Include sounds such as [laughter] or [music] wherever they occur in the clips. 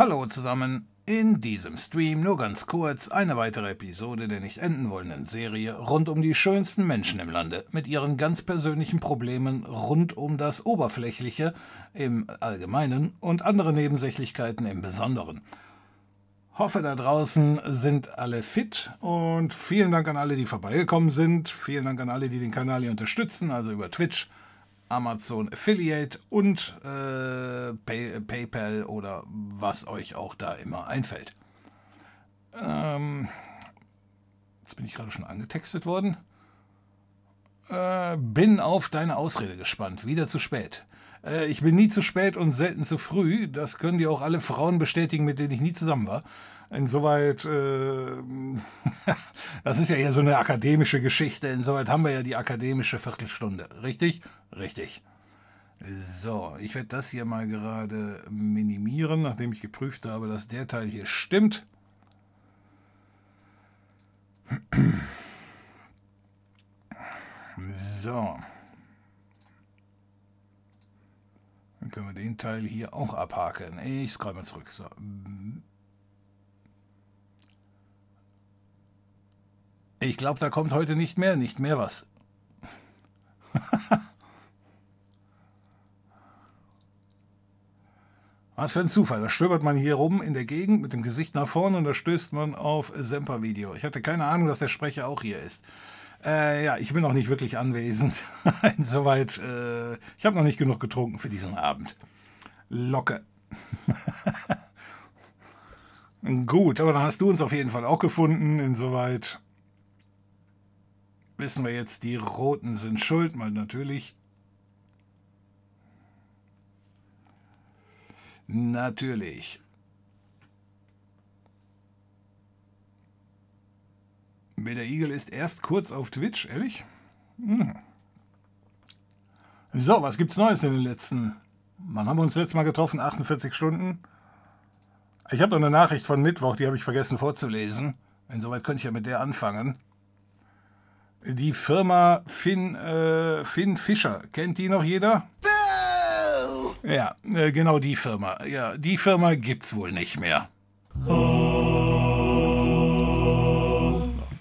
Hallo zusammen. In diesem Stream nur ganz kurz eine weitere Episode der nicht enden wollenden Serie rund um die schönsten Menschen im Lande mit ihren ganz persönlichen Problemen rund um das Oberflächliche im Allgemeinen und andere Nebensächlichkeiten im Besonderen. Hoffe, da draußen sind alle fit und vielen Dank an alle, die vorbeigekommen sind. Vielen Dank an alle, die den Kanal hier unterstützen, also über Twitch, Amazon Affiliate und äh, Pay PayPal oder was euch auch da immer einfällt. Ähm, jetzt bin ich gerade schon angetextet worden. Äh, bin auf deine Ausrede gespannt. Wieder zu spät. Äh, ich bin nie zu spät und selten zu früh. Das können dir auch alle Frauen bestätigen, mit denen ich nie zusammen war. Insoweit, äh, [laughs] das ist ja eher so eine akademische Geschichte. Insoweit haben wir ja die akademische Viertelstunde. Richtig? Richtig. So, ich werde das hier mal gerade minimieren, nachdem ich geprüft habe, dass der Teil hier stimmt. So. Dann können wir den Teil hier auch abhaken. Ich scroll mal zurück. So. Ich glaube, da kommt heute nicht mehr, nicht mehr was. [laughs] was für ein Zufall. Da stöbert man hier rum in der Gegend mit dem Gesicht nach vorne und da stößt man auf Semper-Video. Ich hatte keine Ahnung, dass der Sprecher auch hier ist. Äh, ja, ich bin noch nicht wirklich anwesend. [laughs] Insoweit, äh, ich habe noch nicht genug getrunken für diesen Abend. Locke. [laughs] Gut, aber dann hast du uns auf jeden Fall auch gefunden. Insoweit wissen wir jetzt, die Roten sind schuld, mal natürlich. Natürlich. Wilder Igel ist erst kurz auf Twitch, ehrlich? Hm. So, was gibt's Neues in den letzten. Wann haben wir uns letztes Mal getroffen? 48 Stunden? Ich habe noch eine Nachricht von Mittwoch, die habe ich vergessen vorzulesen. Insoweit könnte ich ja mit der anfangen. Die Firma Finn, äh, Finn Fischer. Kennt die noch jeder? Ja, äh, genau die Firma. Ja, die Firma gibt's wohl nicht mehr.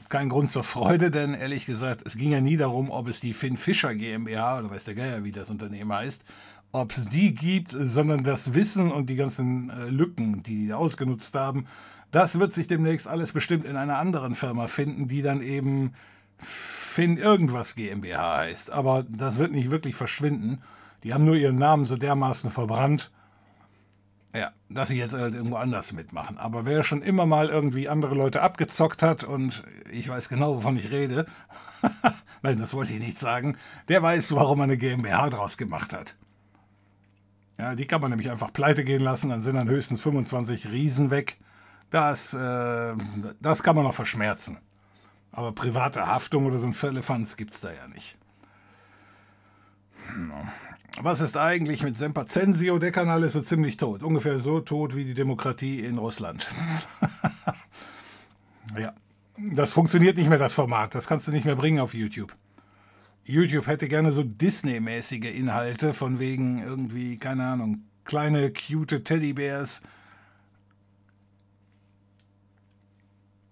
Kein Grund zur Freude, denn ehrlich gesagt, es ging ja nie darum, ob es die Finn Fischer GmbH oder weiß der Geier, wie das Unternehmen heißt, ob es die gibt, sondern das Wissen und die ganzen äh, Lücken, die die ausgenutzt haben, das wird sich demnächst alles bestimmt in einer anderen Firma finden, die dann eben Finn irgendwas GmbH heißt. Aber das wird nicht wirklich verschwinden. Die haben nur ihren Namen so dermaßen verbrannt, ja, dass sie jetzt halt irgendwo anders mitmachen. Aber wer schon immer mal irgendwie andere Leute abgezockt hat, und ich weiß genau, wovon ich rede, [laughs] nein, das wollte ich nicht sagen, der weiß, warum man eine GmbH draus gemacht hat. Ja, die kann man nämlich einfach pleite gehen lassen, dann sind dann höchstens 25 Riesen weg. Das, äh, das kann man noch verschmerzen. Aber private Haftung oder so ein Firlefanz gibt es da ja nicht. Was ist eigentlich mit Semper Censio? Der Kanal ist so ziemlich tot. Ungefähr so tot wie die Demokratie in Russland. [laughs] ja, das funktioniert nicht mehr, das Format. Das kannst du nicht mehr bringen auf YouTube. YouTube hätte gerne so Disney-mäßige Inhalte, von wegen irgendwie, keine Ahnung, kleine, cute Teddybärs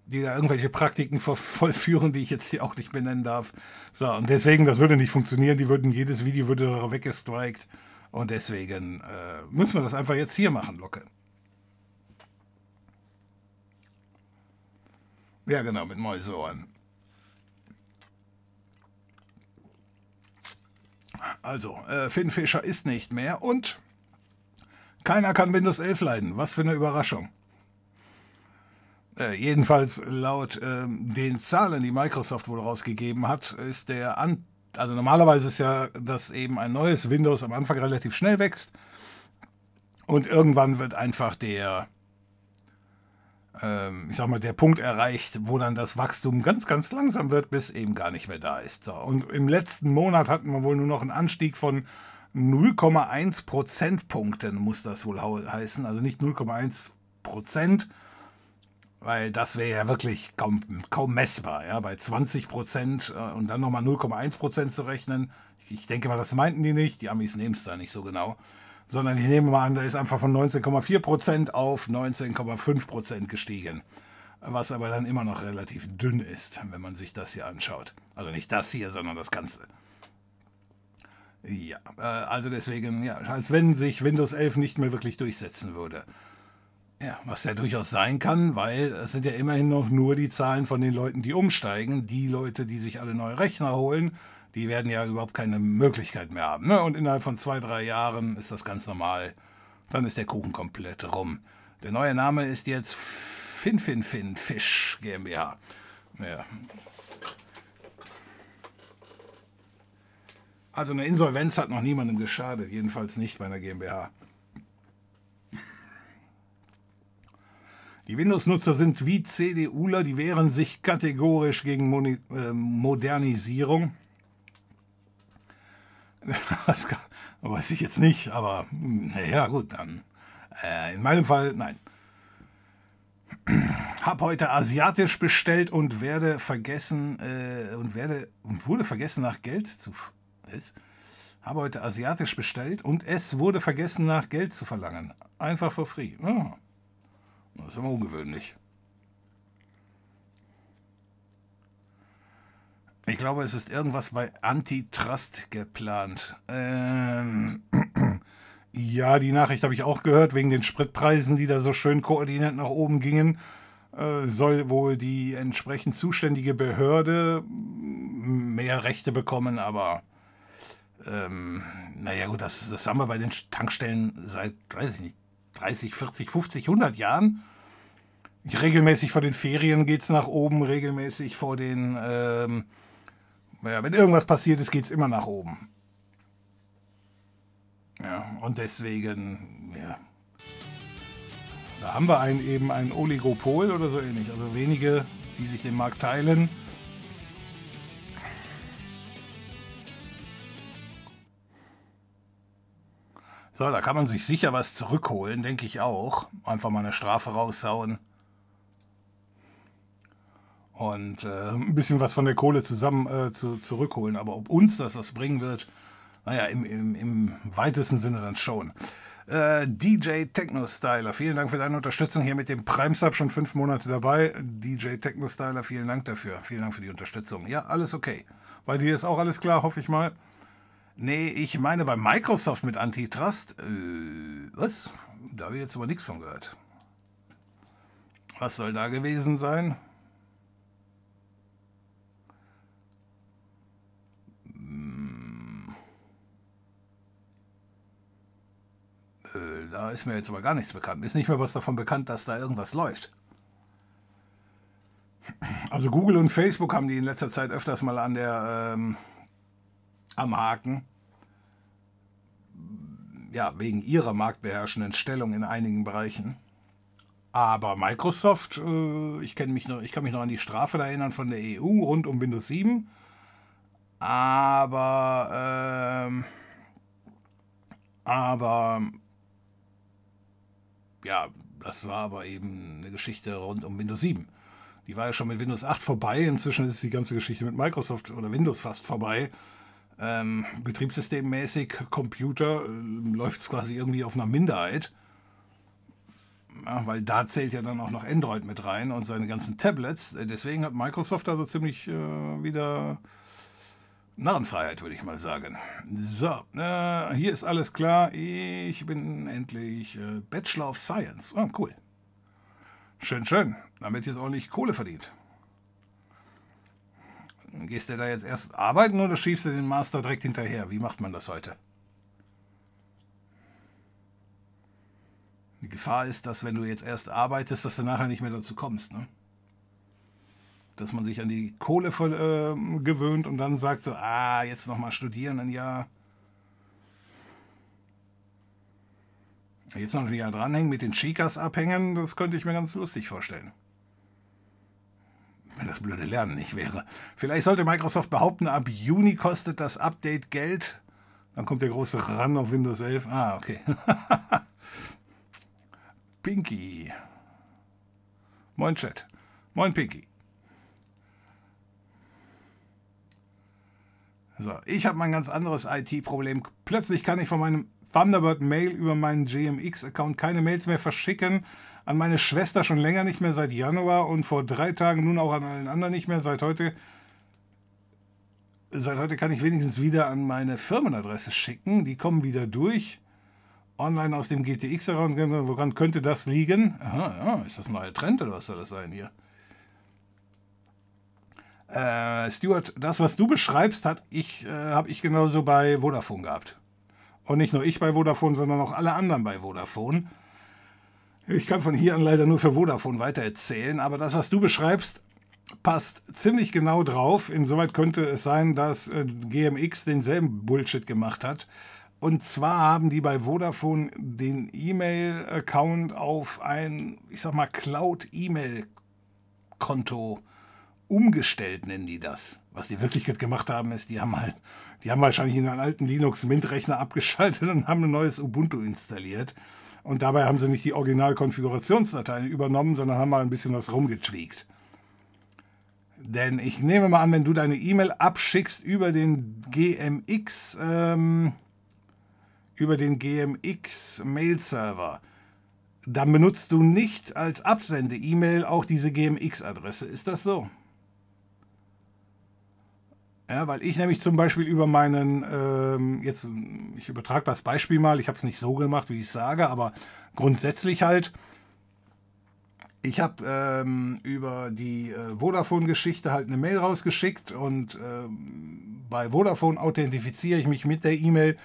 die da irgendwelche Praktiken vollführen, die ich jetzt hier auch nicht benennen darf. So, und deswegen, das würde nicht funktionieren. Die würden, jedes Video würde da weggestrikt. Und deswegen äh, müssen wir das einfach jetzt hier machen, Locke. Ja, genau, mit Mäuseohren. Also, äh, Finn Fischer ist nicht mehr und keiner kann Windows 11 leiden. Was für eine Überraschung. Äh, jedenfalls laut äh, den Zahlen, die Microsoft wohl rausgegeben hat, ist der An also normalerweise ist ja, dass eben ein neues Windows am Anfang relativ schnell wächst und irgendwann wird einfach der, ähm, ich sag mal, der Punkt erreicht, wo dann das Wachstum ganz, ganz langsam wird, bis eben gar nicht mehr da ist. So, und im letzten Monat hatten wir wohl nur noch einen Anstieg von 0,1 Prozentpunkten, muss das wohl heißen. Also nicht 0,1 Prozent, weil das wäre ja wirklich kaum, kaum messbar. Ja? Bei 20 Prozent äh, und dann nochmal 0,1 Prozent zu rechnen. Ich denke mal, das meinten die nicht. Die Amis nehmen es da nicht so genau. sondern ich nehme mal an, der ist einfach von 19,4% auf 19,5% gestiegen. Was aber dann immer noch relativ dünn ist, wenn man sich das hier anschaut. Also nicht das hier, sondern das Ganze. Ja, äh, also deswegen, ja, als wenn sich Windows 11 nicht mehr wirklich durchsetzen würde. Ja, was ja durchaus sein kann, weil es sind ja immerhin noch nur die Zahlen von den Leuten, die umsteigen. Die Leute, die sich alle neue Rechner holen, die werden ja überhaupt keine Möglichkeit mehr haben. Ne? Und innerhalb von zwei, drei Jahren ist das ganz normal. Dann ist der Kuchen komplett rum. Der neue Name ist jetzt FinFinFin Fish GmbH. Ja. Also eine Insolvenz hat noch niemandem geschadet, jedenfalls nicht bei einer GmbH. Die Windows-Nutzer sind wie CDUler, die wehren sich kategorisch gegen Moni äh, Modernisierung. [laughs] Das weiß ich jetzt nicht, aber naja, gut, dann. Äh, in meinem Fall, nein. [clears throat] Hab heute asiatisch bestellt und werde vergessen äh, und werde und wurde vergessen nach Geld zu ist. Habe heute asiatisch bestellt und es wurde vergessen nach Geld zu verlangen. Einfach for free. Oh. Das ist immer ungewöhnlich. Ich glaube, es ist irgendwas bei Antitrust geplant. Ähm, [clears throat] ja, die Nachricht habe ich auch gehört, wegen den Spritpreisen, die da so schön koordiniert nach oben gingen. Äh, soll wohl die entsprechend zuständige Behörde mehr Rechte bekommen, aber ähm, naja gut, das, das haben wir bei den Tankstellen seit, weiß ich nicht, 30, 40, 50, 100 Jahren. Regelmäßig vor den Ferien geht es nach oben, regelmäßig vor den, ähm, ja, wenn irgendwas passiert ist, geht es immer nach oben. Ja, und deswegen, ja. Da haben wir einen, eben ein Oligopol oder so ähnlich. Also wenige, die sich den Markt teilen. So, da kann man sich sicher was zurückholen, denke ich auch. Einfach mal eine Strafe raussauen. Und äh, ein bisschen was von der Kohle zusammen äh, zu, zurückholen. Aber ob uns das was bringen wird, naja, im, im, im weitesten Sinne dann schon. Äh, DJ Techno Styler, vielen Dank für deine Unterstützung hier mit dem Prime Sub, schon fünf Monate dabei. DJ Techno Styler, vielen Dank dafür. Vielen Dank für die Unterstützung. Ja, alles okay. Bei dir ist auch alles klar, hoffe ich mal. Nee, ich meine bei Microsoft mit Antitrust. Äh, was? Da habe ich jetzt aber nichts von gehört. Was soll da gewesen sein? Hm. Äh, da ist mir jetzt aber gar nichts bekannt. Ist nicht mehr was davon bekannt, dass da irgendwas läuft. Also Google und Facebook haben die in letzter Zeit öfters mal an der ähm, am Haken. Ja, wegen ihrer marktbeherrschenden Stellung in einigen Bereichen. Aber Microsoft, äh, ich, mich noch, ich kann mich noch an die Strafe erinnern von der EU rund um Windows 7. Aber, ähm, aber, ja, das war aber eben eine Geschichte rund um Windows 7. Die war ja schon mit Windows 8 vorbei. Inzwischen ist die ganze Geschichte mit Microsoft oder Windows fast vorbei. Ähm, betriebssystemmäßig, Computer, äh, läuft es quasi irgendwie auf einer Minderheit. Ja, weil da zählt ja dann auch noch Android mit rein und seine ganzen Tablets. Äh, deswegen hat Microsoft also ziemlich äh, wieder Narrenfreiheit, würde ich mal sagen. So, äh, hier ist alles klar. Ich bin endlich äh, Bachelor of Science. Oh, cool. Schön, schön. Damit jetzt ordentlich Kohle verdient. Gehst du da jetzt erst arbeiten oder schiebst du den Master direkt hinterher? Wie macht man das heute? Die Gefahr ist, dass wenn du jetzt erst arbeitest, dass du nachher nicht mehr dazu kommst. Ne? Dass man sich an die Kohle voll, äh, gewöhnt und dann sagt so, ah, jetzt nochmal studieren ein Jahr. Jetzt noch ein Jahr dranhängen mit den Chicas abhängen, das könnte ich mir ganz lustig vorstellen wenn das blöde Lernen nicht wäre. Vielleicht sollte Microsoft behaupten, ab Juni kostet das Update Geld. Dann kommt der große Run auf Windows 11. Ah, okay. [laughs] Pinky. Moin Chat. Moin Pinky. So, ich habe mein ganz anderes IT-Problem. Plötzlich kann ich von meinem Thunderbird Mail über meinen GMX-Account keine Mails mehr verschicken. An meine Schwester schon länger nicht mehr seit Januar und vor drei Tagen nun auch an allen anderen nicht mehr. Seit heute, seit heute kann ich wenigstens wieder an meine Firmenadresse schicken. Die kommen wieder durch. Online aus dem GTX-Account. Woran könnte das liegen? Aha, ja, ist das ein neuer Trend oder was soll das sein hier? Äh, Stuart, das, was du beschreibst, äh, habe ich genauso bei Vodafone gehabt. Und nicht nur ich bei Vodafone, sondern auch alle anderen bei Vodafone. Ich kann von hier an leider nur für Vodafone weitererzählen, aber das, was du beschreibst, passt ziemlich genau drauf. Insoweit könnte es sein, dass äh, GMX denselben Bullshit gemacht hat. Und zwar haben die bei Vodafone den E-Mail-Account auf ein, ich sag mal, Cloud-E-Mail-Konto umgestellt, nennen die das. Was die in Wirklichkeit gemacht haben, ist, die haben halt, die haben wahrscheinlich in einen alten Linux Mint-Rechner abgeschaltet [laughs] und haben ein neues Ubuntu installiert. Und dabei haben sie nicht die Original-Konfigurationsdateien übernommen, sondern haben mal ein bisschen was rumgetweakt. Denn ich nehme mal an, wenn du deine E-Mail abschickst über den GMX, ähm, über den GMX Mail-Server, dann benutzt du nicht als Absende-E-Mail auch diese GMX-Adresse. Ist das so? Ja, weil ich nämlich zum Beispiel über meinen, ähm, jetzt, ich übertrage das Beispiel mal, ich habe es nicht so gemacht, wie ich sage, aber grundsätzlich halt, ich habe ähm, über die äh, Vodafone-Geschichte halt eine Mail rausgeschickt und ähm, bei Vodafone authentifiziere ich mich mit der E-Mail,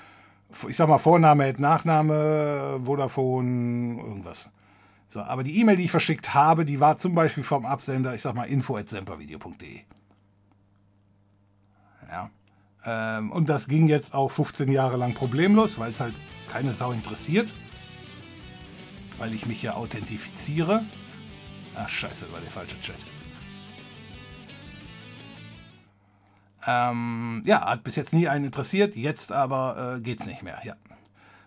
ich sag mal Vorname, Nachname, Vodafone, irgendwas. So, aber die E-Mail, die ich verschickt habe, die war zum Beispiel vom Absender, ich sag mal info.sempervideo.de. Ähm, und das ging jetzt auch 15 Jahre lang problemlos, weil es halt keine Sau interessiert. Weil ich mich ja authentifiziere. Ach, scheiße, war der falsche Chat. Ähm, ja, hat bis jetzt nie einen interessiert, jetzt aber äh, geht's nicht mehr. Ja.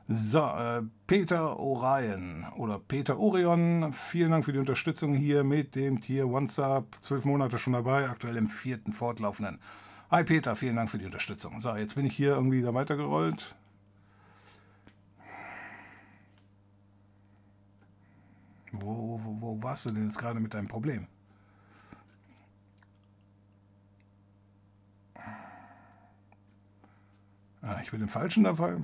So, äh, Peter Orion oder Peter Orion, vielen Dank für die Unterstützung hier mit dem Tier OneSub. Zwölf Monate schon dabei, aktuell im vierten fortlaufenden. Hi Peter, vielen Dank für die Unterstützung. So, jetzt bin ich hier irgendwie da weitergerollt. Wo, wo, wo warst du denn jetzt gerade mit deinem Problem? Ah, ich bin im Falschen dabei.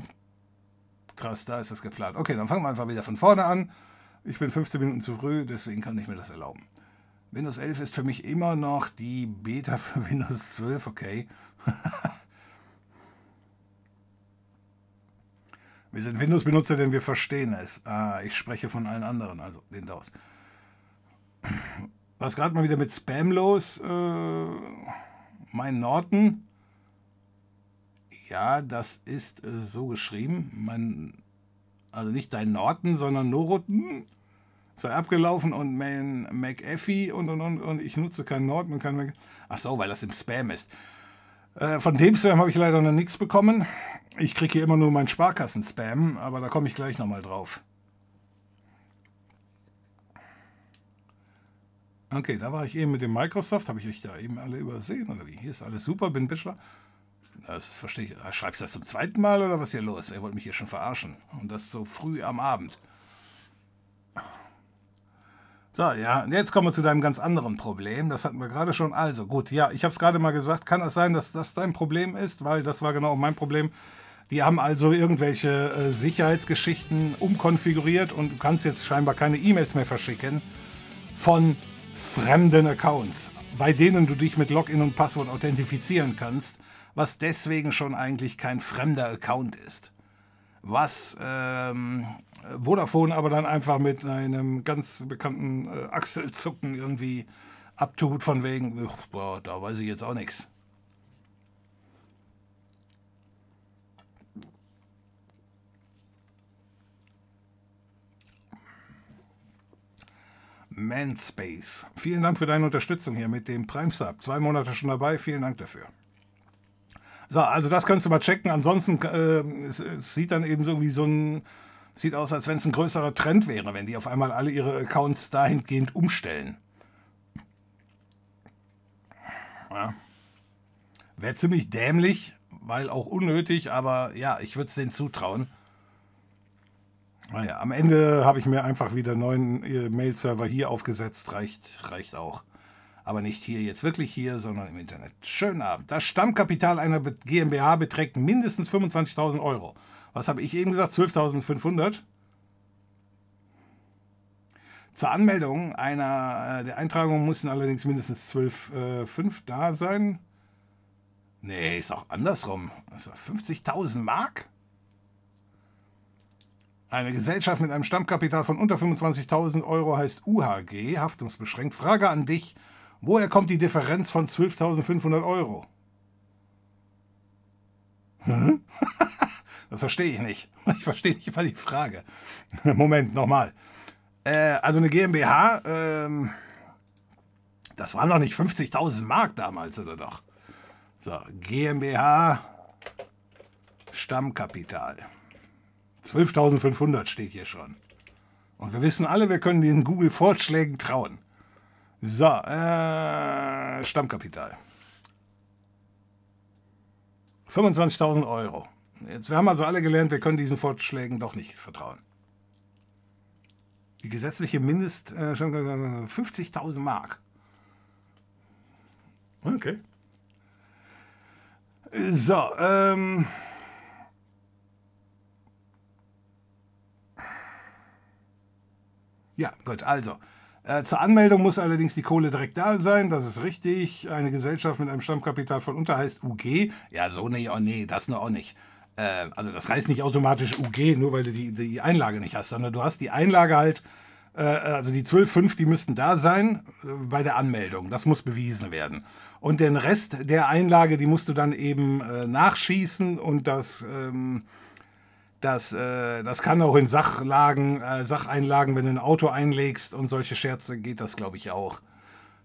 Krass, da ist das geplant. Okay, dann fangen wir einfach wieder von vorne an. Ich bin 15 Minuten zu früh, deswegen kann ich mir das erlauben. Windows 11 ist für mich immer noch die Beta für [laughs] Windows 12, okay. [laughs] wir sind Windows-Benutzer, denn wir verstehen es. Ah, ich spreche von allen anderen, also den DAOs. [clears throat] Was gerade mal wieder mit Spam los? Äh, mein Norton. Ja, das ist äh, so geschrieben. Mein, also nicht dein Norton, sondern Noroten sei abgelaufen und mein McAfee und und und und ich nutze keinen Norton und keinen Mac. Ach so, weil das im Spam ist. Äh, von dem Spam habe ich leider noch nichts bekommen. Ich kriege hier immer nur meinen Sparkassen-Spam, aber da komme ich gleich nochmal drauf. Okay, da war ich eben mit dem Microsoft. Habe ich euch da eben alle übersehen oder wie? Hier ist alles super, bin Bachelor. Das verstehe ich. Ah, schreibst du das zum zweiten Mal oder was ist hier los? Er wollte mich hier schon verarschen. Und das so früh am Abend. So, ja, jetzt kommen wir zu deinem ganz anderen Problem. Das hatten wir gerade schon. Also, gut, ja, ich habe es gerade mal gesagt. Kann es sein, dass das dein Problem ist? Weil das war genau mein Problem. Die haben also irgendwelche äh, Sicherheitsgeschichten umkonfiguriert und du kannst jetzt scheinbar keine E-Mails mehr verschicken von fremden Accounts, bei denen du dich mit Login und Passwort authentifizieren kannst, was deswegen schon eigentlich kein fremder Account ist. Was ähm, Vodafone aber dann einfach mit einem ganz bekannten äh, Achselzucken irgendwie abtut, von wegen, boah, da weiß ich jetzt auch nichts. Manspace. Vielen Dank für deine Unterstützung hier mit dem Prime Sub. Zwei Monate schon dabei, vielen Dank dafür. So, also das kannst du mal checken. Ansonsten äh, es, es sieht dann eben so wie so ein Sieht aus, als wenn es ein größerer Trend wäre, wenn die auf einmal alle ihre Accounts dahingehend umstellen. Ja. Wäre ziemlich dämlich, weil auch unnötig, aber ja, ich würde es denen zutrauen. Naja, am Ende habe ich mir einfach wieder neuen äh, Mail-Server hier aufgesetzt. Reicht, reicht auch. Aber nicht hier jetzt wirklich hier, sondern im Internet. Schönen Abend. Das Stammkapital einer GmbH beträgt mindestens 25.000 Euro. Was habe ich eben gesagt? 12.500? Zur Anmeldung einer äh, der Eintragungen mussten allerdings mindestens 12,5 äh, da sein. Nee, ist auch andersrum. Also 50.000 Mark? Eine Gesellschaft mit einem Stammkapital von unter 25.000 Euro heißt UHG, haftungsbeschränkt. Frage an dich, woher kommt die Differenz von 12.500 Euro? [laughs] das verstehe ich nicht. [laughs] Ich verstehe nicht mal die Frage. [laughs] Moment, nochmal. Äh, also eine GmbH, ähm, das waren doch nicht 50.000 Mark damals, oder doch? So, GmbH Stammkapital. 12.500 steht hier schon. Und wir wissen alle, wir können den Google-Vorschlägen trauen. So, äh, Stammkapital. 25.000 Euro. Jetzt, wir haben also alle gelernt, wir können diesen Vorschlägen doch nicht vertrauen. Die gesetzliche Mindest äh, 50.000 Mark. Okay. So, ähm. Ja, gut, also. Äh, zur Anmeldung muss allerdings die Kohle direkt da sein, das ist richtig. Eine Gesellschaft mit einem Stammkapital von unter heißt UG. Ja, so nee, oh nee, das nur auch nicht. Äh, also das heißt nicht automatisch UG, nur weil du die, die Einlage nicht hast, sondern du hast die Einlage halt, äh, also die 12,5, die müssten da sein äh, bei der Anmeldung. Das muss bewiesen werden. Und den Rest der Einlage, die musst du dann eben äh, nachschießen und das... Ähm, das, äh, das kann auch in Sachlagen, äh, Sacheinlagen, wenn du ein Auto einlegst und solche Scherze, geht das, glaube ich, auch.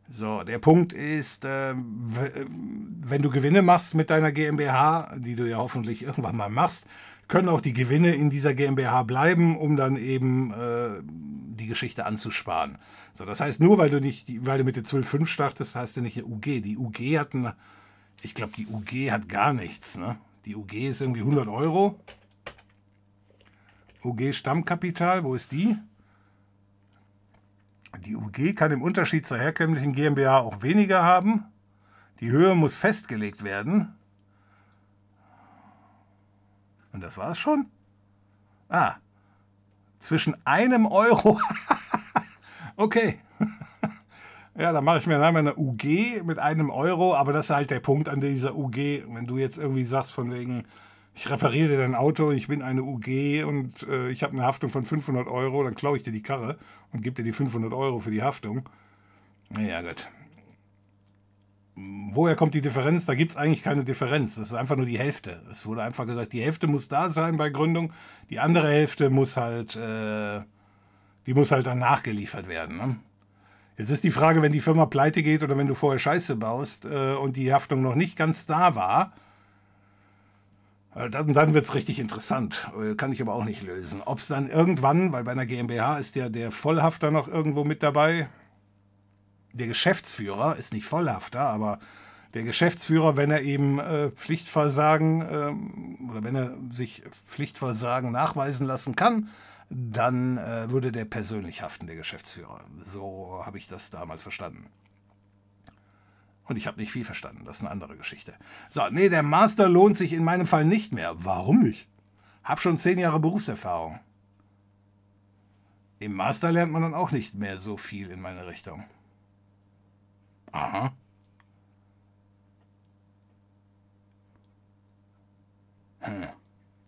So, der Punkt ist, äh, wenn du Gewinne machst mit deiner GmbH, die du ja hoffentlich irgendwann mal machst, können auch die Gewinne in dieser GmbH bleiben, um dann eben äh, die Geschichte anzusparen. So, das heißt, nur weil du nicht, weil du mit der 12.5 startest, hast du nicht eine UG. Die UG hat eine, ich glaube, die UG hat gar nichts. Ne? Die UG ist irgendwie 100 Euro. UG Stammkapital, wo ist die? Die UG kann im Unterschied zur herkömmlichen GmbH auch weniger haben. Die Höhe muss festgelegt werden. Und das war's schon? Ah, zwischen einem Euro. [laughs] okay. [laughs] ja, dann mache ich mir einmal eine UG mit einem Euro, aber das ist halt der Punkt an dieser UG. Wenn du jetzt irgendwie sagst, von wegen, ich repariere dir dein Auto, ich bin eine UG und äh, ich habe eine Haftung von 500 Euro, dann klaue ich dir die Karre und gebe dir die 500 Euro für die Haftung. Naja, gut. Woher kommt die Differenz? Da gibt es eigentlich keine Differenz. Das ist einfach nur die Hälfte. Es wurde einfach gesagt, die Hälfte muss da sein bei Gründung, die andere Hälfte muss halt, äh, die muss halt dann nachgeliefert werden. Ne? Jetzt ist die Frage, wenn die Firma pleite geht oder wenn du vorher Scheiße baust äh, und die Haftung noch nicht ganz da war, dann, dann wird es richtig interessant. Äh, kann ich aber auch nicht lösen. Ob es dann irgendwann, weil bei einer GmbH ist ja der Vollhafter noch irgendwo mit dabei. Der Geschäftsführer ist nicht Vollhafter, aber der Geschäftsführer, wenn er eben äh, Pflichtversagen äh, oder wenn er sich Pflichtversagen nachweisen lassen kann, dann äh, würde der persönlich haften, der Geschäftsführer. So habe ich das damals verstanden. Und ich habe nicht viel verstanden, das ist eine andere Geschichte. So, nee, der Master lohnt sich in meinem Fall nicht mehr. Warum nicht? Hab schon zehn Jahre Berufserfahrung. Im Master lernt man dann auch nicht mehr so viel in meine Richtung. Aha. Hm.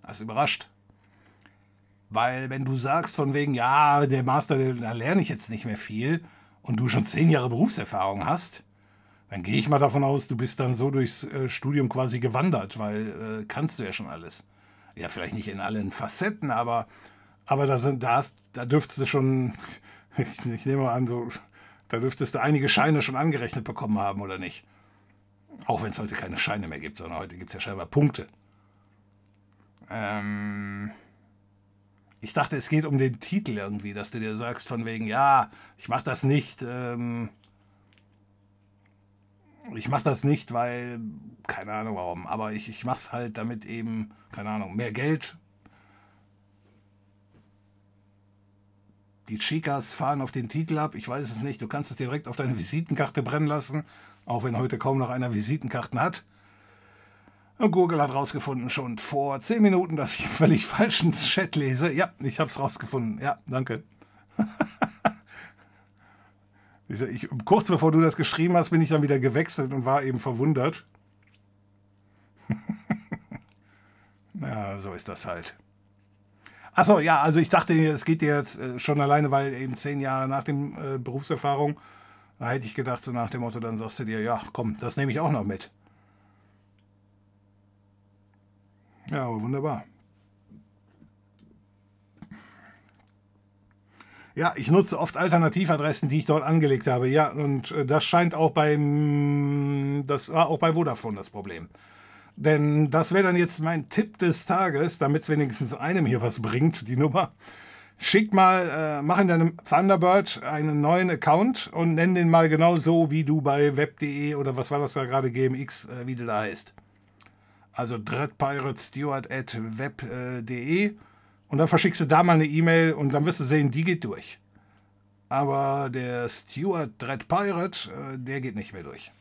Das überrascht. Weil wenn du sagst von wegen, ja, der Master, da lerne ich jetzt nicht mehr viel und du schon zehn Jahre Berufserfahrung hast, dann gehe ich mal davon aus, du bist dann so durchs äh, Studium quasi gewandert, weil äh, kannst du ja schon alles. Ja, vielleicht nicht in allen Facetten, aber, aber da, sind, da, hast, da dürftest du schon, [laughs] ich, ich nehme mal an, so, da dürftest du einige Scheine schon angerechnet bekommen haben, oder nicht? Auch wenn es heute keine Scheine mehr gibt, sondern heute gibt es ja scheinbar Punkte. Ähm, ich dachte, es geht um den Titel irgendwie, dass du dir sagst von wegen, ja, ich mache das nicht, ähm, ich mache das nicht, weil, keine Ahnung warum, aber ich, ich mache es halt, damit eben, keine Ahnung, mehr Geld die Chicas fahren auf den Titel ab. Ich weiß es nicht. Du kannst es direkt auf deine Visitenkarte brennen lassen, auch wenn heute kaum noch einer Visitenkarten hat. Und Google hat rausgefunden schon vor zehn Minuten, dass ich völlig falschen Chat lese. Ja, ich habe es rausgefunden. Ja, danke. [laughs] ich, kurz bevor du das geschrieben hast, bin ich dann wieder gewechselt und war eben verwundert. [laughs] ja, so ist das halt. Achso, ja, also ich dachte, es geht dir jetzt äh, schon alleine, weil eben zehn Jahre nach dem äh, Berufserfahrung, da hätte ich gedacht, so nach dem Motto, dann sagst du dir, ja, komm, das nehme ich auch noch mit. Ja, aber wunderbar. Ja, ich nutze oft Alternativadressen, die ich dort angelegt habe. Ja, und äh, das scheint auch beim, das war auch bei Vodafone das Problem. Denn das wäre dann jetzt mein Tipp des Tages, damit es wenigstens einem hier was bringt, die Nummer. Schick mal, äh, mach in deinem Thunderbird einen neuen Account und nenn den mal genau so, wie du bei web.de oder was war das da gerade, GMX, äh, wie du da heißt. Also dreadpiratesteward at web.de und dann verschickst du da mal eine E-Mail und dann wirst du sehen, die geht durch. Aber der Steward Dread Pirate, äh, der geht nicht mehr durch.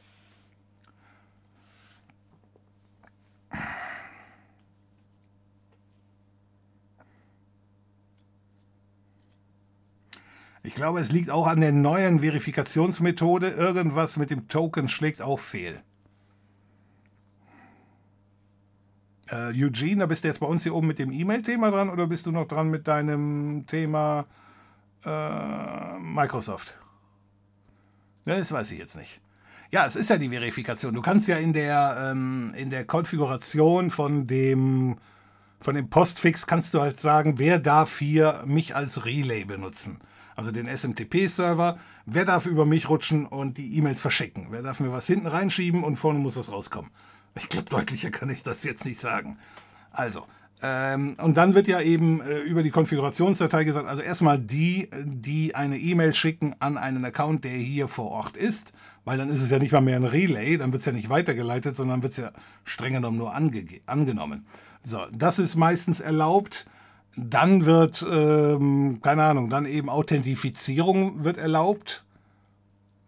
Ich glaube, es liegt auch an der neuen Verifikationsmethode. Irgendwas mit dem Token schlägt auch fehl. Äh, Eugene, da bist du jetzt bei uns hier oben mit dem E-Mail-Thema dran oder bist du noch dran mit deinem Thema äh, Microsoft? Ja, das weiß ich jetzt nicht. Ja, es ist ja die Verifikation. Du kannst ja in der, ähm, in der Konfiguration von dem, von dem Postfix kannst du halt sagen, wer darf hier mich als Relay benutzen also den SMTP-Server. Wer darf über mich rutschen und die E-Mails verschicken? Wer darf mir was hinten reinschieben und vorne muss was rauskommen? Ich glaube, deutlicher kann ich das jetzt nicht sagen. Also, ähm, und dann wird ja eben äh, über die Konfigurationsdatei gesagt, also erstmal die, die eine E-Mail schicken an einen Account, der hier vor Ort ist, weil dann ist es ja nicht mal mehr ein Relay, dann wird es ja nicht weitergeleitet, sondern wird es ja streng genommen nur ange angenommen. So, das ist meistens erlaubt. Dann wird, ähm, keine Ahnung, dann eben Authentifizierung wird erlaubt.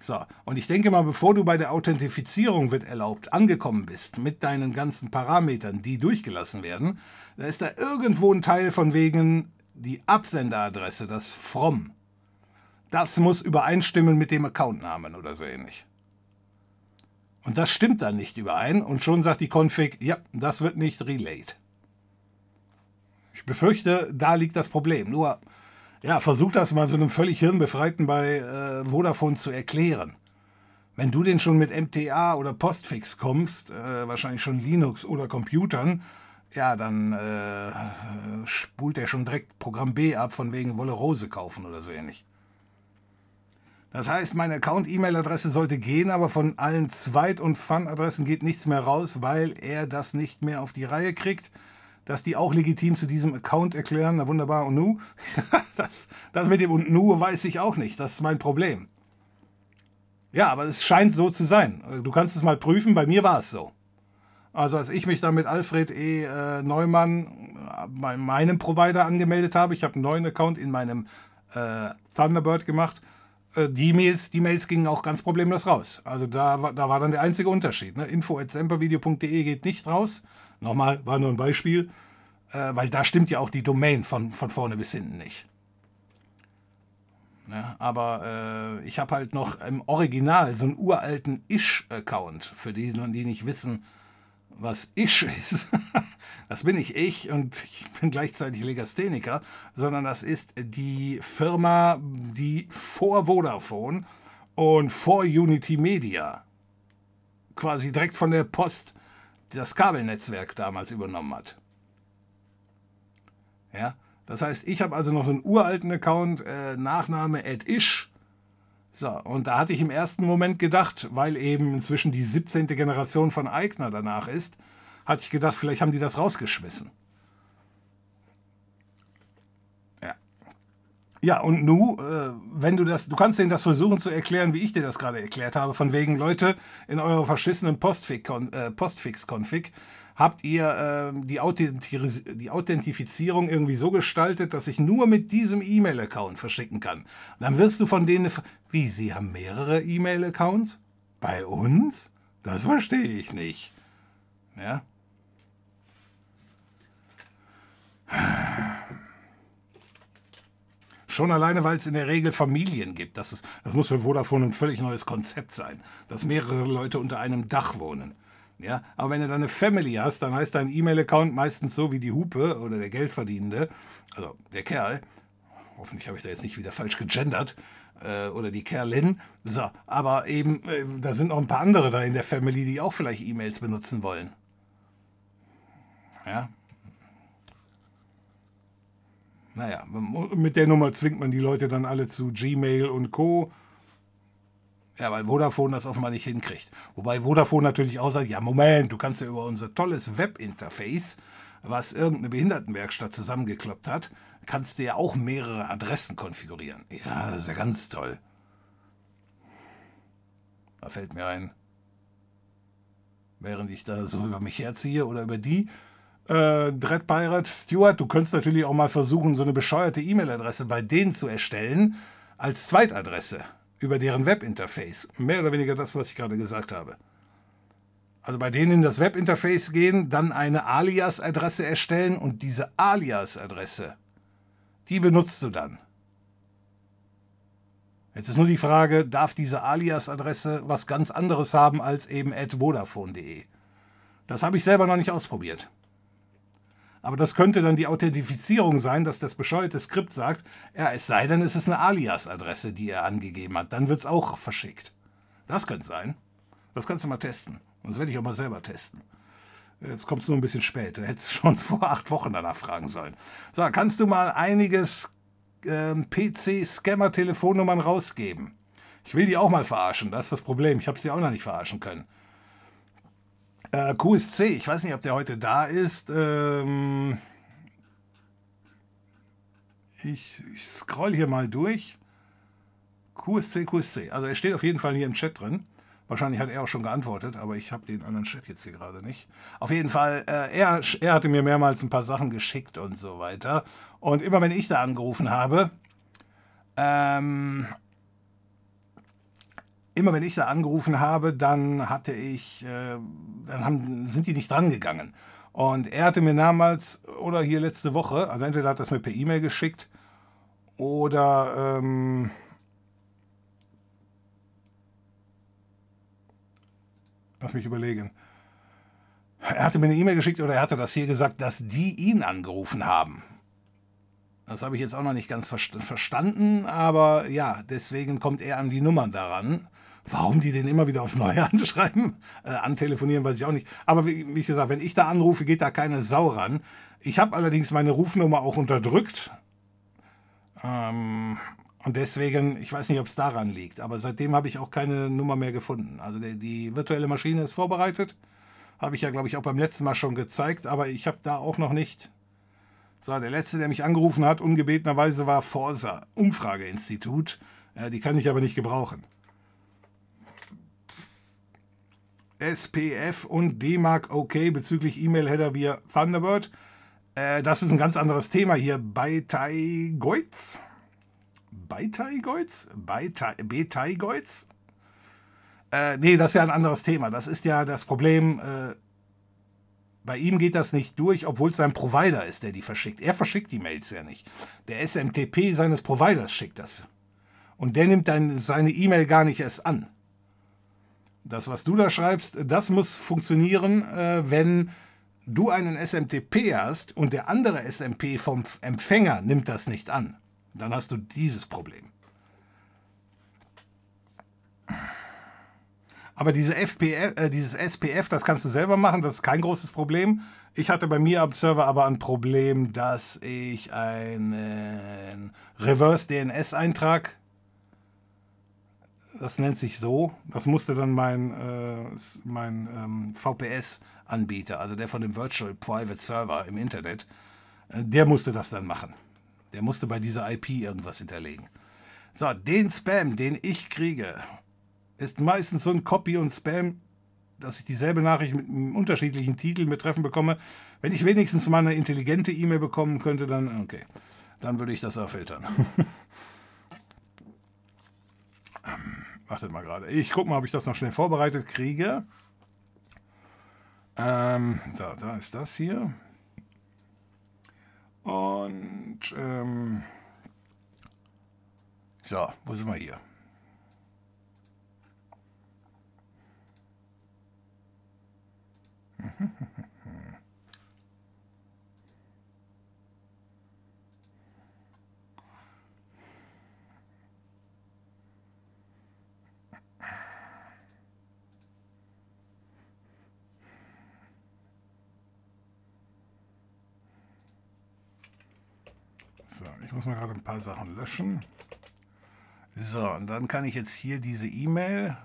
So, und ich denke mal, bevor du bei der Authentifizierung wird erlaubt angekommen bist mit deinen ganzen Parametern, die durchgelassen werden, da ist da irgendwo ein Teil von wegen die Absenderadresse, das From. Das muss übereinstimmen mit dem Accountnamen oder so ähnlich. Und das stimmt dann nicht überein und schon sagt die Config, ja, das wird nicht relayed. Ich befürchte, da liegt das Problem. Nur, ja, versuch das mal so einem völlig Hirnbefreiten bei äh, Vodafone zu erklären. Wenn du denn schon mit MTA oder Postfix kommst, äh, wahrscheinlich schon Linux oder Computern, ja, dann äh, spult er schon direkt Programm B ab, von wegen Wolle Rose kaufen oder so ähnlich. Das heißt, meine Account-E-Mail-Adresse sollte gehen, aber von allen Zweit- und Fun-Adressen geht nichts mehr raus, weil er das nicht mehr auf die Reihe kriegt dass die auch legitim zu diesem Account erklären. Na wunderbar. Und nu? [laughs] das, das mit dem und nu weiß ich auch nicht. Das ist mein Problem. Ja, aber es scheint so zu sein. Du kannst es mal prüfen. Bei mir war es so. Also als ich mich dann mit Alfred E. Äh, Neumann äh, bei meinem Provider angemeldet habe, ich habe einen neuen Account in meinem äh, Thunderbird gemacht, äh, die, Mails, die Mails gingen auch ganz problemlos raus. Also da, da war dann der einzige Unterschied. Ne? info.sempervideo.de geht nicht raus. Nochmal, war nur ein Beispiel, äh, weil da stimmt ja auch die Domain von, von vorne bis hinten nicht. Ja, aber äh, ich habe halt noch im Original so einen uralten Ish-Account, für die, die nicht wissen, was Ish [laughs] ist. das bin nicht ich und ich bin gleichzeitig Legastheniker, sondern das ist die Firma, die vor Vodafone und vor Unity Media quasi direkt von der Post das Kabelnetzwerk damals übernommen hat. Ja, das heißt, ich habe also noch so einen uralten Account, äh, Nachname ish. So, und da hatte ich im ersten Moment gedacht, weil eben inzwischen die 17. Generation von Eigner danach ist, hatte ich gedacht, vielleicht haben die das rausgeschmissen. Ja, und nu, äh, wenn du das, du kannst denen das versuchen zu erklären, wie ich dir das gerade erklärt habe, von wegen, Leute, in eurer verschissenen Postfix-Config äh, Postfix habt ihr äh, die, die Authentifizierung irgendwie so gestaltet, dass ich nur mit diesem E-Mail-Account verschicken kann. dann wirst du von denen, wie, sie haben mehrere E-Mail-Accounts? Bei uns? Das verstehe ich nicht. Ja? Schon alleine, weil es in der Regel Familien gibt. Das, ist, das muss für Vodafone ein völlig neues Konzept sein, dass mehrere Leute unter einem Dach wohnen. Ja, aber wenn du dann eine Family hast, dann heißt dein E-Mail-Account meistens so wie die Hupe oder der Geldverdienende, also der Kerl. Hoffentlich habe ich da jetzt nicht wieder falsch gegendert. Äh, oder die Kerlin. So, aber eben, äh, da sind noch ein paar andere da in der Family, die auch vielleicht E-Mails benutzen wollen. Ja. Naja, mit der Nummer zwingt man die Leute dann alle zu Gmail und Co. Ja, weil Vodafone das offenbar nicht hinkriegt. Wobei Vodafone natürlich auch sagt, ja Moment, du kannst ja über unser tolles Webinterface, was irgendeine Behindertenwerkstatt zusammengekloppt hat, kannst du ja auch mehrere Adressen konfigurieren. Ja, das ist ja ganz toll. Da fällt mir ein, während ich da so über mich herziehe oder über die, äh, Dread Pirate Stuart, du könntest natürlich auch mal versuchen, so eine bescheuerte E-Mail-Adresse bei denen zu erstellen, als Zweitadresse über deren Webinterface. Mehr oder weniger das, was ich gerade gesagt habe. Also bei denen in das Webinterface gehen, dann eine Alias-Adresse erstellen und diese Alias-Adresse, die benutzt du dann. Jetzt ist nur die Frage, darf diese Alias-Adresse was ganz anderes haben als eben @vodafone.de? Das habe ich selber noch nicht ausprobiert. Aber das könnte dann die Authentifizierung sein, dass das bescheuerte Skript sagt, ja, es sei denn, es ist eine Alias-Adresse, die er angegeben hat. Dann wird es auch verschickt. Das könnte sein. Das kannst du mal testen. Das werde ich auch mal selber testen. Jetzt kommst du nur ein bisschen spät. Du hättest [laughs] schon vor acht Wochen danach fragen sollen. So, kannst du mal einige äh, PC-Scammer-Telefonnummern rausgeben? Ich will die auch mal verarschen. Das ist das Problem. Ich habe sie auch noch nicht verarschen können. Äh, QSC, ich weiß nicht, ob der heute da ist. Ähm ich, ich scroll hier mal durch. QSC, QSC. Also er steht auf jeden Fall hier im Chat drin. Wahrscheinlich hat er auch schon geantwortet, aber ich habe den anderen Chat jetzt hier gerade nicht. Auf jeden Fall, äh, er, er hatte mir mehrmals ein paar Sachen geschickt und so weiter. Und immer wenn ich da angerufen habe, ähm, immer wenn ich da angerufen habe, dann hatte ich, äh, dann haben, sind die nicht drangegangen. Und er hatte mir damals, oder hier letzte Woche, also entweder hat es mir per E-Mail geschickt, oder ähm, lass mich überlegen. Er hatte mir eine E-Mail geschickt oder er hatte das hier gesagt, dass die ihn angerufen haben. Das habe ich jetzt auch noch nicht ganz verstanden, aber ja, deswegen kommt er an die Nummern daran. Warum die den immer wieder aufs Neue [laughs] anschreiben, äh, antelefonieren, weiß ich auch nicht. Aber wie, wie gesagt, wenn ich da anrufe, geht da keine Sau ran. Ich habe allerdings meine Rufnummer auch unterdrückt. Ähm, und deswegen, ich weiß nicht, ob es daran liegt, aber seitdem habe ich auch keine Nummer mehr gefunden. Also die, die virtuelle Maschine ist vorbereitet. Habe ich ja, glaube ich, auch beim letzten Mal schon gezeigt, aber ich habe da auch noch nicht. So, der letzte, der mich angerufen hat, ungebetenerweise war Forsa, Umfrageinstitut. Äh, die kann ich aber nicht gebrauchen. SPF und D-Mark OK bezüglich E-Mail-Header via Thunderbird. Äh, das ist ein ganz anderes Thema hier bei Taigoiz. Bei Taigoiz? Bei Betaigoiz? Äh, nee, das ist ja ein anderes Thema. Das ist ja das Problem. Äh, bei ihm geht das nicht durch, obwohl es sein Provider ist, der die verschickt. Er verschickt die Mails ja nicht. Der SMTP seines Providers schickt das. Und der nimmt dann seine E-Mail gar nicht erst an das, was du da schreibst, das muss funktionieren, äh, wenn du einen SMTP hast und der andere SMP vom Empfänger nimmt das nicht an. Dann hast du dieses Problem. Aber diese FPF, äh, dieses SPF, das kannst du selber machen, das ist kein großes Problem. Ich hatte bei mir am Server aber ein Problem, dass ich einen Reverse DNS-Eintrag das nennt sich so. Das musste dann mein, äh, mein ähm, VPS-Anbieter, also der von dem Virtual Private Server im Internet, äh, der musste das dann machen. Der musste bei dieser IP irgendwas hinterlegen. So, den Spam, den ich kriege, ist meistens so ein Copy und Spam. dass ich dieselbe Nachricht mit einem unterschiedlichen Titel betreffend bekomme. Wenn ich wenigstens mal eine intelligente E-Mail bekommen könnte, dann okay. Dann würde ich das auch filtern. [laughs] ähm, wartet mal gerade. Ich gucke mal, ob ich das noch schnell vorbereitet kriege. Ähm, da, da ist das hier. Und ähm, so, wo sind wir hier? So, ich muss mal gerade ein paar Sachen löschen. So, und dann kann ich jetzt hier diese E-Mail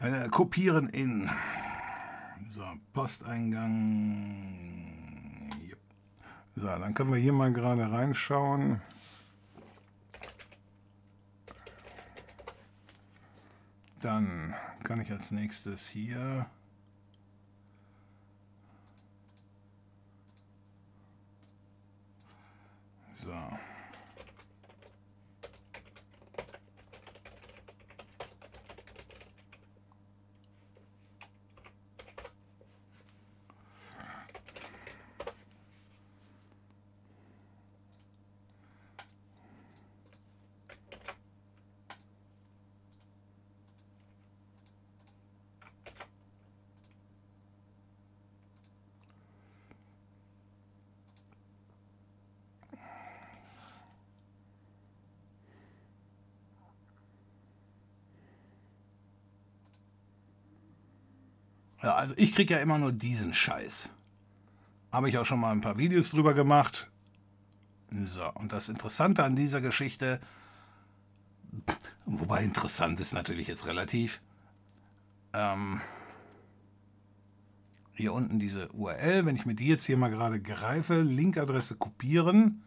äh, kopieren in so, Posteingang. So, dann können wir hier mal gerade reinschauen. Dann kann ich als nächstes hier so also ich kriege ja immer nur diesen Scheiß. Habe ich auch schon mal ein paar Videos drüber gemacht. So, und das Interessante an dieser Geschichte, wobei interessant ist natürlich jetzt relativ, ähm, hier unten diese URL, wenn ich mir die jetzt hier mal gerade greife, Linkadresse kopieren,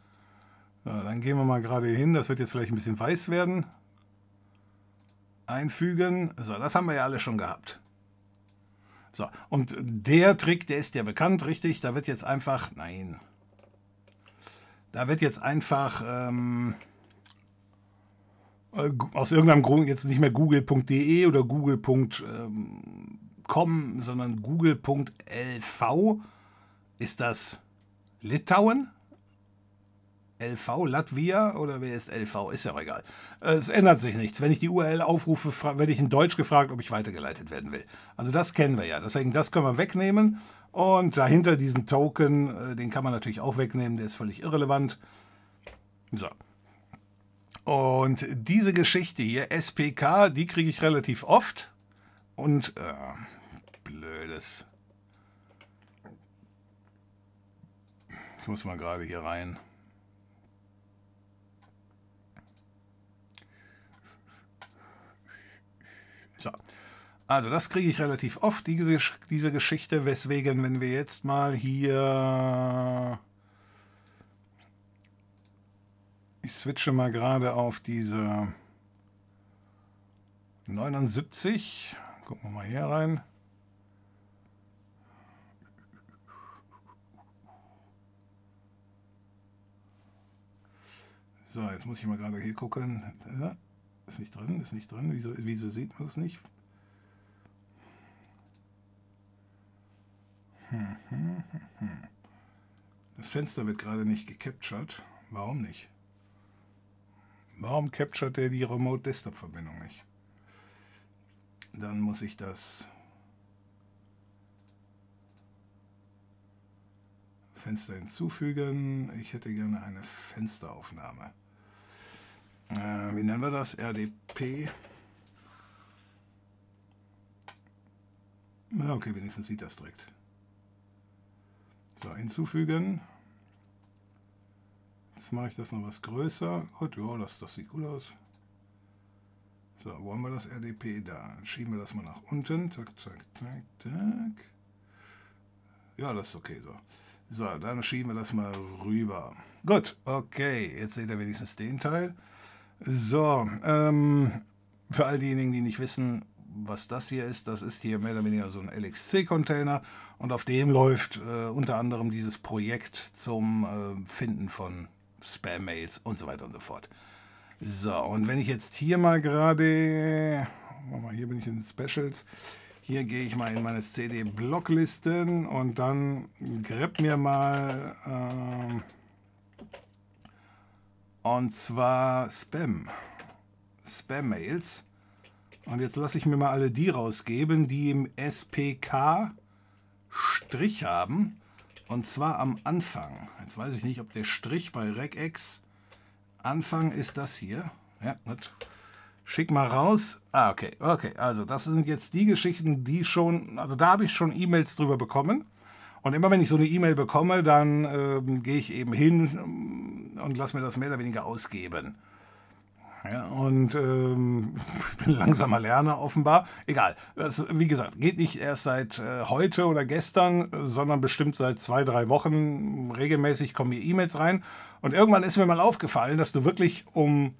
ja, dann gehen wir mal gerade hin, das wird jetzt vielleicht ein bisschen weiß werden. Einfügen, so, das haben wir ja alle schon gehabt. So, und der Trick, der ist ja bekannt, richtig? Da wird jetzt einfach, nein, da wird jetzt einfach ähm, äh, aus irgendeinem Grund jetzt nicht mehr google.de oder google.com, sondern google.lv. Ist das Litauen? LV, Latvia oder wer ist LV? Ist ja auch egal. Es ändert sich nichts. Wenn ich die URL aufrufe, werde ich in Deutsch gefragt, ob ich weitergeleitet werden will. Also das kennen wir ja. Deswegen, das können wir wegnehmen. Und dahinter diesen Token, äh, den kann man natürlich auch wegnehmen, der ist völlig irrelevant. So. Und diese Geschichte hier, SPK, die kriege ich relativ oft. Und, äh, blödes. Ich muss mal gerade hier rein. So. Also das kriege ich relativ oft, diese, diese Geschichte, weswegen, wenn wir jetzt mal hier... Ich switche mal gerade auf diese 79. Gucken wir mal hier rein. So, jetzt muss ich mal gerade hier gucken. Ist nicht drin, ist nicht drin. Wieso, wieso sieht man das nicht? Das Fenster wird gerade nicht gecaptured. Warum nicht? Warum capturet der die Remote Desktop Verbindung nicht? Dann muss ich das Fenster hinzufügen. Ich hätte gerne eine Fensteraufnahme äh, wie nennen wir das? RDP. Ja, okay, wenigstens sieht das direkt. So, hinzufügen. Jetzt mache ich das noch was größer. Gut, ja, das, das sieht gut aus. So, wo haben wir das RDP? Da. Schieben wir das mal nach unten. Zack, zack, zack, zack. Ja, das ist okay so. So, dann schieben wir das mal rüber. Gut, okay, jetzt seht ihr wenigstens den Teil. So, ähm, für all diejenigen, die nicht wissen, was das hier ist, das ist hier mehr oder weniger so ein LXC-Container und auf dem läuft äh, unter anderem dieses Projekt zum äh, Finden von Spam-Mails und so weiter und so fort. So, und wenn ich jetzt hier mal gerade, hier bin ich in Specials, hier gehe ich mal in meine CD-Blocklisten und dann grab mir mal äh, und zwar Spam. Spam-Mails. Und jetzt lasse ich mir mal alle die rausgeben, die im SPK Strich haben. Und zwar am Anfang. Jetzt weiß ich nicht, ob der Strich bei regex Anfang ist das hier. Ja, gut. Schick mal raus. Ah, okay, okay. Also das sind jetzt die Geschichten, die schon, also da habe ich schon E-Mails drüber bekommen. Und immer wenn ich so eine E-Mail bekomme, dann äh, gehe ich eben hin und lasse mir das mehr oder weniger ausgeben. Ja, und ähm, [laughs] ich bin langsamer Lerner offenbar. Egal. Das, wie gesagt, geht nicht erst seit äh, heute oder gestern, sondern bestimmt seit zwei, drei Wochen. Regelmäßig kommen hier E-Mails rein. Und irgendwann ist mir mal aufgefallen, dass du wirklich um,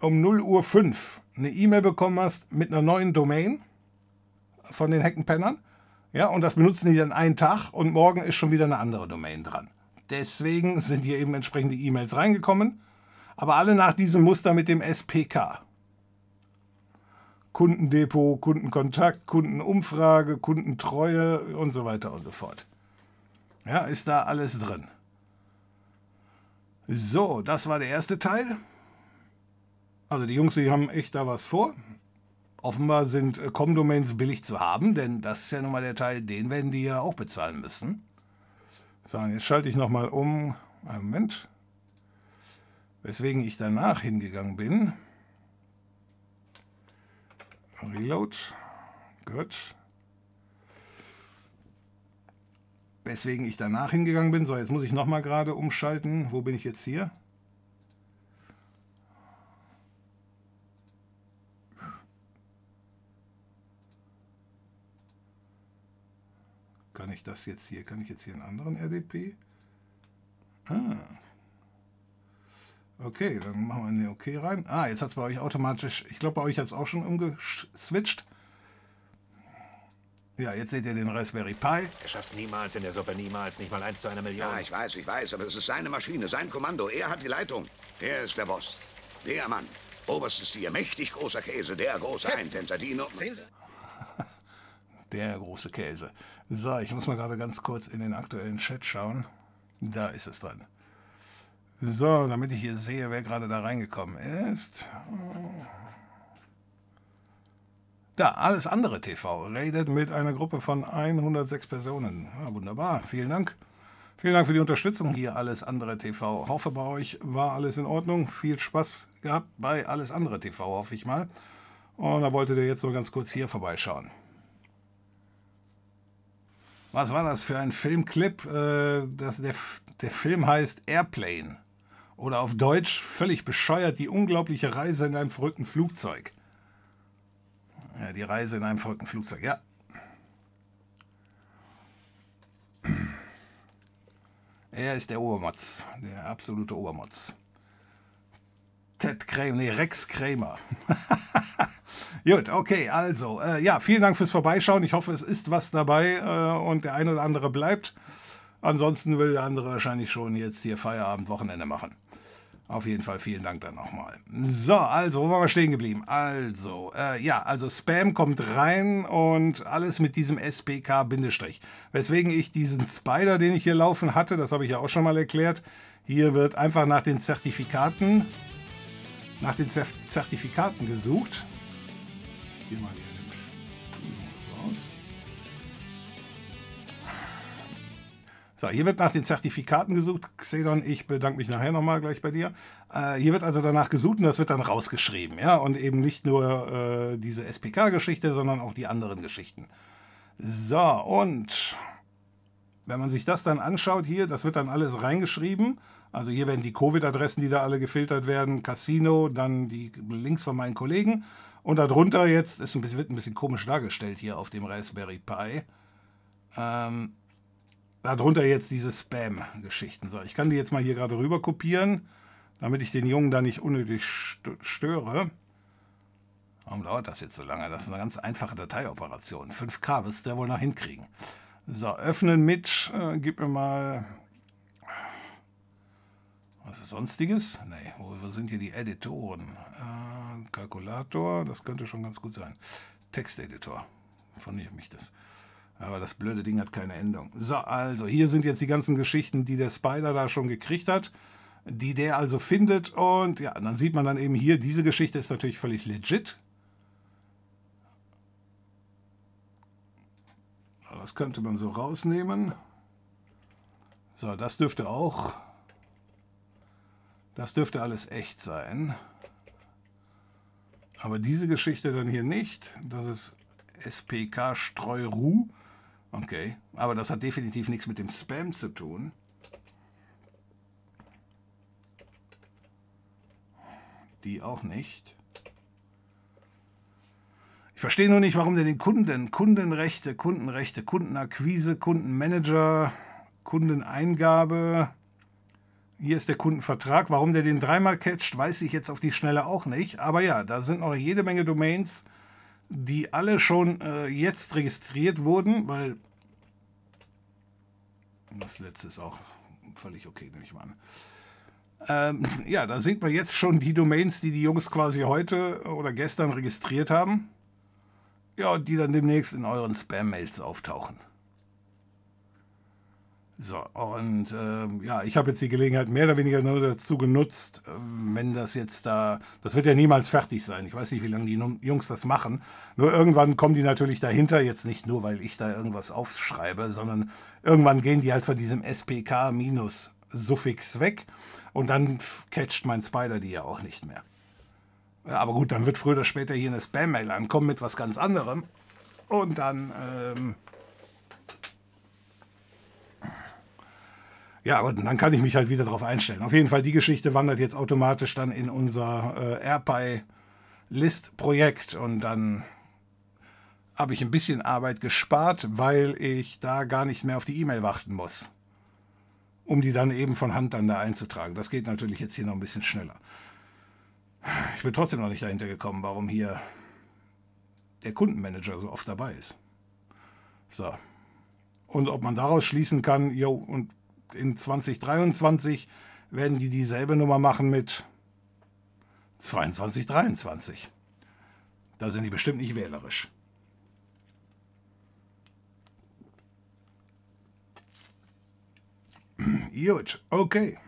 um 0 Uhr 5 eine E-Mail bekommen hast mit einer neuen Domain von den Heckenpennern. Ja, und das benutzen die dann einen Tag und morgen ist schon wieder eine andere Domain dran. Deswegen sind hier eben entsprechende E-Mails reingekommen aber alle nach diesem Muster mit dem SPK. Kundendepot, Kundenkontakt, Kundenumfrage, Kundentreue und so weiter und so fort. Ja, ist da alles drin. So, das war der erste Teil. Also die Jungs, die haben echt da was vor. Offenbar sind äh, Com-Domains billig zu haben, denn das ist ja nun mal der Teil, den werden die ja auch bezahlen müssen. So, jetzt schalte ich nochmal um. Einen Moment. Weswegen ich danach hingegangen bin. Reload. Gut. Weswegen ich danach hingegangen bin. So, jetzt muss ich nochmal gerade umschalten. Wo bin ich jetzt hier? Kann ich das jetzt hier? Kann ich jetzt hier einen anderen RDP? Ah, Okay, dann machen wir eine OK rein. Ah, jetzt hat es bei euch automatisch, ich glaube, bei euch hat es auch schon umgeswitcht. Ja, jetzt seht ihr den Raspberry Pi. Er schafft's niemals in der Suppe, niemals, nicht mal eins zu einer Million. Ja, ich weiß, ich weiß, aber es ist seine Maschine, sein Kommando. Er hat die Leitung. Er ist der Boss. Der Mann. Oberstes Tier, mächtig großer Käse, der große Eintänzer, Dino. Sehen Sie? Der große Käse. So, ich muss mal gerade ganz kurz in den aktuellen Chat schauen. Da ist es dran. So, damit ich hier sehe, wer gerade da reingekommen ist. Da, alles andere TV. Redet mit einer Gruppe von 106 Personen. Ja, wunderbar, vielen Dank. Vielen Dank für die Unterstützung hier, alles andere TV. Hoffe, bei euch war alles in Ordnung. Viel Spaß gehabt bei alles andere TV, hoffe ich mal. Und da wolltet ihr jetzt nur ganz kurz hier vorbeischauen. Was war das für ein Filmclip? Äh, das, der, der Film heißt Airplane. Oder auf Deutsch völlig bescheuert die unglaubliche Reise in einem verrückten Flugzeug. Ja, die Reise in einem verrückten Flugzeug, ja. Er ist der Obermotz, der absolute Obermotz. Ted Kramer, nee, Rex Kramer. [laughs] Gut, okay, also, äh, ja, vielen Dank fürs Vorbeischauen. Ich hoffe, es ist was dabei äh, und der eine oder andere bleibt. Ansonsten will der andere wahrscheinlich schon jetzt hier Feierabend, Wochenende machen. Auf jeden Fall vielen Dank dann nochmal. So, also, wo waren wir stehen geblieben? Also, äh, ja, also Spam kommt rein und alles mit diesem SPK-Bindestrich. Weswegen ich diesen Spider, den ich hier laufen hatte, das habe ich ja auch schon mal erklärt, hier wird einfach nach den Zertifikaten, nach den Zertifikaten gesucht. Hier mal die So, hier wird nach den Zertifikaten gesucht. Xedon, ich bedanke mich nachher nochmal gleich bei dir. Äh, hier wird also danach gesucht und das wird dann rausgeschrieben. Ja, und eben nicht nur äh, diese SPK-Geschichte, sondern auch die anderen Geschichten. So, und wenn man sich das dann anschaut hier, das wird dann alles reingeschrieben. Also hier werden die Covid-Adressen, die da alle gefiltert werden, Casino, dann die Links von meinen Kollegen. Und darunter jetzt ist ein bisschen, wird ein bisschen komisch dargestellt hier auf dem Raspberry Pi. Ähm, darunter jetzt diese Spam-Geschichten. So, ich kann die jetzt mal hier gerade rüber kopieren, damit ich den Jungen da nicht unnötig störe. Warum dauert das jetzt so lange? Das ist eine ganz einfache Dateioperation. 5K wirst du ja wohl noch hinkriegen. So, öffnen mit, äh, gib mir mal. Was ist sonstiges? Nee, wo, sind hier die Editoren? Äh, Kalkulator, das könnte schon ganz gut sein. Texteditor, von mir mich das. Aber das blöde Ding hat keine Endung. So, also hier sind jetzt die ganzen Geschichten, die der Spider da schon gekriegt hat, die der also findet. Und ja, dann sieht man dann eben hier, diese Geschichte ist natürlich völlig legit. Das könnte man so rausnehmen. So, das dürfte auch. Das dürfte alles echt sein. Aber diese Geschichte dann hier nicht. Das ist SPK Streuruh. Okay, aber das hat definitiv nichts mit dem Spam zu tun. Die auch nicht. Ich verstehe nur nicht, warum der den Kunden, Kundenrechte, Kundenrechte, Kundenakquise, Kundenmanager, Kundeneingabe, hier ist der Kundenvertrag, warum der den dreimal catcht, weiß ich jetzt auf die Schnelle auch nicht. Aber ja, da sind noch jede Menge Domains, die alle schon äh, jetzt registriert wurden, weil das letzte ist auch völlig okay, nehme ich mal an. Ähm, ja, da sieht man jetzt schon die Domains, die die Jungs quasi heute oder gestern registriert haben ja, die dann demnächst in euren Spam-Mails auftauchen. So, und äh, ja, ich habe jetzt die Gelegenheit mehr oder weniger nur dazu genutzt, äh, wenn das jetzt da, das wird ja niemals fertig sein. Ich weiß nicht, wie lange die Jungs das machen. Nur irgendwann kommen die natürlich dahinter, jetzt nicht nur, weil ich da irgendwas aufschreibe, sondern irgendwann gehen die halt von diesem SPK-Suffix weg und dann catcht mein Spider die ja auch nicht mehr. Ja, aber gut, dann wird früher oder später hier eine Spam-Mail ankommen mit was ganz anderem. Und dann, ähm ja, und dann kann ich mich halt wieder darauf einstellen. Auf jeden Fall, die Geschichte wandert jetzt automatisch dann in unser äh, AirPy-List-Projekt und dann habe ich ein bisschen Arbeit gespart, weil ich da gar nicht mehr auf die E-Mail warten muss, um die dann eben von Hand dann da einzutragen. Das geht natürlich jetzt hier noch ein bisschen schneller. Ich bin trotzdem noch nicht dahinter gekommen, warum hier der Kundenmanager so oft dabei ist. So. Und ob man daraus schließen kann, jo, und in 2023 werden die dieselbe Nummer machen mit 2223. Da sind die bestimmt nicht wählerisch. [clears throat] Gut, okay.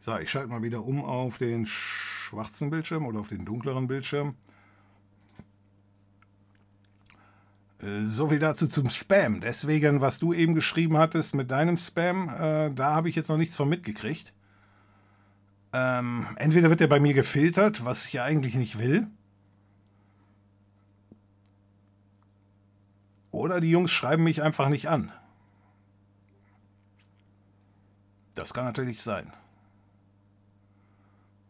So, ich schalte mal wieder um auf den schwarzen Bildschirm oder auf den dunkleren Bildschirm. Äh, so viel dazu zum Spam. Deswegen, was du eben geschrieben hattest mit deinem Spam, äh, da habe ich jetzt noch nichts von mitgekriegt. Ähm, entweder wird er bei mir gefiltert, was ich ja eigentlich nicht will. Oder die Jungs schreiben mich einfach nicht an. Das kann natürlich sein.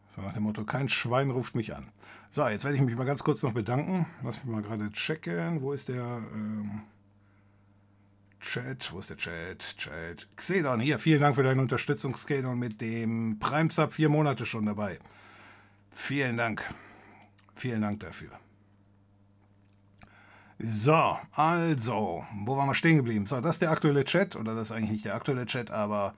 So nach dem Motto, kein Schwein ruft mich an. So, jetzt werde ich mich mal ganz kurz noch bedanken. Lass mich mal gerade checken. Wo ist der ähm, Chat? Wo ist der Chat? Chat. Xedon, hier, vielen Dank für deine Unterstützung, Xedon, mit dem Prime Sub vier Monate schon dabei. Vielen Dank. Vielen Dank dafür. So, also, wo waren wir stehen geblieben? So, das ist der aktuelle Chat, oder das ist eigentlich nicht der aktuelle Chat, aber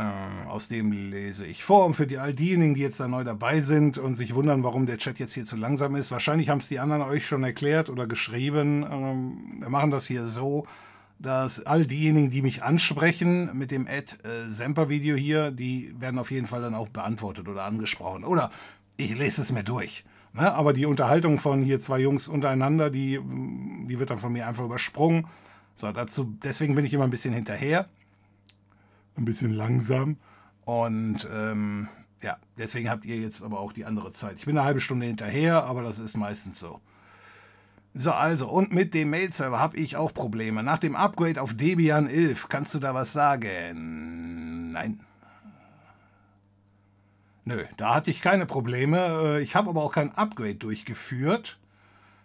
äh, aus dem lese ich vor. Und für die, all diejenigen, die jetzt da neu dabei sind und sich wundern, warum der Chat jetzt hier zu langsam ist, wahrscheinlich haben es die anderen euch schon erklärt oder geschrieben. Ähm, wir machen das hier so, dass all diejenigen, die mich ansprechen mit dem Ad äh, hier, die werden auf jeden Fall dann auch beantwortet oder angesprochen. Oder ich lese es mir durch. Ne? Aber die Unterhaltung von hier zwei Jungs untereinander, die, die wird dann von mir einfach übersprungen. So, dazu, deswegen bin ich immer ein bisschen hinterher ein bisschen langsam. Und ähm, ja, deswegen habt ihr jetzt aber auch die andere Zeit. Ich bin eine halbe Stunde hinterher, aber das ist meistens so. So, also, und mit dem Mail-Server habe ich auch Probleme. Nach dem Upgrade auf Debian 11, kannst du da was sagen? Nein. Nö, da hatte ich keine Probleme. Äh, ich habe aber auch kein Upgrade durchgeführt.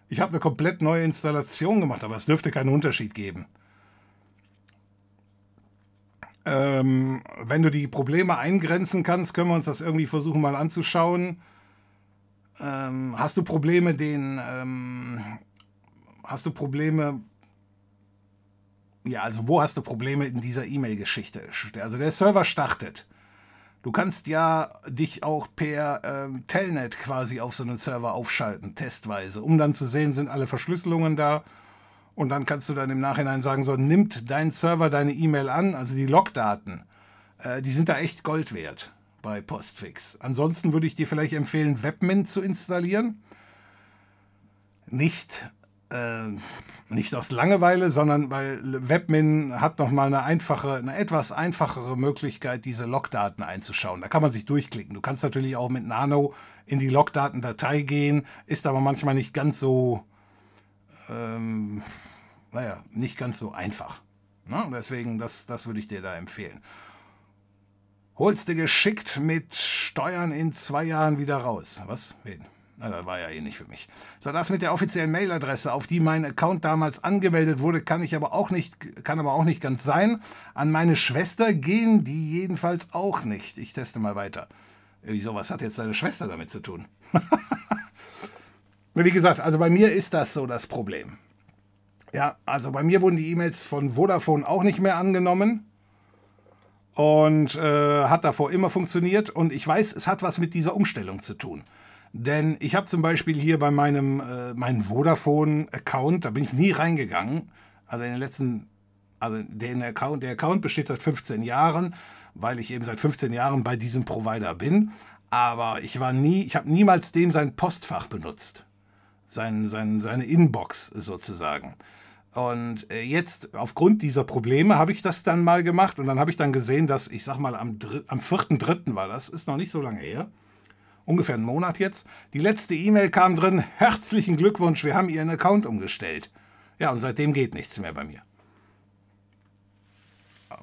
Ich habe eine komplett neue Installation gemacht, aber es dürfte keinen Unterschied geben. Ähm, wenn du die Probleme eingrenzen kannst, können wir uns das irgendwie versuchen mal anzuschauen. Ähm, hast du Probleme, den ähm, hast du Probleme? Ja, also wo hast du Probleme in dieser E-Mail-Geschichte? Also der Server startet. Du kannst ja dich auch per ähm, Telnet quasi auf so einen Server aufschalten, testweise, um dann zu sehen, sind alle Verschlüsselungen da. Und dann kannst du dann im Nachhinein sagen, so nimmt dein Server deine E-Mail an, also die Logdaten, äh, die sind da echt Gold wert bei Postfix. Ansonsten würde ich dir vielleicht empfehlen, Webmin zu installieren. Nicht äh, nicht aus Langeweile, sondern weil Webmin hat nochmal eine einfache, eine etwas einfachere Möglichkeit, diese Logdaten einzuschauen. Da kann man sich durchklicken. Du kannst natürlich auch mit Nano in die Logdatendatei gehen, ist aber manchmal nicht ganz so, ähm, naja, nicht ganz so einfach. Ne? Deswegen, das, das würde ich dir da empfehlen. Holst du geschickt mit Steuern in zwei Jahren wieder raus. Was? Wen? Na, das war ja eh nicht für mich. So, das mit der offiziellen Mailadresse, auf die mein Account damals angemeldet wurde, kann ich aber auch nicht, kann aber auch nicht ganz sein. An meine Schwester gehen die jedenfalls auch nicht. Ich teste mal weiter. Wieso, was hat jetzt deine Schwester damit zu tun? [laughs] Wie gesagt, also bei mir ist das so das Problem. Ja, also bei mir wurden die E-Mails von Vodafone auch nicht mehr angenommen und äh, hat davor immer funktioniert. Und ich weiß, es hat was mit dieser Umstellung zu tun. Denn ich habe zum Beispiel hier bei meinem äh, meinem Vodafone-Account, da bin ich nie reingegangen. Also in den letzten, also den Account, der Account besteht seit 15 Jahren, weil ich eben seit 15 Jahren bei diesem Provider bin. Aber ich war nie, ich habe niemals dem sein Postfach benutzt. Sein, sein, seine Inbox sozusagen. Und äh, jetzt, aufgrund dieser Probleme, habe ich das dann mal gemacht und dann habe ich dann gesehen, dass, ich sag mal, am, am 4.3. war das, ist noch nicht so lange her, ungefähr einen Monat jetzt. Die letzte E-Mail kam drin, herzlichen Glückwunsch, wir haben Ihren Account umgestellt. Ja, und seitdem geht nichts mehr bei mir.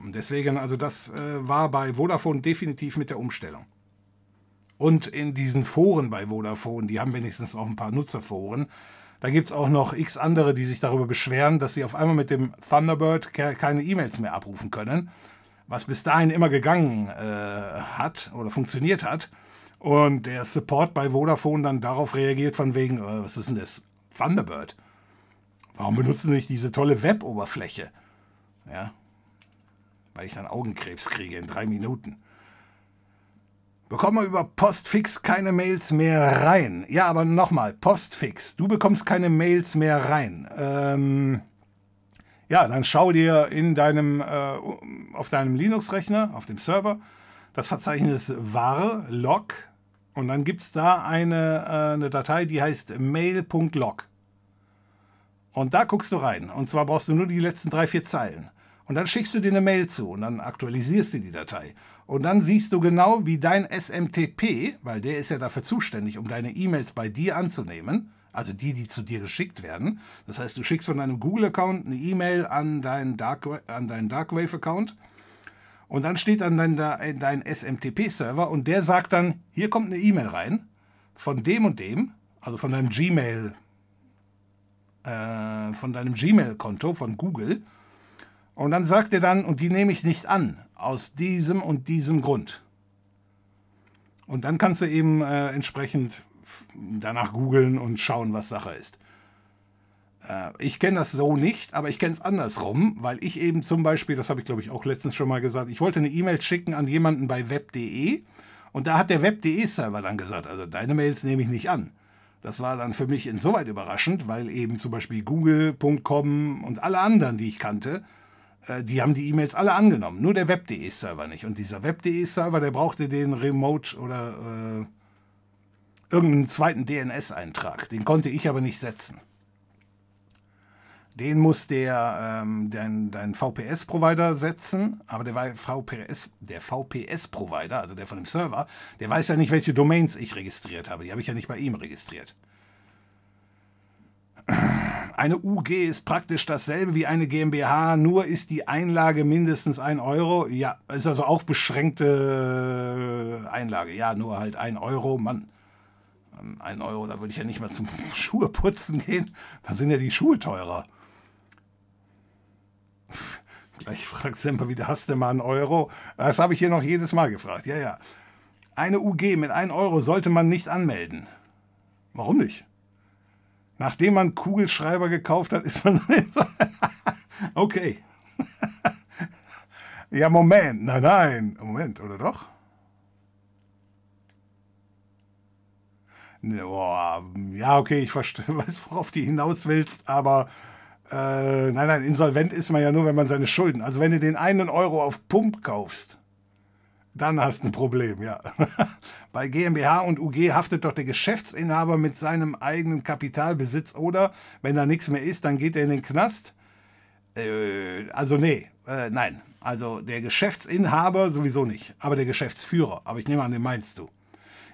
Deswegen, also das äh, war bei Vodafone definitiv mit der Umstellung. Und in diesen Foren bei Vodafone, die haben wenigstens auch ein paar Nutzerforen, da gibt es auch noch x andere, die sich darüber beschweren, dass sie auf einmal mit dem Thunderbird keine E-Mails mehr abrufen können, was bis dahin immer gegangen äh, hat oder funktioniert hat. Und der Support bei Vodafone dann darauf reagiert, von wegen, äh, was ist denn das? Thunderbird. Warum benutzen Sie nicht diese tolle Web-Oberfläche? Ja. Weil ich dann Augenkrebs kriege in drei Minuten. Bekomme über Postfix keine Mails mehr rein. Ja, aber nochmal, Postfix, du bekommst keine Mails mehr rein. Ähm, ja, dann schau dir in deinem, äh, auf deinem Linux-Rechner, auf dem Server, das Verzeichnis var log und dann gibt es da eine, äh, eine Datei, die heißt mail.log. Und da guckst du rein. Und zwar brauchst du nur die letzten drei, vier Zeilen. Und dann schickst du dir eine Mail zu und dann aktualisierst du die Datei. Und dann siehst du genau, wie dein SMTP, weil der ist ja dafür zuständig, um deine E-Mails bei dir anzunehmen, also die, die zu dir geschickt werden. Das heißt, du schickst von deinem Google-Account eine E-Mail an deinen Darkwave-Account und dann steht dann dein, dein SMTP-Server und der sagt dann, hier kommt eine E-Mail rein von dem und dem, also von deinem Gmail, äh, von deinem Gmail-Konto von Google. Und dann sagt er dann, und die nehme ich nicht an, aus diesem und diesem Grund. Und dann kannst du eben äh, entsprechend danach googeln und schauen, was Sache ist. Äh, ich kenne das so nicht, aber ich kenne es andersrum, weil ich eben zum Beispiel, das habe ich glaube ich auch letztens schon mal gesagt, ich wollte eine E-Mail schicken an jemanden bei web.de und da hat der web.de-Server dann gesagt, also deine Mails nehme ich nicht an. Das war dann für mich insoweit überraschend, weil eben zum Beispiel google.com und alle anderen, die ich kannte, die haben die E-Mails alle angenommen, nur der web.de-Server nicht. Und dieser web.de-Server, der brauchte den Remote oder äh, irgendeinen zweiten DNS-Eintrag. Den konnte ich aber nicht setzen. Den muss der, ähm, dein, dein VPS-Provider setzen, aber der VPS, der VPS-Provider, also der von dem Server, der weiß ja nicht, welche Domains ich registriert habe. Die habe ich ja nicht bei ihm registriert. Eine UG ist praktisch dasselbe wie eine GmbH, nur ist die Einlage mindestens 1 Euro. Ja, ist also auch beschränkte Einlage. Ja, nur halt 1 Euro. Mann, 1 Euro, da würde ich ja nicht mal zum [laughs] Schuhe putzen gehen. Da sind ja die Schuhe teurer. [laughs] Gleich fragt Semper wieder, hast du mal einen Euro? Das habe ich hier noch jedes Mal gefragt. Ja, ja. Eine UG mit 1 Euro sollte man nicht anmelden. Warum nicht? Nachdem man Kugelschreiber gekauft hat, ist man. [laughs] okay. [laughs] ja, Moment. Nein, nein. Moment, oder doch? Ja, okay, ich verstehe, [laughs] weiß, worauf du hinaus willst, aber äh, nein, nein, insolvent ist man ja nur, wenn man seine Schulden. Also wenn du den einen Euro auf Pump kaufst, dann hast du ein Problem, ja. [laughs] Bei GmbH und UG haftet doch der Geschäftsinhaber mit seinem eigenen Kapitalbesitz oder wenn da nichts mehr ist, dann geht er in den Knast. Äh, also nee, äh, nein. Also der Geschäftsinhaber sowieso nicht, aber der Geschäftsführer. Aber ich nehme an, den meinst du.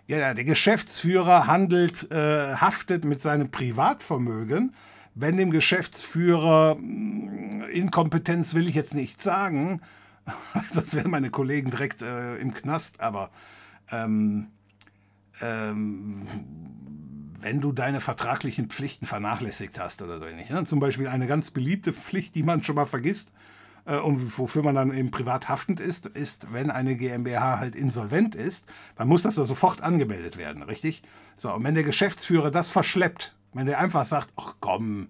Ja, der Geschäftsführer handelt, äh, haftet mit seinem Privatvermögen. Wenn dem Geschäftsführer hm, Inkompetenz will ich jetzt nicht sagen, [laughs] sonst wären meine Kollegen direkt äh, im Knast, aber ähm, ähm, wenn du deine vertraglichen Pflichten vernachlässigt hast oder so ähnlich. Ne? Zum Beispiel eine ganz beliebte Pflicht, die man schon mal vergisst äh, und wofür man dann eben privat haftend ist, ist, wenn eine GmbH halt insolvent ist, dann muss das da sofort angemeldet werden, richtig? So, und wenn der Geschäftsführer das verschleppt, wenn der einfach sagt, ach komm,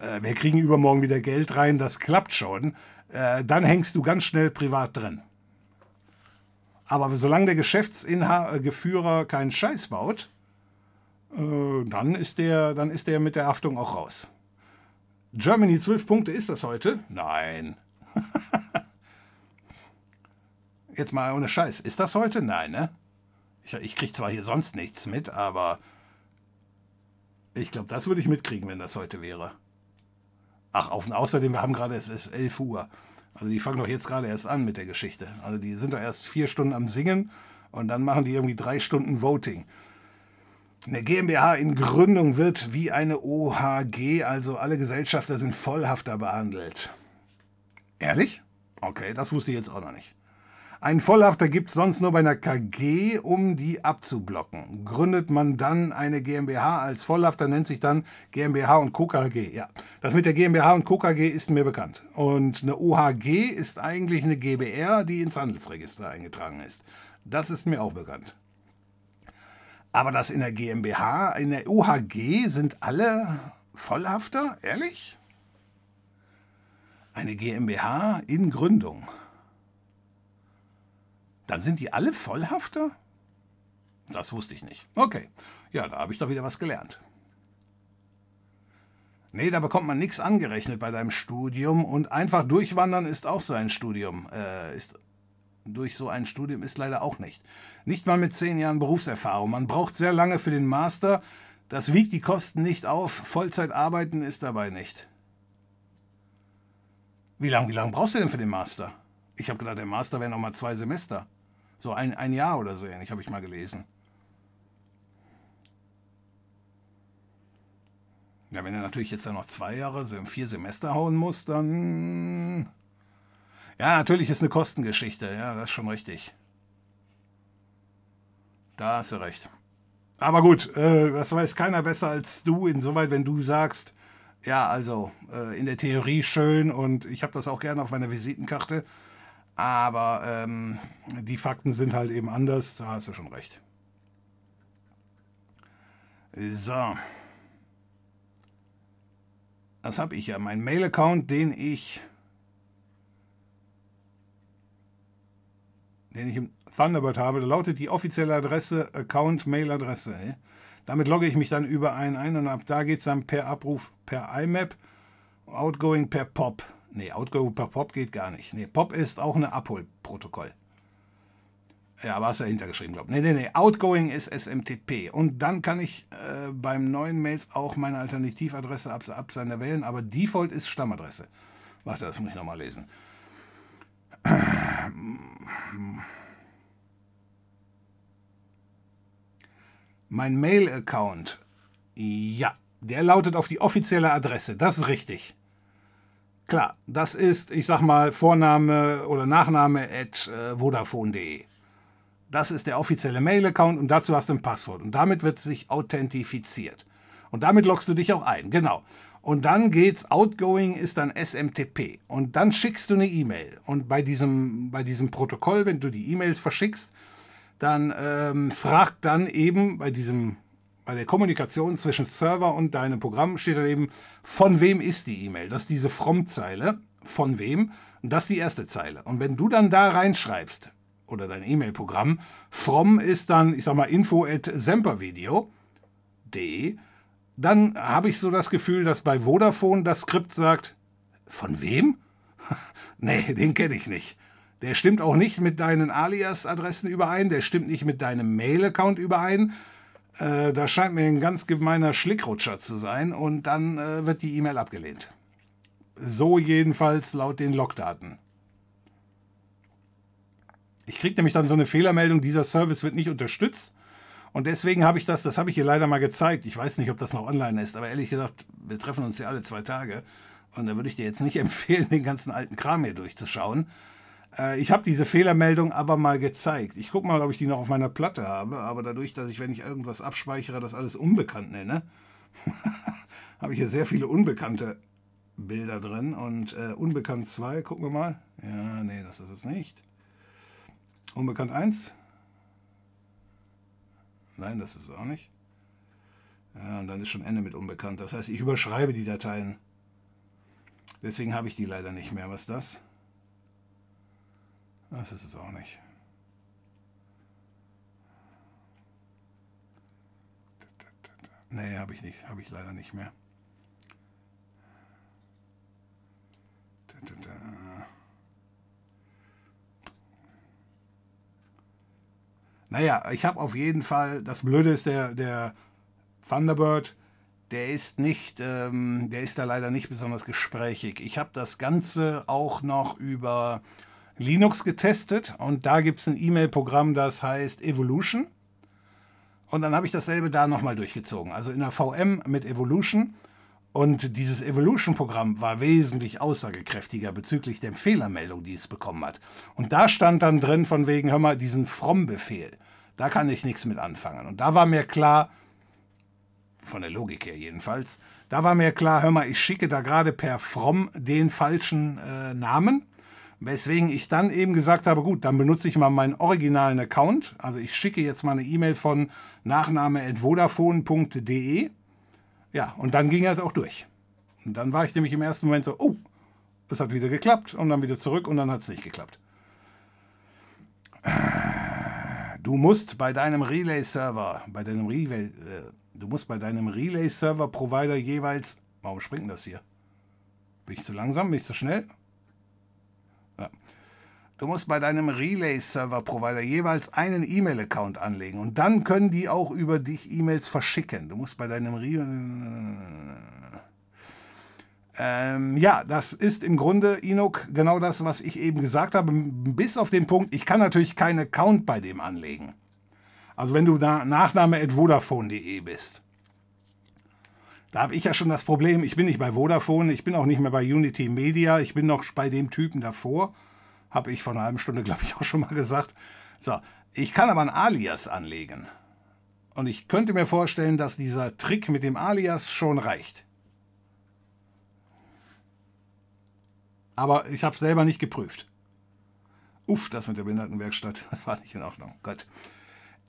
äh, wir kriegen übermorgen wieder Geld rein, das klappt schon, äh, dann hängst du ganz schnell privat drin. Aber solange der Geschäftsführer keinen Scheiß baut, äh, dann, ist der, dann ist der mit der Haftung auch raus. Germany 12 Punkte ist das heute? Nein. [laughs] Jetzt mal ohne Scheiß. Ist das heute? Nein, ne? Ich, ich kriege zwar hier sonst nichts mit, aber ich glaube, das würde ich mitkriegen, wenn das heute wäre. Ach, auf, außerdem, wir haben gerade, es ist 11 Uhr. Also die fangen doch jetzt gerade erst an mit der Geschichte. Also die sind doch erst vier Stunden am Singen und dann machen die irgendwie drei Stunden Voting. Eine GmbH in Gründung wird wie eine OHG, also alle Gesellschafter sind vollhafter behandelt. Ehrlich? Okay, das wusste ich jetzt auch noch nicht. Ein Vollhafter gibt es sonst nur bei einer KG, um die abzublocken. Gründet man dann eine GmbH als Vollhafter, nennt sich dann GmbH und Co. KG. Ja, das mit der GmbH und Co. KG ist mir bekannt. Und eine OHG ist eigentlich eine GBR, die ins Handelsregister eingetragen ist. Das ist mir auch bekannt. Aber das in der GmbH, in der OHG sind alle Vollhafter? Ehrlich? Eine GmbH in Gründung. Dann sind die alle Vollhafter? Das wusste ich nicht. Okay, ja, da habe ich doch wieder was gelernt. Nee, da bekommt man nichts angerechnet bei deinem Studium und einfach durchwandern ist auch so ein Studium. Äh, ist, durch so ein Studium ist leider auch nicht. Nicht mal mit zehn Jahren Berufserfahrung. Man braucht sehr lange für den Master. Das wiegt die Kosten nicht auf. Vollzeit arbeiten ist dabei nicht. Wie lange wie lang brauchst du denn für den Master? Ich habe gedacht, der Master wäre noch mal zwei Semester. So ein, ein Jahr oder so ähnlich, habe ich mal gelesen. Ja, wenn er natürlich jetzt dann noch zwei Jahre, vier Semester hauen muss, dann. Ja, natürlich ist eine Kostengeschichte, ja, das ist schon richtig. Da hast du recht. Aber gut, äh, das weiß keiner besser als du, insoweit, wenn du sagst, ja, also äh, in der Theorie schön und ich habe das auch gerne auf meiner Visitenkarte. Aber ähm, die Fakten sind halt eben anders, da hast du schon recht. So. Das habe ich ja. Mein Mail-Account, den ich, den ich im Thunderbird habe, lautet die offizielle Adresse Account-Mail-Adresse. Damit logge ich mich dann über einen ein und ab da geht es dann per Abruf per IMAP, Outgoing per POP. Nee, Outgoing per Pop geht gar nicht. Nee, Pop ist auch eine Abholprotokoll. Ja, aber hast du dahinter geschrieben. Nee, nee, nee. Outgoing ist SMTP. Und dann kann ich äh, beim neuen Mails auch meine Alternativadresse ab, Absender wählen, aber Default ist Stammadresse. Warte, das muss ich nochmal lesen. Mein Mail-Account. Ja, Der lautet auf die offizielle Adresse. Das ist richtig. Klar, das ist, ich sag mal, Vorname oder Nachname at äh, vodafone.de. Das ist der offizielle Mail-Account und dazu hast du ein Passwort. Und damit wird sich authentifiziert. Und damit loggst du dich auch ein, genau. Und dann geht's, Outgoing ist dann SMTP. Und dann schickst du eine E-Mail. Und bei diesem, bei diesem Protokoll, wenn du die E-Mails verschickst, dann ähm, fragt dann eben bei diesem, bei der Kommunikation zwischen Server und deinem Programm steht dann eben, von wem ist die E-Mail? Das ist diese From-Zeile, von wem? Das ist die erste Zeile. Und wenn du dann da reinschreibst, oder dein E-Mail-Programm, from ist dann, ich sag mal, info at sempervideo.de, dann habe ich so das Gefühl, dass bei Vodafone das Skript sagt, von wem? [laughs] nee, den kenne ich nicht. Der stimmt auch nicht mit deinen Alias-Adressen überein, der stimmt nicht mit deinem Mail-Account überein. Äh, das scheint mir ein ganz gemeiner Schlickrutscher zu sein und dann äh, wird die E-Mail abgelehnt. So jedenfalls laut den Logdaten. Ich kriege nämlich dann so eine Fehlermeldung, dieser Service wird nicht unterstützt. Und deswegen habe ich das, das habe ich hier leider mal gezeigt. Ich weiß nicht, ob das noch online ist, aber ehrlich gesagt, wir treffen uns ja alle zwei Tage. Und da würde ich dir jetzt nicht [laughs] empfehlen, den ganzen alten Kram hier durchzuschauen. Äh, ich habe diese Fehlermeldung aber mal gezeigt. Ich gucke mal, ob ich die noch auf meiner Platte habe. Aber dadurch, dass ich, wenn ich irgendwas abspeichere, das alles unbekannt nenne, [laughs] habe ich hier sehr viele unbekannte Bilder drin. Und äh, unbekannt 2, gucken wir mal. Ja, nee, das ist es nicht. Unbekannt 1. Nein, das ist es auch nicht. Ja, und dann ist schon Ende mit unbekannt. Das heißt, ich überschreibe die Dateien. Deswegen habe ich die leider nicht mehr. Was ist das? Das ist es auch nicht. Nee, habe ich nicht. Habe ich leider nicht mehr. Naja, ich habe auf jeden Fall, das Blöde ist, der, der Thunderbird, der ist nicht, ähm, der ist da leider nicht besonders gesprächig. Ich habe das Ganze auch noch über Linux getestet und da gibt es ein E-Mail-Programm, das heißt Evolution. Und dann habe ich dasselbe da nochmal durchgezogen. Also in der VM mit Evolution. Und dieses Evolution-Programm war wesentlich aussagekräftiger bezüglich der Fehlermeldung, die es bekommen hat. Und da stand dann drin von wegen, hör mal, diesen From-Befehl. Da kann ich nichts mit anfangen. Und da war mir klar, von der Logik her jedenfalls, da war mir klar, hör mal, ich schicke da gerade per From den falschen äh, Namen. Weswegen ich dann eben gesagt habe, gut, dann benutze ich mal meinen originalen Account. Also ich schicke jetzt mal eine E-Mail von nachname.vodafone.de ja, und dann ging er auch durch. Und dann war ich nämlich im ersten Moment so, oh, es hat wieder geklappt und dann wieder zurück und dann hat es nicht geklappt. Du musst bei deinem Relay-Server, bei deinem Relay, äh, du musst bei deinem Relay-Server-Provider jeweils, warum springt das hier? Bin ich zu langsam? Bin ich zu schnell? Du musst bei deinem Relay-Server-Provider jeweils einen E-Mail-Account anlegen und dann können die auch über dich E-Mails verschicken. Du musst bei deinem Relay. Ähm, ja, das ist im Grunde, Inok, genau das, was ich eben gesagt habe. Bis auf den Punkt, ich kann natürlich keinen Account bei dem anlegen. Also wenn du da nachname.vodafone.de bist. Da habe ich ja schon das Problem, ich bin nicht bei Vodafone, ich bin auch nicht mehr bei Unity Media, ich bin noch bei dem Typen davor. Habe ich vor einer halben Stunde, glaube ich, auch schon mal gesagt. So, ich kann aber ein Alias anlegen. Und ich könnte mir vorstellen, dass dieser Trick mit dem Alias schon reicht. Aber ich habe es selber nicht geprüft. Uff, das mit der Behindertenwerkstatt, [laughs] das war nicht in Ordnung. Gott.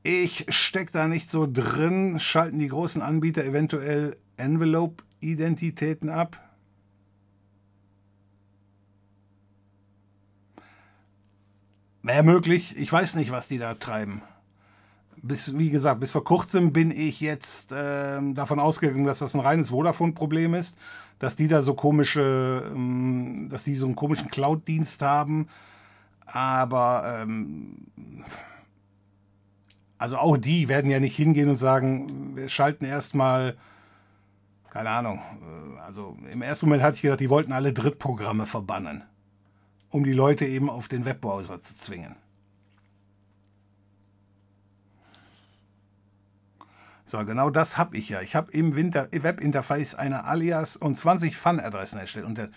Ich stecke da nicht so drin. Schalten die großen Anbieter eventuell Envelope-Identitäten ab? Wäre möglich. Ich weiß nicht, was die da treiben. Bis, wie gesagt, bis vor kurzem bin ich jetzt äh, davon ausgegangen, dass das ein reines Vodafone-Problem ist, dass die da so komische, ähm, dass die so einen komischen Cloud-Dienst haben. Aber ähm, also auch die werden ja nicht hingehen und sagen, wir schalten erstmal, keine Ahnung. Äh, also im ersten Moment hatte ich gedacht, die wollten alle Drittprogramme verbannen um die Leute eben auf den Webbrowser zu zwingen. So, genau das habe ich ja. Ich habe im Webinterface eine Alias und 20 Fun-Adressen erstellt. Und der,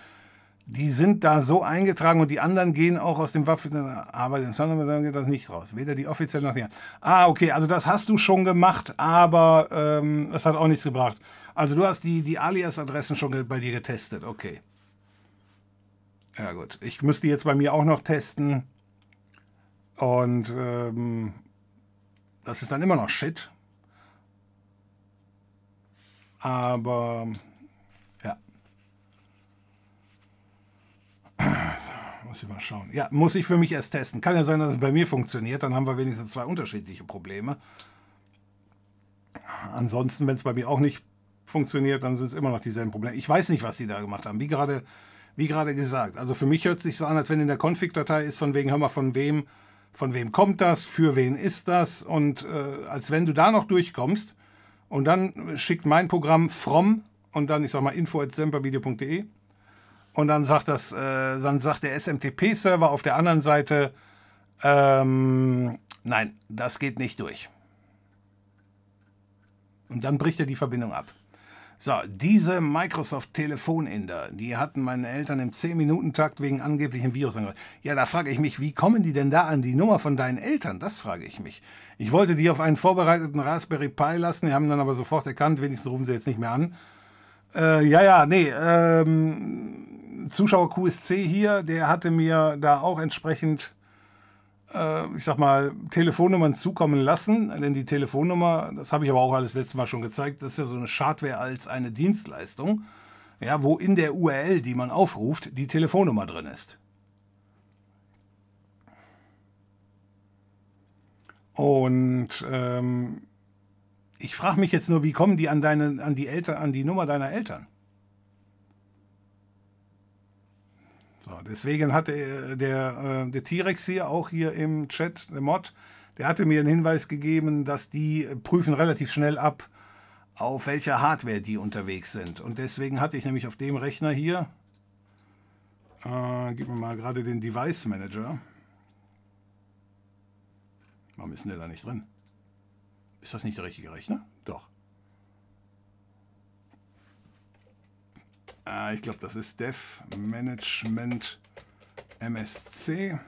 die sind da so eingetragen und die anderen gehen auch aus dem Waffen, aber den Thunderbird geht das nicht raus. Weder die offiziell noch die anderen. Ah, okay, also das hast du schon gemacht, aber ähm, es hat auch nichts gebracht. Also du hast die, die Alias-Adressen schon bei dir getestet, okay. Ja gut, ich müsste jetzt bei mir auch noch testen und ähm, das ist dann immer noch Shit. Aber Muss ich mal schauen. Ja, muss ich für mich erst testen. Kann ja sein, dass es bei mir funktioniert. Dann haben wir wenigstens zwei unterschiedliche Probleme. Ansonsten, wenn es bei mir auch nicht funktioniert, dann sind es immer noch dieselben Probleme. Ich weiß nicht, was die da gemacht haben. Wie gerade, wie gerade gesagt. Also für mich hört es sich so an, als wenn in der Config-Datei ist, von wegen, hör mal, von wem, von wem kommt das, für wen ist das und äh, als wenn du da noch durchkommst und dann schickt mein Programm from und dann, ich sag mal, info.sempervideo.de und dann sagt das, äh, dann sagt der SMTP-Server auf der anderen Seite, ähm, nein, das geht nicht durch. Und dann bricht er die Verbindung ab. So, diese Microsoft Telefoninder, die hatten meine Eltern im 10-Minuten-Takt wegen angeblichen Virus angehört. Ja, da frage ich mich, wie kommen die denn da an die Nummer von deinen Eltern? Das frage ich mich. Ich wollte die auf einen vorbereiteten Raspberry Pi lassen, die haben dann aber sofort erkannt, wenigstens rufen sie jetzt nicht mehr an. Äh, ja, ja, nee, ähm, Zuschauer QSC hier, der hatte mir da auch entsprechend, ich sag mal, Telefonnummern zukommen lassen. Denn die Telefonnummer, das habe ich aber auch alles letztes Mal schon gezeigt, das ist ja so eine Schadware als eine Dienstleistung, ja, wo in der URL, die man aufruft, die Telefonnummer drin ist. Und ähm, ich frage mich jetzt nur, wie kommen die an deine, an die Eltern, an die Nummer deiner Eltern? So, deswegen hatte der, äh, der T-Rex hier auch hier im Chat, der Mod, der hatte mir einen Hinweis gegeben, dass die prüfen relativ schnell ab, auf welcher Hardware die unterwegs sind. Und deswegen hatte ich nämlich auf dem Rechner hier, äh, gib mir mal gerade den Device Manager. Warum ist denn der da nicht drin? Ist das nicht der richtige Rechner? Doch. Äh, ich glaube, das ist Dev Management MSC.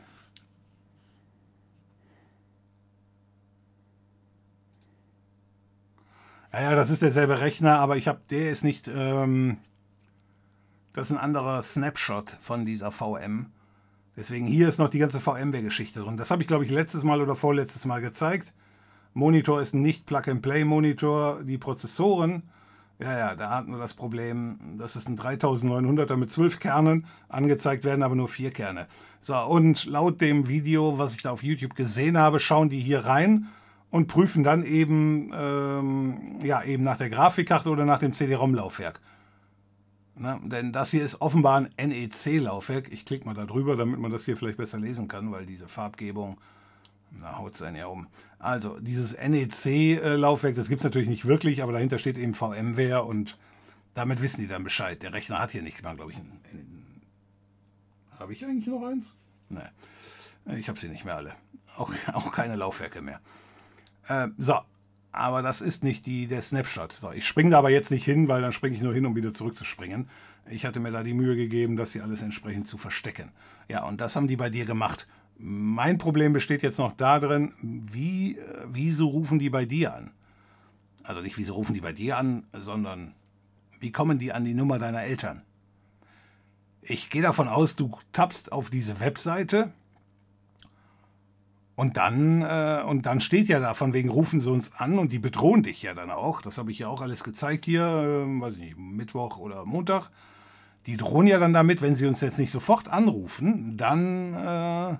Ja, ja, das ist derselbe Rechner, aber ich habe, der ist nicht, ähm, das ist ein anderer Snapshot von dieser VM. Deswegen hier ist noch die ganze VMware-Geschichte drin. Das habe ich, glaube ich, letztes Mal oder vorletztes Mal gezeigt. Monitor ist nicht Plug-and-Play-Monitor. Die Prozessoren ja, ja, da hatten wir das Problem, das ist ein 3900er mit zwölf Kernen, angezeigt werden aber nur vier Kerne. So, und laut dem Video, was ich da auf YouTube gesehen habe, schauen die hier rein und prüfen dann eben, ähm, ja, eben nach der Grafikkarte oder nach dem CD-ROM-Laufwerk. Ne? Denn das hier ist offenbar ein NEC-Laufwerk. Ich klicke mal da drüber, damit man das hier vielleicht besser lesen kann, weil diese Farbgebung na, haut es einen ja um. Also, dieses NEC-Laufwerk, das gibt es natürlich nicht wirklich, aber dahinter steht eben VMware und damit wissen die dann Bescheid. Der Rechner hat hier nicht mal, glaube ich, Habe ich eigentlich noch eins? Nein. Ich habe sie nicht mehr alle. Auch, [laughs] auch keine Laufwerke mehr. Äh, so, aber das ist nicht die, der Snapshot. So, ich springe da aber jetzt nicht hin, weil dann springe ich nur hin, um wieder zurückzuspringen. Ich hatte mir da die Mühe gegeben, das hier alles entsprechend zu verstecken. Ja, und das haben die bei dir gemacht. Mein Problem besteht jetzt noch darin, wie, äh, wieso rufen die bei dir an? Also nicht, wieso rufen die bei dir an, sondern wie kommen die an die Nummer deiner Eltern? Ich gehe davon aus, du tappst auf diese Webseite und dann, äh, und dann steht ja da, von wegen rufen sie uns an und die bedrohen dich ja dann auch. Das habe ich ja auch alles gezeigt hier, äh, weiß ich nicht, Mittwoch oder Montag. Die drohen ja dann damit, wenn sie uns jetzt nicht sofort anrufen, dann äh,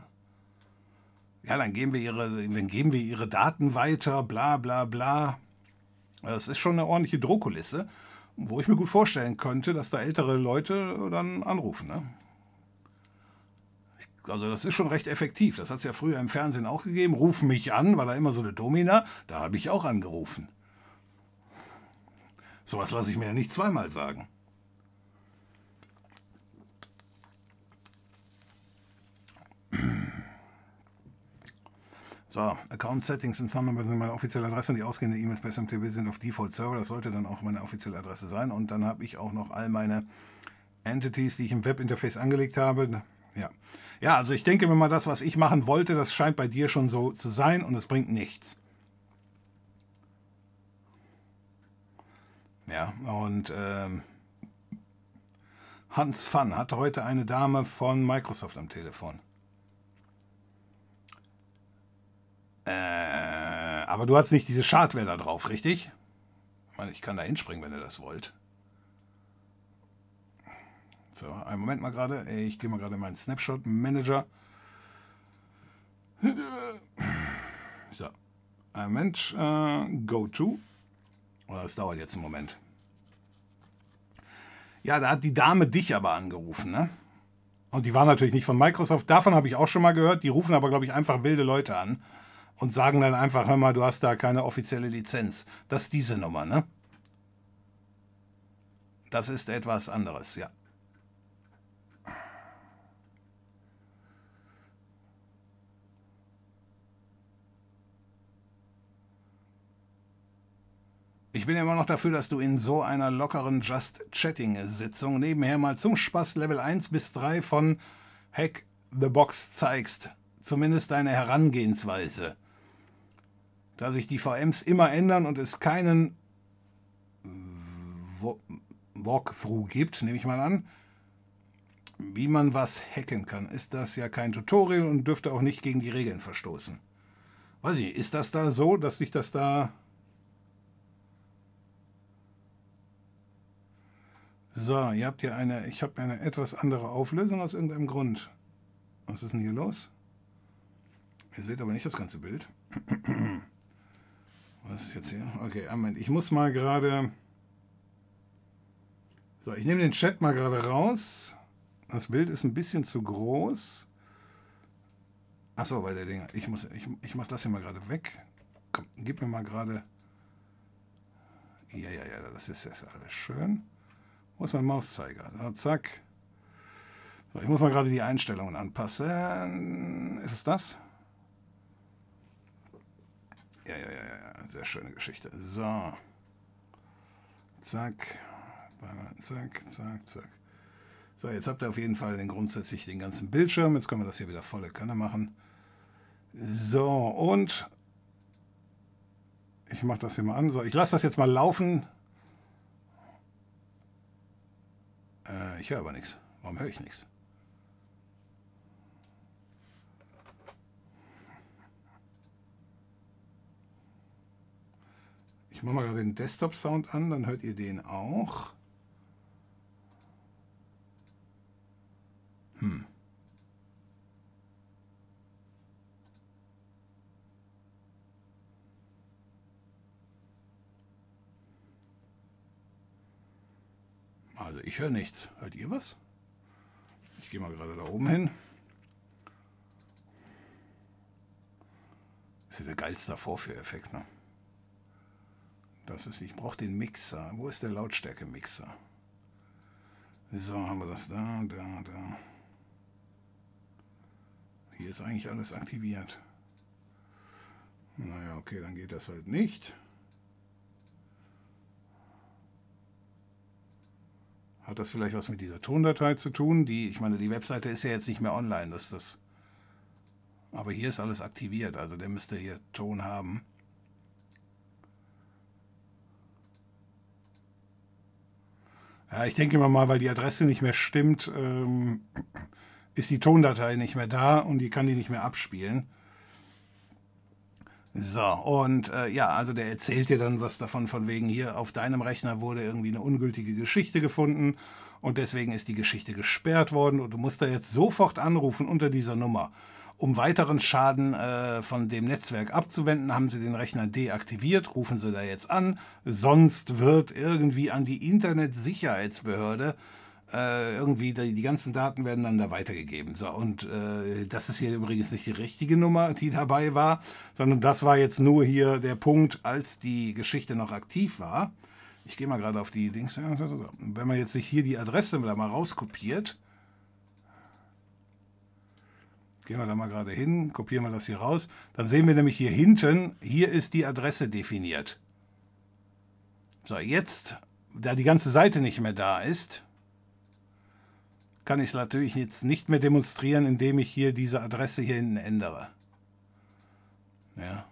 ja, dann geben wir ihre, dann geben wir ihre Daten weiter, bla bla bla. Das ist schon eine ordentliche Drohkulisse, wo ich mir gut vorstellen könnte, dass da ältere Leute dann anrufen. Ne? Also das ist schon recht effektiv. Das hat es ja früher im Fernsehen auch gegeben. Ruf mich an, war da immer so eine Domina. Da habe ich auch angerufen. Sowas lasse ich mir ja nicht zweimal sagen. So, Account Settings in Thunderbird sind meine offizielle Adresse und die ausgehenden E-Mails bei SMTP sind auf Default Server. Das sollte dann auch meine offizielle Adresse sein. Und dann habe ich auch noch all meine Entities, die ich im Webinterface angelegt habe. Ja. ja, also ich denke mir mal, das, was ich machen wollte, das scheint bei dir schon so zu sein und es bringt nichts. Ja, und ähm, Hans Fun hat heute eine Dame von Microsoft am Telefon. Äh, aber du hast nicht diese Schadware da drauf, richtig? Ich, kann da hinspringen, wenn ihr das wollt. So, einen Moment mal gerade. Ich gehe mal gerade in meinen Snapshot Manager. So, einen Moment. Äh, go to. Oder das dauert jetzt einen Moment. Ja, da hat die Dame dich aber angerufen, ne? Und die war natürlich nicht von Microsoft. Davon habe ich auch schon mal gehört. Die rufen aber, glaube ich, einfach wilde Leute an und sagen dann einfach, hör mal, du hast da keine offizielle Lizenz. Das ist diese Nummer, ne? Das ist etwas anderes, ja. Ich bin immer noch dafür, dass du in so einer lockeren Just-Chatting-Sitzung nebenher mal zum Spaß Level 1 bis 3 von Hack the Box zeigst. Zumindest deine Herangehensweise da sich die VMs immer ändern und es keinen Walkthrough gibt, nehme ich mal an, wie man was hacken kann, ist das ja kein Tutorial und dürfte auch nicht gegen die Regeln verstoßen. Weiß ich, ist das da so, dass sich das da... So, ihr habt ja eine, ich habe eine etwas andere Auflösung aus irgendeinem Grund. Was ist denn hier los? Ihr seht aber nicht das ganze Bild. Was ist jetzt hier? Okay, Moment. Ich muss mal gerade. So, ich nehme den Chat mal gerade raus. Das Bild ist ein bisschen zu groß. Achso, weil der Dinger. Ich ich, ich mache das hier mal gerade weg. Komm, gib mir mal gerade. Ja, ja, ja, das ist jetzt alles schön. Wo ist mein Mauszeiger? So, zack. So, ich muss mal gerade die Einstellungen anpassen. Ist es das? Ja, ja, ja, ja. Sehr schöne Geschichte. So. Zack. Zack, zack, zack. So, jetzt habt ihr auf jeden Fall den grundsätzlich den ganzen Bildschirm. Jetzt können wir das hier wieder volle Kanne machen. So, und ich mache das hier mal an. So, ich lasse das jetzt mal laufen. Äh, ich höre aber nichts. Warum höre ich nichts? Ich mache mal gerade den Desktop-Sound an, dann hört ihr den auch. Hm. Also ich höre nichts. Hört ihr was? Ich gehe mal gerade da oben hin. Das ist ja der geilste Vorführeffekt, ne? Das ist, ich brauche den Mixer. Wo ist der Lautstärke-Mixer? So, haben wir das da, da, da. Hier ist eigentlich alles aktiviert. Naja, okay, dann geht das halt nicht. Hat das vielleicht was mit dieser Tondatei zu tun? Die, ich meine, die Webseite ist ja jetzt nicht mehr online. Das, das, aber hier ist alles aktiviert, also der müsste hier Ton haben. Ja, ich denke mal, weil die Adresse nicht mehr stimmt, ähm, ist die Tondatei nicht mehr da und die kann die nicht mehr abspielen. So, und äh, ja, also der erzählt dir dann was davon, von wegen hier auf deinem Rechner wurde irgendwie eine ungültige Geschichte gefunden und deswegen ist die Geschichte gesperrt worden und du musst da jetzt sofort anrufen unter dieser Nummer. Um weiteren Schaden äh, von dem Netzwerk abzuwenden, haben sie den Rechner deaktiviert. Rufen Sie da jetzt an. Sonst wird irgendwie an die Internetsicherheitsbehörde äh, irgendwie die, die, ganzen Daten werden dann da weitergegeben. So, und äh, das ist hier übrigens nicht die richtige Nummer, die dabei war, sondern das war jetzt nur hier der Punkt, als die Geschichte noch aktiv war. Ich gehe mal gerade auf die Dings. Wenn man jetzt sich hier die Adresse da mal rauskopiert, Gehen wir da mal gerade hin, kopieren wir das hier raus. Dann sehen wir nämlich hier hinten, hier ist die Adresse definiert. So, jetzt, da die ganze Seite nicht mehr da ist, kann ich es natürlich jetzt nicht mehr demonstrieren, indem ich hier diese Adresse hier hinten ändere. Ja.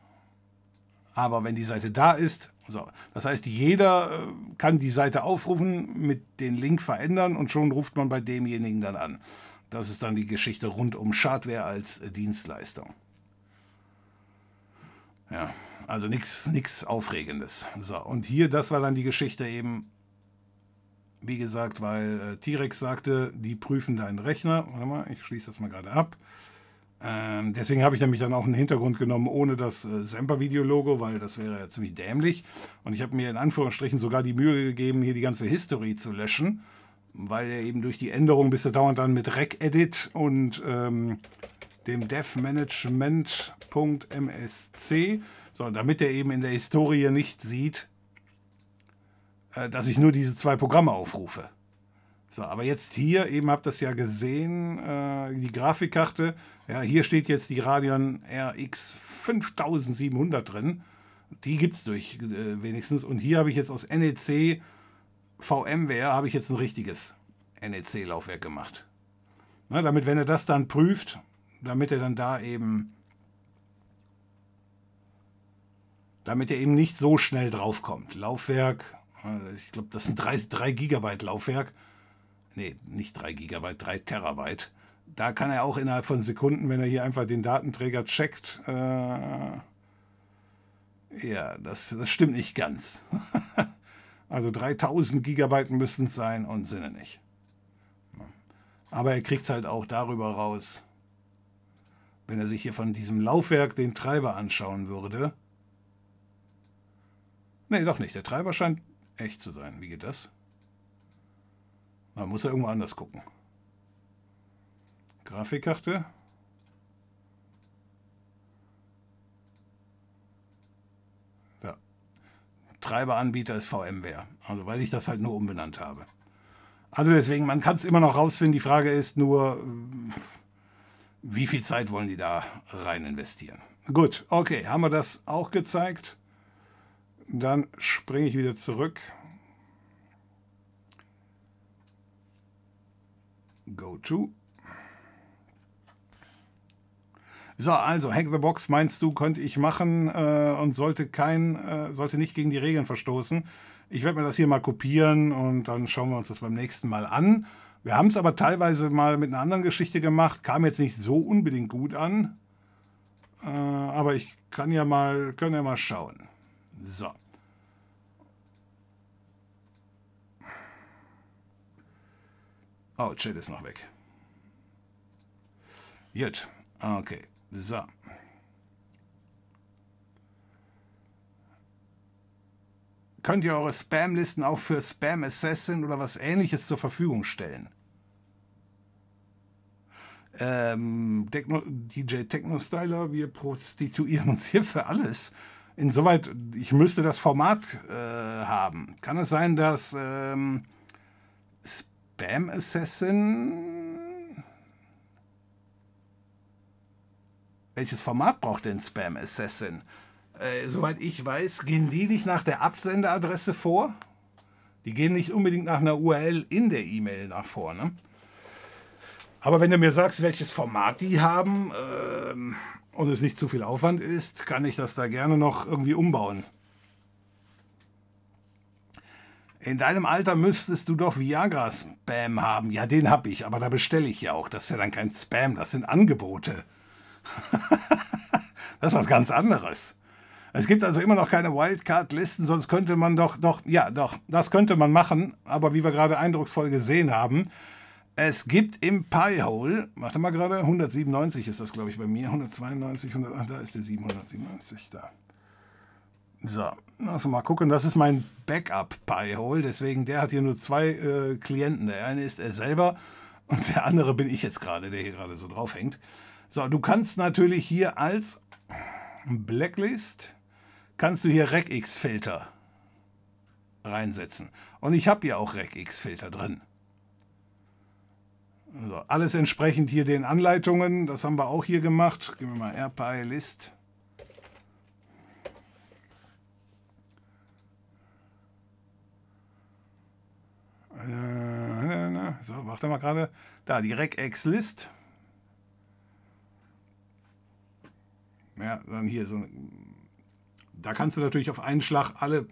Aber wenn die Seite da ist, so, das heißt, jeder äh, kann die Seite aufrufen, mit den Link verändern und schon ruft man bei demjenigen dann an. Das ist dann die Geschichte rund um Schadware als Dienstleistung. Ja, also nichts Aufregendes. So, und hier, das war dann die Geschichte eben, wie gesagt, weil äh, T-Rex sagte, die prüfen deinen Rechner. Warte mal, ich schließe das mal gerade ab. Ähm, deswegen habe ich nämlich dann auch einen Hintergrund genommen ohne das äh, Semper-Video-Logo, weil das wäre ja ziemlich dämlich. Und ich habe mir in Anführungsstrichen sogar die Mühe gegeben, hier die ganze History zu löschen weil er eben durch die Änderung bist du dauernd dann mit Regedit und ähm, dem devmanagement.msc, so, damit er eben in der Historie nicht sieht, äh, dass ich nur diese zwei Programme aufrufe. So, aber jetzt hier, eben habt ihr das ja gesehen, äh, die Grafikkarte, ja, hier steht jetzt die Radeon RX 5700 drin. Die gibt es durch äh, wenigstens. Und hier habe ich jetzt aus NEC VMware habe ich jetzt ein richtiges NEC-Laufwerk gemacht. Na, damit, wenn er das dann prüft, damit er dann da eben, damit er eben nicht so schnell draufkommt. Laufwerk, äh, ich glaube, das sind 3, 3 Gigabyte Laufwerk. Nee, nicht 3 Gigabyte, 3 Terabyte. Da kann er auch innerhalb von Sekunden, wenn er hier einfach den Datenträger checkt, äh, ja, das, das stimmt nicht ganz. [laughs] Also 3000 Gigabyte müssten es sein und Sinne nicht. Aber er kriegt es halt auch darüber raus, wenn er sich hier von diesem Laufwerk den Treiber anschauen würde. Nee, doch nicht. Der Treiber scheint echt zu sein. Wie geht das? Man muss ja irgendwo anders gucken. Grafikkarte. Treiberanbieter ist VMware. Also weil ich das halt nur umbenannt habe. Also deswegen, man kann es immer noch rausfinden. Die Frage ist nur, wie viel Zeit wollen die da rein investieren? Gut, okay, haben wir das auch gezeigt. Dann springe ich wieder zurück. Go to. So, also Hack the Box meinst du, könnte ich machen äh, und sollte kein, äh, sollte nicht gegen die Regeln verstoßen. Ich werde mir das hier mal kopieren und dann schauen wir uns das beim nächsten Mal an. Wir haben es aber teilweise mal mit einer anderen Geschichte gemacht, kam jetzt nicht so unbedingt gut an. Äh, aber ich kann ja mal, können ja mal schauen. So. Oh, Chat ist noch weg. Gut, okay. So. Könnt ihr eure Spam-Listen auch für Spam Assassin oder was ähnliches zur Verfügung stellen? Ähm, Techno, DJ Techno Styler, wir prostituieren uns hier für alles. Insoweit, ich müsste das Format äh, haben. Kann es sein, dass ähm, Spam Assassin welches Format braucht denn Spam Assassin? Äh, soweit ich weiß, gehen die nicht nach der Absenderadresse vor. Die gehen nicht unbedingt nach einer URL in der E-Mail nach vorne. Aber wenn du mir sagst, welches Format die haben ähm, und es nicht zu viel Aufwand ist, kann ich das da gerne noch irgendwie umbauen. In deinem Alter müsstest du doch Viagra-Spam haben. Ja, den habe ich, aber da bestelle ich ja auch. Das ist ja dann kein Spam, das sind Angebote. [laughs] das ist was ganz anderes. Es gibt also immer noch keine Wildcard-Listen, sonst könnte man doch, doch, ja, doch, das könnte man machen, aber wie wir gerade eindrucksvoll gesehen haben, es gibt im Piehole, warte mal gerade, 197 ist das, glaube ich, bei mir, 192, 108, da ist der 797 da. So, lass mal gucken, das ist mein Backup-Piehole, deswegen der hat hier nur zwei äh, Klienten. Der eine ist er selber und der andere bin ich jetzt gerade, der hier gerade so drauf hängt. So, du kannst natürlich hier als Blacklist, kannst du hier RecX-Filter reinsetzen. Und ich habe hier auch RecX-Filter drin. Also alles entsprechend hier den Anleitungen. Das haben wir auch hier gemacht. Gehen wir mal AirPy List. Äh, so, warte mal gerade. Da, die Regex-List. Ja, dann hier so. Da kannst du natürlich auf einen Schlag alle,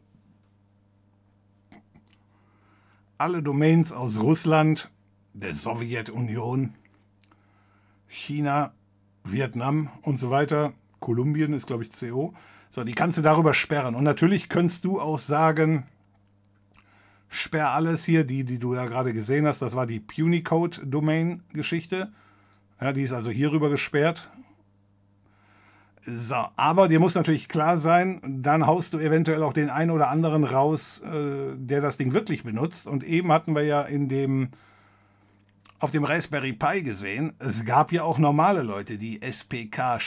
alle Domains aus Russland, der Sowjetunion, China, Vietnam und so weiter. Kolumbien ist, glaube ich, CO. So, die kannst du darüber sperren. Und natürlich könntest du auch sagen, sperr alles hier, die, die du ja gerade gesehen hast, das war die Punicode-Domain-Geschichte. Ja, die ist also hierüber gesperrt. So, aber dir muss natürlich klar sein, dann haust du eventuell auch den einen oder anderen raus, äh, der das Ding wirklich benutzt. Und eben hatten wir ja in dem auf dem Raspberry Pi gesehen, es gab ja auch normale Leute, die SPK-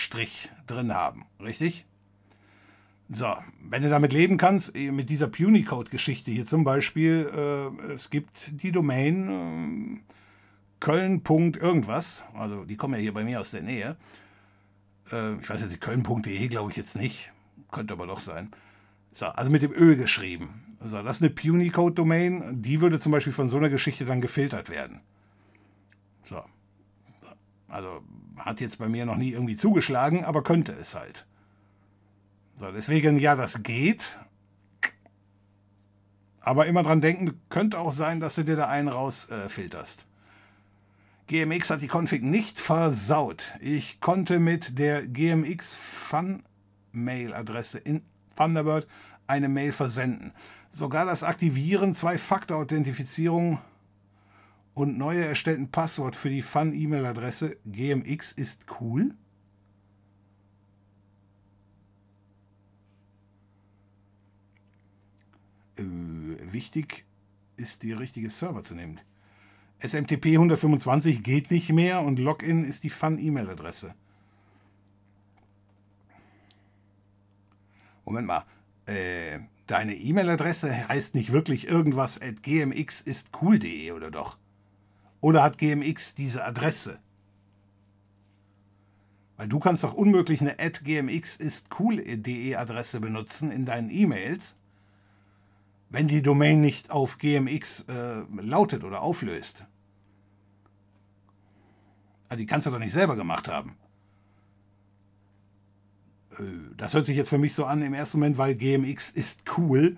drin haben, richtig? So, wenn du damit leben kannst, äh, mit dieser Punicode-Geschichte hier zum Beispiel, äh, es gibt die Domain äh, Köln. irgendwas, also die kommen ja hier bei mir aus der Nähe. Äh, ich weiß jetzt, Köln.de glaube ich jetzt nicht, könnte aber doch sein. So, also mit dem Ö geschrieben. So, das ist eine Punicode-Domain, die würde zum Beispiel von so einer Geschichte dann gefiltert werden. So. Also hat jetzt bei mir noch nie irgendwie zugeschlagen, aber könnte es halt. So, deswegen, ja, das geht. Aber immer dran denken, könnte auch sein, dass du dir da einen rausfilterst. Äh, GMX hat die Config nicht versaut. Ich konnte mit der GMX Fun Mail Adresse in Thunderbird eine Mail versenden. Sogar das Aktivieren Zwei-Faktor-Authentifizierung und neue erstellten Passwort für die Fun E-Mail Adresse GMX ist cool. äh, wichtig ist, die richtige Server zu nehmen. SMTP 125 geht nicht mehr und Login ist die Fun-E-Mail-Adresse. Moment mal, äh, deine E-Mail-Adresse heißt nicht wirklich irgendwas at gmx ist cool.de oder doch? Oder hat GMX diese Adresse? Weil du kannst doch unmöglich eine at gmx ist cool.de Adresse benutzen in deinen E-Mails wenn die Domain nicht auf GMX äh, lautet oder auflöst. Also die kannst du doch nicht selber gemacht haben. Äh, das hört sich jetzt für mich so an im ersten Moment, weil GMX ist cool.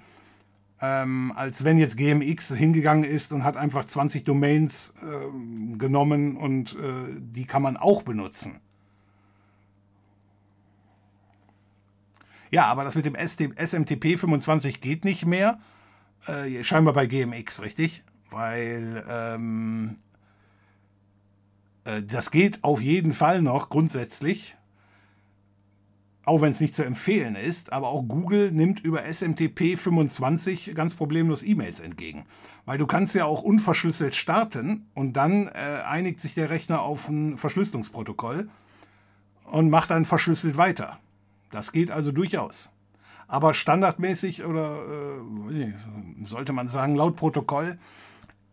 Ähm, als wenn jetzt GMX hingegangen ist und hat einfach 20 Domains äh, genommen und äh, die kann man auch benutzen. Ja, aber das mit dem SMTP 25 geht nicht mehr. Äh, scheinbar bei GMX, richtig? Weil ähm, äh, das geht auf jeden Fall noch grundsätzlich. Auch wenn es nicht zu empfehlen ist, aber auch Google nimmt über SMTP 25 ganz problemlos E-Mails entgegen. Weil du kannst ja auch unverschlüsselt starten und dann äh, einigt sich der Rechner auf ein Verschlüsselungsprotokoll und macht dann verschlüsselt weiter. Das geht also durchaus. Aber standardmäßig oder äh, sollte man sagen, laut Protokoll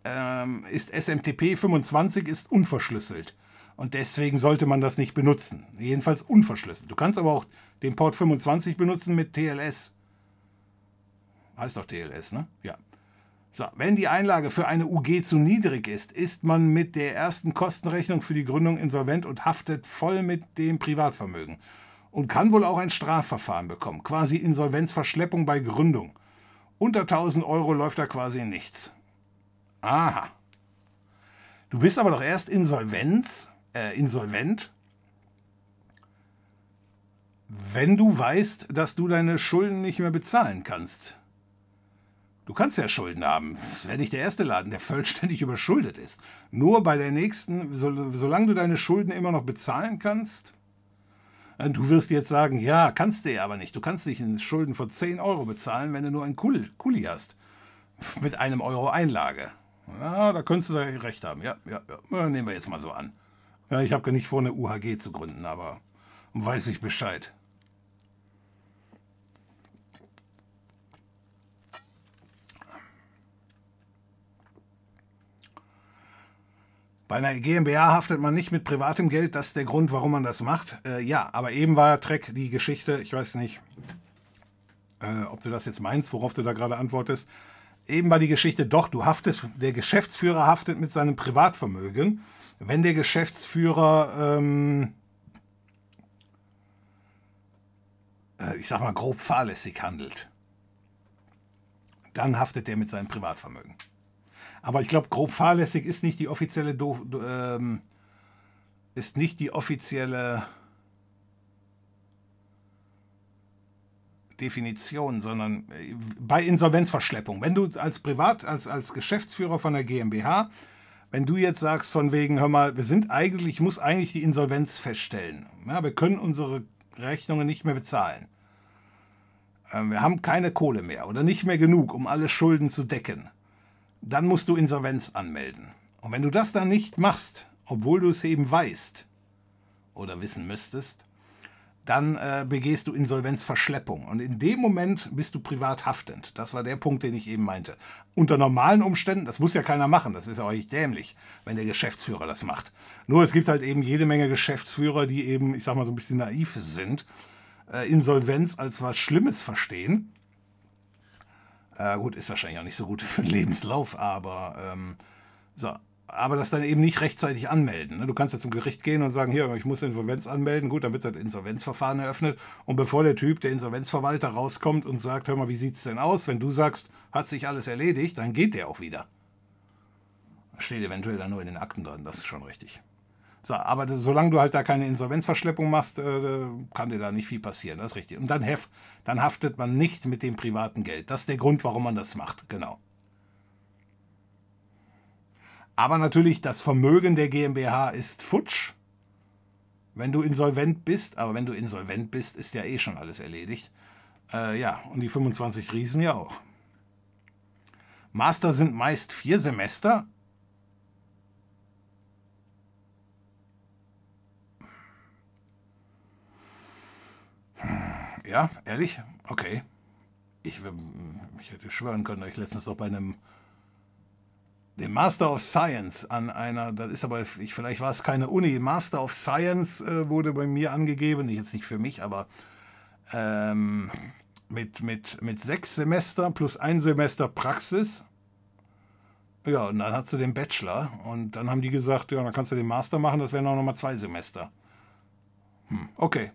ähm, ist SMTP 25 ist unverschlüsselt. Und deswegen sollte man das nicht benutzen. Jedenfalls unverschlüsselt. Du kannst aber auch den Port 25 benutzen mit TLS. Heißt doch TLS, ne? Ja. So, wenn die Einlage für eine UG zu niedrig ist, ist man mit der ersten Kostenrechnung für die Gründung insolvent und haftet voll mit dem Privatvermögen und kann wohl auch ein Strafverfahren bekommen, quasi Insolvenzverschleppung bei Gründung. Unter 1000 Euro läuft da quasi nichts. Aha. Du bist aber doch erst Insolvenz, äh, insolvent, wenn du weißt, dass du deine Schulden nicht mehr bezahlen kannst. Du kannst ja Schulden haben. Das wäre nicht der erste Laden, der vollständig überschuldet ist. Nur bei der nächsten, solange du deine Schulden immer noch bezahlen kannst, du wirst jetzt sagen, ja, kannst du ja aber nicht. Du kannst nicht einen Schulden von 10 Euro bezahlen, wenn du nur einen Kuli hast. [laughs] Mit einem Euro Einlage. Ja, da könntest du recht haben. Ja, ja, ja. Nehmen wir jetzt mal so an. Ja, ich habe gar nicht vor, eine UHG zu gründen, aber weiß ich Bescheid. Bei einer GmbH haftet man nicht mit privatem Geld, das ist der Grund, warum man das macht. Äh, ja, aber eben war Treck die Geschichte, ich weiß nicht, äh, ob du das jetzt meinst, worauf du da gerade antwortest. Eben war die Geschichte doch, du haftest, der Geschäftsführer haftet mit seinem Privatvermögen. Wenn der Geschäftsführer, ähm, äh, ich sag mal, grob fahrlässig handelt, dann haftet der mit seinem Privatvermögen. Aber ich glaube, grob fahrlässig ist nicht die offizielle, Do ähm, ist nicht die offizielle Definition, sondern äh, bei Insolvenzverschleppung. Wenn du als Privat, als, als Geschäftsführer von der GmbH, wenn du jetzt sagst von wegen, hör mal, wir sind eigentlich, ich muss eigentlich die Insolvenz feststellen. Ja, wir können unsere Rechnungen nicht mehr bezahlen. Ähm, wir haben keine Kohle mehr oder nicht mehr genug, um alle Schulden zu decken dann musst du Insolvenz anmelden. Und wenn du das dann nicht machst, obwohl du es eben weißt oder wissen müsstest, dann äh, begehst du Insolvenzverschleppung. Und in dem Moment bist du privat haftend. Das war der Punkt, den ich eben meinte. Unter normalen Umständen, das muss ja keiner machen, das ist ja euch dämlich, wenn der Geschäftsführer das macht. Nur es gibt halt eben jede Menge Geschäftsführer, die eben, ich sag mal, so ein bisschen naiv sind, äh, Insolvenz als was Schlimmes verstehen äh, gut, ist wahrscheinlich auch nicht so gut für den Lebenslauf, aber ähm, so. Aber das dann eben nicht rechtzeitig anmelden. Ne? Du kannst ja zum Gericht gehen und sagen, hier, ich muss Insolvenz anmelden. Gut, dann wird das Insolvenzverfahren eröffnet. Und bevor der Typ, der Insolvenzverwalter, rauskommt und sagt, hör mal, wie sieht's denn aus? Wenn du sagst, hat sich alles erledigt, dann geht der auch wieder. Steht eventuell dann nur in den Akten drin, das ist schon richtig. Aber solange du halt da keine Insolvenzverschleppung machst, äh, kann dir da nicht viel passieren. Das ist richtig. Und dann, heft, dann haftet man nicht mit dem privaten Geld. Das ist der Grund, warum man das macht. Genau. Aber natürlich, das Vermögen der GmbH ist futsch, wenn du insolvent bist. Aber wenn du insolvent bist, ist ja eh schon alles erledigt. Äh, ja, und die 25 Riesen ja auch. Master sind meist vier Semester, Ja, ehrlich? Okay. Ich, ich hätte schwören können, dass ich letztens doch bei einem dem Master of Science an einer, das ist aber, ich, vielleicht war es keine Uni, Master of Science äh, wurde bei mir angegeben, jetzt nicht für mich, aber ähm, mit, mit, mit sechs Semester plus ein Semester Praxis. Ja, und dann hast du den Bachelor und dann haben die gesagt, ja, dann kannst du den Master machen, das wären auch nochmal zwei Semester. Hm, okay,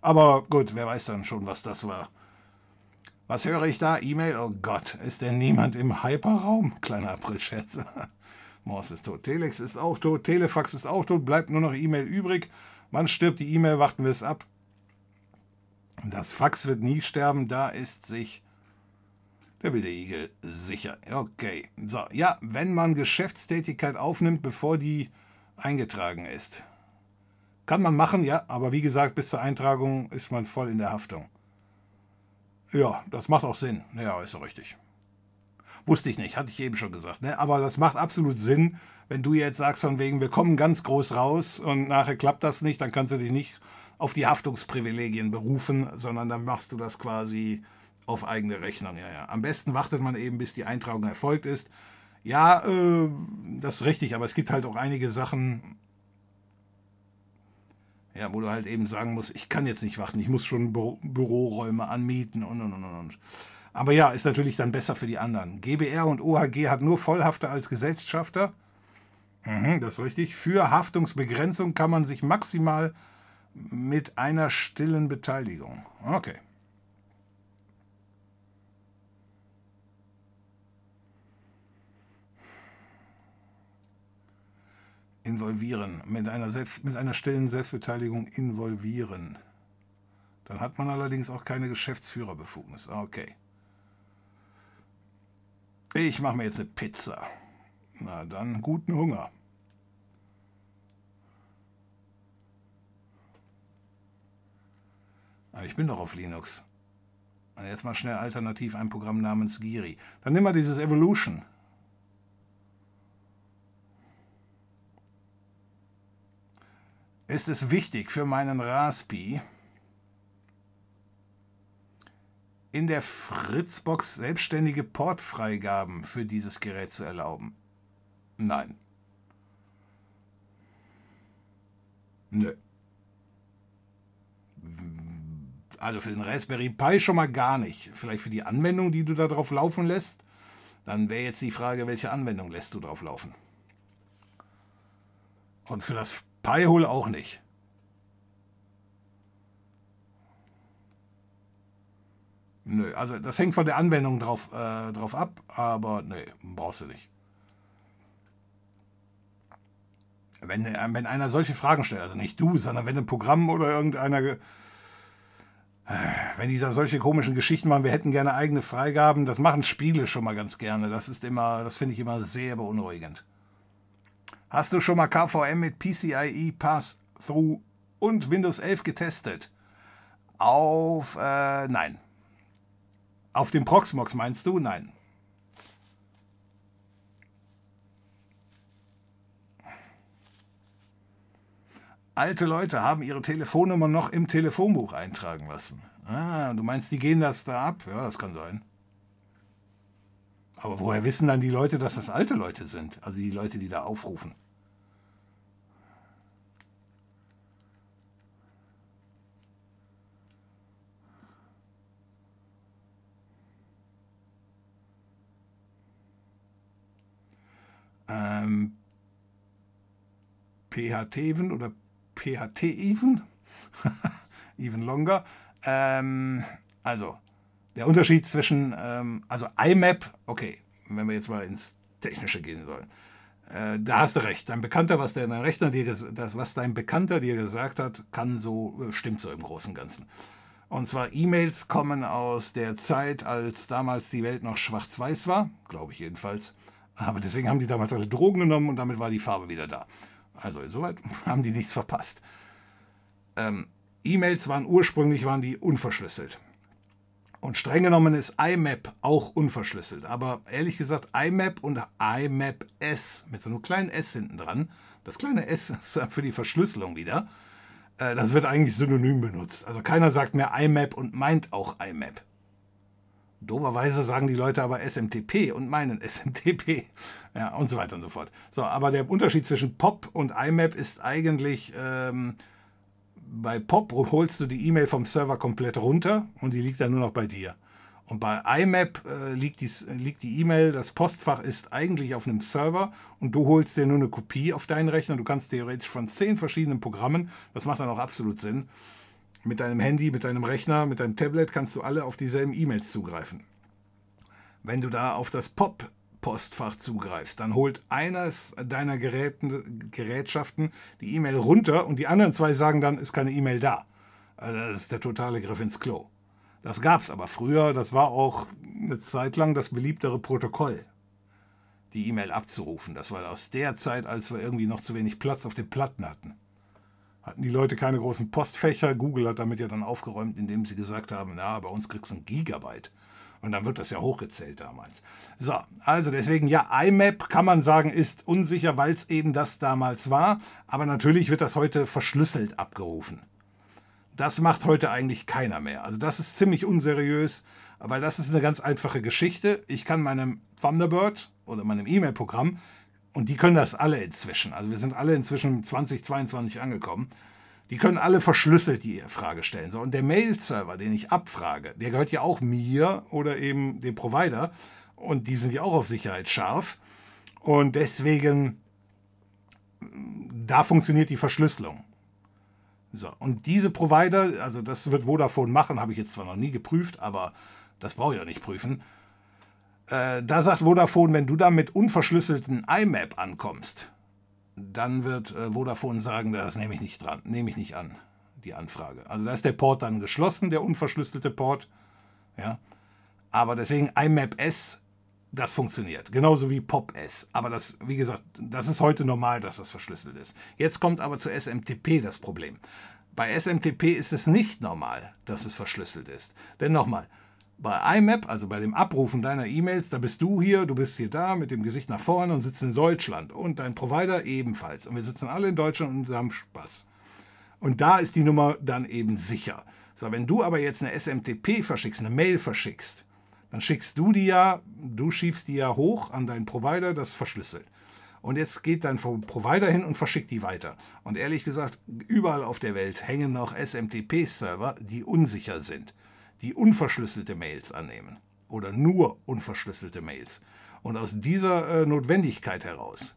aber gut, wer weiß dann schon, was das war. Was höre ich da? E-Mail? Oh Gott, ist denn niemand im Hyperraum? Kleiner Aprilscherz. [laughs] Morse ist tot. Telex ist auch tot. Telefax ist auch tot. Bleibt nur noch E-Mail übrig. Wann stirbt die E-Mail? Warten wir es ab. Das Fax wird nie sterben. Da ist sich der wilde Igel sicher. Okay. So, ja, wenn man Geschäftstätigkeit aufnimmt, bevor die eingetragen ist. Kann man machen, ja, aber wie gesagt, bis zur Eintragung ist man voll in der Haftung. Ja, das macht auch Sinn. Ja, ist so richtig. Wusste ich nicht, hatte ich eben schon gesagt. Ne? Aber das macht absolut Sinn, wenn du jetzt sagst, von wegen, wir kommen ganz groß raus und nachher klappt das nicht, dann kannst du dich nicht auf die Haftungsprivilegien berufen, sondern dann machst du das quasi auf eigene Rechnung. Ja, ja. Am besten wartet man eben, bis die Eintragung erfolgt ist. Ja, äh, das ist richtig, aber es gibt halt auch einige Sachen, ja, wo du halt eben sagen musst, ich kann jetzt nicht warten, ich muss schon Bü Büroräume anmieten und und und und. Aber ja, ist natürlich dann besser für die anderen. GBR und OHG hat nur Vollhafter als Gesellschafter. Mhm, das ist richtig. Für Haftungsbegrenzung kann man sich maximal mit einer stillen Beteiligung. Okay. Involvieren, mit einer, Selbst, mit einer stillen Selbstbeteiligung involvieren. Dann hat man allerdings auch keine Geschäftsführerbefugnis. Okay. Ich mache mir jetzt eine Pizza. Na dann, guten Hunger. Ah, ich bin doch auf Linux. Jetzt mal schnell alternativ ein Programm namens Giri. Dann nimm mal dieses Evolution. Ist es wichtig für meinen Raspi, in der Fritzbox selbstständige Portfreigaben für dieses Gerät zu erlauben? Nein. Nö. Also für den Raspberry Pi schon mal gar nicht. Vielleicht für die Anwendung, die du da drauf laufen lässt. Dann wäre jetzt die Frage, welche Anwendung lässt du drauf laufen? Und für das Pi-Hole auch nicht. Nö, also das hängt von der Anwendung drauf, äh, drauf ab, aber nö, brauchst du nicht. Wenn, äh, wenn einer solche Fragen stellt, also nicht du, sondern wenn ein Programm oder irgendeiner, wenn die da solche komischen Geschichten machen, wir hätten gerne eigene Freigaben, das machen Spiele schon mal ganz gerne. Das ist immer, das finde ich immer sehr beunruhigend. Hast du schon mal KVM mit PCIe Pass-Through und Windows 11 getestet? Auf, äh, nein. Auf dem Proxmox meinst du? Nein. Alte Leute haben ihre Telefonnummer noch im Telefonbuch eintragen lassen. Ah, du meinst, die gehen das da ab? Ja, das kann sein. Aber woher wissen dann die Leute, dass das alte Leute sind? Also die Leute, die da aufrufen. Ähm, PHT-Even oder PHT-Even, [laughs] even longer. Ähm, also, der Unterschied zwischen, ähm, also IMAP, okay, wenn wir jetzt mal ins Technische gehen sollen. Äh, da hast du recht. Dein Bekannter, was dein Rechner dir, das, was dein Bekannter dir gesagt hat, kann so, äh, stimmt so im Großen und Ganzen. Und zwar E-Mails kommen aus der Zeit, als damals die Welt noch schwarz-weiß war, glaube ich jedenfalls. Aber deswegen haben die damals alle Drogen genommen und damit war die Farbe wieder da. Also insoweit [laughs] haben die nichts verpasst. Ähm, E-Mails waren ursprünglich waren die unverschlüsselt. Und streng genommen ist IMAP auch unverschlüsselt. Aber ehrlich gesagt, IMAP und IMAP S mit so einem kleinen S hinten dran, das kleine S [laughs] ist für die Verschlüsselung wieder, äh, das wird eigentlich synonym benutzt. Also keiner sagt mehr IMAP und meint auch IMAP. Doberweise sagen die Leute aber SMTP und meinen [laughs] SMTP. Ja, und so weiter und so fort. So, aber der Unterschied zwischen POP und IMAP ist eigentlich, ähm, bei POP holst du die E-Mail vom Server komplett runter und die liegt dann nur noch bei dir. Und bei IMAP äh, liegt die liegt die E-Mail, das Postfach ist eigentlich auf einem Server und du holst dir nur eine Kopie auf deinen Rechner. Du kannst theoretisch von zehn verschiedenen Programmen, das macht dann auch absolut Sinn, mit deinem Handy, mit deinem Rechner, mit deinem Tablet kannst du alle auf dieselben E-Mails zugreifen. Wenn du da auf das POP-Postfach zugreifst, dann holt eines deiner Geräten, Gerätschaften die E-Mail runter und die anderen zwei sagen dann, ist keine E-Mail da. Also das ist der totale Griff ins Klo. Das gab es aber früher, das war auch eine Zeit lang das beliebtere Protokoll, die E-Mail abzurufen. Das war aus der Zeit, als wir irgendwie noch zu wenig Platz auf den Platten hatten hatten die Leute keine großen Postfächer. Google hat damit ja dann aufgeräumt, indem sie gesagt haben, na, bei uns kriegst du ein Gigabyte. Und dann wird das ja hochgezählt damals. So, also deswegen, ja, IMAP kann man sagen, ist unsicher, weil es eben das damals war. Aber natürlich wird das heute verschlüsselt abgerufen. Das macht heute eigentlich keiner mehr. Also das ist ziemlich unseriös, weil das ist eine ganz einfache Geschichte. Ich kann meinem Thunderbird oder meinem E-Mail-Programm und die können das alle inzwischen. Also wir sind alle inzwischen 2022 angekommen. Die können alle verschlüsselt die Frage stellen. So, und der Mail-Server, den ich abfrage, der gehört ja auch mir oder eben dem Provider. Und die sind ja auch auf Sicherheit scharf. Und deswegen, da funktioniert die Verschlüsselung. So, und diese Provider, also das wird Vodafone machen, habe ich jetzt zwar noch nie geprüft, aber das brauche ich auch nicht prüfen. Äh, da sagt Vodafone, wenn du da mit unverschlüsselten IMAP ankommst, dann wird äh, Vodafone sagen, das nehme ich nicht dran, nehme ich nicht an, die Anfrage. Also da ist der Port dann geschlossen, der unverschlüsselte Port. Ja. Aber deswegen IMAP S, das funktioniert. Genauso wie POP S. Aber das, wie gesagt, das ist heute normal, dass das verschlüsselt ist. Jetzt kommt aber zu SMTP das Problem. Bei SMTP ist es nicht normal, dass es verschlüsselt ist. Denn nochmal, bei IMAP, also bei dem Abrufen deiner E-Mails, da bist du hier, du bist hier da mit dem Gesicht nach vorne und sitzt in Deutschland und dein Provider ebenfalls. Und wir sitzen alle in Deutschland und haben Spaß. Und da ist die Nummer dann eben sicher. So, wenn du aber jetzt eine SMTP verschickst, eine Mail verschickst, dann schickst du die ja, du schiebst die ja hoch an deinen Provider, das verschlüsselt. Und jetzt geht dein Provider hin und verschickt die weiter. Und ehrlich gesagt, überall auf der Welt hängen noch SMTP-Server, die unsicher sind, die unverschlüsselte Mails annehmen. Oder nur unverschlüsselte Mails. Und aus dieser äh, Notwendigkeit heraus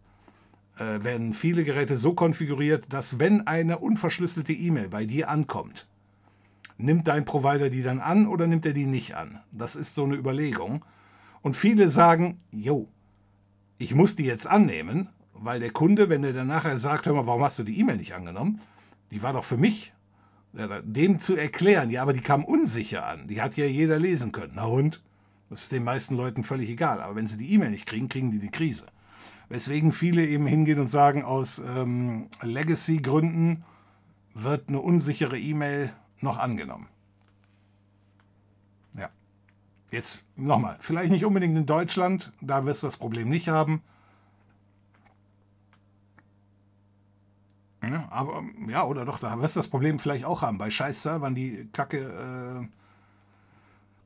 äh, werden viele Geräte so konfiguriert, dass wenn eine unverschlüsselte E-Mail bei dir ankommt, nimmt dein Provider die dann an oder nimmt er die nicht an? Das ist so eine Überlegung. Und viele sagen, jo, ich muss die jetzt annehmen, weil der Kunde, wenn er dann nachher sagt, hör mal, warum hast du die E-Mail nicht angenommen? Die war doch für mich. Dem zu erklären, ja, aber die kam unsicher an. Die hat ja jeder lesen können. Na und? Das ist den meisten Leuten völlig egal. Aber wenn sie die E-Mail nicht kriegen, kriegen die die Krise. Weswegen viele eben hingehen und sagen, aus ähm, Legacy-Gründen wird eine unsichere E-Mail noch angenommen. Ja. Jetzt nochmal, vielleicht nicht unbedingt in Deutschland, da wirst du das Problem nicht haben. Ja, aber ja, oder doch, da wirst du das Problem vielleicht auch haben bei scheiß Servern, die kacke äh,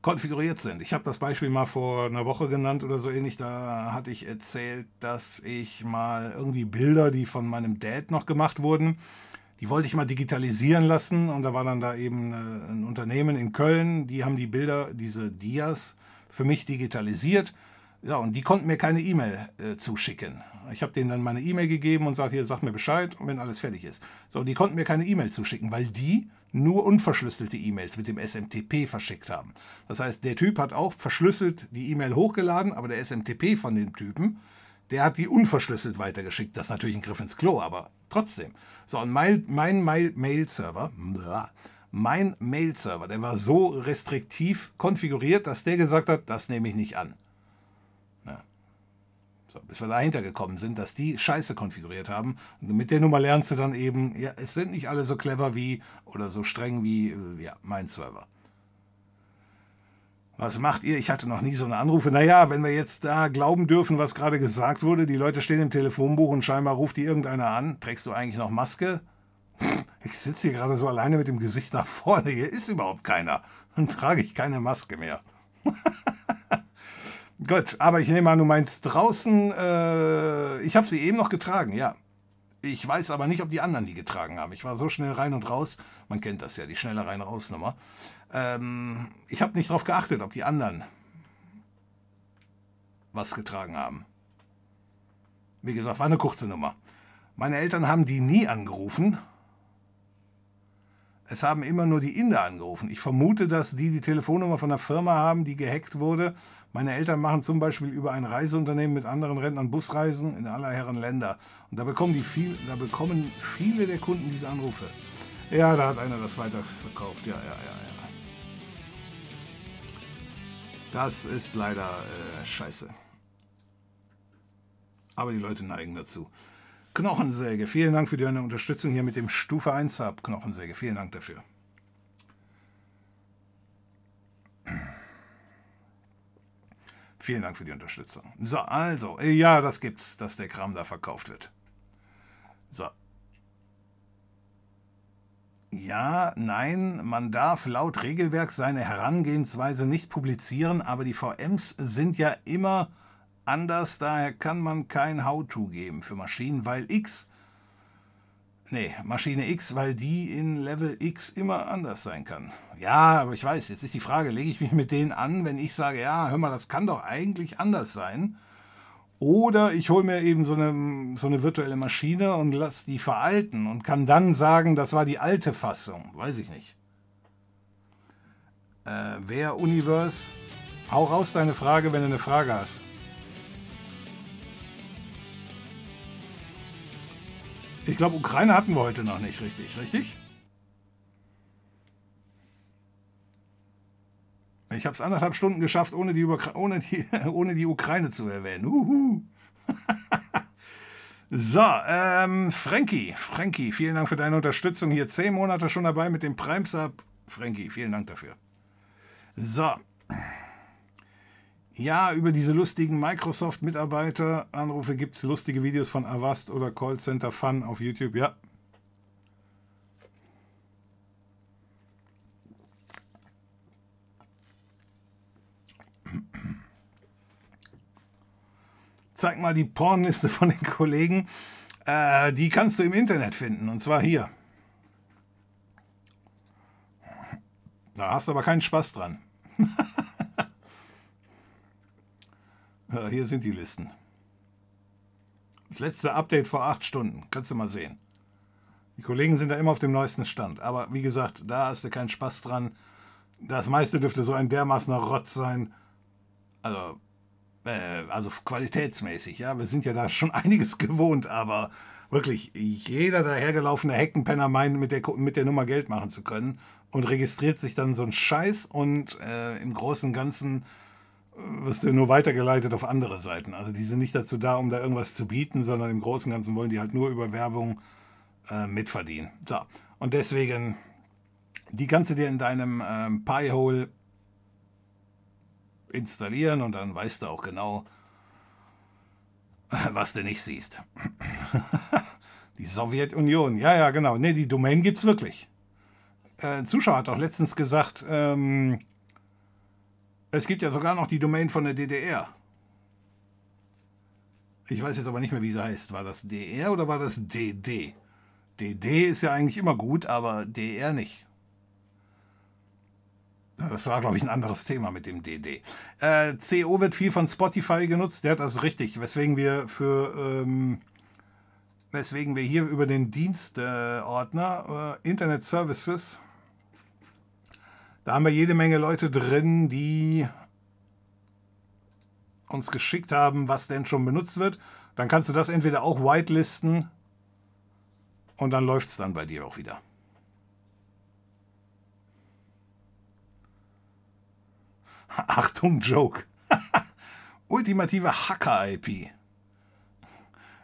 konfiguriert sind. Ich habe das Beispiel mal vor einer Woche genannt oder so ähnlich. Da hatte ich erzählt, dass ich mal irgendwie Bilder, die von meinem Dad noch gemacht wurden, die wollte ich mal digitalisieren lassen. Und da war dann da eben äh, ein Unternehmen in Köln, die haben die Bilder, diese Dias, für mich digitalisiert. Ja, und die konnten mir keine E-Mail äh, zuschicken. Ich habe denen dann meine E-Mail gegeben und sagte, hier, sag mir Bescheid, wenn alles fertig ist. So, die konnten mir keine E-Mail zuschicken, weil die nur unverschlüsselte E-Mails mit dem SMTP verschickt haben. Das heißt, der Typ hat auch verschlüsselt die E-Mail hochgeladen, aber der SMTP von dem Typen, der hat die unverschlüsselt weitergeschickt. Das ist natürlich ein Griff ins Klo, aber trotzdem. So, und mein, mein Mail-Server, mein Mail-Server, der war so restriktiv konfiguriert, dass der gesagt hat, das nehme ich nicht an. Bis wir dahinter gekommen sind, dass die Scheiße konfiguriert haben. Und mit der Nummer lernst du dann eben, ja, es sind nicht alle so clever wie oder so streng wie äh, ja, mein Server. Was macht ihr? Ich hatte noch nie so eine Anrufe. Naja, wenn wir jetzt da glauben dürfen, was gerade gesagt wurde, die Leute stehen im Telefonbuch und scheinbar ruft die irgendeiner an. Trägst du eigentlich noch Maske? [laughs] Ich sitze hier gerade so alleine mit dem Gesicht nach vorne. Hier ist überhaupt keiner. Dann trage ich keine Maske mehr. [laughs] Gut, aber ich nehme an, du meinst draußen, äh, ich habe sie eben noch getragen, ja. Ich weiß aber nicht, ob die anderen die getragen haben. Ich war so schnell rein und raus. Man kennt das ja, die schnelle Rein-Raus-Nummer. Ähm, ich habe nicht darauf geachtet, ob die anderen was getragen haben. Wie gesagt, war eine kurze Nummer. Meine Eltern haben die nie angerufen. Es haben immer nur die Inder angerufen. Ich vermute, dass die die Telefonnummer von der Firma haben, die gehackt wurde meine Eltern machen zum Beispiel über ein Reiseunternehmen mit anderen Rentnern Busreisen in aller Herren Länder. Und da bekommen, die viel, da bekommen viele der Kunden diese Anrufe. Ja, da hat einer das weiterverkauft. Ja, ja, ja, ja. Das ist leider äh, scheiße. Aber die Leute neigen dazu. Knochensäge, vielen Dank für deine Unterstützung hier mit dem Stufe 1 Sub. Knochensäge, vielen Dank dafür. Vielen Dank für die Unterstützung. So, also, ja, das gibt's, dass der Kram da verkauft wird. So. Ja, nein, man darf laut Regelwerk seine Herangehensweise nicht publizieren, aber die VMs sind ja immer anders, daher kann man kein How-To geben für Maschinen, weil X Nee, Maschine X, weil die in Level X immer anders sein kann. Ja, aber ich weiß, jetzt ist die Frage, lege ich mich mit denen an, wenn ich sage, ja, hör mal, das kann doch eigentlich anders sein. Oder ich hole mir eben so eine, so eine virtuelle Maschine und lasse die veralten und kann dann sagen, das war die alte Fassung. Weiß ich nicht. Äh, wer Universe? Hau raus deine Frage, wenn du eine Frage hast. Ich glaube, Ukraine hatten wir heute noch nicht richtig, richtig? Ich habe es anderthalb Stunden geschafft, ohne die, ohne die, [laughs] ohne die Ukraine zu erwähnen. Uhu. [laughs] so, ähm, Frankie, Frankie, vielen Dank für deine Unterstützung. Hier zehn Monate schon dabei mit dem Prime Sub. Frankie, vielen Dank dafür. So. Ja, über diese lustigen Microsoft-Mitarbeiter-Anrufe gibt es lustige Videos von Avast oder Callcenter Fun auf YouTube. Ja. zeig mal die Pornliste von den Kollegen. Äh, die kannst du im Internet finden, und zwar hier. Da hast du aber keinen Spaß dran. [laughs] hier sind die Listen. Das letzte Update vor acht Stunden. Kannst du mal sehen. Die Kollegen sind da immer auf dem neuesten Stand. Aber wie gesagt, da hast du keinen Spaß dran. Das meiste dürfte so ein dermaßener Rotz sein. Also, äh, also qualitätsmäßig, ja. Wir sind ja da schon [laughs] einiges gewohnt, aber wirklich, jeder dahergelaufene Heckenpenner meint, mit der, mit der Nummer Geld machen zu können und registriert sich dann so ein Scheiß und äh, im Großen und Ganzen wirst du nur weitergeleitet auf andere Seiten. Also die sind nicht dazu da, um da irgendwas zu bieten, sondern im Großen und Ganzen wollen die halt nur über Werbung äh, mitverdienen. So, und deswegen, die kannst du dir in deinem ähm, Pi-Hole installieren und dann weißt du auch genau, [laughs] was du nicht siehst. [laughs] die Sowjetunion, ja, ja, genau. Ne, die Domain gibt's wirklich. Äh, Zuschauer hat auch letztens gesagt, ähm, es gibt ja sogar noch die Domain von der DDR. Ich weiß jetzt aber nicht mehr, wie sie heißt. War das DR oder war das DD? DD ist ja eigentlich immer gut, aber DR nicht. Das war, glaube ich, ein anderes Thema mit dem DD. Äh, CO wird viel von Spotify genutzt, der hat das richtig, weswegen wir für ähm, weswegen wir hier über den Dienstordner äh, Internet Services da haben wir jede Menge Leute drin, die uns geschickt haben, was denn schon benutzt wird. Dann kannst du das entweder auch whitelisten und dann läuft es dann bei dir auch wieder. [laughs] Achtung, Joke. [laughs] Ultimative Hacker-IP.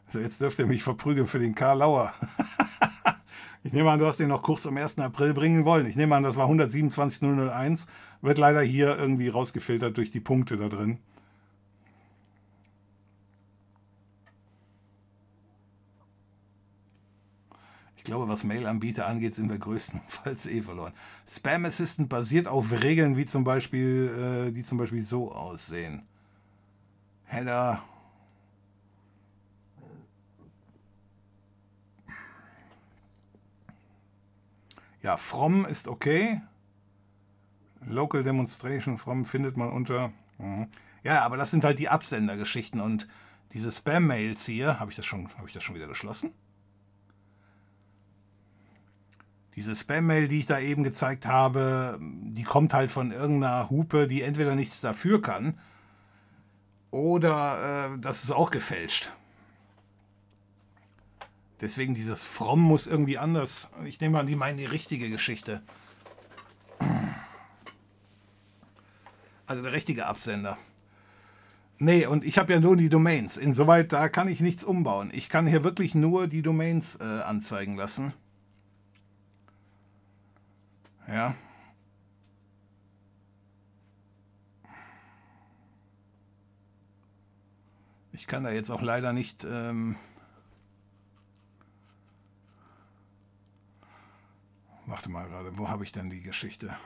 Also jetzt dürft ihr mich verprügeln für den Karl Lauer. [laughs] Ich nehme an, du hast den noch kurz am 1. April bringen wollen. Ich nehme an, das war 127.001. Wird leider hier irgendwie rausgefiltert durch die Punkte da drin. Ich glaube, was Mail-Anbieter angeht, sind wir größtenteils eh verloren. Spam Assistant basiert auf Regeln, wie zum Beispiel, äh, die zum Beispiel so aussehen. Header, Ja, From ist okay. Local Demonstration From findet man unter. Mhm. Ja, aber das sind halt die Absendergeschichten und diese Spam-Mails hier, habe ich das schon, habe ich das schon wieder geschlossen? Diese Spam-Mail, die ich da eben gezeigt habe, die kommt halt von irgendeiner Hupe, die entweder nichts dafür kann oder äh, das ist auch gefälscht. Deswegen dieses Fromm muss irgendwie anders. Ich nehme an, die meinen die richtige Geschichte. Also der richtige Absender. Nee, und ich habe ja nur die Domains. Insoweit, da kann ich nichts umbauen. Ich kann hier wirklich nur die Domains äh, anzeigen lassen. Ja. Ich kann da jetzt auch leider nicht... Ähm Warte mal gerade, wo habe ich denn die Geschichte?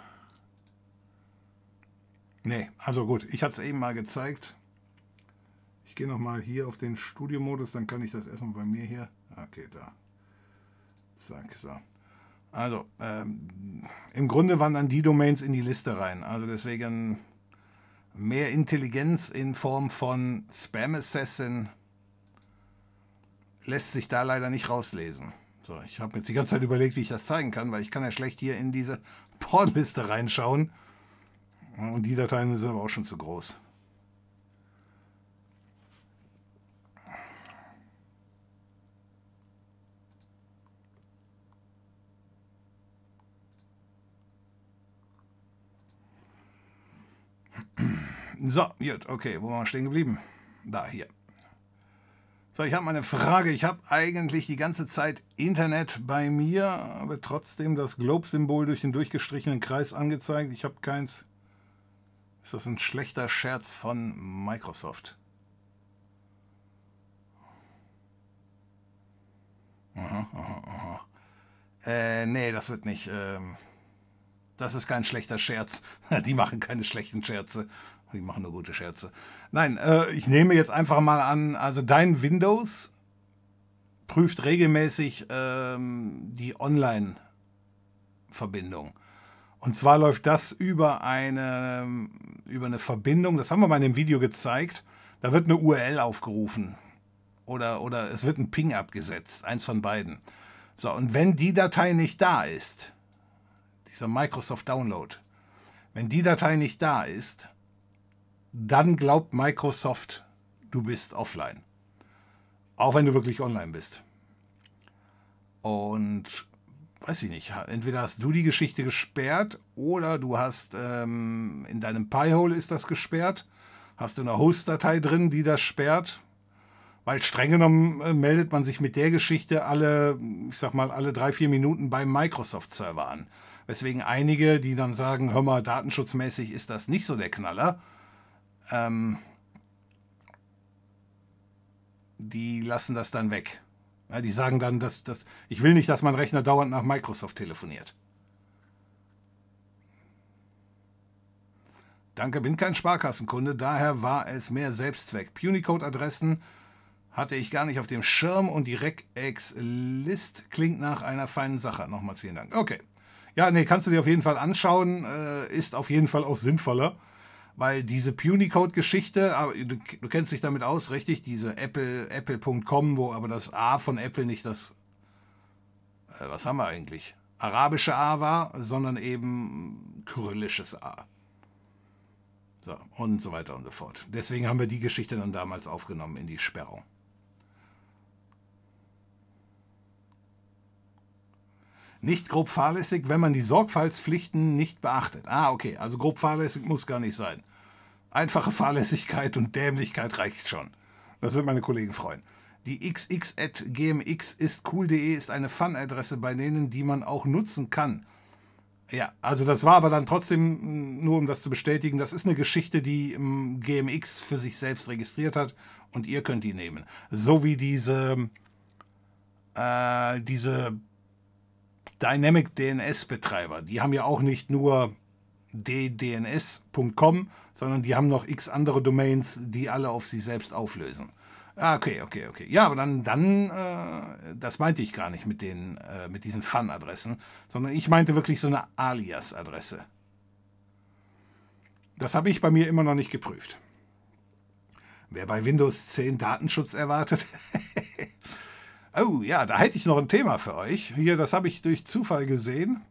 Nee, also gut, ich hatte es eben mal gezeigt. Ich gehe nochmal hier auf den Studio-Modus, dann kann ich das erstmal bei mir hier. Okay, da. Zack, so. Also, ähm, im Grunde wandern die Domains in die Liste rein. Also deswegen mehr Intelligenz in Form von Spam Assassin lässt sich da leider nicht rauslesen. So, ich habe jetzt die ganze Zeit überlegt, wie ich das zeigen kann, weil ich kann ja schlecht hier in diese [laughs] Pornliste reinschauen. Und die Dateien sind aber auch schon zu groß. So, gut, okay, wo waren wir stehen geblieben? Da, hier. So, ich habe mal eine Frage. Ich habe eigentlich die ganze Zeit Internet bei mir, aber trotzdem das Globe-Symbol durch den durchgestrichenen Kreis angezeigt. Ich habe keins. Ist das ein schlechter Scherz von Microsoft? Aha, aha, aha. Äh, nee, das wird nicht. Ähm, das ist kein schlechter Scherz. [laughs] Die machen keine schlechten Scherze. Die machen nur gute Scherze. Nein, äh, ich nehme jetzt einfach mal an, also dein Windows prüft regelmäßig ähm, die Online-Verbindung. Und zwar läuft das über eine, über eine Verbindung, das haben wir mal in dem Video gezeigt. Da wird eine URL aufgerufen. Oder, oder es wird ein Ping abgesetzt, eins von beiden. So, und wenn die Datei nicht da ist, dieser Microsoft Download, wenn die Datei nicht da ist, dann glaubt Microsoft, du bist offline. Auch wenn du wirklich online bist. Und weiß ich nicht, entweder hast du die Geschichte gesperrt oder du hast ähm, in deinem Pi-Hole ist das gesperrt. Hast du eine Host-Datei drin, die das sperrt? Weil streng genommen äh, meldet man sich mit der Geschichte alle, ich sag mal, alle drei, vier Minuten beim Microsoft-Server an. Weswegen einige, die dann sagen, hör mal, datenschutzmäßig ist das nicht so der Knaller, ähm, die lassen das dann weg. Ja, die sagen dann, dass, dass ich will nicht, dass mein Rechner dauernd nach Microsoft telefoniert. Danke, bin kein Sparkassenkunde, daher war es mehr Selbstzweck. Punicode-Adressen hatte ich gar nicht auf dem Schirm und die Regex-List klingt nach einer feinen Sache. Nochmals vielen Dank. Okay. Ja, nee, kannst du dir auf jeden Fall anschauen, äh, ist auf jeden Fall auch sinnvoller weil diese Punicode-Geschichte, du, du, kennst dich damit aus, richtig? Diese Apple, Apple.com, wo aber das A von Apple nicht das, äh, was haben wir eigentlich? Arabische A war, sondern eben kyrillisches A. So, und so weiter und so fort. Deswegen haben wir die Geschichte dann damals aufgenommen in die Sperrung. Nicht grob fahrlässig, wenn man die Sorgfaltspflichten nicht beachtet. Ah, okay, also grob fahrlässig muss gar nicht sein. Einfache Fahrlässigkeit und Dämlichkeit reicht schon. Das wird meine Kollegen freuen. Die xx.gmx ist cool.de ist eine Fun-Adresse bei denen, die man auch nutzen kann. Ja, also das war aber dann trotzdem, nur um das zu bestätigen, das ist eine Geschichte, die GMX für sich selbst registriert hat und ihr könnt die nehmen. So wie diese, äh, diese Dynamic DNS-Betreiber. Die haben ja auch nicht nur ddns.com, sondern die haben noch x andere Domains, die alle auf sich selbst auflösen. Ah, okay, okay, okay. Ja, aber dann, dann, äh, das meinte ich gar nicht mit den, äh, mit diesen Fun-Adressen, sondern ich meinte wirklich so eine Alias-Adresse. Das habe ich bei mir immer noch nicht geprüft. Wer bei Windows 10 Datenschutz erwartet? [laughs] oh ja, da hätte ich noch ein Thema für euch. Hier, das habe ich durch Zufall gesehen.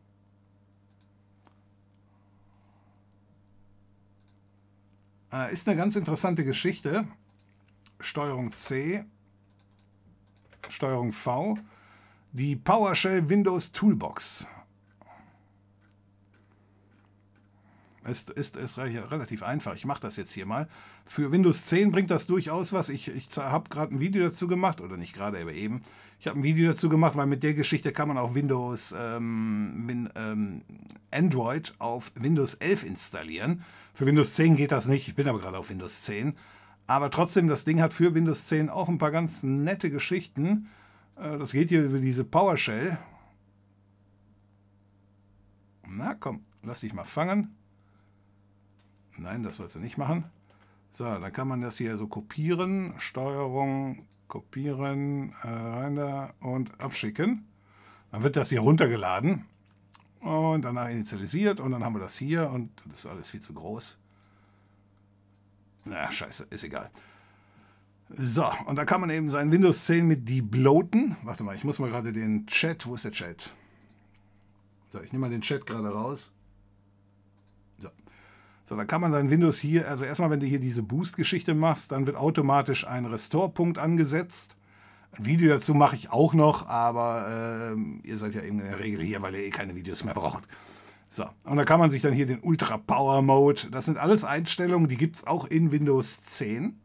Äh, ist eine ganz interessante Geschichte. Steuerung C, Steuerung V, die PowerShell Windows Toolbox. Ist, ist, ist relativ einfach. Ich mache das jetzt hier mal. Für Windows 10 bringt das durchaus was. Ich, ich habe gerade ein Video dazu gemacht, oder nicht gerade, aber eben. Ich habe ein Video dazu gemacht, weil mit der Geschichte kann man auch Windows ähm, ähm, Android auf Windows 11 installieren. Für Windows 10 geht das nicht. Ich bin aber gerade auf Windows 10. Aber trotzdem, das Ding hat für Windows 10 auch ein paar ganz nette Geschichten. Äh, das geht hier über diese PowerShell. Na komm, lass dich mal fangen. Nein, das sollst du nicht machen. So, dann kann man das hier so kopieren. Steuerung, kopieren, äh, rein da und abschicken. Dann wird das hier runtergeladen und danach initialisiert und dann haben wir das hier und das ist alles viel zu groß. Na, scheiße, ist egal. So, und da kann man eben sein Windows 10 mit debloaten. Warte mal, ich muss mal gerade den Chat, wo ist der Chat? So, ich nehme mal den Chat gerade raus. So. So, dann kann man sein Windows hier, also erstmal, wenn du hier diese Boost-Geschichte machst, dann wird automatisch ein Restore-Punkt angesetzt. Video dazu mache ich auch noch, aber äh, ihr seid ja eben in der Regel hier, weil ihr eh keine Videos mehr braucht. So, und da kann man sich dann hier den Ultra Power Mode, das sind alles Einstellungen, die gibt es auch in Windows 10.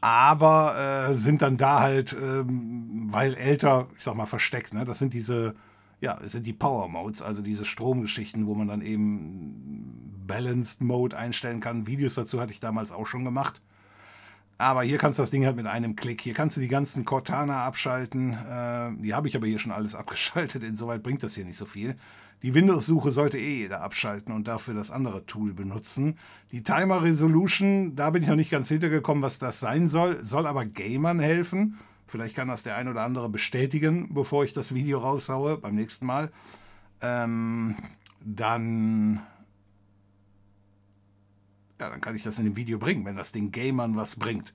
Aber äh, sind dann da halt, ähm, weil älter, ich sag mal, versteckt. Ne? Das sind diese, ja, sind die Power Modes, also diese Stromgeschichten, wo man dann eben Balanced Mode einstellen kann. Videos dazu hatte ich damals auch schon gemacht. Aber hier kannst du das Ding halt mit einem Klick. Hier kannst du die ganzen Cortana abschalten. Äh, die habe ich aber hier schon alles [laughs] abgeschaltet. Insoweit bringt das hier nicht so viel. Die Windows-Suche sollte eh jeder abschalten und dafür das andere Tool benutzen. Die Timer Resolution, da bin ich noch nicht ganz hintergekommen, was das sein soll. Soll aber Gamern helfen. Vielleicht kann das der ein oder andere bestätigen, bevor ich das Video raushaue beim nächsten Mal. Ähm, dann ja, dann kann ich das in dem Video bringen, wenn das den Gamern was bringt.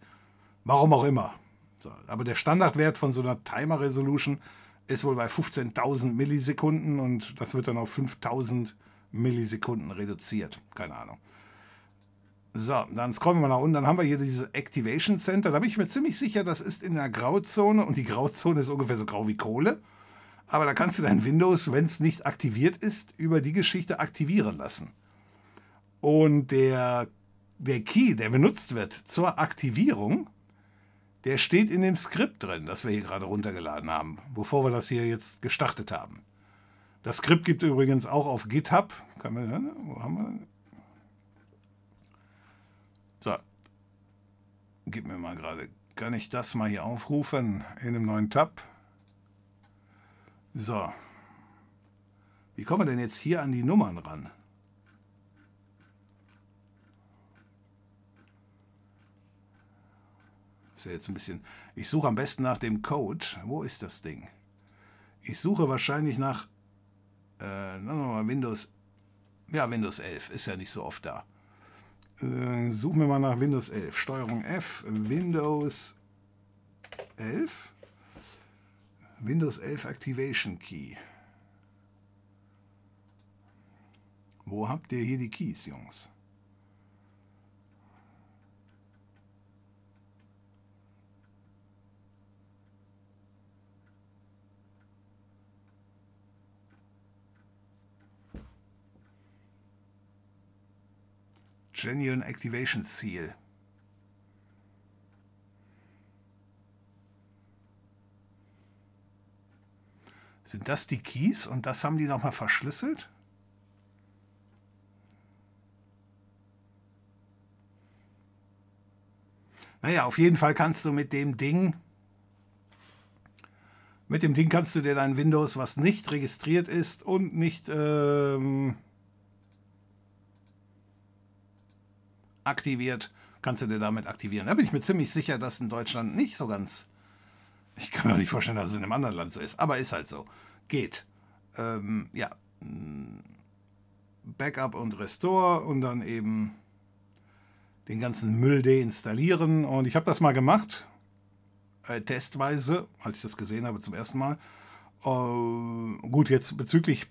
Warum auch immer. So, aber der Standardwert von so einer Timer Resolution ist wohl bei 15.000 Millisekunden und das wird dann auf 5.000 Millisekunden reduziert. Keine Ahnung. So, dann scrollen wir mal nach unten. Dann haben wir hier dieses Activation Center. Da bin ich mir ziemlich sicher, das ist in der Grauzone und die Grauzone ist ungefähr so grau wie Kohle. Aber da kannst du dein Windows, wenn es nicht aktiviert ist, über die Geschichte aktivieren lassen. Und der, der Key, der benutzt wird zur Aktivierung, der steht in dem Skript drin, das wir hier gerade runtergeladen haben, bevor wir das hier jetzt gestartet haben. Das Skript gibt übrigens auch auf GitHub. Kann man, wo haben wir? So. Gib mir mal gerade. Kann ich das mal hier aufrufen in einem neuen Tab? So. Wie kommen wir denn jetzt hier an die Nummern ran? Ist ja jetzt ein bisschen. Ich suche am besten nach dem Code. Wo ist das Ding? Ich suche wahrscheinlich nach. Äh, mal Windows. Ja, Windows 11 ist ja nicht so oft da. Äh, suchen wir mal nach Windows 11. Steuerung F, Windows 11. Windows 11 Activation Key. Wo habt ihr hier die Keys, Jungs? Genuine Activation Seal. Sind das die Keys und das haben die nochmal verschlüsselt? Naja, auf jeden Fall kannst du mit dem Ding, mit dem Ding kannst du dir dein Windows, was nicht registriert ist und nicht ähm, aktiviert, kannst du dir damit aktivieren. Da bin ich mir ziemlich sicher, dass in Deutschland nicht so ganz. Ich kann mir auch nicht vorstellen, dass es in einem anderen Land so ist, aber ist halt so. Geht. Ähm, ja. Backup und Restore und dann eben den ganzen Müll deinstallieren. Und ich habe das mal gemacht, äh, testweise, als ich das gesehen habe zum ersten Mal. Äh, gut, jetzt bezüglich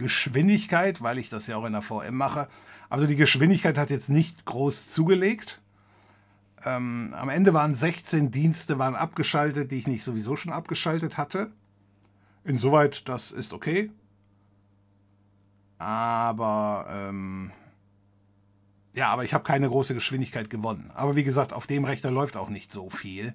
Geschwindigkeit, weil ich das ja auch in der VM mache, also die Geschwindigkeit hat jetzt nicht groß zugelegt. Ähm, am Ende waren 16 Dienste waren abgeschaltet, die ich nicht sowieso schon abgeschaltet hatte. Insoweit, das ist okay. Aber ähm, ja, aber ich habe keine große Geschwindigkeit gewonnen. Aber wie gesagt, auf dem Rechner läuft auch nicht so viel.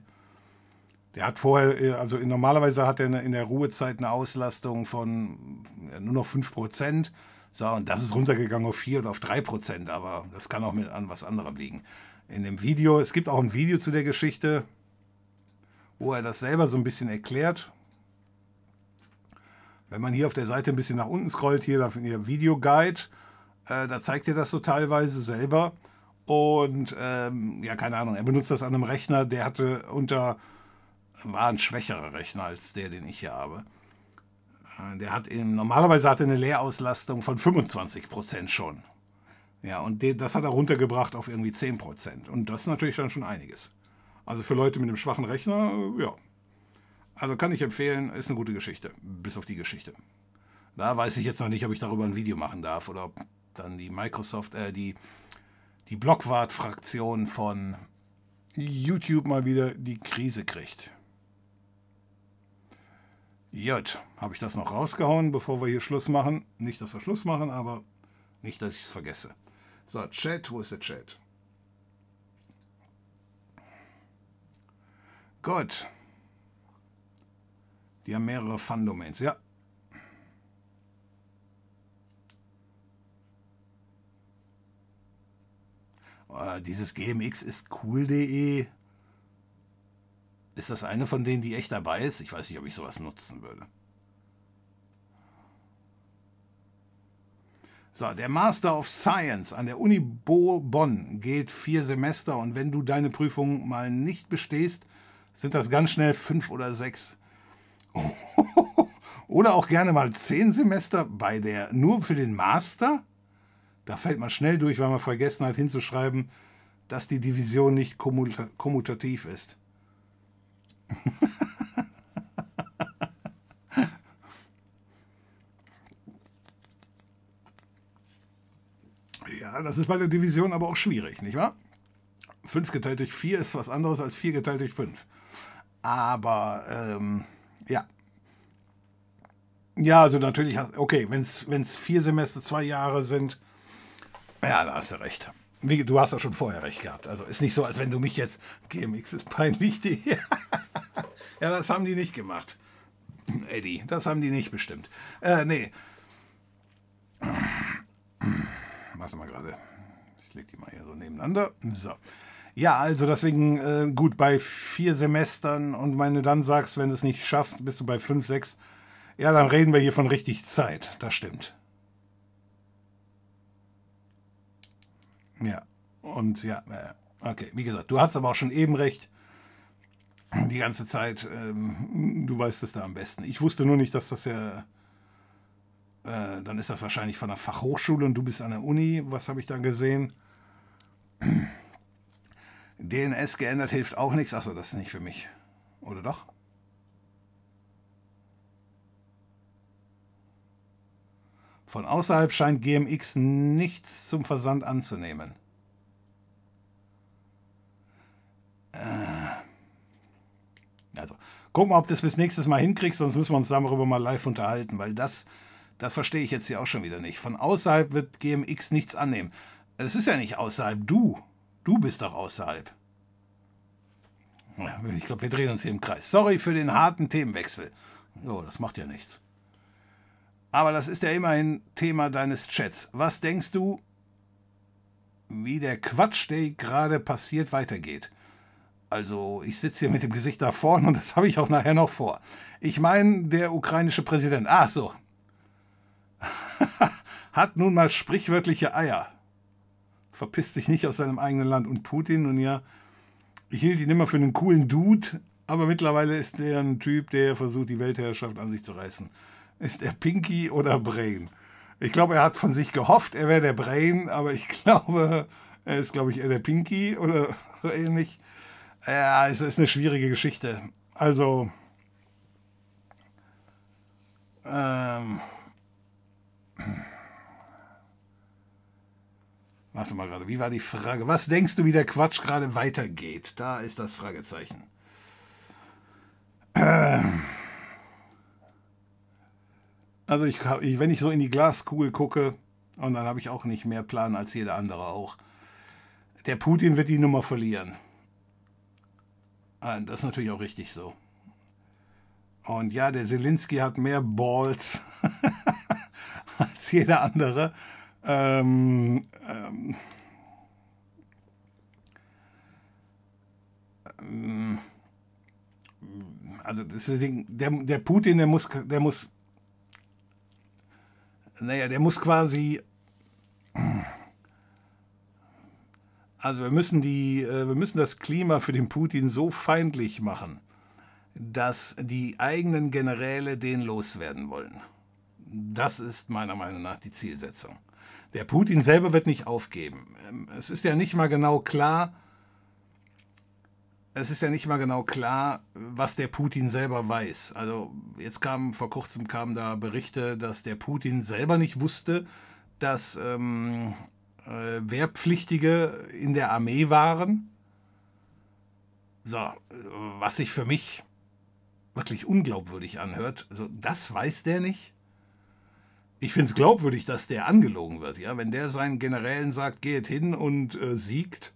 Der hat vorher, äh, also normalerweise hat er in der Ruhezeit eine Auslastung von nur noch 5%. So, und das ist runtergegangen auf 4 oder auf 3 Prozent, aber das kann auch mit an was anderem liegen. In dem Video, es gibt auch ein Video zu der Geschichte, wo er das selber so ein bisschen erklärt. Wenn man hier auf der Seite ein bisschen nach unten scrollt, hier, findet ihr Video Guide, äh, da zeigt er das so teilweise selber. Und ähm, ja, keine Ahnung, er benutzt das an einem Rechner, der hatte unter, war ein schwächerer Rechner als der, den ich hier habe. Äh, der hat eben, normalerweise hat er eine Leerauslastung von 25 Prozent schon. Ja, und das hat er runtergebracht auf irgendwie 10 Prozent. Und das ist natürlich dann schon einiges. Also für Leute mit einem schwachen Rechner, äh, ja. Also kann ich empfehlen, ist eine gute Geschichte. Bis auf die Geschichte. Da weiß ich jetzt noch nicht, ob ich darüber ein Video machen darf oder ob dann die Microsoft, äh, die, die Blockwart-Fraktion von YouTube mal wieder die Krise kriegt. Jut, habe ich das noch rausgehauen, bevor wir hier Schluss machen? Nicht, dass wir Schluss machen, aber nicht, dass ich es vergesse. So, Chat, wo ist der Chat? Gut. Die haben mehrere Fun-Domains, ja. Uh, dieses gmx ist cool.de Ist das eine von denen, die echt dabei ist? Ich weiß nicht, ob ich sowas nutzen würde. So, der Master of Science an der Uni Bonn geht vier Semester und wenn du deine Prüfung mal nicht bestehst, sind das ganz schnell fünf oder sechs. [laughs] oder auch gerne mal zehn Semester bei der nur für den Master. Da fällt man schnell durch, weil man vergessen hat hinzuschreiben, dass die Division nicht kommutativ ist. [laughs] Ja, das ist bei der Division aber auch schwierig, nicht wahr? 5 geteilt durch 4 ist was anderes als 4 geteilt durch 5. Aber, ähm, ja. Ja, also natürlich, hast, okay, wenn es vier Semester, zwei Jahre sind, ja, da hast du recht. Du hast ja schon vorher recht gehabt. Also ist nicht so, als wenn du mich jetzt, GMX ist peinlich, die, [laughs] ja, das haben die nicht gemacht. Eddie, das haben die nicht bestimmt. Äh, nee. Warte mal gerade. Ich lege die mal hier so nebeneinander. So. Ja, also deswegen äh, gut bei vier Semestern und wenn du dann sagst, wenn du es nicht schaffst, bist du bei fünf, sechs. Ja, dann reden wir hier von richtig Zeit. Das stimmt. Ja. Und ja, okay, wie gesagt, du hast aber auch schon eben recht. Die ganze Zeit, ähm, du weißt es da am besten. Ich wusste nur nicht, dass das ja äh, dann ist das wahrscheinlich von der Fachhochschule und du bist an der Uni. Was habe ich da gesehen? [clears throat] DNS geändert hilft auch nichts. Achso, das ist nicht für mich. Oder doch? Von außerhalb scheint GMX nichts zum Versand anzunehmen. Äh. Also, guck mal, ob du das bis nächstes Mal hinkriegst, sonst müssen wir uns darüber mal live unterhalten, weil das das verstehe ich jetzt hier auch schon wieder nicht. Von außerhalb wird GMX nichts annehmen. Es ist ja nicht außerhalb, du. Du bist doch außerhalb. Ich glaube, wir drehen uns hier im Kreis. Sorry für den harten Themenwechsel. So, das macht ja nichts. Aber das ist ja immerhin Thema deines Chats. Was denkst du, wie der Quatsch, der gerade passiert, weitergeht? Also, ich sitze hier mit dem Gesicht da vorne und das [laughs] habe ich auch nachher noch vor. Ich meine, der ukrainische Präsident. Ach so, [laughs] hat nun mal sprichwörtliche Eier. Verpisst sich nicht aus seinem eigenen Land. Und Putin, nun ja, ich hielt ihn immer für einen coolen Dude, aber mittlerweile ist er ein Typ, der versucht, die Weltherrschaft an sich zu reißen. Ist er Pinky oder Brain? Ich glaube, er hat von sich gehofft, er wäre der Brain, aber ich [laughs] glaube, er ist, glaube ich, eher der Pinky oder [laughs] so ähnlich. Ja, es ist eine schwierige Geschichte. Also, ähm, Warte mal gerade, wie war die Frage? Was denkst du, wie der Quatsch gerade weitergeht? Da ist das Fragezeichen. Ähm. Also ich, wenn ich so in die Glaskugel gucke, und dann habe ich auch nicht mehr Plan als jeder andere auch. Der Putin wird die Nummer verlieren. Ah, das ist natürlich auch richtig so. Und ja, der Zelensky hat mehr Balls [laughs] als jeder andere. Ähm, ähm, ähm, also das Ding, der, der Putin, der muss, der muss, naja, der muss quasi, also wir müssen die, äh, wir müssen das Klima für den Putin so feindlich machen, dass die eigenen Generäle den loswerden wollen. Das ist meiner Meinung nach die Zielsetzung. Der Putin selber wird nicht aufgeben. Ähm, es ist ja nicht mal genau klar, es ist ja nicht mal genau klar, was der Putin selber weiß. Also jetzt kam vor kurzem kamen da Berichte, dass der Putin selber nicht wusste, dass ähm, äh, Wehrpflichtige in der Armee waren. So, was sich für mich wirklich unglaubwürdig anhört. Also das weiß der nicht ich finde es glaubwürdig, dass der angelogen wird. Ja, wenn der seinen Generälen sagt, geht hin und äh, siegt,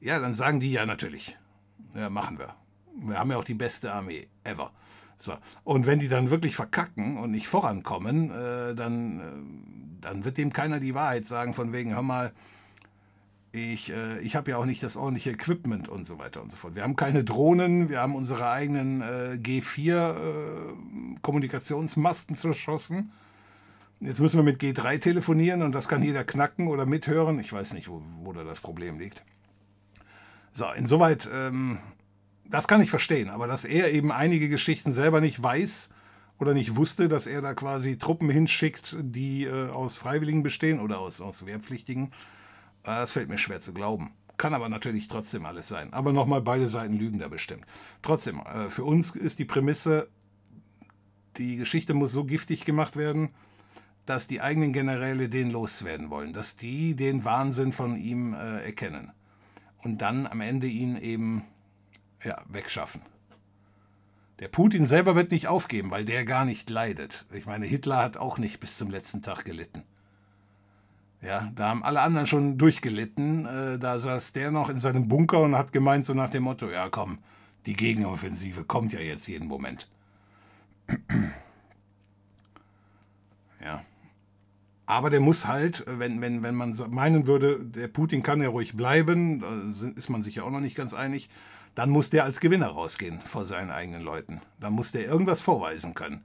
ja, dann sagen die ja natürlich. Ja, machen wir. Wir haben ja auch die beste Armee ever. So. Und wenn die dann wirklich verkacken und nicht vorankommen, äh, dann, äh, dann wird dem keiner die Wahrheit sagen, von wegen, hör mal, Ich, äh, ich habe ja auch nicht das ordentliche Equipment und so weiter und so fort. Wir haben keine Drohnen, wir haben unsere eigenen äh, G4-Kommunikationsmasten äh, zerschossen. Jetzt müssen wir mit G3 telefonieren und das kann jeder knacken oder mithören. Ich weiß nicht, wo, wo da das Problem liegt. So, insoweit, ähm, das kann ich verstehen, aber dass er eben einige Geschichten selber nicht weiß oder nicht wusste, dass er da quasi Truppen hinschickt, die äh, aus Freiwilligen bestehen oder aus, aus Wehrpflichtigen, äh, das fällt mir schwer zu glauben. Kann aber natürlich trotzdem alles sein. Aber nochmal, beide Seiten lügen da bestimmt. Trotzdem, äh, für uns ist die Prämisse, die Geschichte muss so giftig gemacht werden, dass die eigenen Generäle den loswerden wollen, dass die den Wahnsinn von ihm äh, erkennen und dann am Ende ihn eben ja, wegschaffen. Der Putin selber wird nicht aufgeben, weil der gar nicht leidet. Ich meine, Hitler hat auch nicht bis zum letzten Tag gelitten. Ja, da haben alle anderen schon durchgelitten. Äh, da saß der noch in seinem Bunker und hat gemeint, so nach dem Motto: Ja, komm, die Gegenoffensive kommt ja jetzt jeden Moment. [clears throat] ja. Aber der muss halt, wenn, wenn, wenn man meinen würde, der Putin kann ja ruhig bleiben, da ist man sich ja auch noch nicht ganz einig, dann muss der als Gewinner rausgehen vor seinen eigenen Leuten. Dann muss der irgendwas vorweisen können.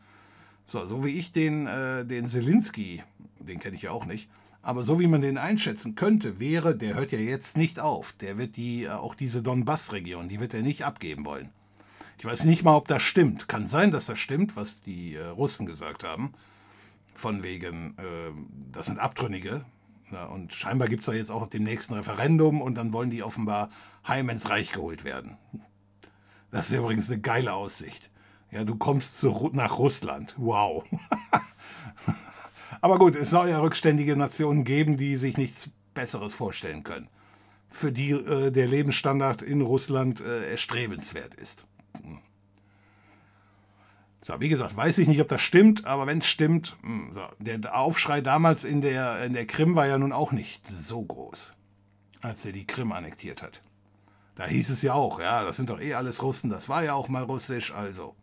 So, so wie ich den, äh, den Zelensky, den kenne ich ja auch nicht, aber so wie man den einschätzen könnte, wäre, der hört ja jetzt nicht auf. Der wird die, äh, auch diese Donbass-Region, die wird er nicht abgeben wollen. Ich weiß nicht mal, ob das stimmt. Kann sein, dass das stimmt, was die äh, Russen gesagt haben. Von wegen, äh, das sind Abtrünnige. Ja, und scheinbar gibt es da jetzt auch dem nächsten Referendum und dann wollen die offenbar heim ins Reich geholt werden. Das ist übrigens eine geile Aussicht. Ja, du kommst zu, nach Russland. Wow. [laughs] Aber gut, es soll ja rückständige Nationen geben, die sich nichts Besseres vorstellen können. Für die äh, der Lebensstandard in Russland äh, erstrebenswert ist. So, wie gesagt, weiß ich nicht, ob das stimmt, aber wenn es stimmt, hm, so, der Aufschrei damals in der, in der Krim war ja nun auch nicht so groß, als er die Krim annektiert hat. Da hieß es ja auch, ja, das sind doch eh alles Russen, das war ja auch mal russisch, also.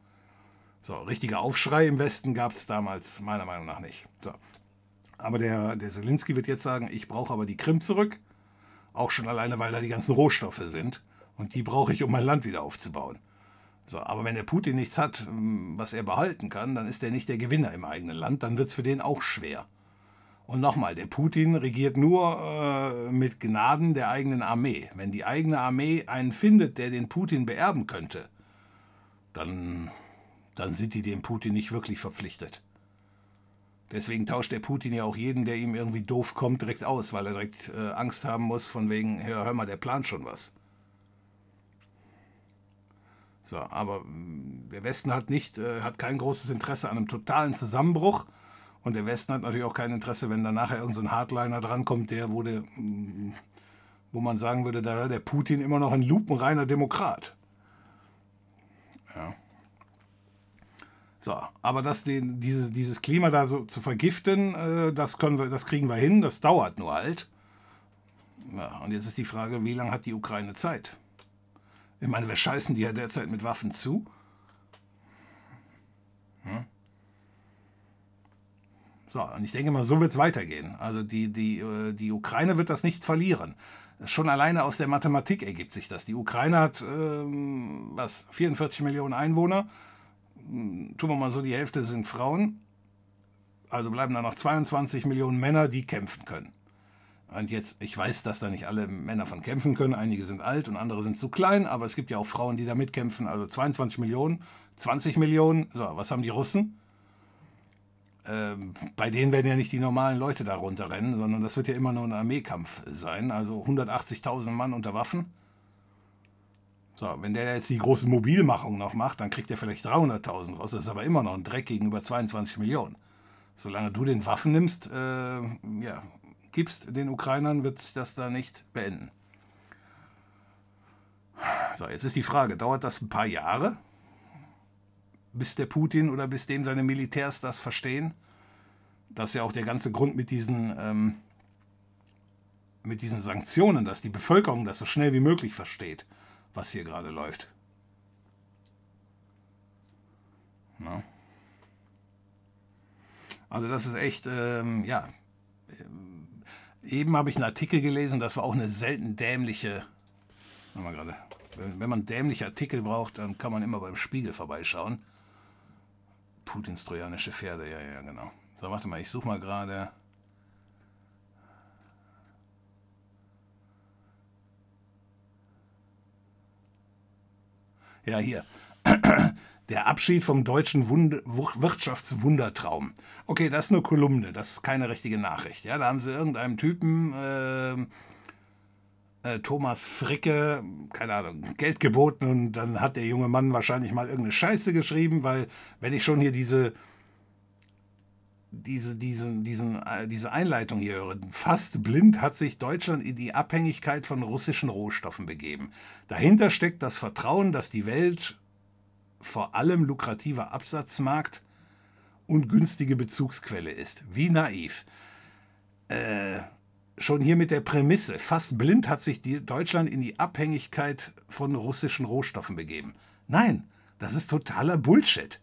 So, richtiger Aufschrei im Westen gab es damals meiner Meinung nach nicht. So. Aber der, der Zelensky wird jetzt sagen, ich brauche aber die Krim zurück. Auch schon alleine, weil da die ganzen Rohstoffe sind. Und die brauche ich, um mein Land wieder aufzubauen. So, aber wenn der Putin nichts hat, was er behalten kann, dann ist er nicht der Gewinner im eigenen Land. Dann wird es für den auch schwer. Und nochmal, der Putin regiert nur äh, mit Gnaden der eigenen Armee. Wenn die eigene Armee einen findet, der den Putin beerben könnte, dann, dann sind die dem Putin nicht wirklich verpflichtet. Deswegen tauscht der Putin ja auch jeden, der ihm irgendwie doof kommt, direkt aus, weil er direkt äh, Angst haben muss, von wegen, hör, hör mal, der plant schon was. So, aber der Westen hat nicht, äh, hat kein großes Interesse an einem totalen Zusammenbruch und der Westen hat natürlich auch kein Interesse, wenn da nachher irgendein so Hardliner drankommt, der wurde, mm, wo man sagen würde, da der Putin immer noch ein lupenreiner Demokrat. Ja. So, aber das, den, diese, dieses Klima da so zu vergiften, äh, das, können wir, das kriegen wir hin, das dauert nur halt. Ja, und jetzt ist die Frage, wie lange hat die Ukraine Zeit? Ich meine, wir scheißen die ja derzeit mit Waffen zu. Hm? So, und ich denke mal, so wird es weitergehen. Also die, die, äh, die Ukraine wird das nicht verlieren. Schon alleine aus der Mathematik ergibt sich das. Die Ukraine hat, ähm, was, 44 Millionen Einwohner. Hm, tun wir mal so, die Hälfte sind Frauen. Also bleiben da noch 22 Millionen Männer, die kämpfen können. Und jetzt, ich weiß, dass da nicht alle Männer von kämpfen können. Einige sind alt und andere sind zu klein, aber es gibt ja auch Frauen, die da mitkämpfen. Also 22 Millionen, 20 Millionen. So, was haben die Russen? Ähm, bei denen werden ja nicht die normalen Leute da runterrennen, sondern das wird ja immer nur ein Armeekampf sein. Also 180.000 Mann unter Waffen. So, wenn der jetzt die große Mobilmachung noch macht, dann kriegt er vielleicht 300.000 raus. Das ist aber immer noch ein Dreck gegenüber 22 Millionen. Solange du den Waffen nimmst, äh, ja, gibst den Ukrainern, wird sich das da nicht beenden. So, jetzt ist die Frage, dauert das ein paar Jahre? bis der Putin oder bis dem seine Militärs das verstehen. Das ist ja auch der ganze Grund mit diesen, ähm, mit diesen Sanktionen, dass die Bevölkerung das so schnell wie möglich versteht, was hier gerade läuft. Na? Also das ist echt, ähm, ja, Eben habe ich einen Artikel gelesen, das war auch eine selten dämliche. Mal gerade. Wenn, man dämliche Artikel braucht, dann kann man immer beim Spiegel vorbeischauen. Putins trojanische Pferde, ja, ja, genau. So, warte mal, ich suche mal gerade. Ja, hier. Der Abschied vom deutschen Wund Wirtschaftswundertraum. Okay, das ist eine Kolumne, das ist keine richtige Nachricht. Ja, da haben sie irgendeinem Typen, äh, äh, Thomas Fricke, keine Ahnung, Geld geboten und dann hat der junge Mann wahrscheinlich mal irgendeine Scheiße geschrieben, weil wenn ich schon hier diese diese, diesen, diesen, äh, diese Einleitung hier höre. Fast blind hat sich Deutschland in die Abhängigkeit von russischen Rohstoffen begeben. Dahinter steckt das Vertrauen, dass die Welt vor allem lukrativer Absatzmarkt und günstige Bezugsquelle ist. Wie naiv. Äh, schon hier mit der Prämisse, fast blind hat sich Deutschland in die Abhängigkeit von russischen Rohstoffen begeben. Nein, das ist totaler Bullshit.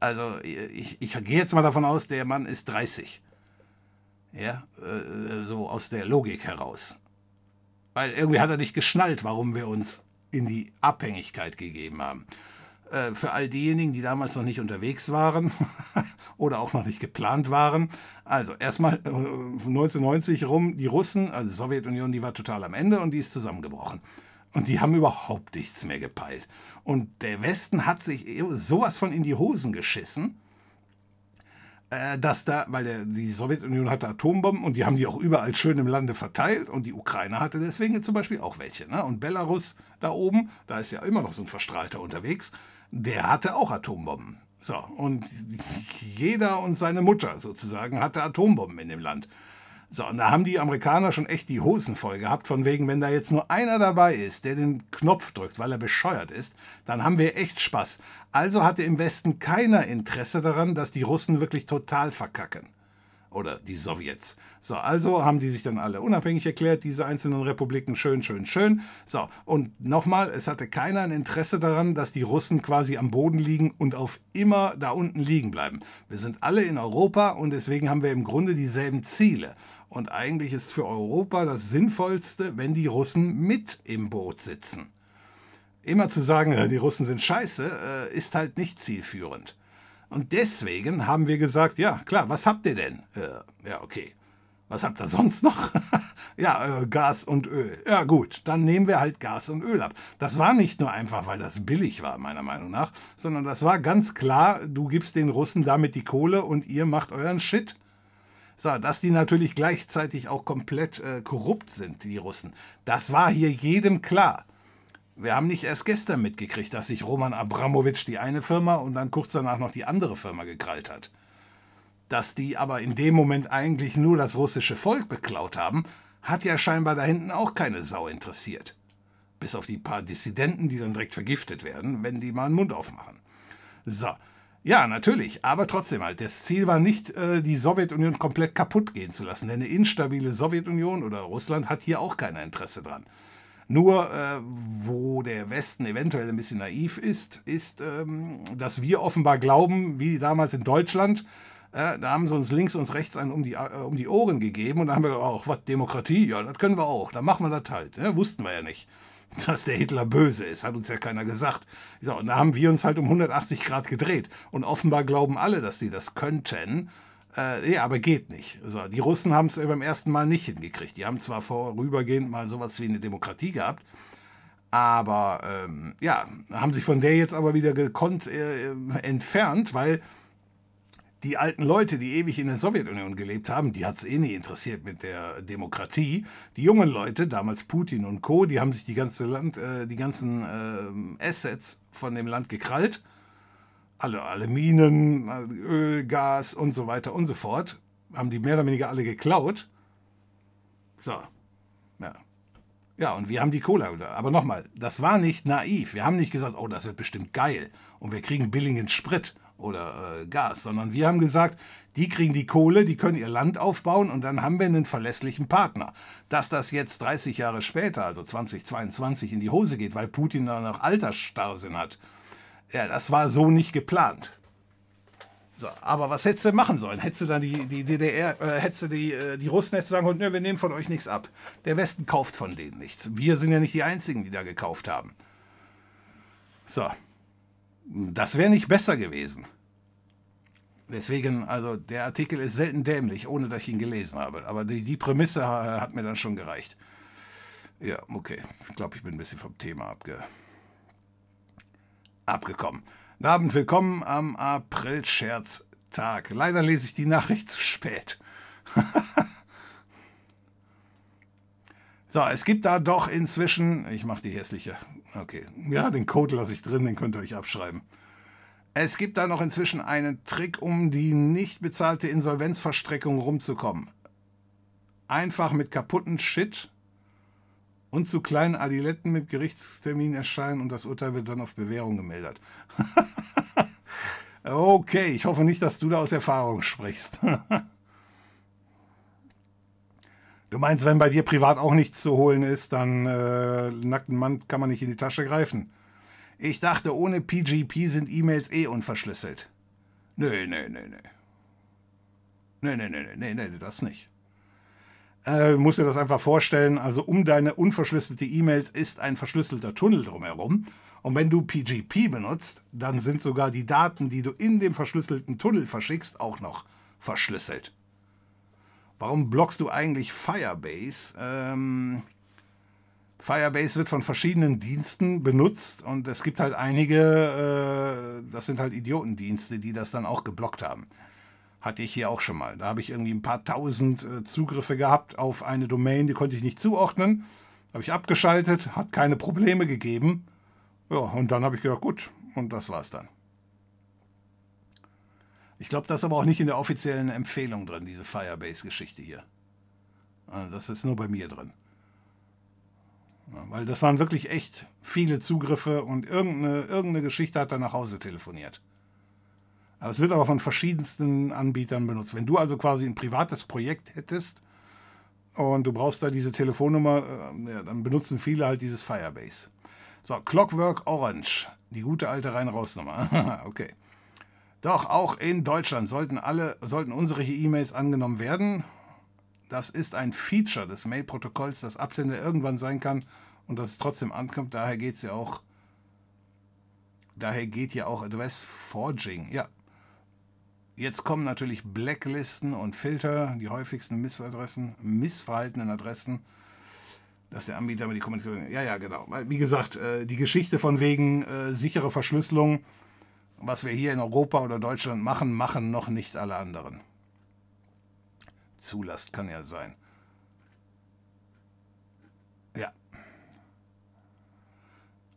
Also ich, ich gehe jetzt mal davon aus, der Mann ist 30. Ja, äh, so aus der Logik heraus. Weil irgendwie hat er nicht geschnallt, warum wir uns in die Abhängigkeit gegeben haben. Äh, für all diejenigen, die damals noch nicht unterwegs waren [laughs] oder auch noch nicht geplant waren. Also erstmal äh, 1990 rum, die Russen, also die Sowjetunion, die war total am Ende und die ist zusammengebrochen. Und die haben überhaupt nichts mehr gepeilt. Und der Westen hat sich sowas von in die Hosen geschissen, äh, dass da, weil der, die Sowjetunion hatte Atombomben und die haben die auch überall schön im Lande verteilt und die Ukraine hatte deswegen zum Beispiel auch welche. Ne? Und Belarus da oben, da ist ja immer noch so ein Verstrahlter unterwegs, der hatte auch Atombomben. So, und jeder und seine Mutter sozusagen hatte Atombomben in dem Land. So, und da haben die Amerikaner schon echt die Hosen voll gehabt, von wegen, wenn da jetzt nur einer dabei ist, der den Knopf drückt, weil er bescheuert ist, dann haben wir echt Spaß. Also hatte im Westen keiner Interesse daran, dass die Russen wirklich total verkacken oder die Sowjets. So, also haben die sich dann alle unabhängig erklärt, diese einzelnen Republiken, schön, schön, schön. So, und nochmal, es hatte keiner ein Interesse daran, dass die Russen quasi am Boden liegen und auf immer da unten liegen bleiben. Wir sind alle in Europa und deswegen haben wir im Grunde dieselben Ziele. Und eigentlich ist für Europa das Sinnvollste, wenn die Russen mit im Boot sitzen. Immer zu sagen, die Russen sind scheiße, äh, ist halt nicht zielführend. Und deswegen haben wir gesagt, ja, klar, was habt ihr denn? Äh, ja, okay. Was habt ihr sonst noch? [laughs] ja, äh, Gas und Öl. Ja, gut, dann nehmen wir halt Gas und Öl ab. Das war nicht nur einfach, weil das billig war, meiner Meinung nach, sondern das war ganz klar, du gibst den Russen damit die Kohle und ihr macht euren Shit. So, dass die natürlich gleichzeitig auch komplett äh, korrupt sind, die Russen. Das war hier jedem klar. Wir haben nicht erst gestern mitgekriegt, dass sich Roman Abramowitsch die eine Firma und dann kurz danach noch die andere Firma gekrallt hat. Dass die aber in dem Moment eigentlich nur das russische Volk beklaut haben, hat ja scheinbar da hinten auch keine Sau interessiert. Bis auf die paar Dissidenten, die dann direkt vergiftet werden, wenn die mal einen Mund aufmachen. So. Ja, natürlich, aber trotzdem halt. Das Ziel war nicht, äh, die Sowjetunion komplett kaputt gehen zu lassen, denn eine instabile Sowjetunion oder Russland hat hier auch kein Interesse dran. Nur, äh, wo der Westen eventuell ein bisschen naiv ist, ist, ähm, dass wir offenbar glauben, wie damals in Deutschland, da haben sie uns links und rechts einen um die, äh, um die Ohren gegeben und da haben wir auch, was, Demokratie? Ja, das können wir auch, dann machen wir das halt. Ne? Wussten wir ja nicht, [laughs] dass der Hitler böse ist, hat uns ja keiner gesagt. So, und da haben wir uns halt um 180 Grad gedreht. Und offenbar glauben alle, dass die das könnten. Äh, ja, aber geht nicht. So, die Russen haben es beim ersten Mal nicht hingekriegt. Die haben zwar vorübergehend mal sowas wie eine Demokratie gehabt, aber ähm, ja, haben sich von der jetzt aber wieder gekonnt äh, entfernt, weil die alten Leute, die ewig in der Sowjetunion gelebt haben, die hat es eh nie interessiert mit der Demokratie. Die jungen Leute, damals Putin und Co., die haben sich die, ganze Land, äh, die ganzen äh, Assets von dem Land gekrallt alle, alle Minen, Öl, Gas und so weiter und so fort, haben die mehr oder weniger alle geklaut. So, ja. Ja, und wir haben die Cola. Aber nochmal, das war nicht naiv. Wir haben nicht gesagt, oh, das wird bestimmt geil und wir kriegen billigen Sprit oder äh, Gas, sondern wir haben gesagt, die kriegen die Kohle, die können ihr Land aufbauen und dann haben wir einen verlässlichen Partner. Dass das jetzt 30 Jahre später, also 2022, in die Hose geht, weil Putin da noch Altersstarrsinn hat ja, das war so nicht geplant. So, aber was hättest du machen sollen? Hättest du dann die, die DDR, äh, hättest du die, äh, die Russen hättest sagen können, wir nehmen von euch nichts ab. Der Westen kauft von denen nichts. Wir sind ja nicht die Einzigen, die da gekauft haben. So. Das wäre nicht besser gewesen. Deswegen, also der Artikel ist selten dämlich, ohne dass ich ihn gelesen habe. Aber die, die Prämisse hat mir dann schon gereicht. Ja, okay. Ich glaube, ich bin ein bisschen vom Thema abge abgekommen. Guten Abend, willkommen am April-Scherztag. Leider lese ich die Nachricht zu spät. [laughs] so, es gibt da doch inzwischen, ich mache die hässliche, okay, ja, den Code lasse ich drin, den könnt ihr euch abschreiben. Es gibt da noch inzwischen einen Trick, um die nicht bezahlte Insolvenzverstreckung rumzukommen. Einfach mit kaputten Shit und zu kleinen Adiletten mit Gerichtstermin erscheinen und das Urteil wird dann auf Bewährung gemeldet. [laughs] okay, ich hoffe nicht, dass du da aus Erfahrung sprichst. [laughs] du meinst, wenn bei dir privat auch nichts zu holen ist, dann äh, nackten Mann kann man nicht in die Tasche greifen. Ich dachte, ohne PGP sind E-Mails eh unverschlüsselt. Nö, nö, nö, nö. Nö, nö, nö, nö, nö, das nicht. Äh, musst dir das einfach vorstellen, also um deine unverschlüsselte E-Mails ist ein verschlüsselter Tunnel drumherum. Und wenn du PGP benutzt, dann sind sogar die Daten, die du in dem verschlüsselten Tunnel verschickst, auch noch verschlüsselt. Warum blockst du eigentlich Firebase? Ähm, Firebase wird von verschiedenen Diensten benutzt und es gibt halt einige, äh, das sind halt Idiotendienste, die das dann auch geblockt haben. Hatte ich hier auch schon mal. Da habe ich irgendwie ein paar tausend äh, Zugriffe gehabt auf eine Domain, die konnte ich nicht zuordnen. Habe ich abgeschaltet, hat keine Probleme gegeben. Ja, und dann habe ich gedacht, gut, und das war's dann. Ich glaube, das ist aber auch nicht in der offiziellen Empfehlung drin, diese Firebase-Geschichte hier. Also das ist nur bei mir drin. Weil das waren wirklich echt viele Zugriffe und irgendeine, irgendeine Geschichte hat dann nach Hause telefoniert. Es wird aber von verschiedensten Anbietern benutzt. Wenn du also quasi ein privates Projekt hättest und du brauchst da diese Telefonnummer, äh, ja, dann benutzen viele halt dieses Firebase. So, Clockwork Orange, die gute alte Rein-Raus-Nummer. [laughs] okay. Doch auch in Deutschland sollten alle, sollten unsere E-Mails angenommen werden. Das ist ein Feature des Mail-Protokolls, das Absender irgendwann sein kann und dass es trotzdem ankommt. Daher geht es ja auch. Daher geht ja auch Address Forging. Ja, Jetzt kommen natürlich Blacklisten und Filter, die häufigsten Missadressen, missverhaltenen Adressen, dass der Anbieter mit die Kommunikation. Ja, ja, genau. Wie gesagt, äh, die Geschichte von wegen äh, sichere Verschlüsselung, was wir hier in Europa oder Deutschland machen, machen noch nicht alle anderen. Zulast kann ja sein.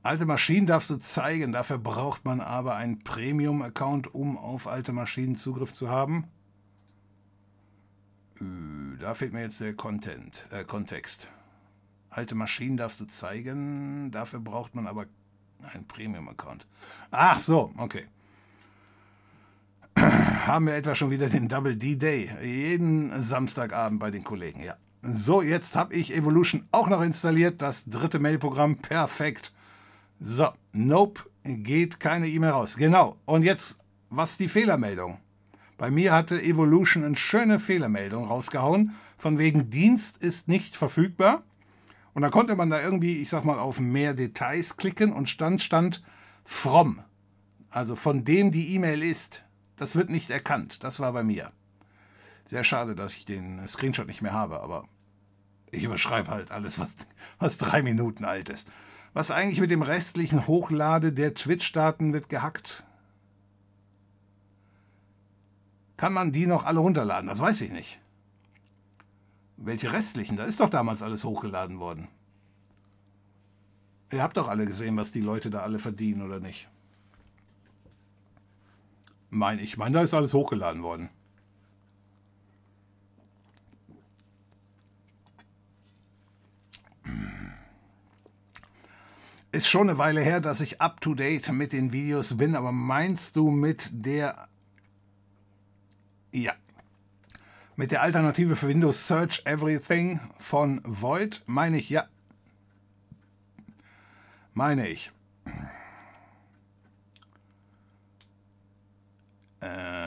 Alte Maschinen darfst du zeigen, dafür braucht man aber einen Premium-Account, um auf alte Maschinen Zugriff zu haben. Äh, da fehlt mir jetzt der Content, äh, Kontext. Alte Maschinen darfst du zeigen, dafür braucht man aber einen Premium-Account. Ach so, okay. Haben wir etwa schon wieder den Double D-Day. Jeden Samstagabend bei den Kollegen, ja. So, jetzt habe ich Evolution auch noch installiert, das dritte Mailprogramm. Perfekt. So, nope, geht keine E-Mail raus. Genau. Und jetzt, was die Fehlermeldung? Bei mir hatte Evolution eine schöne Fehlermeldung rausgehauen, von wegen Dienst ist nicht verfügbar. Und dann konnte man da irgendwie, ich sag mal, auf mehr Details klicken und stand, stand from. Also von dem die E-Mail ist. Das wird nicht erkannt. Das war bei mir. Sehr schade, dass ich den Screenshot nicht mehr habe, aber ich überschreibe halt alles, was, was drei Minuten alt ist. Was eigentlich mit dem restlichen Hochlade der Twitch-Daten wird gehackt? Kann man die noch alle runterladen? Das weiß ich nicht. Welche restlichen? Da ist doch damals alles hochgeladen worden. Ihr habt doch alle gesehen, was die Leute da alle verdienen, oder nicht? Mein, ich meine, da ist alles hochgeladen worden. Ist schon eine Weile her, dass ich up to date mit den Videos bin, aber meinst du mit der. Ja. Mit der Alternative für Windows Search Everything von Void? Meine ich ja. Meine ich. Äh.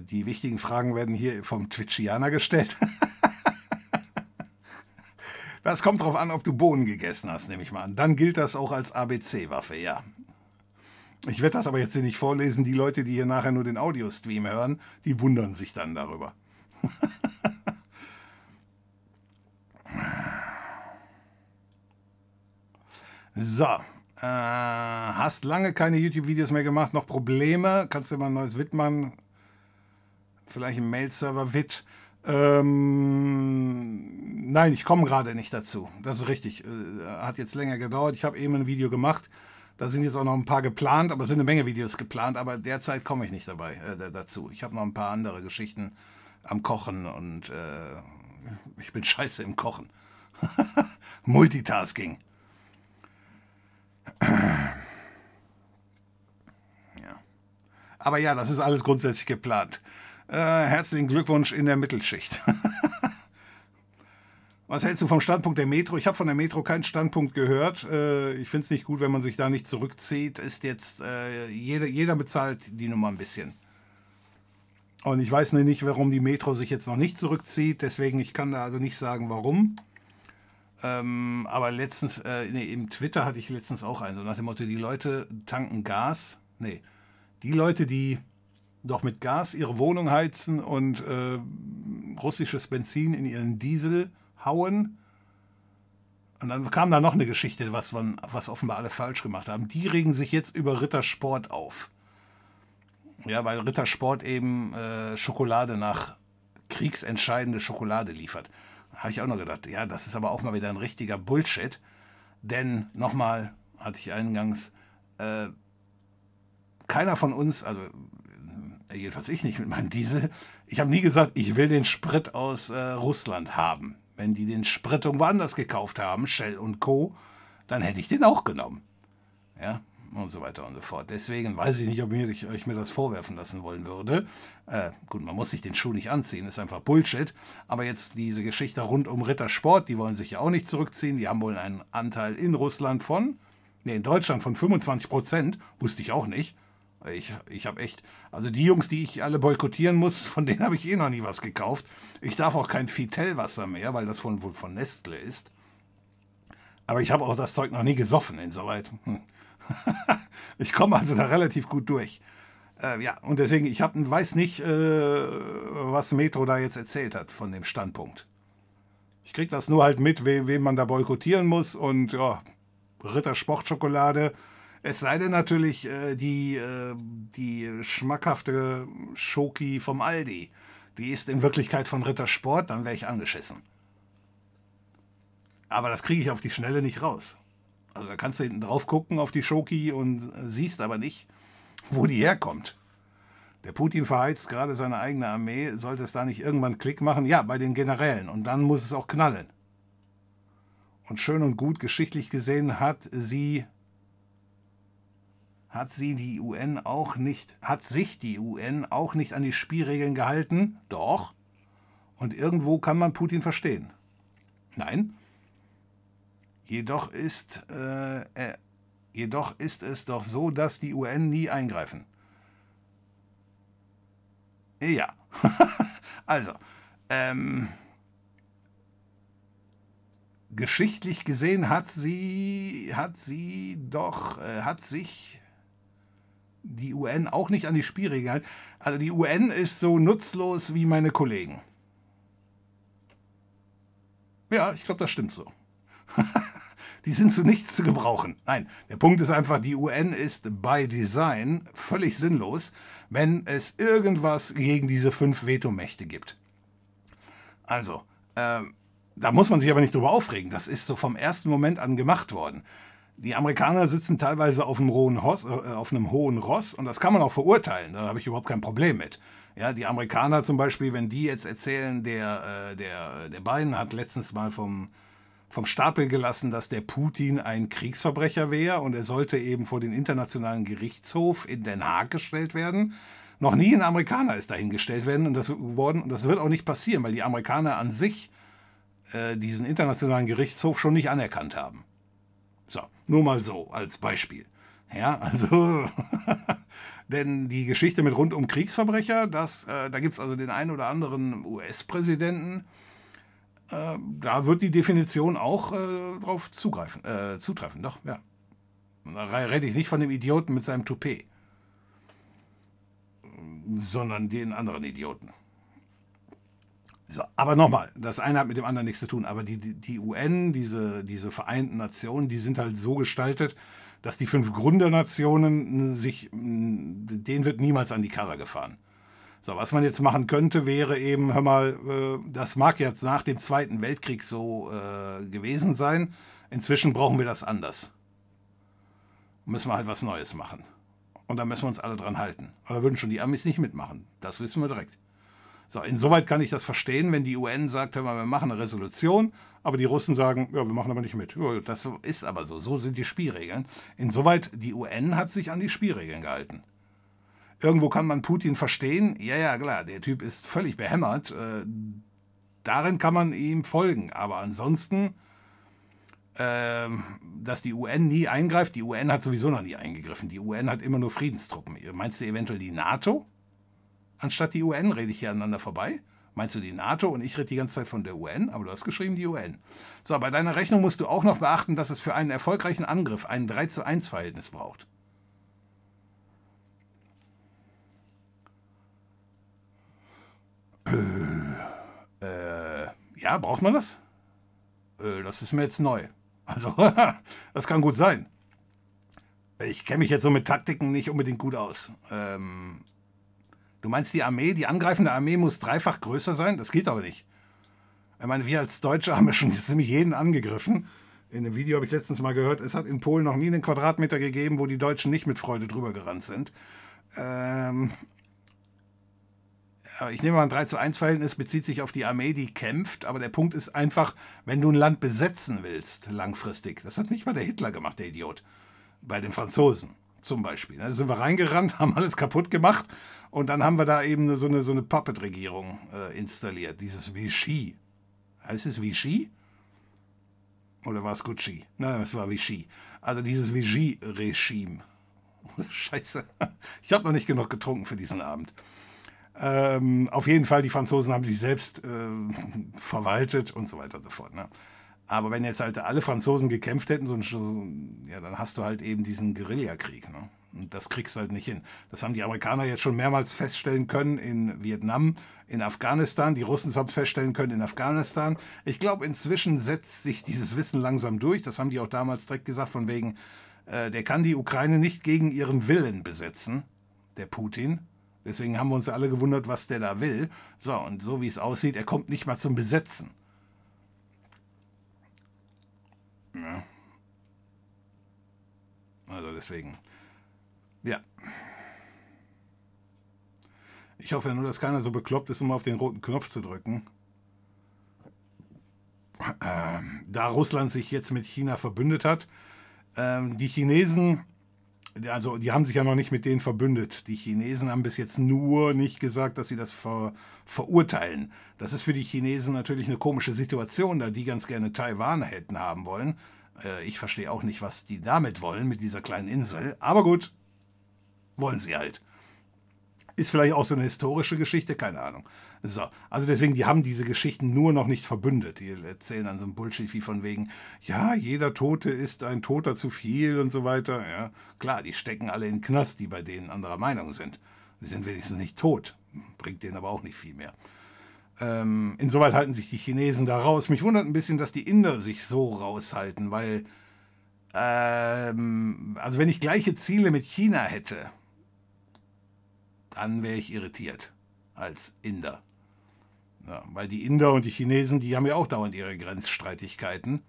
Die wichtigen Fragen werden hier vom Twitchianer gestellt. [laughs] das kommt darauf an, ob du Bohnen gegessen hast, nehme ich mal an. Dann gilt das auch als ABC-Waffe, ja. Ich werde das aber jetzt hier nicht vorlesen. Die Leute, die hier nachher nur den Audiostream hören, die wundern sich dann darüber. [laughs] so, äh, hast lange keine YouTube-Videos mehr gemacht, noch Probleme? Kannst du mal ein neues Wit machen? Vielleicht ein Mail-Server Wit? Ähm, nein, ich komme gerade nicht dazu. Das ist richtig. Äh, hat jetzt länger gedauert. Ich habe eben ein Video gemacht. Da sind jetzt auch noch ein paar geplant, aber es sind eine Menge Videos geplant, aber derzeit komme ich nicht dabei äh, dazu. Ich habe noch ein paar andere Geschichten am Kochen und äh, ich bin [laughs] scheiße im Kochen. [laughs] Multitasking. Ja. Aber ja, das ist alles grundsätzlich geplant. Äh, herzlichen Glückwunsch in der Mittelschicht. [laughs] Was hältst du vom Standpunkt der Metro? Ich habe von der Metro keinen Standpunkt gehört. Äh, ich finde es nicht gut, wenn man sich da nicht zurückzieht. Ist jetzt, äh, jeder, jeder bezahlt die Nummer ein bisschen. Und ich weiß nicht, warum die Metro sich jetzt noch nicht zurückzieht. Deswegen, ich kann da also nicht sagen, warum. Ähm, aber letztens, äh, nee, im Twitter hatte ich letztens auch einen, so nach dem Motto, die Leute tanken Gas. Nee, die Leute, die doch mit Gas ihre Wohnung heizen und äh, russisches Benzin in ihren Diesel hauen. Und dann kam da noch eine Geschichte, was, man, was offenbar alle falsch gemacht haben. Die regen sich jetzt über Rittersport auf. Ja, weil Rittersport eben äh, Schokolade nach kriegsentscheidende Schokolade liefert. Habe ich auch noch gedacht, ja, das ist aber auch mal wieder ein richtiger Bullshit. Denn, nochmal, hatte ich eingangs, äh, keiner von uns, also äh, jedenfalls ich nicht mit meinem Diesel, ich habe nie gesagt, ich will den Sprit aus äh, Russland haben. Wenn die den Sprit irgendwo anders gekauft haben, Shell und Co., dann hätte ich den auch genommen. Ja, und so weiter und so fort. Deswegen weiß ich nicht, ob ich, ich mir das vorwerfen lassen wollen würde. Äh, gut, man muss sich den Schuh nicht anziehen, ist einfach Bullshit. Aber jetzt diese Geschichte rund um Rittersport, die wollen sich ja auch nicht zurückziehen. Die haben wohl einen Anteil in Russland von, nee, in Deutschland von 25 Prozent, wusste ich auch nicht. Ich, ich habe echt, also die Jungs, die ich alle boykottieren muss, [laughs] von denen habe ich eh noch nie was gekauft. Ich darf auch kein Fitellwasser mehr, weil das von, wohl von Nestle ist. Aber ich habe auch das Zeug noch nie gesoffen, insoweit. Hm. [laughs] ich komme also da relativ gut durch. Äh, ja, und deswegen, ich hab, weiß nicht, äh, was Metro da jetzt erzählt hat von dem Standpunkt. Ich krieg das nur halt mit, we, wen man da boykottieren muss und ja, Ritter Sportschokolade. Es sei denn natürlich äh, die, äh, die schmackhafte Schoki vom Aldi. Die ist in Wirklichkeit von Ritter Sport, dann wäre ich angeschissen. Aber das kriege ich auf die Schnelle nicht raus. Also da kannst du hinten drauf gucken auf die Schoki und siehst aber nicht, wo die herkommt. Der Putin verheizt gerade seine eigene Armee. Sollte es da nicht irgendwann Klick machen? Ja, bei den Generälen. Und dann muss es auch knallen. Und schön und gut geschichtlich gesehen hat sie hat sie die UN auch nicht, hat sich die UN auch nicht an die Spielregeln gehalten? Doch. Und irgendwo kann man Putin verstehen. Nein, Jedoch ist, äh, äh, jedoch ist es doch so, dass die UN nie eingreifen. Ja, [laughs] also, ähm, geschichtlich gesehen hat sie, hat sie doch, äh, hat sich die UN auch nicht an die Spielregeln gehalten. Also die UN ist so nutzlos wie meine Kollegen. Ja, ich glaube, das stimmt so. [laughs] die sind zu nichts zu gebrauchen. Nein, der Punkt ist einfach, die UN ist by Design völlig sinnlos, wenn es irgendwas gegen diese fünf Vetomächte gibt. Also, äh, da muss man sich aber nicht drüber aufregen. Das ist so vom ersten Moment an gemacht worden. Die Amerikaner sitzen teilweise auf einem, hohen Ross, äh, auf einem hohen Ross und das kann man auch verurteilen. Da habe ich überhaupt kein Problem mit. Ja, die Amerikaner zum Beispiel, wenn die jetzt erzählen, der, äh, der, der Biden hat letztens mal vom, vom Stapel gelassen, dass der Putin ein Kriegsverbrecher wäre und er sollte eben vor den Internationalen Gerichtshof in Den Haag gestellt werden. Noch nie ein Amerikaner ist dahingestellt werden und das, worden, und das wird auch nicht passieren, weil die Amerikaner an sich äh, diesen Internationalen Gerichtshof schon nicht anerkannt haben. So, nur mal so als Beispiel. Ja, also [laughs] Denn die Geschichte mit rund um Kriegsverbrecher, das, äh, da gibt es also den einen oder anderen US-Präsidenten, äh, da wird die Definition auch äh, drauf zugreifen, äh, zutreffen, doch, ja. Da rede ich nicht von dem Idioten mit seinem Toupet, sondern den anderen Idioten. So, aber nochmal, das eine hat mit dem anderen nichts zu tun. Aber die, die, die UN, diese, diese Vereinten Nationen, die sind halt so gestaltet, dass die fünf Gründernationen sich, denen wird niemals an die Karre gefahren. So, was man jetzt machen könnte, wäre eben, hör mal, äh, das mag jetzt nach dem Zweiten Weltkrieg so äh, gewesen sein. Inzwischen brauchen wir das anders. Müssen wir halt was Neues machen. Und da müssen wir uns alle dran halten. Da würden schon die Amis nicht mitmachen. Das wissen wir direkt. So, insoweit kann ich das verstehen, wenn die UN sagt, hör mal, wir machen eine Resolution, aber die Russen sagen, ja, wir machen aber nicht mit. Das ist aber so. So sind die Spielregeln. Insoweit, die UN hat sich an die Spielregeln gehalten. Irgendwo kann man Putin verstehen. Ja, ja, klar, der Typ ist völlig behämmert. Äh, darin kann man ihm folgen. Aber ansonsten, äh, dass die UN nie eingreift, die UN hat sowieso noch nie eingegriffen. Die UN hat immer nur Friedenstruppen. Meinst du eventuell die NATO? Anstatt die UN rede ich hier aneinander vorbei. Meinst du die NATO und ich rede die ganze Zeit von der UN, aber du hast geschrieben die UN. So, bei deiner Rechnung musst du auch noch beachten, dass es für einen erfolgreichen Angriff ein 3 zu 1 Verhältnis braucht. Äh, äh, ja, braucht man das? Äh, das ist mir jetzt neu. Also, [laughs] das kann gut sein. Ich kenne mich jetzt so mit Taktiken nicht unbedingt gut aus. Ähm, Du meinst, die Armee, die angreifende Armee muss dreifach größer sein? Das geht aber nicht. Ich meine, wir als Deutsche haben ja schon ziemlich jeden angegriffen. In einem Video habe ich letztens mal gehört, es hat in Polen noch nie einen Quadratmeter gegeben, wo die Deutschen nicht mit Freude drüber gerannt sind. Ähm, ich nehme mal ein 3 zu 1 Verhältnis, bezieht sich auf die Armee, die kämpft, aber der Punkt ist einfach, wenn du ein Land besetzen willst, langfristig, das hat nicht mal der Hitler gemacht, der Idiot, bei den Franzosen zum Beispiel. Da sind wir reingerannt, [laughs] haben alles kaputt gemacht und dann haben wir da eben so eine, so eine Puppet-Regierung äh, installiert. Dieses Vichy. Heißt es Vichy? Oder war es Gucci? Nein, es war Vichy. Also dieses Vichy-Regime. [laughs] Scheiße. Ich habe noch nicht genug getrunken für diesen Abend. Ähm, auf jeden Fall, die Franzosen haben sich selbst äh, verwaltet und so weiter und so fort. Ne? Aber wenn jetzt halt alle Franzosen gekämpft hätten, so ein, ja, dann hast du halt eben diesen Guerillakrieg. Ne? Und das kriegst du halt nicht hin. Das haben die Amerikaner jetzt schon mehrmals feststellen können in Vietnam, in Afghanistan. Die Russen haben es feststellen können in Afghanistan. Ich glaube, inzwischen setzt sich dieses Wissen langsam durch. Das haben die auch damals direkt gesagt, von wegen, äh, der kann die Ukraine nicht gegen ihren Willen besetzen, der Putin. Deswegen haben wir uns alle gewundert, was der da will. So, und so wie es aussieht, er kommt nicht mal zum Besetzen. Ja. Also deswegen. Ja. Ich hoffe nur, dass keiner so bekloppt ist, um auf den roten Knopf zu drücken. Ähm, da Russland sich jetzt mit China verbündet hat, ähm, die Chinesen, also die haben sich ja noch nicht mit denen verbündet. Die Chinesen haben bis jetzt nur nicht gesagt, dass sie das ver verurteilen. Das ist für die Chinesen natürlich eine komische Situation, da die ganz gerne Taiwan hätten haben wollen. Äh, ich verstehe auch nicht, was die damit wollen, mit dieser kleinen Insel. Aber gut, wollen sie halt. Ist vielleicht auch so eine historische Geschichte, keine Ahnung. So, also deswegen, die haben diese Geschichten nur noch nicht verbündet. Die erzählen dann so ein Bullshit wie von wegen, ja, jeder Tote ist ein Toter zu viel und so weiter. Ja, klar, die stecken alle in Knast, die bei denen anderer Meinung sind. Sie sind wenigstens nicht tot, bringt denen aber auch nicht viel mehr. Ähm, insoweit halten sich die Chinesen da raus. Mich wundert ein bisschen, dass die Inder sich so raushalten, weil, ähm, also wenn ich gleiche Ziele mit China hätte, dann wäre ich irritiert als Inder. Ja, weil die Inder und die Chinesen, die haben ja auch dauernd ihre Grenzstreitigkeiten.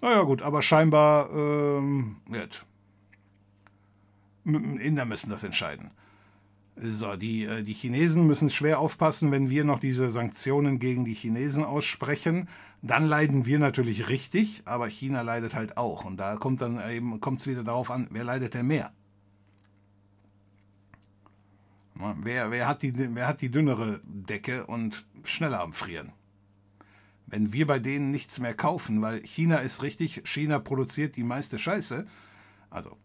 Naja gut, aber scheinbar, ähm, wird. Inder müssen das entscheiden. So, die, äh, die Chinesen müssen schwer aufpassen, wenn wir noch diese Sanktionen gegen die Chinesen aussprechen. Dann leiden wir natürlich richtig, aber China leidet halt auch. Und da kommt dann eben, kommt es wieder darauf an, wer leidet denn mehr? Wer, wer, hat die, wer hat die dünnere Decke und schneller am Frieren? Wenn wir bei denen nichts mehr kaufen, weil China ist richtig, China produziert die meiste Scheiße, also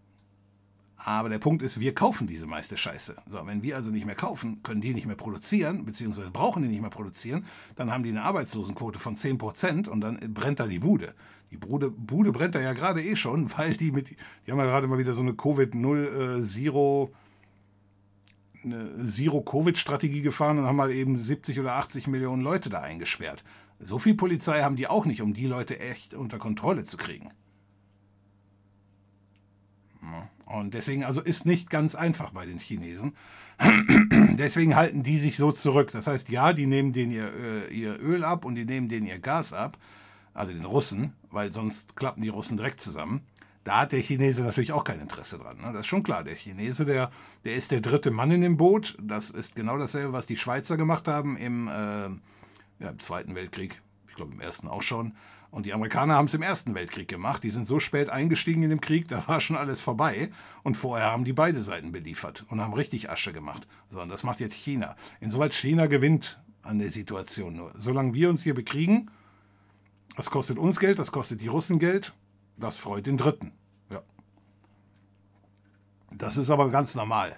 Aber der Punkt ist, wir kaufen diese meiste Scheiße. So, wenn wir also nicht mehr kaufen, können die nicht mehr produzieren, beziehungsweise brauchen die nicht mehr produzieren, dann haben die eine Arbeitslosenquote von 10% und dann brennt da die Bude. Die Bude, Bude brennt da ja gerade eh schon, weil die mit, die haben ja gerade mal wieder so eine Covid-0 äh, eine Zero-Covid-Strategie gefahren und haben mal eben 70 oder 80 Millionen Leute da eingesperrt. So viel Polizei haben die auch nicht, um die Leute echt unter Kontrolle zu kriegen. Und deswegen also ist nicht ganz einfach bei den Chinesen. [clears throat] deswegen halten die sich so zurück. Das heißt, ja, die nehmen denen ihr, äh, ihr Öl ab und die nehmen denen ihr Gas ab, also den Russen, weil sonst klappen die Russen direkt zusammen. Da hat der Chinese natürlich auch kein Interesse dran. Ne? Das ist schon klar. Der Chinese, der, der ist der dritte Mann in dem Boot. Das ist genau dasselbe, was die Schweizer gemacht haben im, äh, ja, im Zweiten Weltkrieg. Ich glaube, im Ersten auch schon. Und die Amerikaner haben es im Ersten Weltkrieg gemacht. Die sind so spät eingestiegen in den Krieg, [laughs] da war schon alles vorbei. Und vorher haben die beide Seiten beliefert und haben richtig Asche gemacht. Und das macht jetzt China. Insoweit China gewinnt an der Situation nur. Solange wir uns hier bekriegen, das kostet uns Geld, das kostet die Russen Geld, das freut den Dritten. Ja. Das ist aber ganz normal.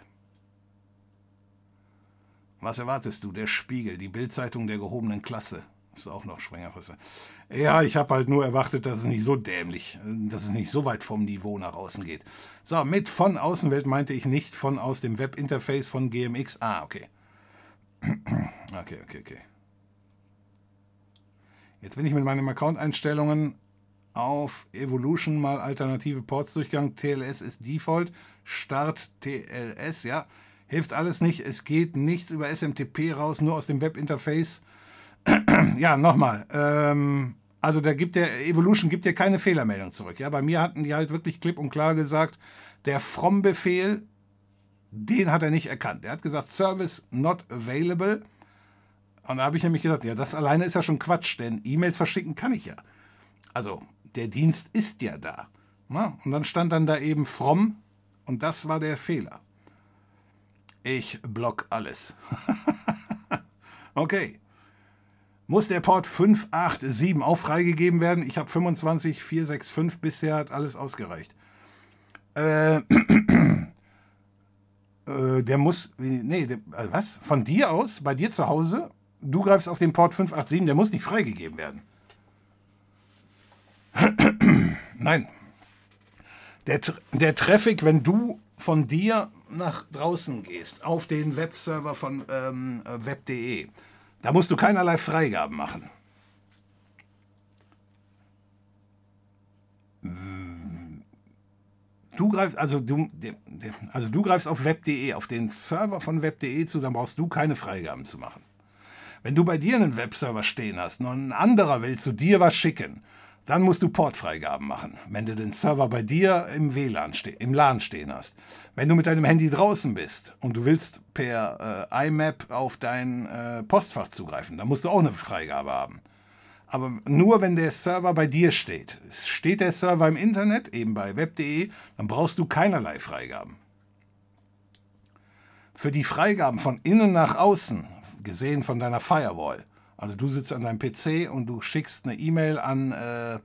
Was erwartest du? Der Spiegel, die Bildzeitung der gehobenen Klasse. Ist auch noch Sprengerfresse. Ja, ich habe halt nur erwartet, dass es nicht so dämlich, dass es nicht so weit vom Niveau nach außen geht. So, mit von Außenwelt meinte ich nicht von aus dem Webinterface von GMX. Ah, okay. [clears throat] Okay, okay, okay. Jetzt bin ich mit meinen Account-Einstellungen auf Evolution mal alternative Ports-Durchgang. TLS ist Default. Start TLS, ja. Hilft alles nicht. Es geht nichts über SMTP raus, nur aus dem Webinterface. [clears throat] ja, nochmal. Ähm, also da gibt der Evolution gibt dir keine Fehlermeldung zurück. Ja, bei mir hatten die halt wirklich klipp und klar gesagt, der From-Befehl, den hat er nicht erkannt. Er hat gesagt, Service not available. Und da habe ich nämlich gesagt, ja, das alleine ist ja schon Quatsch, denn E-Mails verschicken kann ich ja. Also, der Dienst ist ja da. Na? Und dann stand dann da eben From und das war der Fehler. Ich block alles. [laughs] okay. Muss der Port 587 auch freigegeben werden? Ich habe 25465 bisher, hat alles ausgereicht. Äh, [clears throat] äh, der muss, nee, der, also was? Von dir aus, bei dir zu Hause, du greifst auf den Port 587, der muss nicht freigegeben werden. [clears throat] Nein. Der, der Traffic, wenn du von dir nach draußen gehst, auf den Webserver von ähm, web.de, da musst du keinerlei Freigaben machen. Du greifst, also du, also du greifst auf web.de, auf den Server von web.de zu, dann brauchst du keine Freigaben zu machen. Wenn du bei dir einen Webserver stehen hast und ein anderer will zu dir was schicken, dann musst du Portfreigaben machen, wenn du den Server bei dir im WLAN im LAN stehen hast. Wenn du mit deinem Handy draußen bist und du willst per äh, IMAP auf dein äh, Postfach zugreifen, dann musst du auch eine Freigabe haben. Aber nur wenn der Server bei dir steht. Steht der Server im Internet, eben bei web.de, dann brauchst du keinerlei Freigaben. Für die Freigaben von innen nach außen, gesehen von deiner Firewall, also du sitzt an deinem PC und du schickst eine E-Mail an, äh,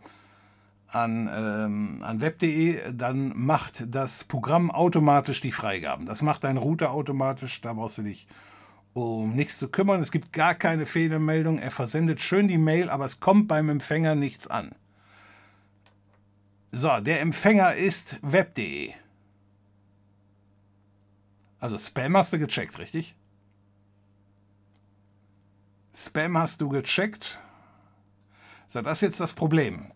an, ähm, an web.de, dann macht das Programm automatisch die Freigaben. Das macht dein Router automatisch, da brauchst du dich um nichts zu kümmern. Es gibt gar keine Fehlermeldung. Er versendet schön die Mail, aber es kommt beim Empfänger nichts an. So, der Empfänger ist web.de. Also Spam hast du gecheckt, richtig? Spam hast du gecheckt. So, das ist jetzt das Problem.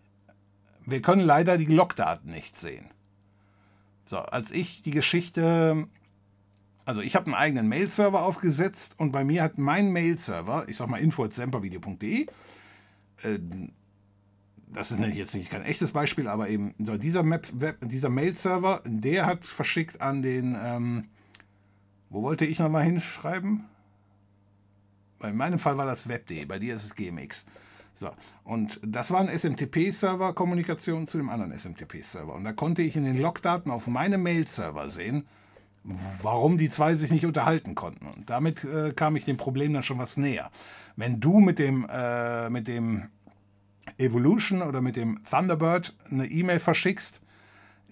Wir können leider die Logdaten nicht sehen. So, als ich die Geschichte, also ich habe einen eigenen Mail-Server aufgesetzt und bei mir hat mein Mail-Server, ich sag mal info.sempervideo.de, äh, das ist jetzt nicht kein echtes Beispiel, aber eben so dieser, dieser Mail-Server, der hat verschickt an den, ähm, wo wollte ich nochmal hinschreiben? In meinem Fall war das web.de, bei dir ist es GMX. So, und das war ein SMTP-Server, Kommunikation zu dem anderen SMTP-Server. Und da konnte ich in den Logdaten auf meinem Mail-Server sehen, warum die zwei sich nicht unterhalten konnten. Und damit äh, kam ich dem Problem dann schon was näher. Wenn du mit dem, äh, mit dem Evolution oder mit dem Thunderbird eine E-Mail verschickst,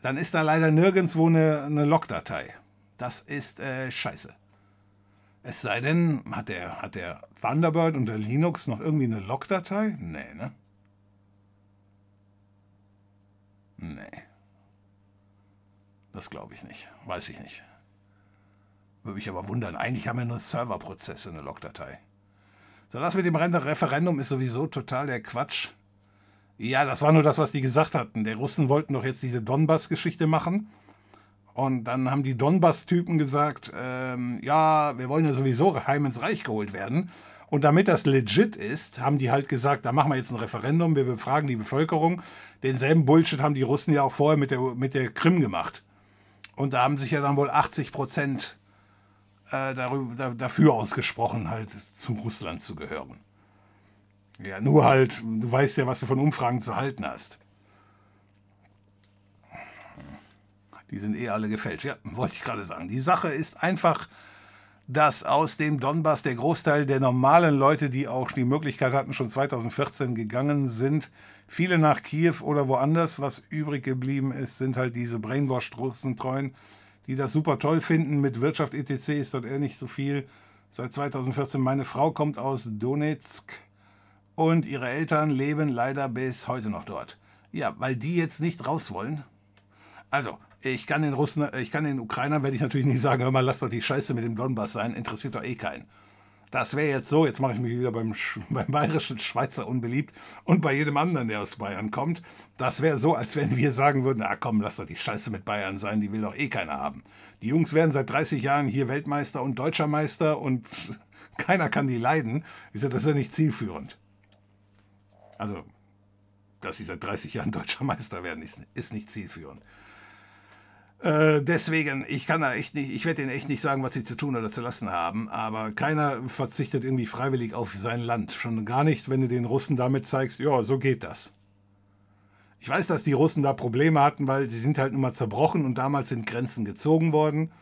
dann ist da leider nirgendwo eine, eine Logdatei. Das ist äh, scheiße. Es sei denn, hat der, hat der Thunderbird unter Linux noch irgendwie eine Logdatei? Nee, ne? Nee. Das glaube ich nicht. Weiß ich nicht. Würde mich aber wundern. Eigentlich haben ja nur Serverprozesse eine Logdatei. So, das mit dem Referendum ist sowieso total der Quatsch. Ja, das war nur das, was die gesagt hatten. Der Russen wollten doch jetzt diese Donbass-Geschichte machen. Und dann haben die Donbass-Typen gesagt, ähm, ja, wir wollen ja sowieso heim ins Reich geholt werden. Und damit das legit ist, haben die halt gesagt, da machen wir jetzt ein Referendum, wir befragen die Bevölkerung. Denselben Bullshit haben die Russen ja auch vorher mit der, mit der Krim gemacht. Und da haben sich ja dann wohl 80 Prozent äh, darüber, dafür ausgesprochen, halt zu Russland zu gehören. Ja, nur halt, du weißt ja, was du von Umfragen zu halten hast. Die sind eh alle gefälscht. Ja, wollte ich gerade sagen. Die Sache ist einfach, dass aus dem Donbass der Großteil der normalen Leute, die auch die Möglichkeit hatten, schon 2014 gegangen sind, viele nach Kiew oder woanders. Was übrig geblieben ist, sind halt diese Brainwash-Russentreuen, die das super toll finden. Mit Wirtschaft etc. ist dort eher nicht so viel. Seit 2014, meine Frau kommt aus Donetsk und ihre Eltern leben leider bis heute noch dort. Ja, weil die jetzt nicht raus wollen. Also, ich kann den Russen, ich kann den Ukrainern, werde ich natürlich nicht sagen, hör mal, lass doch die Scheiße mit dem Donbass sein, interessiert doch eh keinen. Das wäre jetzt so, jetzt mache ich mich wieder beim, [laughs] beim bayerischen Schweizer unbeliebt und bei jedem anderen, der aus Bayern kommt. Das wäre so, als wenn wir sagen würden, ah komm, lass doch die Scheiße mit Bayern sein, die will doch eh keiner haben. Die Jungs werden seit 30 Jahren hier Weltmeister und Deutscher Meister und [laughs] keiner kann die leiden. Ich sage, das ist ja nicht zielführend. Also, dass sie seit 30 Jahren Deutscher Meister werden, ist nicht zielführend. Äh, deswegen, ich kann da echt nicht, ich werde denen echt nicht sagen, was sie zu tun oder zu lassen haben, aber keiner verzichtet irgendwie freiwillig auf sein Land. Schon gar nicht, wenn du den Russen damit zeigst, ja, so geht das. Ich weiß, dass die Russen da Probleme hatten, weil sie sind halt nun mal zerbrochen und damals sind Grenzen gezogen worden.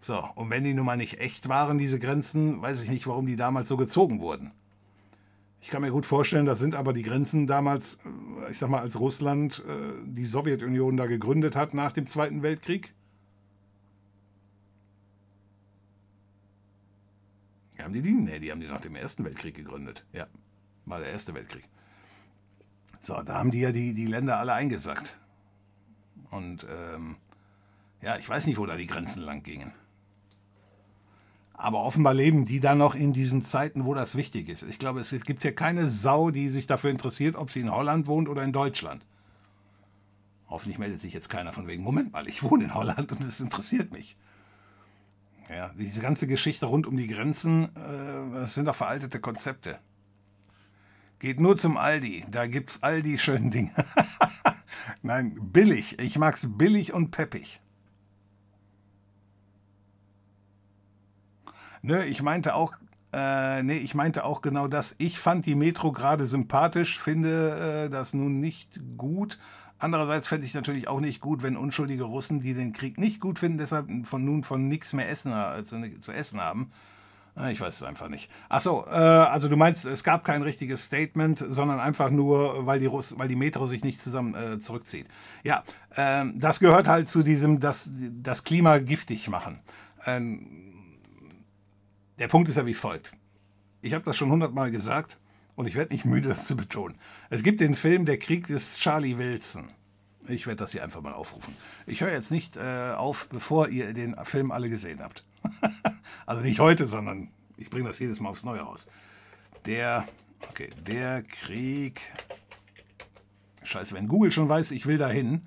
So, und wenn die nun mal nicht echt waren, diese Grenzen, weiß ich nicht, warum die damals so gezogen wurden. Ich kann mir gut vorstellen, das sind aber die Grenzen damals, äh, ich sag mal, als Russland äh, die Sowjetunion da gegründet hat nach dem Zweiten Weltkrieg. Haben die die? Nee, die haben die nach dem Ersten Weltkrieg gegründet. Ja, war der Erste Weltkrieg. So, da haben die ja die, die Länder alle eingesackt. Und ähm, ja, ich weiß nicht, wo da die Grenzen lang gingen. Aber offenbar leben die dann noch in diesen Zeiten, wo das wichtig ist. Ich glaube, es, gibt hier keine Sau, die sich dafür interessiert, ob sie in Holland wohnt oder in Deutschland. Hoffentlich meldet sich jetzt keiner von wegen, Moment mal, ich wohne in Holland und es interessiert mich. Ja, diese ganze Geschichte rund um die Grenzen, äh, das sind doch veraltete Konzepte. Geht nur zum Aldi, da gibt's all die schönen Dinge. [laughs] Nein, billig. Ich mag's billig und peppig. Ne, ich meinte auch, äh, nee, ich meinte auch genau das. Ich fand die Metro gerade sympathisch, finde äh, das nun nicht gut. Andererseits fände ich natürlich auch nicht gut, wenn unschuldige Russen, die den Krieg nicht gut finden, deshalb von nun von nichts mehr essen, äh, zu, zu, essen haben. Äh, ich weiß es einfach nicht. Achso, äh, also du meinst, es gab kein richtiges Statement, sondern einfach nur, weil die, Russ, weil die Metro sich nicht zusammen äh, zurückzieht. Ja, ähm, das gehört halt zu diesem, das, das Klima giftig machen. Ähm, der Punkt ist ja wie folgt. Ich habe das schon hundertmal gesagt und ich werde nicht müde, das zu betonen. Es gibt den Film Der Krieg des Charlie Wilson. Ich werde das hier einfach mal aufrufen. Ich höre jetzt nicht äh, auf, bevor ihr den Film alle gesehen habt. [laughs] also nicht heute, sondern ich bringe das jedes Mal aufs Neue raus. Der, okay, der Krieg. Scheiße, wenn Google schon weiß, ich will dahin,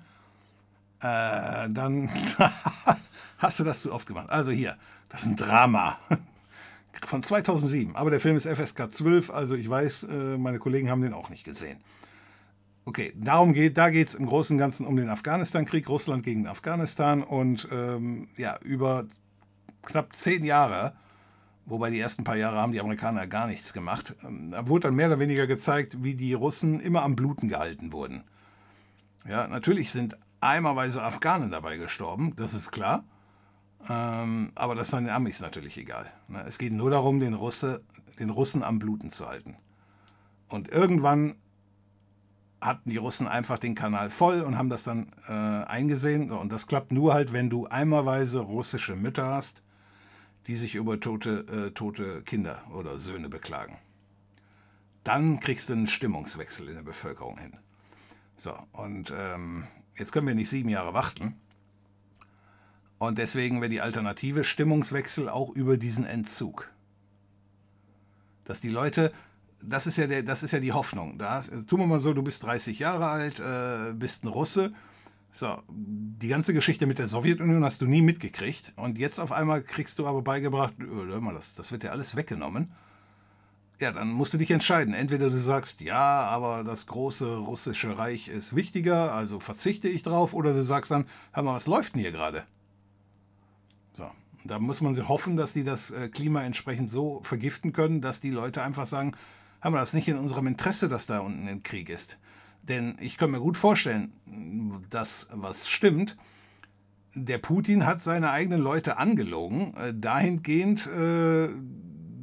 äh, dann [laughs] hast du das zu oft gemacht. Also hier, das ist ein Drama von 2007. Aber der Film ist FSK 12, also ich weiß, äh, meine Kollegen haben den auch nicht gesehen. Okay, darum geht, da geht es im Großen und Ganzen um den Afghanistan-Krieg, Russland gegen Afghanistan und ähm, ja, über knapp zehn Jahre, wobei die ersten paar Jahre haben die Amerikaner gar nichts gemacht, ähm, da wurde dann mehr oder weniger gezeigt, wie die Russen immer am Bluten gehalten wurden. Ja, natürlich sind eimerweise Afghanen dabei gestorben, das ist klar. Ähm, aber das ist den Amis natürlich egal. Ne? Es geht nur darum, den, Russe, den Russen am Bluten zu halten. Und irgendwann hatten die Russen einfach den Kanal voll und haben das dann äh, eingesehen. Und das klappt nur halt, wenn du einmalweise russische Mütter hast, die sich über tote, äh, tote Kinder oder Söhne beklagen. Dann kriegst du einen Stimmungswechsel in der Bevölkerung hin. So, und ähm, jetzt können wir nicht sieben Jahre warten. Und deswegen wäre die Alternative Stimmungswechsel auch über diesen Entzug. Dass die Leute, das ist ja, der, das ist ja die Hoffnung. Da, tun wir mal so, du bist 30 Jahre alt, äh, bist ein Russe. So, die ganze Geschichte mit der Sowjetunion hast du nie mitgekriegt. Und jetzt auf einmal kriegst du aber beigebracht, hör mal, das, das wird dir alles weggenommen. Ja, dann musst du dich entscheiden. Entweder du sagst, ja, aber das große russische Reich ist wichtiger, also verzichte ich drauf, oder du sagst dann, hör mal, was läuft denn hier gerade? So, da muss man hoffen, dass die das äh, Klima entsprechend so vergiften können, dass die Leute einfach sagen, haben wir das nicht in unserem Interesse, dass da unten ein Krieg ist. Denn ich kann mir gut vorstellen, dass was stimmt, der Putin hat seine eigenen Leute angelogen, äh, dahingehend, äh,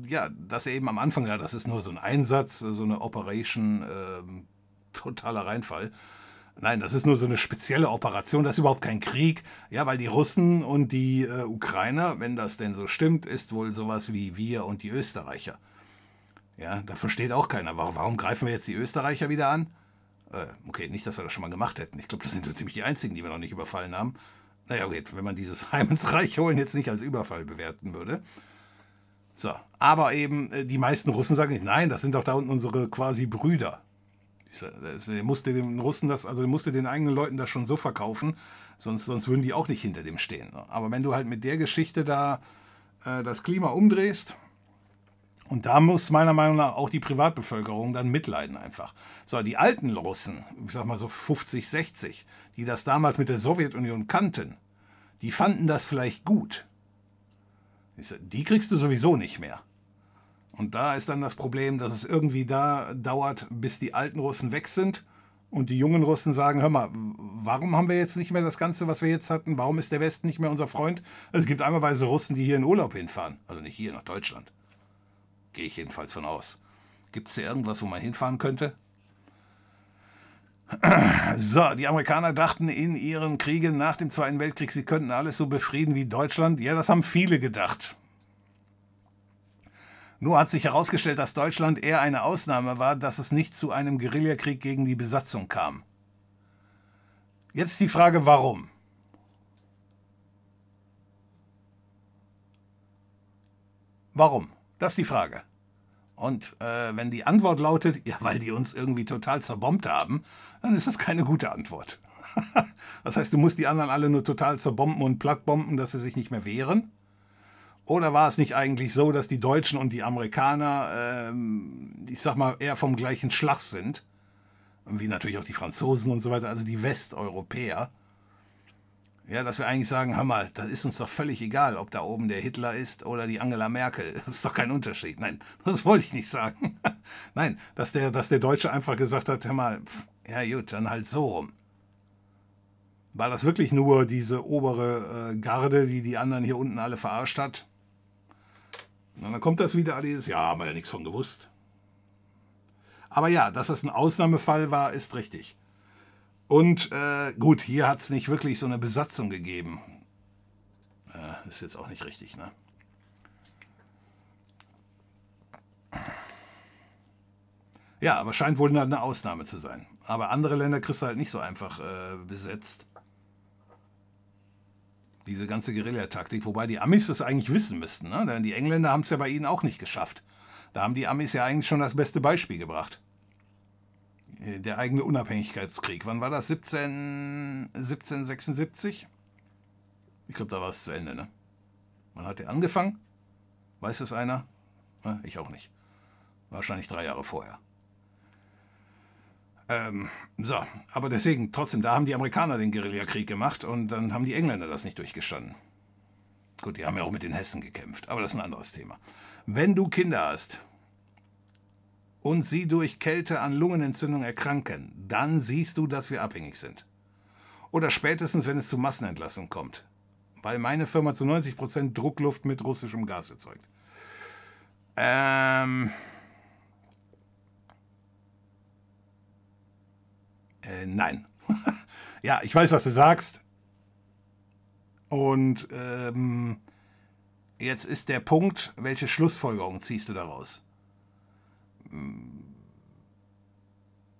ja, dass er eben am Anfang, ja, das ist nur so ein Einsatz, so eine Operation, äh, totaler Reinfall. Nein, das ist nur so eine spezielle Operation, das ist überhaupt kein Krieg. Ja, weil die Russen und die äh, Ukrainer, wenn das denn so stimmt, ist wohl sowas wie wir und die Österreicher. Ja, da versteht auch keiner. Warum, warum greifen wir jetzt die Österreicher wieder an? Äh, okay, nicht, dass wir das schon mal gemacht hätten. Ich glaube, das sind so ziemlich die einzigen, die wir noch nicht überfallen haben. Naja, okay, wenn man dieses [laughs] Heim ins Reich holen jetzt nicht als Überfall bewerten würde. So, aber eben äh, die meisten Russen sagen nicht, nein, das sind doch da unten unsere quasi Brüder. Er musste den Russen das, also musste den eigenen Leuten das schon so verkaufen, sonst, sonst würden die auch nicht hinter dem stehen. Aber wenn du halt mit der Geschichte da äh, das Klima umdrehst, und da muss meiner Meinung nach auch die Privatbevölkerung dann mitleiden einfach. So, die alten Russen, ich sag mal so 50, 60, die das damals mit der Sowjetunion kannten, die fanden das vielleicht gut. Die kriegst du sowieso nicht mehr. Und da ist dann das Problem, dass es irgendwie da dauert, bis die alten Russen weg sind und die jungen Russen sagen, hör mal, warum haben wir jetzt nicht mehr das Ganze, was wir jetzt hatten? Warum ist der Westen nicht mehr unser Freund? Es gibt einmalweise Russen, die hier in Urlaub hinfahren. Also nicht hier, nach Deutschland. Gehe ich jedenfalls von aus. Gibt es hier irgendwas, wo man hinfahren könnte? [clears throat] So, die Amerikaner dachten in ihren Kriegen nach dem Zweiten Weltkrieg, sie könnten alles so befrieden wie Deutschland. Ja, das haben viele gedacht. Nur hat sich herausgestellt, dass Deutschland eher eine Ausnahme war, dass es nicht zu einem Guerillakrieg gegen die Besatzung kam. Jetzt die Frage, warum? Warum? Das ist die Frage. Und äh, wenn die Antwort lautet, ja, weil die uns irgendwie total zerbombt haben, dann ist das keine gute Antwort. [laughs] das heißt, du musst die anderen alle nur total zerbomben und plattbomben, dass sie sich nicht mehr wehren. Oder war es nicht eigentlich so, dass die Deutschen und die Amerikaner, ähm, ich sag mal, eher vom gleichen Schlag sind? Wie natürlich auch die Franzosen und so weiter, also die Westeuropäer. Ja, dass wir eigentlich sagen, hör mal, das ist uns doch völlig egal, ob da oben der Hitler ist oder die Angela Merkel. [laughs] Das ist doch kein Unterschied. Nein, [laughs] das wollte ich nicht sagen. [laughs] Nein, dass der, dass der Deutsche einfach gesagt hat, hör mal, pff, ja gut, dann halt so rum. War das wirklich nur diese obere äh, Garde, die die anderen hier unten alle verarscht hat? Und dann kommt das wieder alles, ja, haben wir ja nichts von gewusst. Aber ja, dass das ein Ausnahmefall war, ist richtig. Und äh, gut, hier hat es nicht wirklich so eine Besatzung gegeben. Äh, ist jetzt auch nicht richtig, ne? Ja, aber scheint wohl eine Ausnahme zu sein. Aber andere Länder kriegst du halt nicht so einfach äh, besetzt. Diese ganze Guerillataktik, wobei die Amis das eigentlich wissen müssten, ne? denn die Engländer haben es ja bei ihnen auch nicht geschafft. Da haben die Amis ja eigentlich schon das beste Beispiel gebracht. Äh, der eigene Unabhängigkeitskrieg. Wann war das? 17, 1776? Ich glaube, da war es zu Ende, ne? Wann hat der angefangen? Weiß es einer? Ich auch nicht. Wahrscheinlich drei Jahre vorher. Ähm, so, aber deswegen, trotzdem, da haben die Amerikaner den Guerillakrieg gemacht und dann haben die Engländer das nicht durchgestanden. Gut, die haben ja auch mit den Hessen gekämpft, aber das ist ein anderes Thema. Wenn du Kinder hast und sie durch Kälte an Lungenentzündung erkranken, dann siehst du, dass wir abhängig sind. Oder spätestens, wenn es zu Massenentlassung kommt. Weil meine Firma zu 90% Druckluft mit russischem Gas erzeugt. Ähm, Äh, nein. [laughs] ja, ich weiß, was du sagst. Und ähm, jetzt ist der Punkt, welche Schlussfolgerung ziehst du daraus?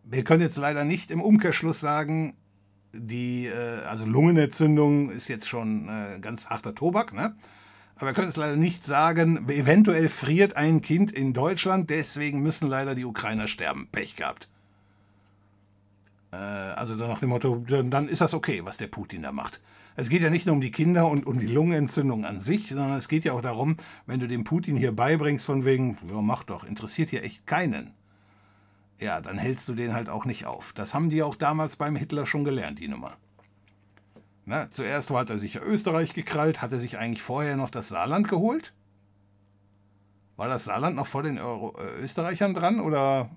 Wir können jetzt leider nicht im Umkehrschluss sagen, die, äh, also Lungenentzündung ist jetzt schon äh, ganz harter Tobak, ne? Aber wir können es leider nicht sagen, eventuell friert ein Kind in Deutschland, deswegen müssen leider die Ukrainer sterben. Pech gehabt. Äh, also nach dem Motto, dann ist das okay, was der Putin da macht. Es geht ja nicht nur um die Kinder und um die Lungenentzündung an sich, sondern es geht ja auch darum, wenn du dem Putin hier beibringst, von wegen, ja, mach doch, interessiert hier echt keinen. Ja, dann hältst du den halt auch nicht auf. Das haben die auch damals beim Hitler schon gelernt, die Nummer. Na, zuerst hat er sich ja Österreich gekrallt, hat er sich eigentlich vorher noch das Saarland geholt? War das Saarland noch vor den Euro äh, Österreichern dran oder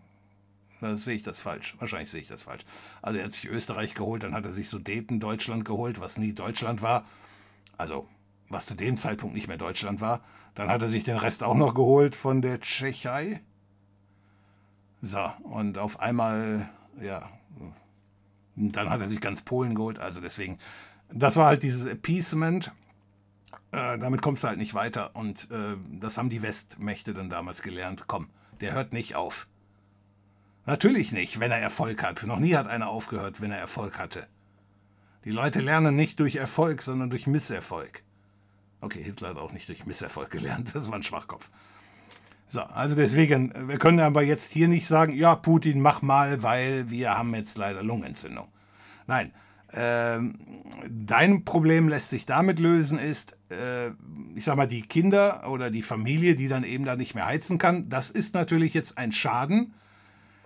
da sehe ich das falsch. Wahrscheinlich sehe ich das falsch. Also er hat sich Österreich geholt, dann hat er sich Sudeten Deutschland geholt, was nie Deutschland war. Also was zu dem Zeitpunkt nicht mehr Deutschland war. Dann hat er sich den Rest auch noch geholt von der Tschechei. So, und auf einmal, ja, dann hat er sich ganz Polen geholt. Also deswegen, das war halt dieses Appeasement. Äh, damit kommst du halt nicht weiter. Und äh, das haben die Westmächte dann damals gelernt. Komm, der hört nicht auf. Natürlich nicht, wenn er Erfolg hat. Noch nie hat einer aufgehört, wenn er Erfolg hatte. Die Leute lernen nicht durch Erfolg, sondern durch Misserfolg. Okay, Hitler hat auch nicht durch Misserfolg gelernt, das war ein Schwachkopf. So, also deswegen, wir können aber jetzt hier nicht sagen, ja, Putin, mach mal, weil wir haben jetzt leider Lungenentzündung. Nein, ähm, dein Problem lässt sich damit lösen, ist, äh, ich sag mal, die Kinder oder die Familie, die dann eben da nicht mehr heizen kann, das ist natürlich jetzt ein Schaden,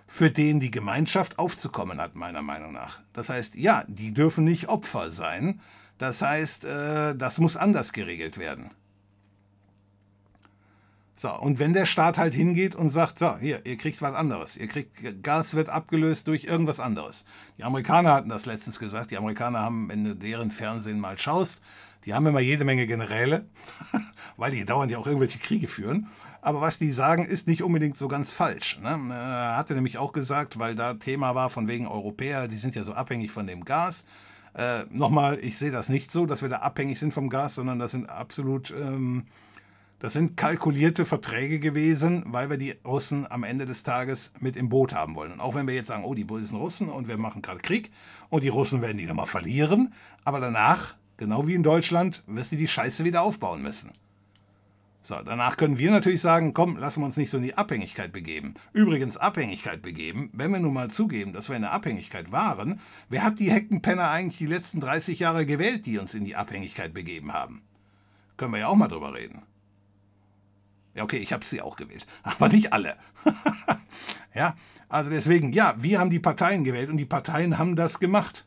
für den die Gemeinschaft aufzukommen hat, meiner Meinung nach. Das heißt, ja, die dürfen nicht Opfer sein. Das heißt, äh, das muss anders geregelt werden. So, und wenn der Staat halt hingeht und sagt, so, hier, ihr kriegt was anderes, ihr kriegt, Gas wird abgelöst durch irgendwas anderes. Die Amerikaner hatten das letztens gesagt, die Amerikaner haben, wenn du deren Fernsehen mal schaust, die haben immer jede Menge Generäle, [laughs] weil die dauernd ja auch irgendwelche Kriege führen. Aber was die sagen, ist nicht unbedingt so ganz falsch. Ne? Er hatte nämlich auch gesagt, weil da Thema war von wegen Europäer, die sind ja so abhängig von dem Gas. Äh, Nochmal, ich sehe das nicht so, dass wir da abhängig sind vom Gas, sondern das sind absolut, ähm, das sind kalkulierte Verträge gewesen, weil wir die Russen am Ende des Tages mit im Boot haben wollen. Und auch wenn wir jetzt sagen, oh, die bösen Russen und wir machen gerade Krieg und die Russen werden die nochmal verlieren, aber danach, genau wie in Deutschland, wirst du die Scheiße wieder aufbauen müssen. So, danach können wir natürlich sagen, komm, lassen wir uns nicht so in die Abhängigkeit begeben. Übrigens, Abhängigkeit begeben, wenn wir nun mal zugeben, dass wir in der Abhängigkeit waren, wer hat die Heckenpenner eigentlich die letzten 30 Jahre gewählt, die uns in die Abhängigkeit begeben haben? Können wir ja auch mal drüber reden. Ja, okay, ich habe sie auch gewählt, [laughs] aber nicht alle. [laughs] ja, also deswegen, ja, wir haben die Parteien gewählt und die Parteien haben das gemacht.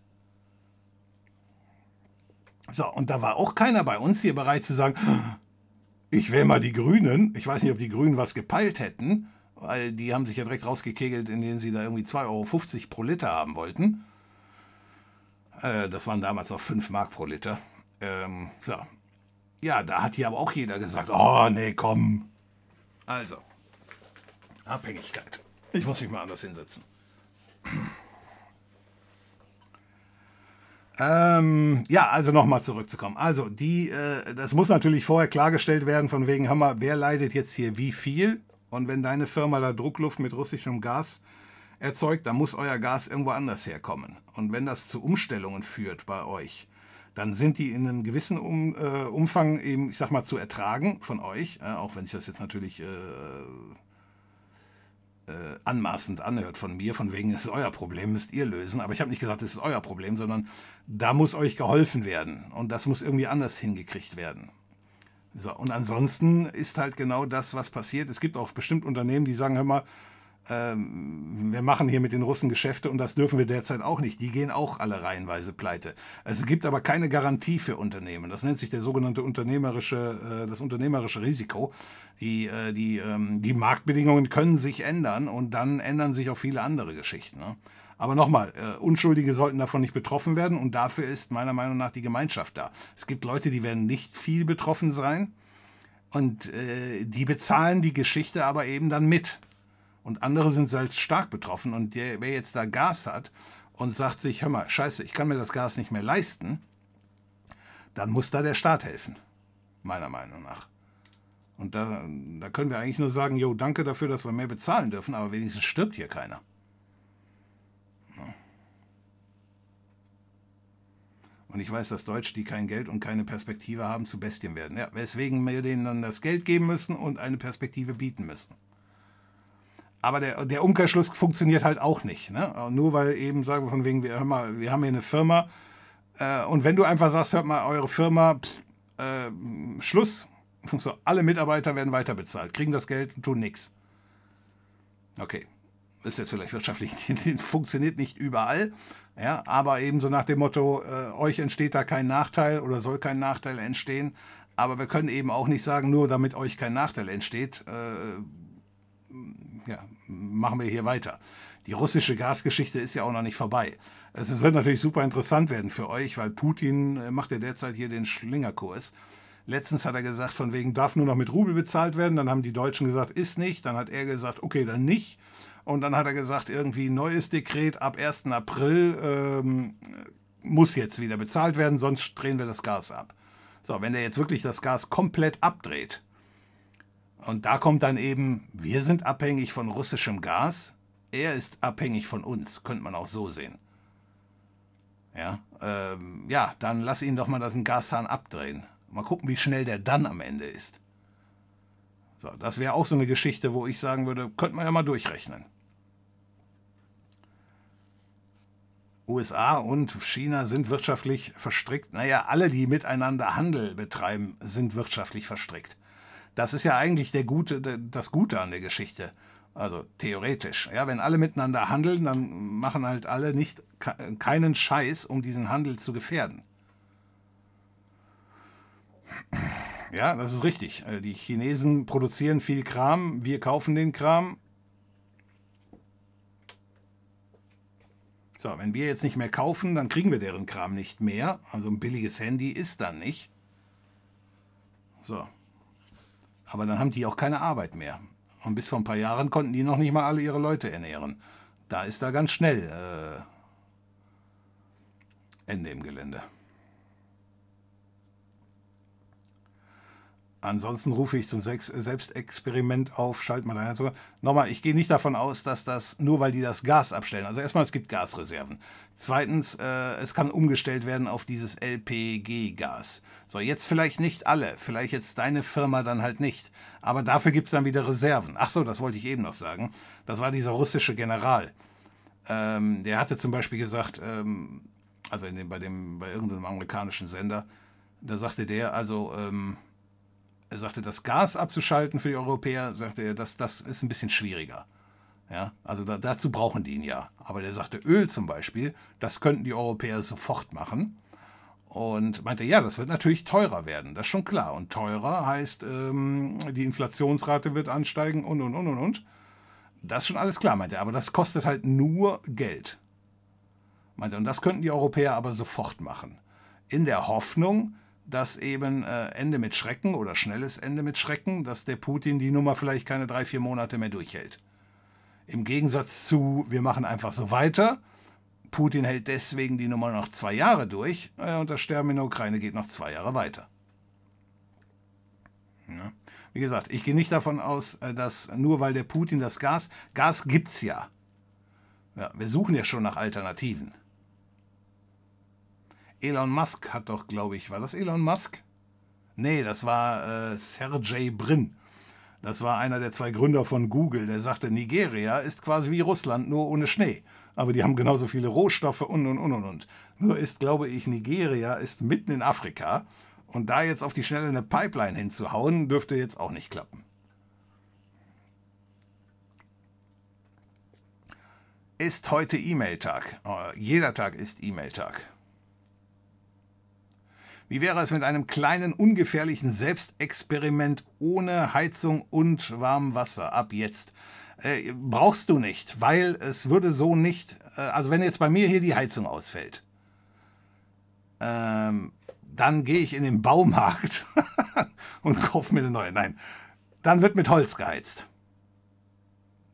So, und da war auch keiner bei uns hier bereit zu sagen, ich wähle mal die Grünen. Ich weiß nicht, ob die Grünen was gepeilt hätten, weil die haben sich ja direkt rausgekegelt, indem sie da irgendwie 2,50 Euro pro Liter haben wollten. Äh, das waren damals noch 5 Mark pro Liter. Ähm, so. Ja, da hat hier aber auch jeder gesagt, oh nee, komm. Also, Abhängigkeit. Ich muss mich mal anders hinsetzen. Ähm, ja, also nochmal zurückzukommen. Also, die, äh, das muss natürlich vorher klargestellt werden, von wegen, Hammer, wer leidet jetzt hier wie viel? Und wenn deine Firma da Druckluft mit russischem Gas erzeugt, dann muss euer Gas irgendwo anders herkommen. Und wenn das zu Umstellungen führt bei euch, dann sind die in einem gewissen um, äh, Umfang eben, ich sag mal, zu ertragen von euch, äh, auch wenn ich das jetzt natürlich äh, äh, anmaßend anhört von mir, von wegen, es ist euer Problem, müsst ihr lösen. Aber ich habe nicht gesagt, es ist euer Problem, sondern da muss euch geholfen werden. Und das muss irgendwie anders hingekriegt werden. So, und ansonsten ist halt genau das, was passiert. Es gibt auch bestimmt Unternehmen, die sagen, hör mal, ähm, wir machen hier mit den Russen Geschäfte und das dürfen wir derzeit auch nicht. Die gehen auch alle reihenweise pleite. Es gibt aber keine Garantie für Unternehmen. Das nennt sich der sogenannte unternehmerische, äh, das unternehmerische Risiko. Die, äh, die, ähm, die Marktbedingungen können sich ändern und dann ändern sich auch viele andere Geschichten. Ne? Aber nochmal, äh, Unschuldige sollten davon nicht betroffen werden und dafür ist meiner Meinung nach die Gemeinschaft da. Es gibt Leute, die werden nicht viel betroffen sein und äh, die bezahlen die Geschichte aber eben dann mit und andere sind selbst stark betroffen. Und der, wer jetzt da Gas hat und sagt sich, hör mal, scheiße, ich kann mir das Gas nicht mehr leisten, dann muss da der Staat helfen, meiner Meinung nach. Und da, da können wir eigentlich nur sagen, jo, danke dafür, dass wir mehr bezahlen dürfen, aber wenigstens stirbt hier keiner. Und ich weiß, dass Deutsche, die kein Geld und keine Perspektive haben, zu Bestien werden. Ja, weswegen wir denen dann das Geld geben müssen und eine Perspektive bieten müssen. Aber der, der Umkehrschluss funktioniert halt auch nicht. Ne? Nur weil eben sagen wir von wegen, wir, hör mal, wir haben hier eine Firma äh, und wenn du einfach sagst, hört mal, eure Firma, pff, äh, Schluss, so, alle Mitarbeiter werden weiter bezahlt, kriegen das Geld und tun nichts. Okay, ist jetzt vielleicht wirtschaftlich, [laughs] funktioniert nicht überall, ja, aber eben so nach dem Motto, äh, euch entsteht da kein Nachteil oder soll kein Nachteil entstehen. Aber wir können eben auch nicht sagen, nur damit euch kein Nachteil entsteht, äh, ja, machen wir hier weiter. Die russische Gasgeschichte ist ja auch noch nicht vorbei. Es wird natürlich super interessant werden für euch, weil Putin äh, macht ja derzeit hier den Schlingerkurs. Letztens hat er gesagt, von wegen darf nur noch mit Rubel bezahlt werden. Dann haben die Deutschen gesagt, ist nicht. Dann hat er gesagt, okay, dann nicht. Und dann hat er gesagt, irgendwie neues Dekret ab 1. April ähm, muss jetzt wieder bezahlt werden, sonst drehen wir das Gas ab. So, wenn er jetzt wirklich das Gas komplett abdreht, und da kommt dann eben, wir sind abhängig von russischem Gas, er ist abhängig von uns, könnte man auch so sehen. Ja, ähm, ja, dann lass ihn doch mal das Gashahn abdrehen. Mal gucken, wie schnell der dann am Ende ist. So, das wäre auch so eine Geschichte, wo ich sagen würde, könnte man ja mal durchrechnen. USA und China sind wirtschaftlich verstrickt. Naja, alle, die miteinander Handel betreiben, sind wirtschaftlich verstrickt. Das ist ja eigentlich der Gute, das Gute an der Geschichte. Also theoretisch. Ja, wenn alle miteinander handeln, dann machen halt alle nicht keinen Scheiß, um diesen Handel zu gefährden. Ja, das ist richtig. Äh, die Chinesen produzieren viel Kram, wir kaufen den Kram. So, wenn wir jetzt nicht mehr kaufen, dann kriegen wir deren Kram nicht mehr. Also ein billiges Handy ist dann nicht. So. Aber dann haben die auch keine Arbeit mehr. Und bis vor ein paar Jahren konnten die noch nicht mal alle ihre Leute ernähren. Da ist da ganz schnell äh, Ende im Gelände. Ansonsten rufe ich zum Selbstexperiment auf, schalt mal ein. Nochmal, ich gehe nicht davon aus, dass das nur weil die das Gas abstellen. Also erstmal, es gibt Gasreserven. Zweitens, äh, es kann umgestellt werden auf dieses LPG-Gas. So, jetzt vielleicht nicht alle, vielleicht jetzt deine Firma dann halt nicht. Aber dafür gibt es dann wieder Reserven. Ach so, das wollte ich eben noch sagen. Das war dieser russische General. Ähm, der hatte zum Beispiel gesagt, ähm, also in dem, bei, dem, bei irgendeinem amerikanischen Sender, da sagte der, also ähm, er sagte, das Gas abzuschalten für die Europäer, sagte er, das, das ist ein bisschen schwieriger. Ja, also da, dazu brauchen die ihn ja. Aber der sagte, Öl zum Beispiel, das könnten die Europäer sofort machen. Und meinte, ja, das wird natürlich teurer werden, das ist schon klar. Und teurer heißt, ähm, die Inflationsrate wird ansteigen und, und, und, und, und. Das ist schon alles klar, meinte er. Aber das kostet halt nur Geld. Meinte, und das könnten die Europäer aber sofort machen. In der Hoffnung, dass eben äh, Ende mit Schrecken oder schnelles Ende mit Schrecken, dass der Putin die Nummer vielleicht keine drei, vier Monate mehr durchhält. Im Gegensatz zu, wir machen einfach so weiter. Putin hält deswegen die Nummer noch zwei Jahre durch äh, und das Sterben in der Ukraine geht noch zwei Jahre weiter. Ja. Wie gesagt, ich gehe nicht davon aus, äh, dass nur weil der Putin das Gas, Gas gibt's ja. ja. Wir suchen ja schon nach Alternativen. Elon Musk hat doch, glaube ich, war das Elon Musk? Nee, das war äh, Sergey Brin. Das war einer der zwei Gründer von Google. Der sagte, Nigeria ist quasi wie Russland, nur ohne Schnee. Aber die haben genauso viele Rohstoffe und und und und und. Nur ist, glaube ich, Nigeria ist mitten in Afrika. Und da jetzt auf die Schnelle eine Pipeline hinzuhauen, dürfte jetzt auch nicht klappen. Ist heute E-Mail-Tag. Äh, jeder Tag ist E-Mail-Tag. Wie wäre es mit einem kleinen, ungefährlichen Selbstexperiment ohne Heizung und warmem Wasser ab jetzt? Äh, brauchst du nicht, weil es würde so nicht, äh, also wenn jetzt bei mir hier die Heizung ausfällt, ähm, dann gehe ich in den Baumarkt [laughs] und kaufe mir eine neue. Nein, dann wird mit Holz geheizt.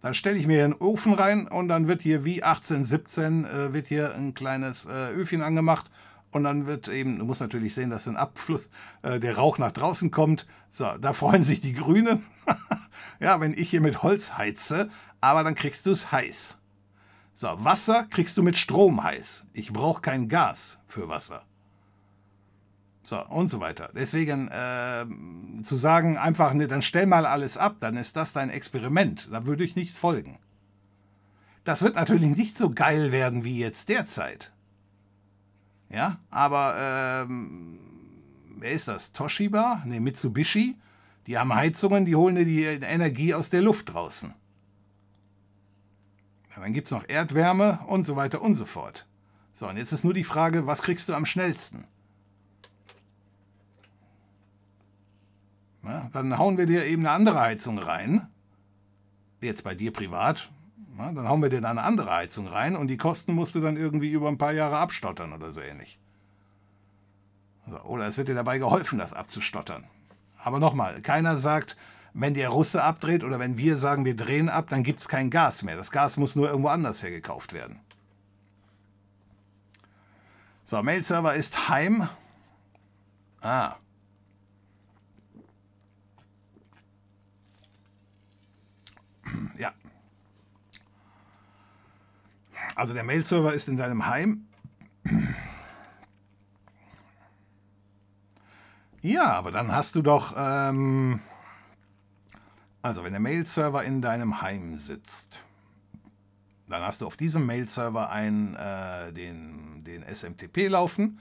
Dann stelle ich mir hier einen Ofen rein und dann wird hier wie 1817 äh, wird hier ein kleines äh, Öfchen angemacht und dann wird eben, du musst natürlich sehen, dass ein Abfluss, äh, der Rauch nach draußen kommt. So, da freuen sich die Grünen. [laughs] ja, wenn ich hier mit Holz heize, aber dann kriegst du es heiß. So, Wasser kriegst du mit Strom heiß. Ich brauche kein Gas für Wasser. So, und so weiter. Deswegen äh, zu sagen, einfach, ne, dann stell mal alles ab, dann ist das dein Experiment. Da würde ich nicht folgen. Das wird natürlich nicht so geil werden wie jetzt derzeit. Ja, aber ähm, wer ist das? Toshiba? Ne, Mitsubishi? Die haben Heizungen, die holen dir die Energie aus der Luft draußen. Dann gibt es noch Erdwärme und so weiter und so fort. So, und jetzt ist nur die Frage, was kriegst du am schnellsten? Ja, dann hauen wir dir eben eine andere Heizung rein. Jetzt bei dir privat. Ja, dann hauen wir dir da eine andere Heizung rein und die Kosten musst du dann irgendwie über ein paar Jahre abstottern oder so ähnlich. Oder es wird dir dabei geholfen, das abzustottern. Aber nochmal, keiner sagt, wenn der Russe abdreht oder wenn wir sagen, wir drehen ab, dann gibt es kein Gas mehr. Das Gas muss nur irgendwo anders hergekauft werden. So, Mail-Server ist heim. Ah, Ja. Also der Mail-Server ist in deinem Heim. Ja, aber dann hast du doch, ähm, also wenn der Mail-Server in deinem Heim sitzt, dann hast du auf diesem Mail-Server äh, den, den SMTP laufen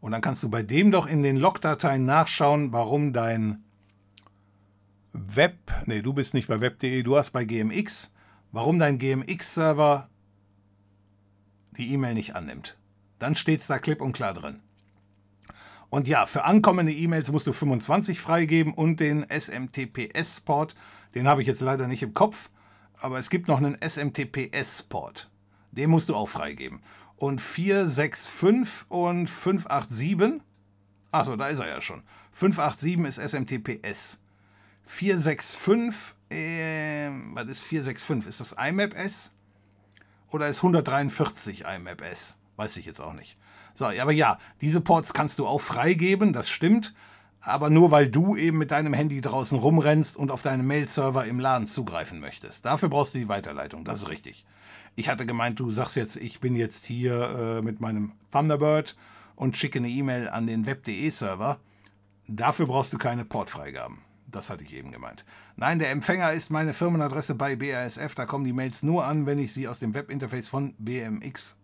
und dann kannst du bei dem doch in den Logdateien nachschauen, warum dein Web, nee, du bist nicht bei web.de, du hast bei GMX, warum dein GMX-Server die E-Mail nicht annimmt. Dann steht es da klipp und klar drin. Und ja, für ankommende E-Mails musst du 25 freigeben und den SMTPS-Port, den habe ich jetzt leider nicht im Kopf, aber es gibt noch einen SMTPS-Port. Den musst du auch freigeben. Und 465 und 587, achso, da ist er ja schon. 587 ist SMTPS. 465, äh, was ist 465? Ist das IMAP S? Oder ist 143 IMAP S? Weiß ich jetzt auch nicht. So, aber ja, diese Ports kannst du auch freigeben, das stimmt. Aber nur weil du eben mit deinem Handy draußen rumrennst und auf deinen Mail-Server im Laden zugreifen möchtest. Dafür brauchst du die Weiterleitung, das ist richtig. Ich hatte gemeint, du sagst jetzt, ich bin jetzt hier äh, mit meinem Thunderbird und schicke eine E-Mail an den Web.de-Server. Dafür brauchst du keine Portfreigaben. Das hatte ich eben gemeint. Nein, der Empfänger ist meine Firmenadresse bei BASF. Da kommen die Mails nur an, wenn ich sie aus dem Webinterface von BMX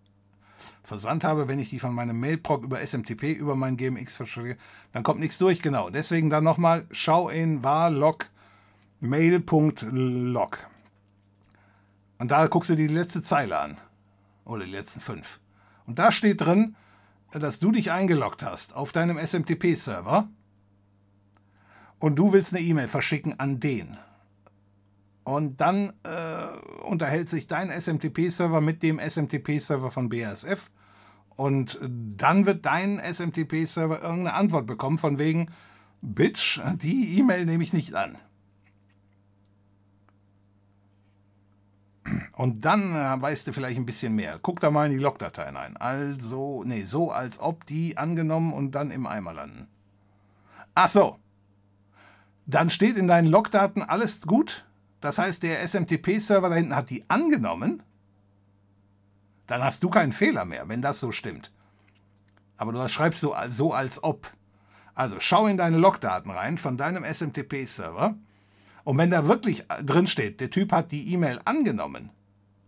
versandt habe. Wenn ich die von meinem Mailproc über SMTP über mein GMX verschicke, dann kommt nichts durch. Genau. Deswegen dann nochmal, schau in var log mail.log. Und da guckst du dir die letzte Zeile an. Oder die letzten fünf. Und da steht drin, dass du dich eingeloggt hast auf deinem SMTP-Server und du willst eine E-Mail verschicken an den. Und dann äh, unterhält sich dein SMTP-Server mit dem SMTP-Server von BASF. Und dann wird dein SMTP-Server irgendeine Antwort bekommen von wegen, Bitch, die E-Mail nehme ich nicht an. Und dann äh, weißt du vielleicht ein bisschen mehr. Guck da mal in die Logdateien ein. Also, nee, so als ob die angenommen und dann im Eimer landen. Ach so, dann steht in deinen Logdaten alles gut. Das heißt, der SMTP-Server da hinten hat die angenommen. Dann hast du keinen Fehler mehr, wenn das so stimmt. Aber du schreibst so, so als ob. Also schau in deine Logdaten rein von deinem SMTP-Server. Und wenn da wirklich drin steht, der Typ hat die E-Mail angenommen,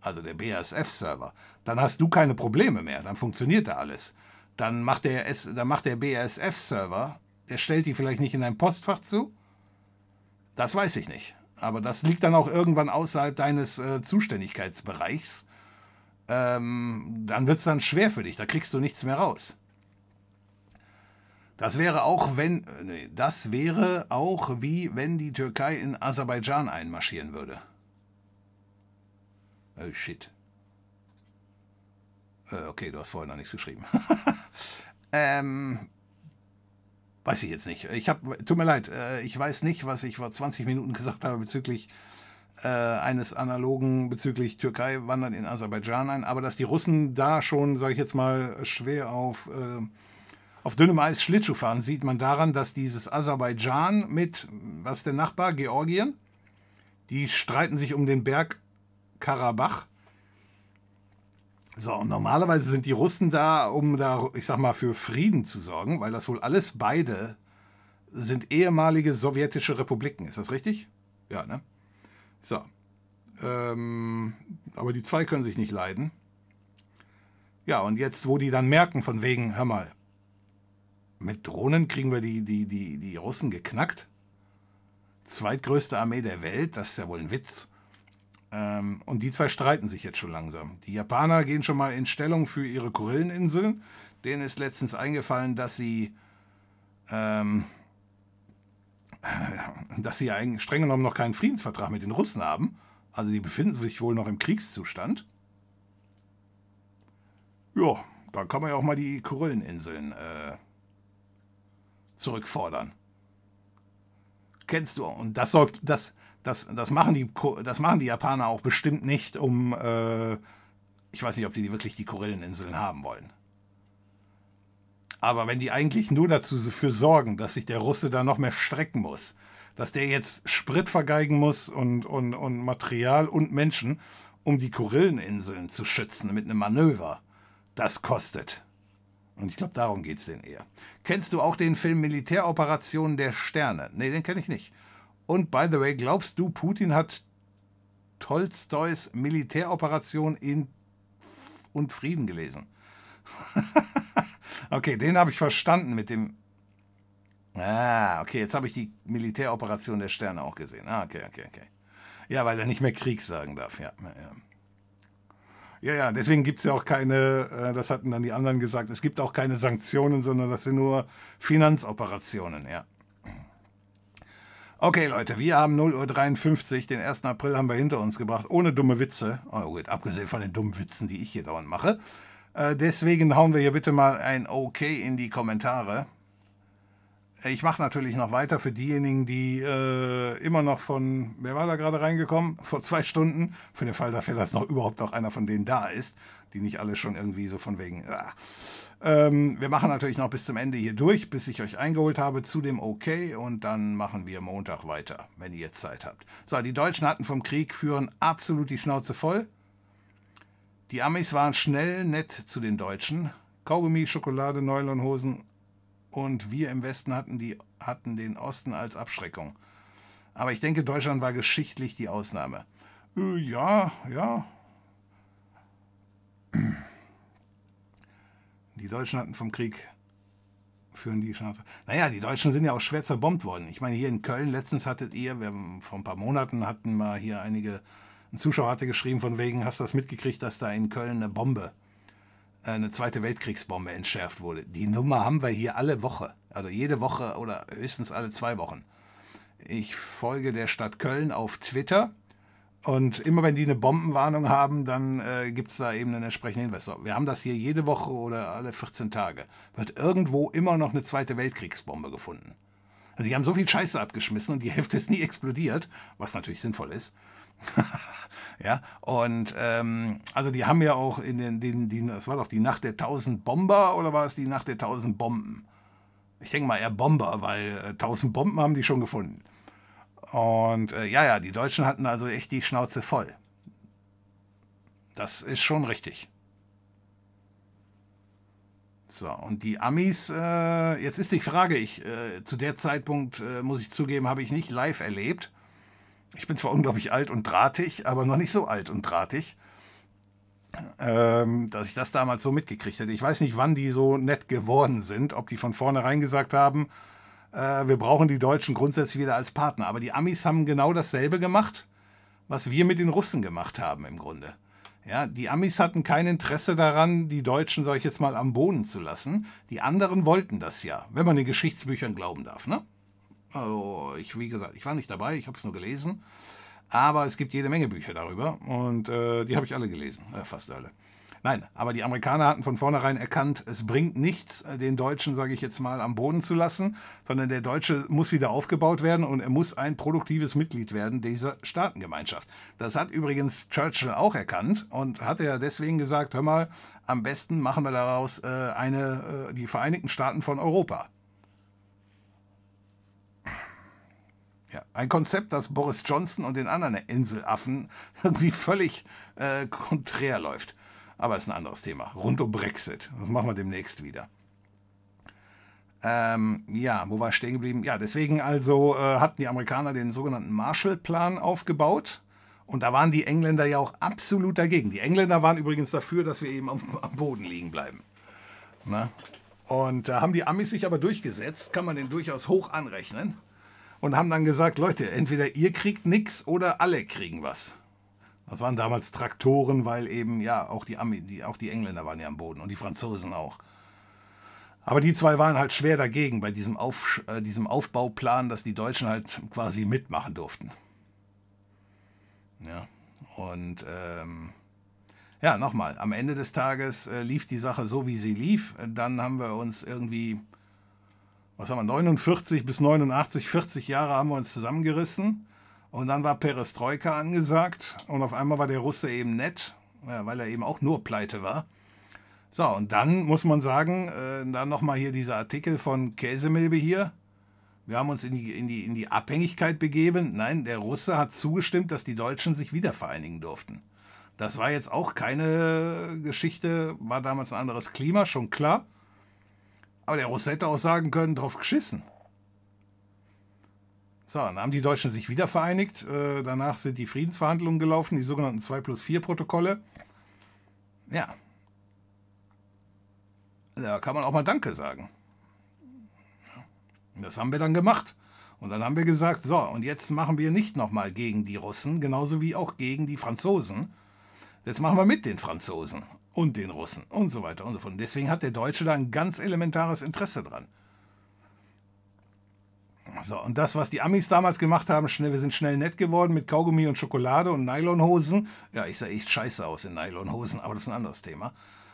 also der BASF-Server, dann hast du keine Probleme mehr. Dann funktioniert da alles. Dann macht der, der BASF-Server, der stellt die vielleicht nicht in dein Postfach zu, das weiß ich nicht. Aber das liegt dann auch irgendwann außerhalb deines äh, Zuständigkeitsbereichs. Ähm, dann wird es dann schwer für dich, da kriegst du nichts mehr raus. Das wäre auch, wenn, äh, nee, das wäre auch wie wenn die Türkei in Aserbaidschan einmarschieren würde. Oh shit. Äh, okay, du hast vorher noch nichts geschrieben. [laughs] ähm, Weiß ich jetzt nicht. Ich habe, tut mir leid, äh, ich weiß nicht, was ich vor 20 Minuten gesagt habe bezüglich äh, eines analogen bezüglich Türkei wandern in Aserbaidschan ein, aber dass die Russen da schon, sage ich jetzt mal, schwer auf, äh, auf dünnem Eis Schlittschuh fahren, sieht man daran, dass dieses Aserbaidschan mit, was ist der Nachbar, Georgien, die streiten sich um den Berg Karabach. So, und normalerweise sind die Russen da, um da, ich sag mal, für Frieden zu sorgen, weil das wohl alles beide sind ehemalige sowjetische Republiken. Ist das richtig? Ja, ne? So. Ähm, aber die zwei können sich nicht leiden. Ja, und jetzt, wo die dann merken, von wegen, hör mal, mit Drohnen kriegen wir die, die, die, die Russen geknackt. Zweitgrößte Armee der Welt, das ist ja wohl ein Witz. Ähm, und die zwei streiten sich jetzt schon langsam. Die Japaner gehen schon mal in Stellung für ihre Kurilleninseln. Denen ist letztens eingefallen, dass sie ähm, [laughs] dass sie ja streng genommen noch keinen Friedensvertrag mit den Russen haben. Also die befinden sich wohl noch im Kriegszustand. Ja, da kann man ja auch mal die Kurilleninseln äh, zurückfordern. Kennst du? Und das sorgt, das, das, das, machen die, das machen die Japaner auch bestimmt nicht, um, äh, ich weiß nicht, ob die wirklich die Kurilleninseln haben wollen. Aber wenn die eigentlich nur dazu für sorgen, dass sich der Russe da noch mehr strecken muss, dass der jetzt Sprit vergeigen muss und, und, und Material und Menschen, um die Kurilleninseln zu schützen mit einem Manöver, das kostet. Und ich glaube, darum geht es denen eher. Kennst du auch den Film Militäroperation der Sterne? Nee, den kenne ich nicht. Und by the way, glaubst du, Putin hat Tolstois Militäroperation in und Frieden gelesen? [laughs] okay, den habe ich verstanden mit dem. Ah, okay, jetzt habe ich die Militäroperation der Sterne auch gesehen. Ah, okay, okay, okay. Ja, weil er nicht mehr Krieg sagen darf, ja. ja. Ja, ja, deswegen gibt es ja auch keine, äh, das hatten dann die anderen gesagt, es gibt auch keine Sanktionen, sondern das sind nur Finanzoperationen, ja. Okay, Leute, wir haben 0.53 Uhr, den 1. April haben wir hinter uns gebracht, ohne dumme Witze. Oh gut, abgesehen von den dummen Witzen, die ich hier dauernd mache. Äh, deswegen hauen wir hier bitte mal ein OK in die Kommentare. Ich mache natürlich noch weiter für diejenigen, die äh, immer noch von, wer war da gerade reingekommen? [laughs] Vor zwei Stunden. Für den Fall dafür, dass noch überhaupt auch einer von denen da ist, die nicht alle schon irgendwie so von wegen. Ah. Ähm, wir machen natürlich noch bis zum Ende hier durch, bis ich euch eingeholt habe zu dem OK und dann machen wir Montag weiter, wenn ihr jetzt Zeit habt. So, die Deutschen hatten vom Krieg führen absolut die Schnauze voll. Die Amis waren schnell nett zu den Deutschen. Kaugummi, Schokolade, Nylonhosen und wir im Westen hatten, die, hatten den Osten als Abschreckung. Aber ich denke, Deutschland war geschichtlich die Ausnahme. Äh, ja, ja. Die Deutschen hatten vom Krieg führen die Schnauze. Naja, die Deutschen sind ja auch schwer zerbombt worden. Ich meine, hier in Köln, letztens hattet ihr, wir haben, vor ein paar Monaten hatten wir hier einige ein Zuschauer hatte geschrieben von wegen, hast du das mitgekriegt, dass da in Köln eine Bombe, äh, eine zweite Weltkriegsbombe entschärft wurde. Die Nummer haben wir hier alle Woche, also jede Woche oder höchstens alle zwei Wochen. Ich folge der Stadt Köln auf Twitter und immer wenn die eine Bombenwarnung haben, dann äh, gibt es da eben einen entsprechenden Hinweis. Wir haben das hier jede Woche oder alle 14 Tage. Wird irgendwo immer noch eine zweite Weltkriegsbombe gefunden. Also die haben so viel Scheiße abgeschmissen und die Hälfte ist nie explodiert, was natürlich sinnvoll ist. [laughs] ja, und ähm, also die haben ja auch in den, den, den, das war doch die Nacht der tausend Bomber oder war es die Nacht der tausend Bomben? Ich denke mal eher Bomber, weil äh, tausend Bomben haben die schon gefunden. Und äh, ja, ja, die Deutschen hatten also echt die Schnauze voll. Das ist schon richtig. So, und die Amis, äh, jetzt ist die Frage, ich, äh, zu der Zeitpunkt, äh, muss ich zugeben, habe ich nicht live erlebt. Ich bin zwar unglaublich alt und drahtig, aber noch nicht so alt und drahtig, ähm, dass ich das damals so mitgekriegt hätte. Ich weiß nicht, wann die so nett geworden sind, ob die von vornherein gesagt haben, äh, wir brauchen die Deutschen grundsätzlich wieder als Partner. Aber die Amis haben genau dasselbe gemacht, was wir mit den Russen gemacht haben im Grunde. Ja, die Amis hatten kein Interesse daran, die Deutschen, sag ich jetzt mal, am Boden zu lassen. Die anderen wollten das ja, wenn man den Geschichtsbüchern glauben darf. Ne? Also ich, wie gesagt, ich war nicht dabei, ich habe es nur gelesen. Aber es gibt jede Menge Bücher darüber und äh, die habe ich alle gelesen, äh, fast alle. Nein, aber die Amerikaner hatten von vornherein erkannt, es bringt nichts, äh, den Deutschen, sage ich jetzt mal, am Boden zu lassen, sondern der Deutsche muss wieder aufgebaut werden und er muss ein produktives Mitglied werden dieser Staatengemeinschaft. Das hat übrigens Churchill auch erkannt und hat ja deswegen gesagt, hör mal, am besten machen wir daraus äh, eine, äh, die Vereinigten Staaten von Europa. Ja, ein Konzept, das Boris Johnson und den anderen Inselaffen [laughs] irgendwie völlig äh, konträr läuft. Aber ist ein anderes Thema. Rund um Brexit. Das machen wir demnächst wieder. Ähm, ja, wo war ich stehen geblieben? Ja, deswegen also äh, hatten die Amerikaner den sogenannten Marshallplan aufgebaut. Und da waren die Engländer ja auch absolut dagegen. Die Engländer waren übrigens dafür, dass wir eben am, am Boden liegen bleiben. Na? Und da haben die Amis sich aber durchgesetzt, kann man den durchaus hoch anrechnen. Und haben dann gesagt, Leute, entweder ihr kriegt nichts oder alle kriegen was. Das waren damals Traktoren, weil eben, ja, auch die, Ami, die, auch die Engländer waren ja am Boden und die Franzosen auch. Aber die zwei waren halt schwer dagegen bei diesem, Auf, äh, diesem Aufbauplan, dass die Deutschen halt quasi mitmachen durften. Ja, und ähm, ja, nochmal, am Ende des Tages äh, lief die Sache so, wie sie lief. Dann haben wir uns irgendwie, was haben wir, 49 bis 89, 40 Jahre haben wir uns zusammengerissen. Und dann war Perestroika angesagt und auf einmal war der Russe eben nett, weil er eben auch nur pleite war. So, und dann muss man sagen, äh, dann nochmal hier dieser Artikel von Käsemilbe hier. Wir haben uns in die, in, die, in die Abhängigkeit begeben. Nein, der Russe hat zugestimmt, dass die Deutschen sich wieder vereinigen durften. Das war jetzt auch keine Geschichte, war damals ein anderes Klima, schon klar. Aber der Russe hätte auch sagen können, drauf geschissen. So, dann haben die Deutschen sich wieder vereinigt. Äh, danach sind die Friedensverhandlungen gelaufen, die sogenannten 2 plus 4 Protokolle. Ja. Da kann man auch mal Danke sagen. Das haben wir dann gemacht. Und dann haben wir gesagt, so, und jetzt machen wir nicht nochmal gegen die Russen, genauso wie auch gegen die Franzosen. Jetzt machen wir mit den Franzosen und den Russen und so weiter und so fort. Und deswegen hat der Deutsche da ein ganz elementares Interesse dran. So, und das, was die Amis damals gemacht haben, schnell, wir sind schnell nett geworden mit Kaugummi und Schokolade und Nylonhosen. Ja, ich sah echt scheiße aus in Nylonhosen, aber das ist ein anderes Thema.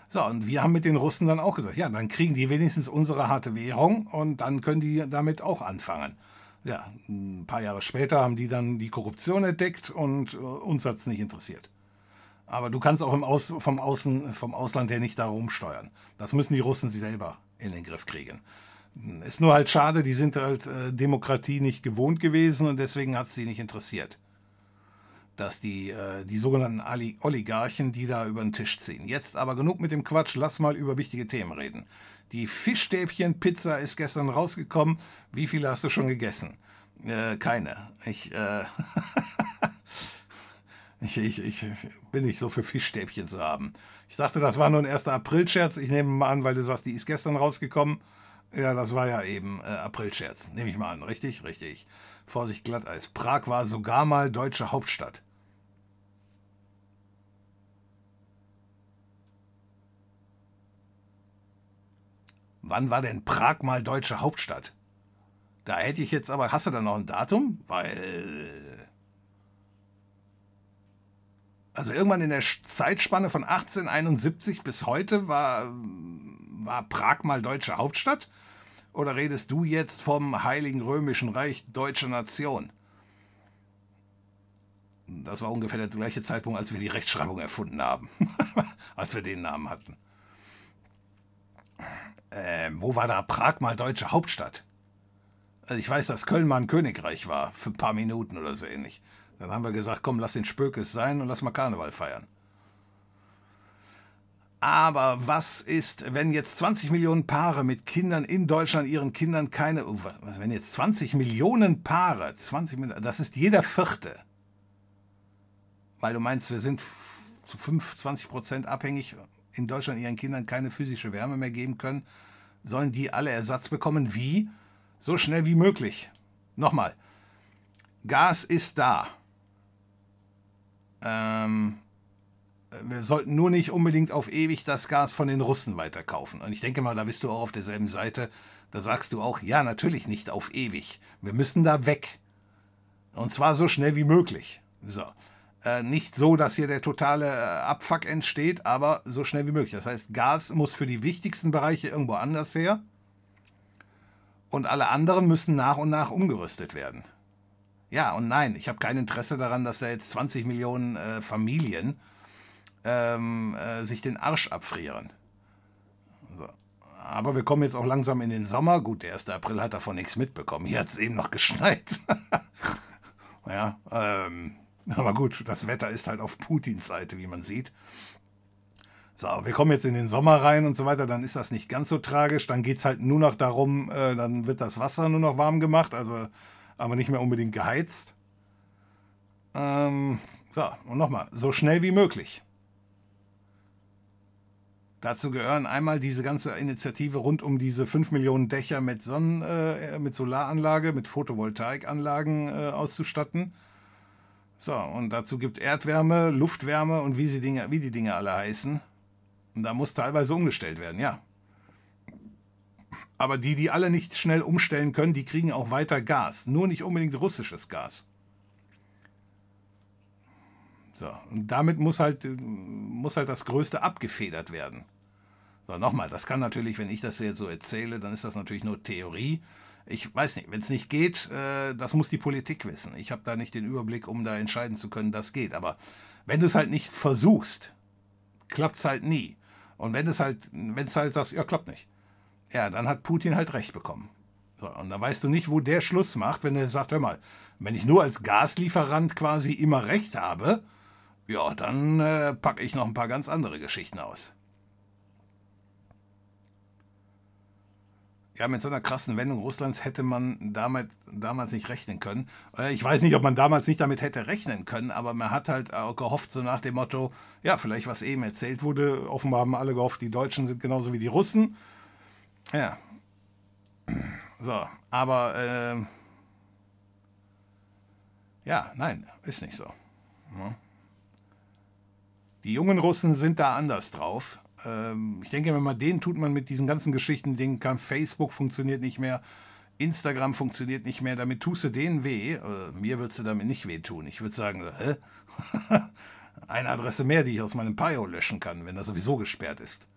So, und wir haben mit den Russen dann auch gesagt, ja, dann kriegen die wenigstens unsere harte Währung und dann können die damit auch anfangen. Ja, ein paar Jahre später haben die dann die Korruption entdeckt und äh, uns hat es nicht interessiert. Aber du kannst auch Aus, vom, Außen, vom Ausland her nicht darum steuern. Das müssen die Russen sich selber in den Griff kriegen. Ist nur halt schade, die sind halt äh, Demokratie nicht gewohnt gewesen und deswegen hat es sie nicht interessiert. Dass die, äh, die sogenannten Oligarchen, die da über den Tisch ziehen. Jetzt aber genug mit dem Quatsch, lass mal über wichtige Themen reden. Die Fischstäbchen-Pizza ist gestern rausgekommen. Wie viele hast du schon gegessen? Äh, keine. Ich, äh [laughs] ich, ich, ich bin nicht so für Fischstäbchen zu haben. Ich dachte, das war nur ein 1. April-Scherz. Ich nehme mal an, weil du sagst, die ist gestern rausgekommen. Ja, das war ja eben äh, Aprilscherz. Nehme ich mal an. Richtig? Richtig. Vorsicht, Glatteis. Prag war sogar mal deutsche Hauptstadt. Wann war denn Prag mal deutsche Hauptstadt? Da hätte ich jetzt aber, hast du da noch ein Datum? Weil. Also irgendwann in der Zeitspanne von 1871 bis heute war, war Prag mal deutsche Hauptstadt? Oder redest du jetzt vom Heiligen Römischen Reich deutscher Nation? Das war ungefähr der gleiche Zeitpunkt, als wir die Rechtschreibung erfunden haben, [laughs] als wir den Namen hatten. Äh, wo war da Prag mal deutsche Hauptstadt? Also ich weiß, dass Köln mal ein Königreich war, für ein paar Minuten oder so ähnlich. Dann haben wir gesagt, komm, lass den Spökes sein und lass mal Karneval feiern. Aber was ist, wenn jetzt 20 Millionen Paare mit Kindern in Deutschland ihren Kindern keine, oh, was, wenn jetzt 20 Millionen Paare, 20 Millionen, das ist jeder vierte. Weil du meinst, wir sind zu 25 Prozent abhängig, in Deutschland ihren Kindern keine physische Wärme mehr geben können, sollen die alle Ersatz bekommen? Wie? So schnell wie möglich. Nochmal. Gas ist da. Ähm, wir sollten nur nicht unbedingt auf ewig das Gas von den Russen weiterkaufen. Und ich denke mal, da bist du auch auf derselben Seite. Da sagst du auch, ja, natürlich nicht auf ewig. Wir müssen da weg. Und zwar so schnell wie möglich. So. Äh, nicht so, dass hier der totale äh, Abfuck entsteht, aber so schnell wie möglich. Das heißt, Gas muss für die wichtigsten Bereiche irgendwo anders her. Und alle anderen müssen nach und nach umgerüstet werden. Ja und nein, ich habe kein Interesse daran, dass da jetzt 20 Millionen äh, Familien ähm, äh, sich den Arsch abfrieren. So. Aber wir kommen jetzt auch langsam in den Sommer. Gut, der 1. April hat davon nichts mitbekommen. Hier hat es eben noch geschneit. [laughs] ja, ähm, aber gut, das Wetter ist halt auf Putins Seite, wie man sieht. So, wir kommen jetzt in den Sommer rein und so weiter, dann ist das nicht ganz so tragisch. Dann geht es halt nur noch darum, äh, dann wird das Wasser nur noch warm gemacht, also aber nicht mehr unbedingt geheizt. Ähm, so, und nochmal, so schnell wie möglich. Dazu gehören einmal diese ganze Initiative rund um diese 5 Millionen Dächer mit Sonnen, äh, mit Solaranlage, mit Photovoltaikanlagen äh, auszustatten. So, und dazu gibt Erdwärme, Luftwärme und wie, sie Dinge, wie die Dinge alle heißen. Und da muss teilweise umgestellt werden, ja. Aber die, die alle nicht schnell umstellen können, die kriegen auch weiter Gas. Nur nicht unbedingt russisches Gas. So, und damit muss halt, muss halt das Größte abgefedert werden. So, nochmal, das kann natürlich, wenn ich das jetzt so erzähle, dann ist das natürlich nur Theorie. Ich weiß nicht, wenn es nicht geht, äh, das muss die Politik wissen. Ich habe da nicht den Überblick, um da entscheiden zu können, das geht. Aber wenn du es halt nicht versuchst, klappt es halt nie. Und wenn es halt, wenn es halt sagst, ja, klappt nicht, ja, dann hat Putin halt recht bekommen. So, und dann weißt du nicht, wo der Schluss macht, wenn er sagt, hör mal, wenn ich nur als Gaslieferant quasi immer recht habe, ja, dann äh, packe ich noch ein paar ganz andere Geschichten aus. Ja, mit so einer krassen Wendung Russlands hätte man damit, damals nicht rechnen können. Äh, ich weiß nicht, ob man damals nicht damit hätte rechnen können, aber man hat halt auch gehofft, so nach dem Motto, ja, vielleicht was eben erzählt wurde. Offenbar haben alle gehofft, die Deutschen sind genauso wie die Russen. Ja. So, aber, äh, ja, nein, ist nicht so. Die jungen Russen sind da anders drauf ähm, ich denke, wenn man den tut man mit diesen ganzen Geschichten, den kann Facebook funktioniert nicht mehr, Instagram funktioniert nicht mehr, damit tust du denen weh. Äh, mir würdest du damit nicht wehtun. Ich würde sagen, hä? [laughs] Eine Adresse mehr, die ich aus meinem Pio löschen kann, wenn das sowieso gesperrt ist.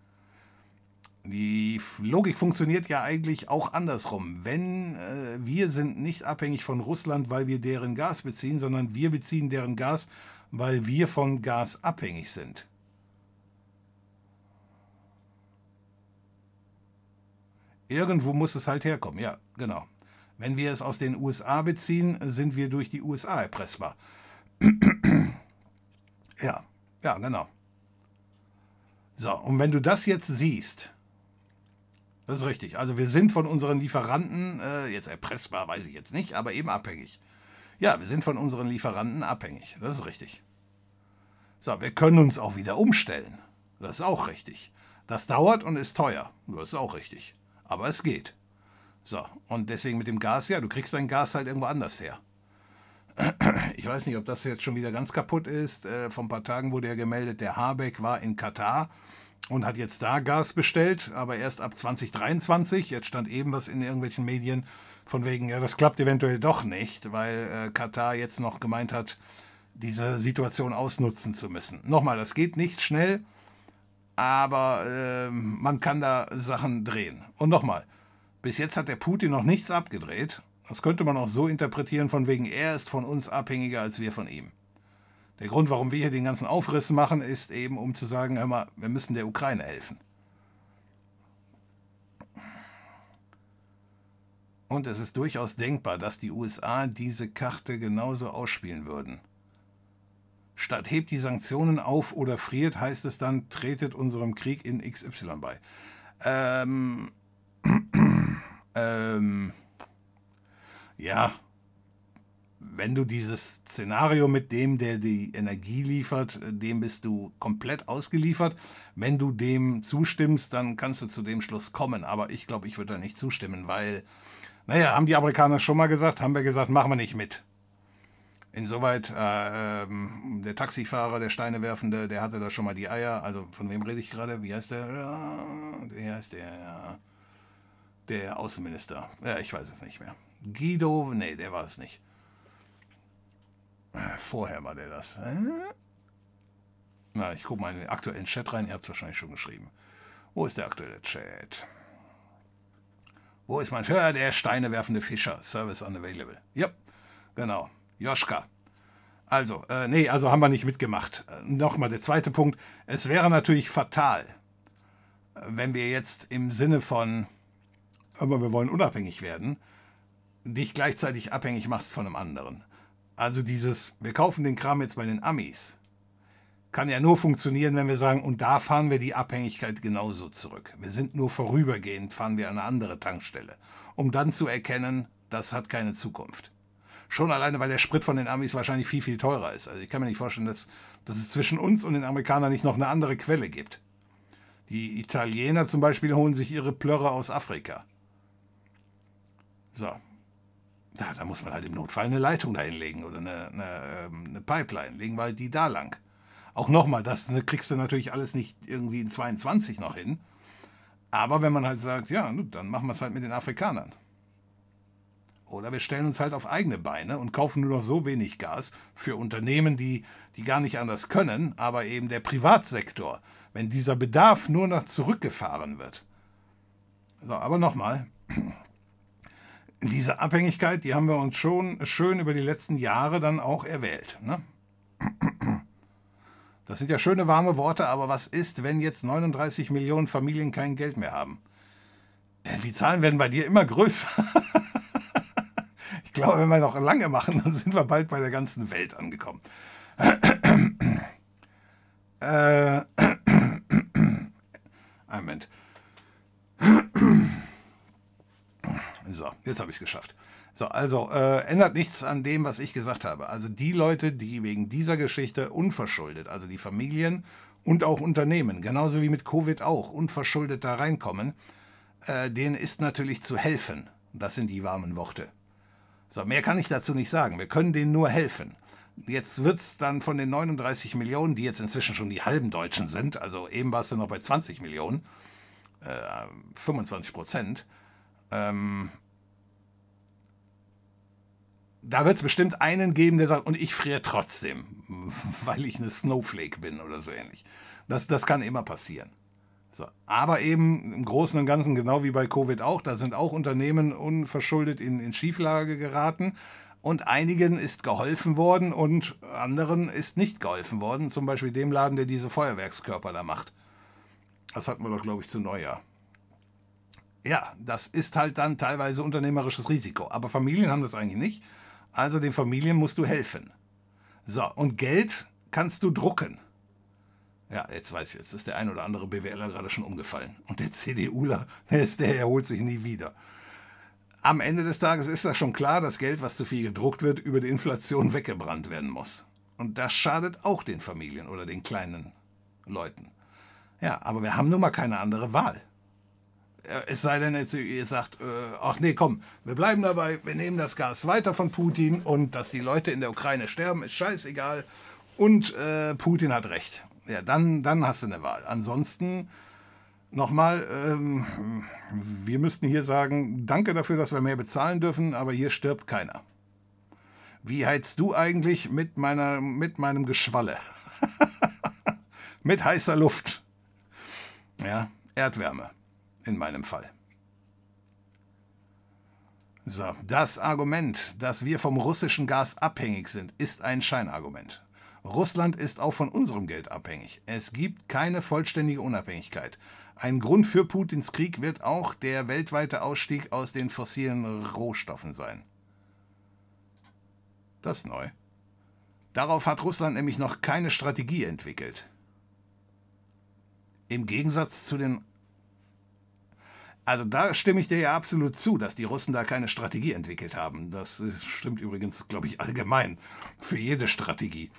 Die Logik funktioniert ja eigentlich auch andersrum. Wenn äh, wir sind nicht abhängig von Russland, weil wir deren Gas beziehen, sondern wir beziehen deren Gas, weil wir von Gas abhängig sind. Irgendwo muss es halt herkommen, ja, genau. Wenn wir es aus den USA beziehen, sind wir durch die USA erpressbar. [clears throat] ja, ja, genau. So, und wenn du das jetzt siehst, das ist richtig. Also wir sind von unseren Lieferanten, äh, jetzt erpressbar, weiß ich jetzt nicht, aber eben abhängig. Ja, wir sind von unseren Lieferanten abhängig. Das ist richtig. So, wir können uns auch wieder umstellen. Das ist auch richtig. Das dauert und ist teuer. Das ist auch richtig. Aber es geht. So, und deswegen mit dem Gas, ja, du kriegst dein Gas halt irgendwo anders her. Ich weiß nicht, ob das jetzt schon wieder ganz kaputt ist. Äh, vor ein paar Tagen wurde ja gemeldet, der Habeck war in Katar und hat jetzt da Gas bestellt, aber erst ab 2023. Jetzt stand eben was in irgendwelchen Medien von wegen, ja, das klappt eventuell doch nicht, weil äh, Katar jetzt noch gemeint hat, diese Situation ausnutzen zu müssen. Nochmal, das geht nicht schnell aber äh, man kann da Sachen drehen. Und nochmal, bis jetzt hat der Putin noch nichts abgedreht. Das könnte man auch so interpretieren, von wegen, er ist von uns abhängiger als wir von ihm. Der Grund, warum wir hier den ganzen Aufriss machen, ist eben, um zu sagen, hör mal, wir müssen der Ukraine helfen. Und es ist durchaus denkbar, dass die USA diese Karte genauso ausspielen würden. Statt hebt die Sanktionen auf oder friert, heißt es dann, tretet unserem Krieg in XY bei. Ähm, [clears throat] ähm, ja, wenn du dieses Szenario mit dem, der die Energie liefert, dem bist du komplett ausgeliefert. Wenn du dem zustimmst, dann kannst du zu dem Schluss kommen. Aber ich glaube, ich würde da nicht zustimmen, weil, naja, haben die Amerikaner schon mal gesagt, haben wir gesagt, machen wir nicht mit. Insoweit, äh, ähm, der Taxifahrer, der Steinewerfende, der hatte da schon mal die Eier. Also von wem rede ich gerade? Wie heißt der? Wie heißt der? Ja, der Außenminister. Ja, ich weiß es nicht mehr. Guido, nee, der war es nicht. Äh, vorher war der das. Na, ich gucke mal in den aktuellen Chat rein. Ihr habt es wahrscheinlich schon geschrieben. Wo ist der aktuelle Chat? Wo ist mein ja, der Steine werfende Fischer? Service unavailable. Ja, genau. Joschka. Also, äh, nee, also haben wir nicht mitgemacht. Äh, Nochmal der zweite Punkt. Es wäre natürlich fatal, äh, wenn wir jetzt im Sinne von, aber wir wollen unabhängig werden, dich gleichzeitig abhängig machst von einem anderen. Also dieses, wir kaufen den Kram jetzt bei den Amis, kann ja nur funktionieren, wenn wir sagen, und da fahren wir die Abhängigkeit genauso zurück. Wir sind nur vorübergehend, fahren wir an eine andere Tankstelle, um dann zu erkennen, das hat keine Zukunft. Schon alleine, weil der Sprit von den Amis wahrscheinlich viel, viel teurer ist. Also ich kann mir nicht vorstellen, dass, dass es zwischen uns und den Amerikanern nicht noch eine andere Quelle gibt. Die Italiener zum Beispiel holen sich ihre Plörre aus Afrika. So, ja, da muss man halt im Notfall eine Leitung dahin legen oder eine, eine, ähm, eine Pipeline. Legen wir halt die da lang. Auch nochmal, das kriegst du natürlich alles nicht irgendwie in 22 noch hin. Aber wenn man halt sagt, ja, dann machen wir es halt mit den Afrikanern. Oder wir stellen uns halt auf eigene Beine und kaufen nur noch so wenig Gas für Unternehmen, die, die gar nicht anders können, aber eben der Privatsektor, wenn dieser Bedarf nur noch zurückgefahren wird. So, aber nochmal, [clears throat] diese Abhängigkeit, die haben wir uns schon schön über die letzten Jahre dann auch erwählt. Ne? [clears throat] Das sind ja schöne warme Worte, aber was ist, wenn jetzt 39 Millionen Familien kein Geld mehr haben? Äh, die Zahlen werden bei dir immer größer. [laughs] ich glaube, wenn wir noch lange machen, dann sind wir bald bei der ganzen Welt angekommen. äh, Moment. So, jetzt habe ich es geschafft. So, also äh, ändert nichts an dem, was ich gesagt habe. Also die Leute, die wegen dieser Geschichte unverschuldet, also die Familien und auch Unternehmen, genauso wie mit Covid auch, unverschuldet da reinkommen, äh, denen ist natürlich zu helfen. Das sind die warmen Worte. So, mehr kann ich dazu nicht sagen. Wir können denen nur helfen. Jetzt wird es dann von den 39 Millionen, die jetzt inzwischen schon die halben Deutschen sind, also eben war es dann noch bei 20 Millionen, äh, 25 Prozent, ähm, da wird es bestimmt einen geben, der sagt, und ich friere trotzdem, [laughs] weil ich eine Snowflake bin oder so ähnlich. Das, das kann immer passieren. So. Aber eben im Großen und Ganzen, genau wie bei Covid auch, da sind auch Unternehmen unverschuldet in, in Schieflage geraten. Und einigen ist geholfen worden und anderen ist nicht geholfen worden. Zum Beispiel dem Laden, der diese Feuerwerkskörper da macht. Das hatten wir doch, glaube ich, zu Neujahr. Ja, das ist halt dann teilweise unternehmerisches Risiko. Aber Familien haben das eigentlich nicht. Also den Familien musst du helfen. So, und Geld kannst du drucken. Ja, jetzt weiß ich, jetzt ist der ein oder andere BWLer gerade schon umgefallen. Und der CDUler, [laughs] der, erholt sich nie wieder. Am Ende des Tages ist das schon klar, dass Geld, was zu viel gedruckt wird, über die Inflation weggebrannt werden muss. Und das schadet auch den Familien oder den kleinen Leuten. Ja, aber wir haben nun mal keine andere Wahl. Es sei denn, ihr sagt, äh, ach nee, komm, wir bleiben dabei, wir nehmen das Gas weiter von Putin und dass die Leute in der Ukraine sterben, ist scheißegal. Und äh, Putin hat recht. Ja, dann, dann hast du eine Wahl. Ansonsten nochmal, ähm, wir müssten hier sagen, danke dafür, dass wir mehr bezahlen dürfen, aber hier stirbt keiner. Wie heizt du eigentlich mit, meiner, mit meinem Geschwalle? [laughs] mit heißer Luft. Ja, Erdwärme in meinem Fall. So, das Argument, dass wir vom russischen Gas abhängig sind, ist ein Scheinargument. Russland ist auch von unserem Geld abhängig. Es gibt keine vollständige Unabhängigkeit. Ein Grund für Putins Krieg wird auch der weltweite Ausstieg aus den fossilen Rohstoffen sein. Das ist neu. Darauf hat Russland nämlich noch keine Strategie entwickelt. Im Gegensatz zu den also da stimme ich dir ja absolut zu, dass die Russen da keine Strategie entwickelt haben. Das stimmt übrigens, glaube ich, allgemein für jede Strategie.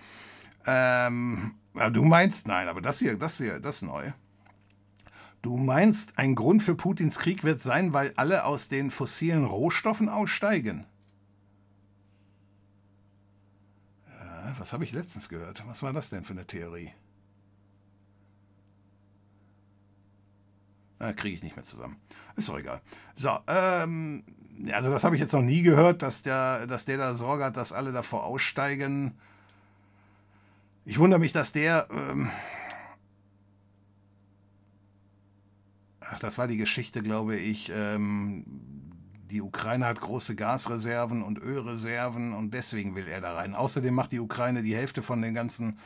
Ähm, du meinst, nein, aber das hier, das hier, das ist neu. Du meinst, ein Grund für Putins Krieg wird sein, weil alle aus den fossilen Rohstoffen aussteigen? Ja, was habe ich letztens gehört? Was war das denn für eine Theorie? Na, kriege ich nicht mehr zusammen. Ist doch egal. So, ähm, also das habe ich jetzt noch nie gehört, dass der, dass der da Sorge hat, dass alle davor aussteigen. Ich wundere mich, dass der. Ähm Ach, das war die Geschichte, glaube ich. Ähm, die Ukraine hat große Gasreserven und Ölreserven und deswegen will er da rein. Außerdem macht die Ukraine die Hälfte von den ganzen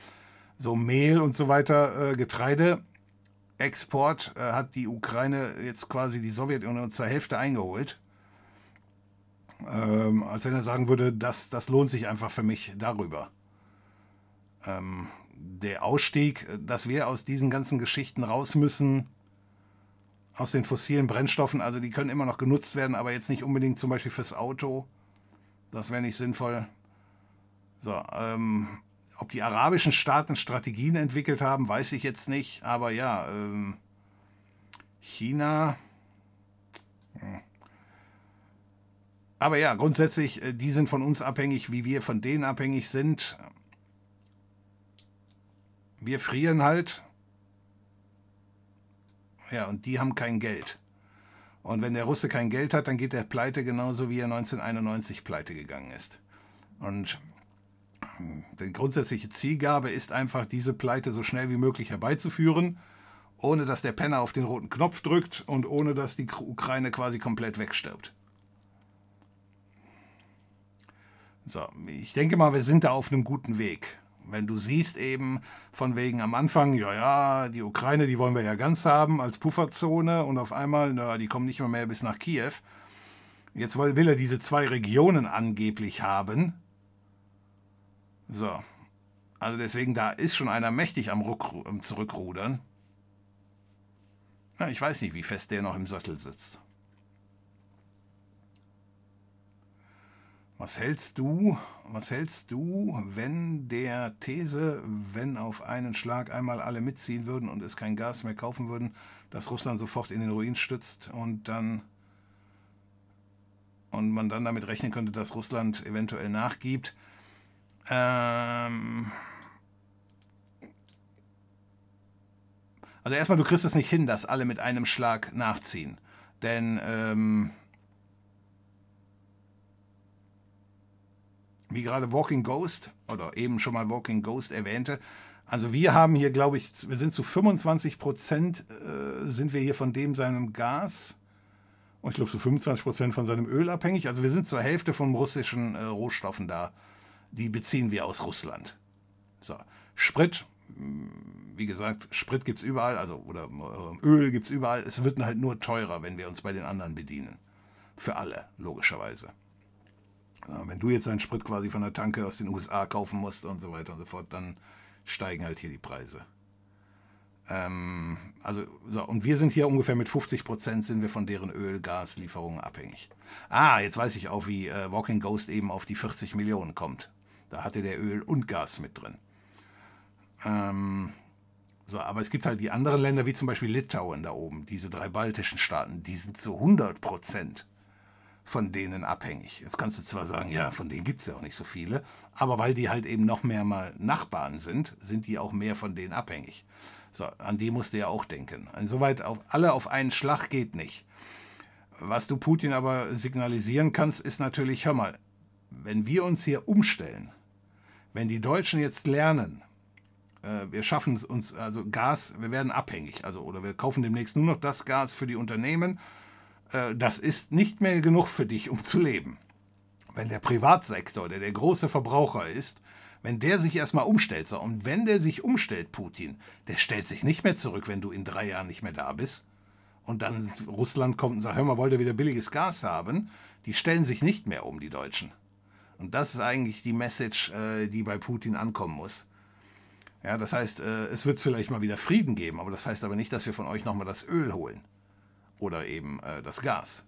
so Mehl und so weiter äh, Getreide. Export äh, hat die Ukraine jetzt quasi die Sowjetunion zur Hälfte eingeholt. Ähm, als wenn er sagen würde, das, das lohnt sich einfach für mich darüber. Ähm, der Ausstieg, dass wir aus diesen ganzen Geschichten raus müssen, aus den fossilen Brennstoffen, also die können immer noch genutzt werden, aber jetzt nicht unbedingt zum Beispiel fürs Auto. Das wäre nicht sinnvoll. So, ähm, ob die arabischen Staaten Strategien entwickelt haben, weiß ich jetzt nicht, aber ja, ähm, China. Hm. Aber ja, grundsätzlich, äh, die sind von uns abhängig, wie wir von denen abhängig sind. Wir frieren halt ja, und die haben kein Geld. Und wenn der Russe kein Geld hat, dann geht er pleite, genauso wie er 1991 pleite gegangen ist. Und hm, die grundsätzliche Zielgabe ist einfach, diese Pleite so schnell wie möglich herbeizuführen, ohne dass der Penner auf den roten Knopf drückt und ohne dass die Ukraine quasi komplett wegstirbt. So, ich denke mal, wir sind da auf einem guten Weg. Wenn du siehst eben von wegen am Anfang, ja, ja, die Ukraine, die wollen wir ja ganz haben als Pufferzone und auf einmal, na, die kommen nicht mehr, mehr bis nach Kiew. Jetzt will er diese zwei Regionen angeblich haben. So. Also deswegen, da ist schon einer mächtig am, Ruck, am Zurückrudern. Ja, ich weiß nicht, wie fest der noch im Sattel sitzt. Was hältst du, was hältst du, wenn der These, wenn auf einen Schlag einmal alle mitziehen würden und es kein Gas mehr kaufen würden, dass Russland sofort in den Ruin stützt und dann und man dann damit rechnen könnte, dass Russland eventuell nachgibt? Ähm also erstmal, du kriegst es nicht hin, dass alle mit einem Schlag nachziehen. Denn ähm, wie gerade Walking Ghost oder eben schon mal Walking Ghost erwähnte. Also wir haben hier, glaube ich, wir sind zu 25 Prozent äh, sind wir hier von dem seinem Gas und ich glaube zu 25 Prozent von seinem Öl abhängig. Also wir sind zur Hälfte von russischen äh, Rohstoffen da. Die beziehen wir aus Russland. So, Sprit, hm, wie gesagt, Sprit gibt es überall, also oder äh, Öl gibt es überall. Es wird halt nur teurer, wenn wir uns bei den anderen bedienen. Für alle, logischerweise. Wenn du jetzt einen Sprit quasi von der Tanke aus den USA kaufen musst und so weiter und so fort, dann steigen halt hier die Preise. Ähm, also, so, und wir sind hier ungefähr mit 50 Prozent sind wir von deren Öl-Gas-Lieferungen abhängig. Ah, jetzt weiß ich auch, wie äh, Walking Ghost eben auf die 40 Millionen kommt. Da hatte der Öl und Gas mit drin. Ähm, so, aber es gibt halt die anderen Länder, wie zum Beispiel Litauen da oben, diese drei baltischen Staaten, die sind zu 100 Prozent von denen abhängig. Jetzt kannst du zwar sagen, ja, von denen gibt es ja auch nicht so viele, aber weil die halt eben noch mehr mal Nachbarn sind, sind die auch mehr von denen abhängig. So, an die musst du ja auch denken. Insoweit auf, alle auf einen Schlag geht nicht. Was du Putin aber signalisieren kannst, ist natürlich, hör mal, wenn wir uns hier umstellen, wenn die Deutschen jetzt lernen, äh, wir schaffen uns, also Gas, wir werden abhängig, also oder wir kaufen demnächst nur noch das Gas für die Unternehmen das ist nicht mehr genug für dich, um zu leben. Wenn der Privatsektor, der der große Verbraucher ist, wenn der sich erstmal umstellt, so, und wenn der sich umstellt, Putin, der stellt sich nicht mehr zurück, wenn du in drei Jahren nicht mehr da bist. Und dann Russland kommt und sagt, hör mal, wollt ihr wieder billiges Gas haben? Die stellen sich nicht mehr um, die Deutschen. Und das ist eigentlich die Message, äh, die bei Putin ankommen muss. Ja, das heißt, äh, es wird vielleicht mal wieder Frieden geben, aber das heißt aber nicht, dass wir von euch nochmal das Öl holen oder eben äh, das Gas.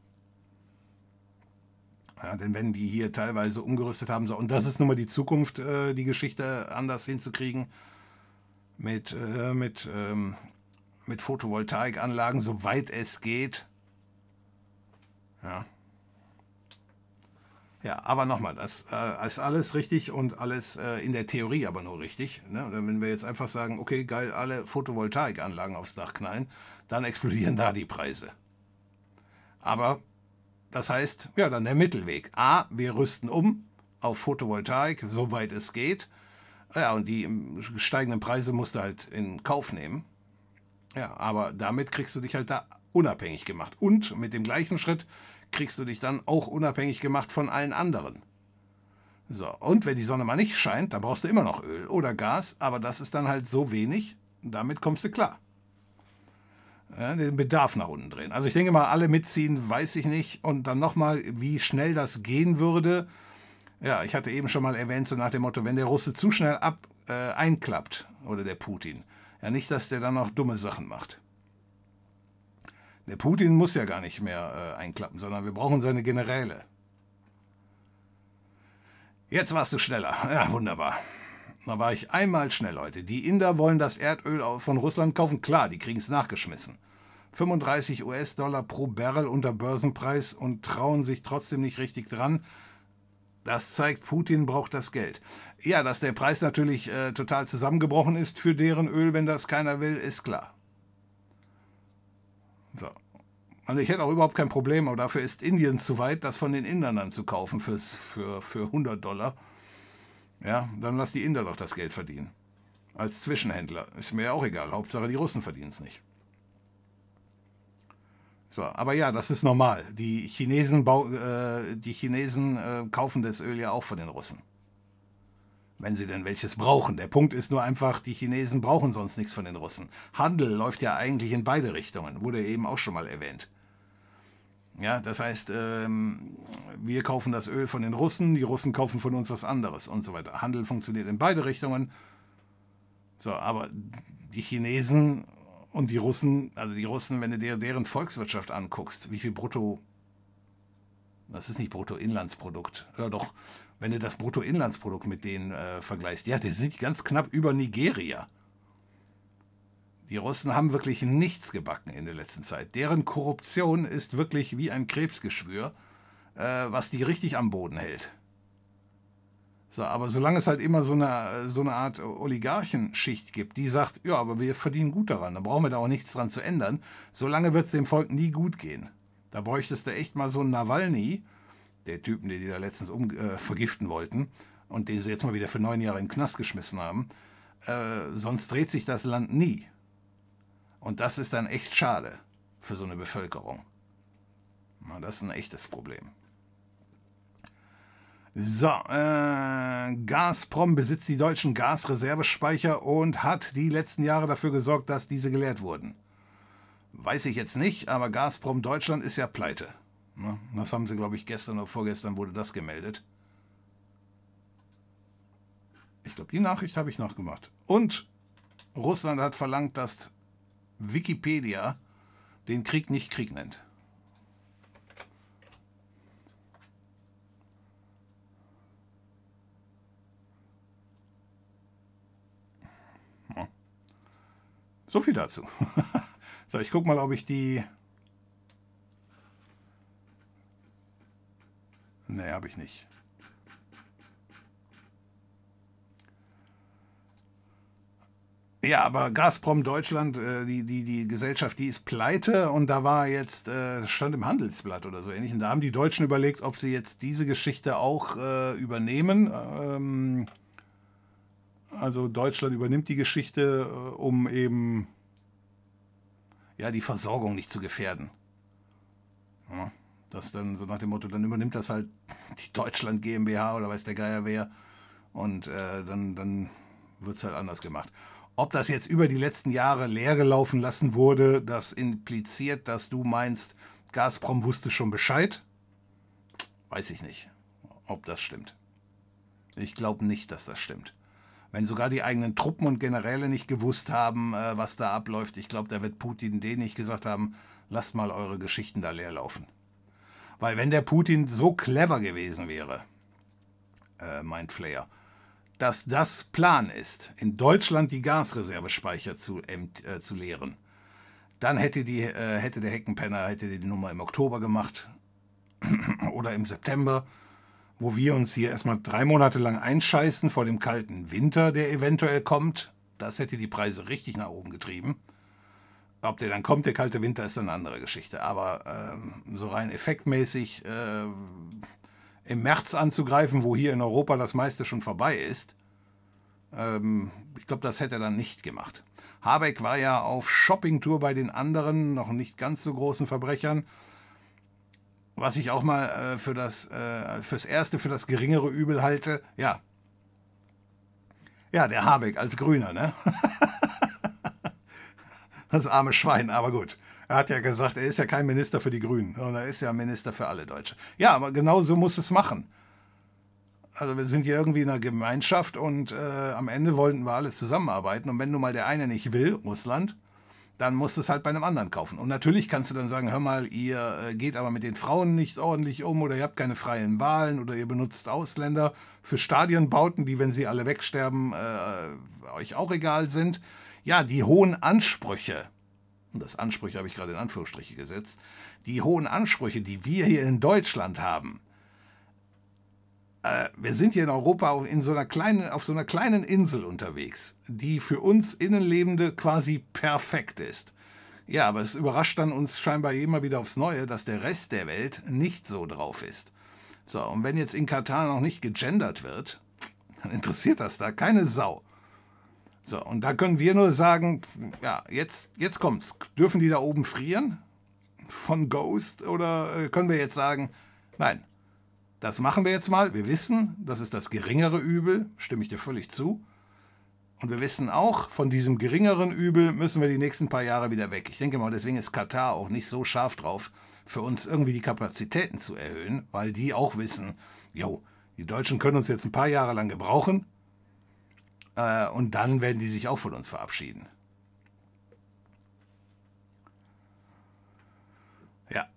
Ja, denn wenn die hier teilweise umgerüstet haben, so, und das ist nun mal die Zukunft, äh, die Geschichte anders hinzukriegen, mit, äh, mit, ähm, mit Photovoltaikanlagen, soweit es geht. Ja. Ja, aber nochmal, das äh, ist alles richtig und alles äh, in der Theorie aber nur richtig. Ne? Wenn wir jetzt einfach sagen, okay, geil, alle Photovoltaikanlagen aufs Dach knallen, dann explodieren da die Preise. Aber Das heißt, ja, dann der Mittelweg. A, wir rüsten um auf Photovoltaik, soweit es geht. Ja, und die steigenden Preise musst du halt in Kauf nehmen. Ja, aber damit kriegst du dich halt da unabhängig gemacht. Und mit dem gleichen Schritt kriegst du dich dann auch unabhängig gemacht von allen anderen. So, und wenn die Sonne mal nicht scheint, dann brauchst du immer noch Öl oder Gas, aber das ist dann halt so wenig, damit kommst du klar. Den Bedarf nach unten drehen. Also ich denke mal, alle mitziehen, weiß ich nicht. Und dann nochmal, wie schnell das gehen würde. Ja, ich hatte eben schon mal erwähnt, so nach dem Motto, wenn der Russe zu schnell ab, äh, einklappt, oder der Putin, ja nicht, dass der dann noch dumme Sachen macht. Der Putin muss ja gar nicht mehr äh, einklappen, sondern wir brauchen seine Generäle. Jetzt warst du schneller. Ja, wunderbar. Da war ich einmal schnell, Leute. Die Inder wollen das Erdöl von Russland kaufen. Klar, die kriegen es nachgeschmissen. 35 US-Dollar pro Barrel unter Börsenpreis und trauen sich trotzdem nicht richtig dran. Das zeigt, Putin braucht das Geld. Ja, dass der Preis natürlich äh, total zusammengebrochen ist für deren Öl, wenn das keiner will, ist klar. So. Also ich hätte auch überhaupt kein Problem, aber dafür ist Indien zu weit, das von den Indern dann zu kaufen fürs, für, für 100 Dollar. Ja, dann lass die Inder doch das Geld verdienen. Als Zwischenhändler. Ist mir ja auch egal. Hauptsache die Russen verdienen es nicht. So, aber ja, das ist normal. Die Chinesen, äh, die Chinesen äh, kaufen das Öl ja auch von den Russen. Wenn sie denn welches brauchen. Der Punkt ist nur einfach, die Chinesen brauchen sonst nichts von den Russen. Handel läuft ja eigentlich in beide Richtungen, wurde eben auch schon mal erwähnt. Ja, das heißt, ähm, wir kaufen das Öl von den Russen, die Russen kaufen von uns was anderes und so weiter. Handel funktioniert in beide Richtungen. So, aber die Chinesen und die Russen, also die Russen, wenn du dir deren Volkswirtschaft anguckst, wie viel Brutto, das ist nicht Bruttoinlandsprodukt, ja doch, wenn du das Bruttoinlandsprodukt mit denen äh, vergleichst, ja, die sind ganz knapp über Nigeria. Die Russen haben wirklich nichts gebacken in der letzten Zeit. Deren Korruption ist wirklich wie ein Krebsgeschwür, äh, was die richtig am Boden hält. So, aber solange es halt immer so eine, so eine Art Oligarchenschicht gibt, die sagt, ja, aber wir verdienen gut daran, da brauchen wir da auch nichts dran zu ändern, solange wird es dem Volk nie gut gehen. Da bräuchtest du echt mal so einen Nawalny, der Typen, den die da letztens um, äh, vergiften wollten und den sie jetzt mal wieder für neun Jahre in den Knast geschmissen haben. Äh, sonst dreht sich das Land nie. Und das ist dann echt schade für so eine Bevölkerung. Na, das ist ein echtes Problem. So, äh, Gazprom besitzt die deutschen Gasreservespeicher und hat die letzten Jahre dafür gesorgt, dass diese geleert wurden. Weiß ich jetzt nicht, aber Gazprom Deutschland ist ja pleite. Na, das haben sie, glaube ich, gestern oder vorgestern wurde das gemeldet. Ich glaube, die Nachricht habe ich noch gemacht. Und Russland hat verlangt, dass Wikipedia den Krieg nicht Krieg nennt. So viel dazu. [laughs] so, ich gucke mal, ob ich die... Nee, habe ich nicht. Ja, aber Gazprom Deutschland, äh, die, die, die Gesellschaft, die ist pleite und da war jetzt, äh, stand im Handelsblatt oder so ähnlich. Und da haben die Deutschen überlegt, ob sie jetzt diese Geschichte auch äh, übernehmen. Ähm, also Deutschland übernimmt die Geschichte, äh, um eben ja, die Versorgung nicht zu gefährden. Ja, das dann so nach dem Motto, dann übernimmt das halt die Deutschland GmbH oder weiß der Geier wer. Und äh, dann, dann wird es halt anders gemacht. Ob das jetzt über die letzten Jahre leer gelaufen lassen wurde, das impliziert, dass du meinst, Gazprom wusste schon Bescheid? Weiß ich nicht, ob das stimmt. Ich glaube nicht, dass das stimmt. Wenn sogar die eigenen Truppen und Generäle nicht gewusst haben, äh, was da abläuft, ich glaube, da wird Putin denen nicht gesagt haben, lasst mal eure Geschichten da leer laufen. Weil wenn der Putin so clever gewesen wäre, äh, meint Flair, dass das Plan ist, in Deutschland die Gasreservespeicher zu, äh, zu leeren, dann hätte, die, äh, hätte der Heckenpenner hätte die Nummer im Oktober gemacht [clears throat] oder im September, wo wir uns hier erstmal drei Monate lang einscheißen vor dem kalten Winter, der eventuell kommt. Das hätte die Preise richtig nach oben getrieben. Ob der dann kommt, der kalte Winter, ist eine andere Geschichte. Aber ähm, so rein effektmäßig äh, im März anzugreifen, wo hier in Europa das meiste schon vorbei ist, ähm, ich glaube, das hätte er dann nicht gemacht. Habeck war ja auf Shoppingtour bei den anderen, noch nicht ganz so großen Verbrechern. Was ich auch mal äh, für das, äh, fürs Erste, für das geringere Übel halte, ja. Ja, der Habeck als Grüner, ne? [laughs] das arme Schwein, aber gut. Er hat ja gesagt, er ist ja kein Minister für die Grünen, sondern er ist ja Minister für alle Deutsche. Ja, aber genau so muss es machen. Also wir sind hier irgendwie in einer Gemeinschaft und äh, am Ende wollten wir alle zusammenarbeiten. Und wenn nun mal der eine nicht will, Russland, dann musst du es halt bei einem anderen kaufen. Und natürlich kannst du dann sagen, hör mal, ihr äh, geht aber mit den Frauen nicht ordentlich um oder ihr habt keine freien Wahlen oder ihr benutzt Ausländer für Stadionbauten, die, wenn sie alle wegsterben, äh, euch auch egal sind. Ja, die hohen Ansprüche, und das Ansprüche habe ich gerade in Anführungsstriche gesetzt, die hohen Ansprüche, die wir hier in Deutschland haben, äh, wir sind hier in Europa in so einer kleinen, auf so einer kleinen Insel unterwegs, die für uns Innenlebende quasi perfekt ist. Ja, aber es überrascht dann uns scheinbar immer wieder aufs Neue, dass der Rest der Welt nicht so drauf ist. So, und wenn jetzt in Katar noch nicht gegendert wird, dann interessiert das da keine Sau. So, und da können wir nur sagen, ja, jetzt, jetzt kommt's. Dürfen die da oben frieren? Von Ghost? Oder äh, können wir jetzt sagen, nein, das machen wir jetzt mal. Wir wissen, das ist das geringere Übel, stimme ich dir völlig zu. Und wir wissen auch, von diesem geringeren Übel müssen wir die nächsten paar Jahre wieder weg. Ich denke mal, deswegen ist Katar auch nicht so scharf drauf, für uns irgendwie die Kapazitäten zu erhöhen, weil die auch wissen, jo, die Deutschen können uns jetzt ein paar Jahre lang gebrauchen äh, und dann werden die sich auch von uns verabschieden. Ja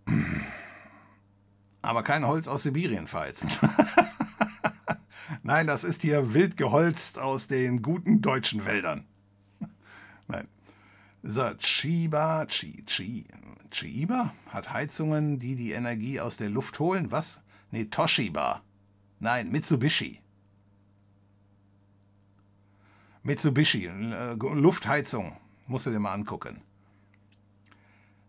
aber kein Holz aus Sibirien verheizen. [laughs] Nein, das ist hier wild geholzt aus den guten deutschen Wäldern. [laughs] Nein. So, Chiba, Chi, Chi, Chiba hat Heizungen, die die Energie aus der Luft holen. Was? Nee, Toshiba. Nein, Mitsubishi. Mitsubishi, äh, Luftheizung. Musst du dir mal angucken.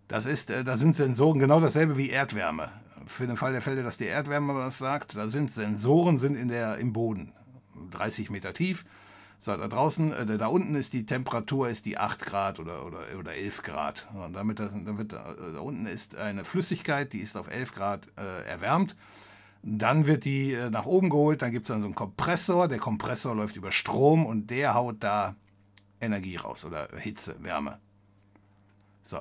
Das ist, äh, da sind Sensoren genau dasselbe wie Erdwärme für den Fall der Fälle, dass die Erdwärme was sagt, da sind Sensoren sind in der, im Boden, 30 Meter tief. So, da draußen, äh, da unten ist die Temperatur ist die 8 Grad oder, oder, oder 11 Grad. Und damit das, damit, äh, da unten ist eine Flüssigkeit, die ist auf 11 Grad äh, erwärmt. Dann wird die äh, nach oben geholt, dann gibt es dann so einen Kompressor. Der Kompressor läuft über Strom und der haut da Energie raus oder Hitze, Wärme. So,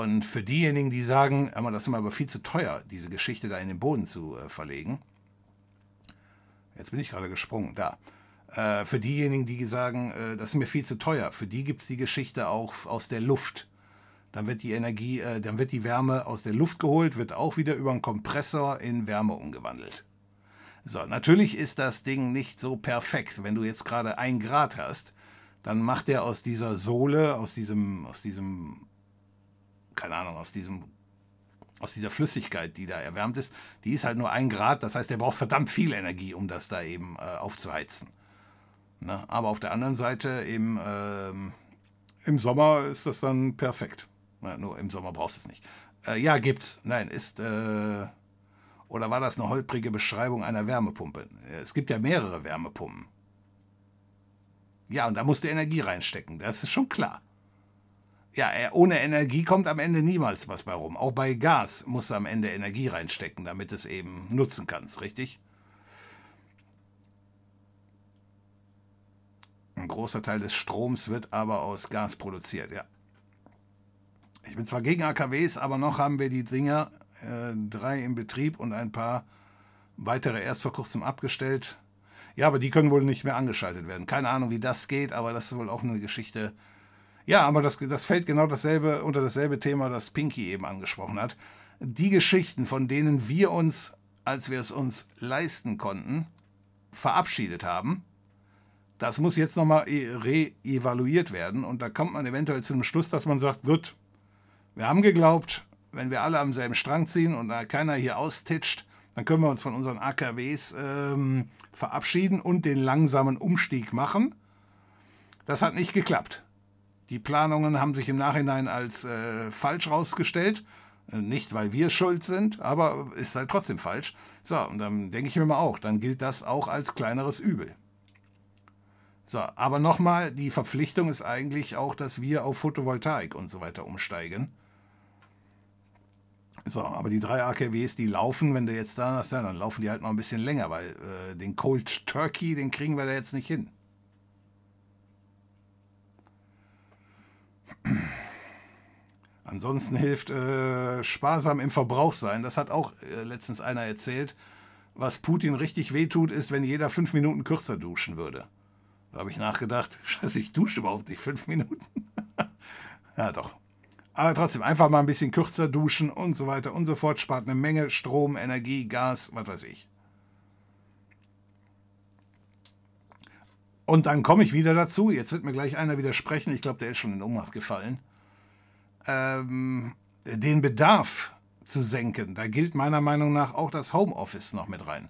und für diejenigen, die sagen, das ist mir aber viel zu teuer, diese Geschichte da in den Boden zu äh, verlegen. Jetzt bin ich gerade gesprungen, da. Äh, für diejenigen, die sagen, äh, das ist mir viel zu teuer, für die gibt es die Geschichte auch aus der Luft. Dann wird die Energie, dann wird die Wärme aus der Luft geholt, wird auch wieder über einen Kompressor in Wärme umgewandelt. So, natürlich ist das Ding nicht so perfekt. Wenn du jetzt gerade ein Grad hast, dann macht er aus dieser Sohle, aus diesem, aus diesem keine Ahnung, aus diesem aus dieser Flüssigkeit, die da erwärmt ist, die ist halt nur ein Grad. Das heißt, er braucht verdammt viel Energie, um das da eben äh, aufzuheizen. Ne? Aber auf der anderen Seite im, ähm, im Sommer ist das dann perfekt. Na, nur im Sommer brauchst du es nicht. Äh, ja, gibt's. Nein, ist. Äh, oder war das eine holprige Beschreibung einer Wärmepumpe? Es gibt ja mehrere Wärmepumpen. Ja, und da musst du Energie reinstecken. Das ist schon klar ja, ohne Energie kommt am Ende niemals was bei rum. Auch bei Gas musst du am Ende Energie reinstecken, damit es eben nutzen kannst, richtig? Ein großer Teil des Stroms wird aber aus Gas produziert, ja. Ich bin zwar gegen AKWs, aber noch haben wir die Dinger, äh, drei im Betrieb und ein paar weitere erst vor kurzem abgestellt. Ja, aber die können wohl nicht mehr angeschaltet werden. Keine Ahnung, wie das geht, aber das ist wohl auch eine Geschichte, ja, aber das, das fällt genau dasselbe unter dasselbe Thema, das Pinky eben angesprochen hat. Die Geschichten, von denen wir uns, als wir es uns leisten konnten, verabschiedet haben, das muss jetzt nochmal re-evaluiert werden. Und da kommt man eventuell zu einem Schluss, dass man sagt, gut, wir haben geglaubt, wenn wir alle am selben Strang ziehen und da keiner hier austitscht, dann können wir uns von unseren AKWs ähm, verabschieden und den langsamen Umstieg machen. Das hat nicht geklappt. Die Planungen haben sich im Nachhinein als äh, falsch rausgestellt. Äh, nicht, weil wir schuld sind, aber ist halt trotzdem falsch. So, und dann denke ich mir mal auch, dann gilt das auch als kleineres Übel. So, aber nochmal, die Verpflichtung ist eigentlich auch, dass wir auf Photovoltaik und so weiter umsteigen. So, aber die drei AKWs, die laufen, wenn du jetzt da hast, dann laufen die halt noch ein bisschen länger, weil äh, den Cold Turkey, den kriegen wir da jetzt nicht hin. Ansonsten hilft äh, sparsam im Verbrauch sein. Das hat auch äh, letztens einer erzählt. Was Putin richtig wehtut, ist, wenn jeder fünf Minuten kürzer duschen würde. Da habe ich nachgedacht, [laughs] scheiße, ich dusche überhaupt nicht fünf Minuten. [laughs] ja, doch. Aber trotzdem, einfach mal ein bisschen kürzer duschen und so weiter und so fort. Spart eine Menge Strom, Energie, Gas, was weiß ich. Und dann komme ich wieder dazu. Jetzt wird mir gleich einer widersprechen. Ich glaube, der ist schon in Ohnmacht gefallen. Ähm, den Bedarf zu senken, da gilt meiner Meinung nach auch das Homeoffice noch mit rein.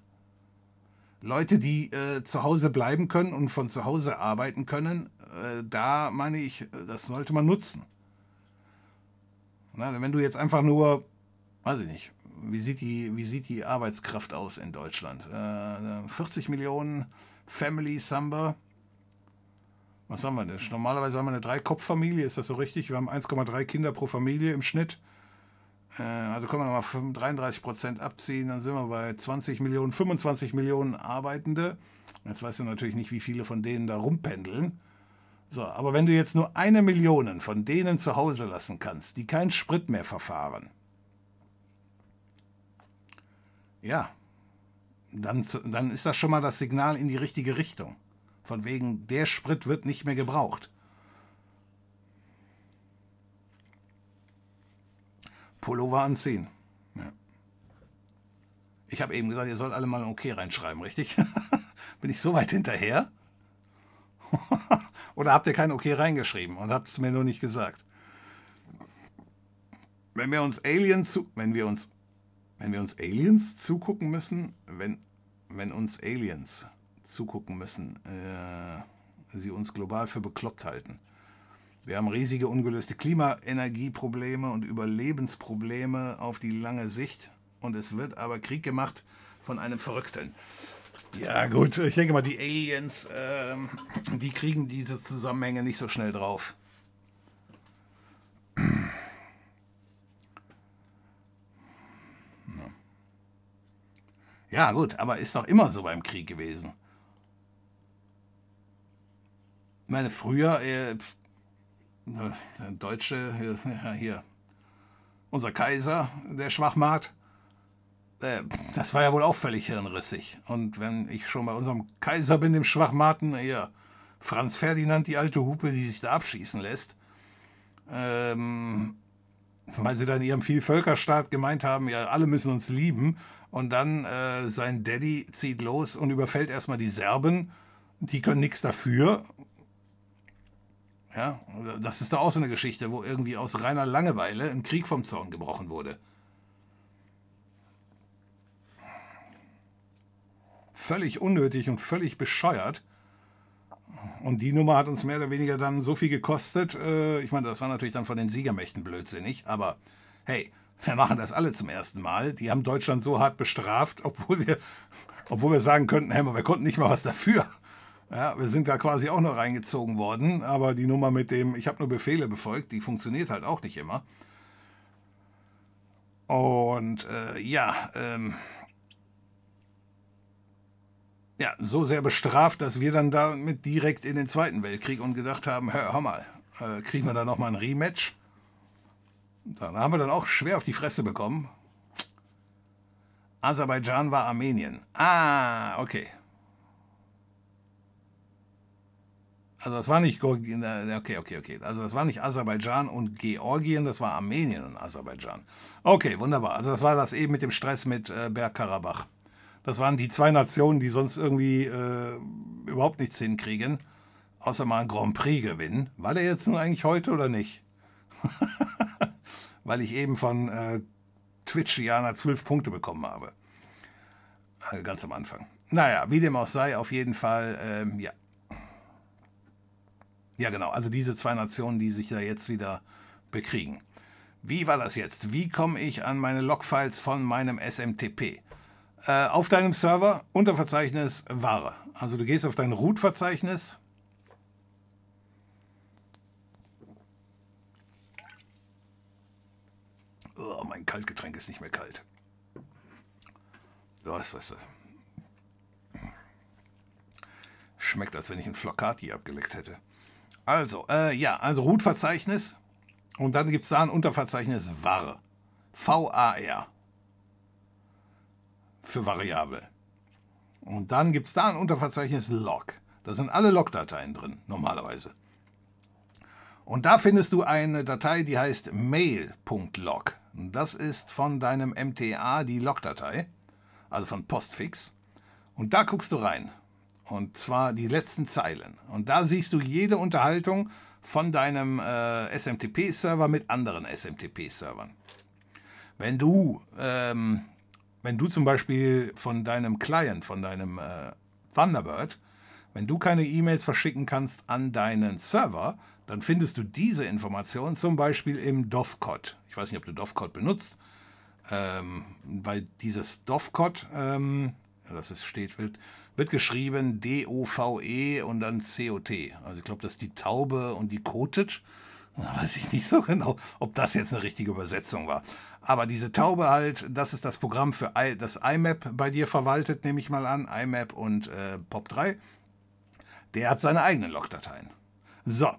Leute, die äh, zu Hause bleiben können und von zu Hause arbeiten können, äh, da meine ich, das sollte man nutzen. Na, wenn du jetzt einfach nur, weiß ich nicht, wie sieht die, wie sieht die Arbeitskraft aus in Deutschland? Äh, 40 Millionen Family Samba. Was haben wir denn? Normalerweise haben wir eine Drei-Kopf-Familie, ist das so richtig? Wir haben 1,3 Kinder pro Familie im Schnitt. Äh, also können wir nochmal 33 Prozent abziehen, dann sind wir bei 20 Millionen, 25 Millionen Arbeitende. Jetzt weißt du natürlich nicht, wie viele von denen da rumpendeln. So, aber wenn du jetzt nur eine Million von denen zu Hause lassen kannst, die keinen Sprit mehr verfahren, ja, dann, dann ist das schon mal das Signal in die richtige Richtung. Von wegen, der Sprit wird nicht mehr gebraucht. Pullover anziehen. Ja. Ich habe eben gesagt, ihr sollt alle mal ein Okay reinschreiben, richtig? [laughs] Bin ich so weit hinterher? [laughs] Oder habt ihr kein Okay reingeschrieben und habt es mir nur nicht gesagt? Wenn wir uns Aliens zu, wenn wir uns, wenn wir uns Aliens zugucken müssen, wenn, wenn uns Aliens zugucken müssen, äh, sie uns global für bekloppt halten. Wir haben riesige ungelöste Klimaenergieprobleme und Überlebensprobleme auf die lange Sicht. Und es wird aber Krieg gemacht von einem Verrückten. Ja, gut, ich denke mal, die Aliens, ähm, die kriegen diese Zusammenhänge nicht so schnell drauf. Ja, gut, aber ist doch immer so beim Krieg gewesen. Ich meine, früher, äh, der Deutsche, hier, [laughs] hier, unser Kaiser, der Schwachmat, äh, das war ja wohl auch völlig hirnrissig. Und wenn ich schon bei unserem Kaiser bin, dem Schwachmaten, hier, Franz Ferdinand, die alte Hupe, die sich da abschießen lässt, ähm, weil sie dann in ihrem Vielvölkerstaat gemeint haben, ja, alle müssen uns lieben. Und dann äh, sein Daddy zieht los und überfällt erstmal die Serben. Die können nichts dafür. Ja, das ist doch auch so eine Geschichte, wo irgendwie aus reiner Langeweile ein Krieg vom Zorn gebrochen wurde. völlig unnötig und völlig bescheuert. Und die Nummer hat uns mehr oder weniger dann so viel gekostet. Äh, ich meine, das war natürlich dann von den Siegermächten blödsinnig, aber hey, wir machen das alle zum ersten Mal. Die haben Deutschland so hart bestraft, obwohl wir, obwohl wir sagen könnten, hey, wir konnten nicht mal was dafür. Ja, wir sind da quasi auch noch reingezogen worden, aber die Nummer mit dem, ich habe nur Befehle befolgt, die funktioniert halt auch nicht immer. Und äh, ja, ähm, ja, so sehr bestraft, dass wir dann damit direkt in den Zweiten Weltkrieg und gedacht haben, hör, hör mal, äh, kriegen wir da nochmal ein Rematch? Da haben wir dann auch schwer auf die Fresse bekommen. Aserbaidschan war Armenien. Ah, okay. Also das war nicht äh, okay, okay, okay. Also das war nicht Aserbaidschan und Georgien, das war Armenien und Aserbaidschan. Okay, wunderbar. Also das war das eben mit dem Stress mit äh, Bergkarabach. Das waren die zwei Nationen, die sonst irgendwie äh, überhaupt nichts hinkriegen, außer mal ein Grand Prix gewinnen. War der jetzt nun eigentlich heute oder nicht? [laughs] Weil ich eben von äh, Twitch Jana zwölf Punkte bekommen habe. Äh, ganz am Anfang. Naja, wie dem auch sei, auf jeden Fall, ähm, ja. Ja, genau. Also diese zwei Nationen, die sich da jetzt wieder bekriegen. Wie war das jetzt? Wie komme ich an meine Logfiles von meinem SMTP? Äh, auf deinem Server Unterverzeichnis Ware. Also du gehst auf dein Root-Verzeichnis. Oh, mein Kaltgetränk ist nicht mehr kalt. Was ist das? Schmeckt, als wenn ich ein Flocati abgeleckt hätte. Also, äh, ja, also Root-Verzeichnis. Und dann gibt es da ein Unterverzeichnis var. V-A-R. Für Variable. Und dann gibt es da ein Unterverzeichnis log. Da sind alle Log-Dateien drin, normalerweise. Und da findest du eine Datei, die heißt mail.log. Das ist von deinem MTA die Log-Datei, also von Postfix. Und da guckst du rein. Und zwar die letzten Zeilen. Und da siehst du jede Unterhaltung von deinem äh, SMTP-Server mit anderen SMTP-Servern. Wenn du, ähm, wenn du zum Beispiel von deinem Client, von deinem äh, Thunderbird, wenn du keine E-Mails verschicken kannst an deinen Server, dann findest du diese Information zum Beispiel im Dovcot. Ich weiß nicht, ob du Dovcot benutzt, ähm, weil dieses Dovcot, ähm, das ist, steht, wird, wird geschrieben D-O-V-E und dann C-O-T. Also ich glaube, das ist die Taube und die kotet. [laughs] Weiß ich nicht so genau, ob das jetzt eine richtige Übersetzung war. Aber diese Taube halt, das ist das Programm für I, das IMAP bei dir verwaltet, nehme ich mal an. IMAP und äh, POP3. Der hat seine eigenen Logdateien. So.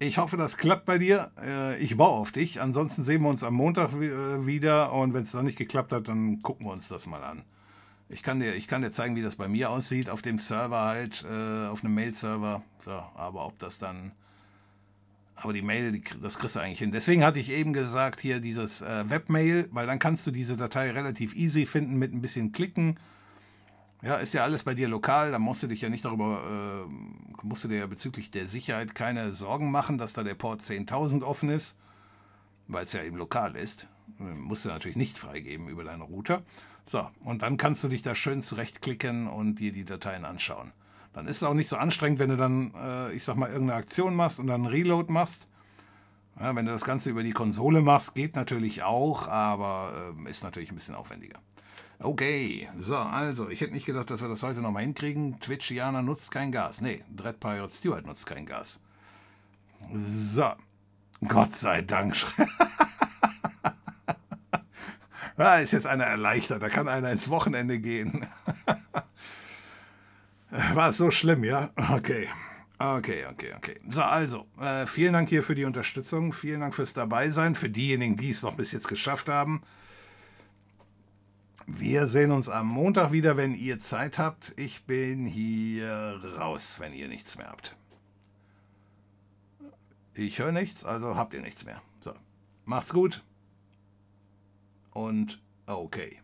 Ich hoffe, das klappt bei dir. Äh, ich baue auf dich. Ansonsten sehen wir uns am Montag äh, wieder. Und wenn es dann nicht geklappt hat, dann gucken wir uns das mal an. Ich kann, dir, ich kann dir zeigen, wie das bei mir aussieht, auf dem Server halt, äh, auf einem Mail-Server. So, aber ob das dann. Aber die Mail, die, das kriegst du eigentlich hin. Deswegen hatte ich eben gesagt, hier dieses äh, Webmail, weil dann kannst du diese Datei relativ easy finden mit ein bisschen Klicken. Ja, ist ja alles bei dir lokal, da musst du dich ja nicht darüber, äh, musst du dir ja bezüglich der Sicherheit keine Sorgen machen, dass da der Port 10.000 offen ist, weil es ja eben lokal ist. Musst du natürlich nicht freigeben über deinen Router. So, und dann kannst du dich da schön zurechtklicken und dir die Dateien anschauen. Dann ist es auch nicht so anstrengend, wenn du dann, äh, ich sag mal, irgendeine Aktion machst und dann Reload machst. Ja, wenn du das Ganze über die Konsole machst, geht natürlich auch, aber äh, ist natürlich ein bisschen aufwendiger. Okay, so, also, ich hätte nicht gedacht, dass wir das heute nochmal hinkriegen. Twitch Jana nutzt kein Gas. Nee, Dread Pirate Stewart nutzt kein Gas. So, Gott sei Dank. [laughs] Da ist jetzt einer erleichtert, da kann einer ins Wochenende gehen. [laughs] War es so schlimm, ja? Okay. Okay, okay, okay. So, also, äh, vielen Dank hier für die Unterstützung. Vielen Dank fürs Dabeisein. Für diejenigen, die es noch bis jetzt geschafft haben. Wir sehen uns am Montag wieder, wenn ihr Zeit habt. Ich bin hier raus, wenn ihr nichts mehr habt. Ich höre nichts, also habt ihr nichts mehr. So, macht's gut und okay.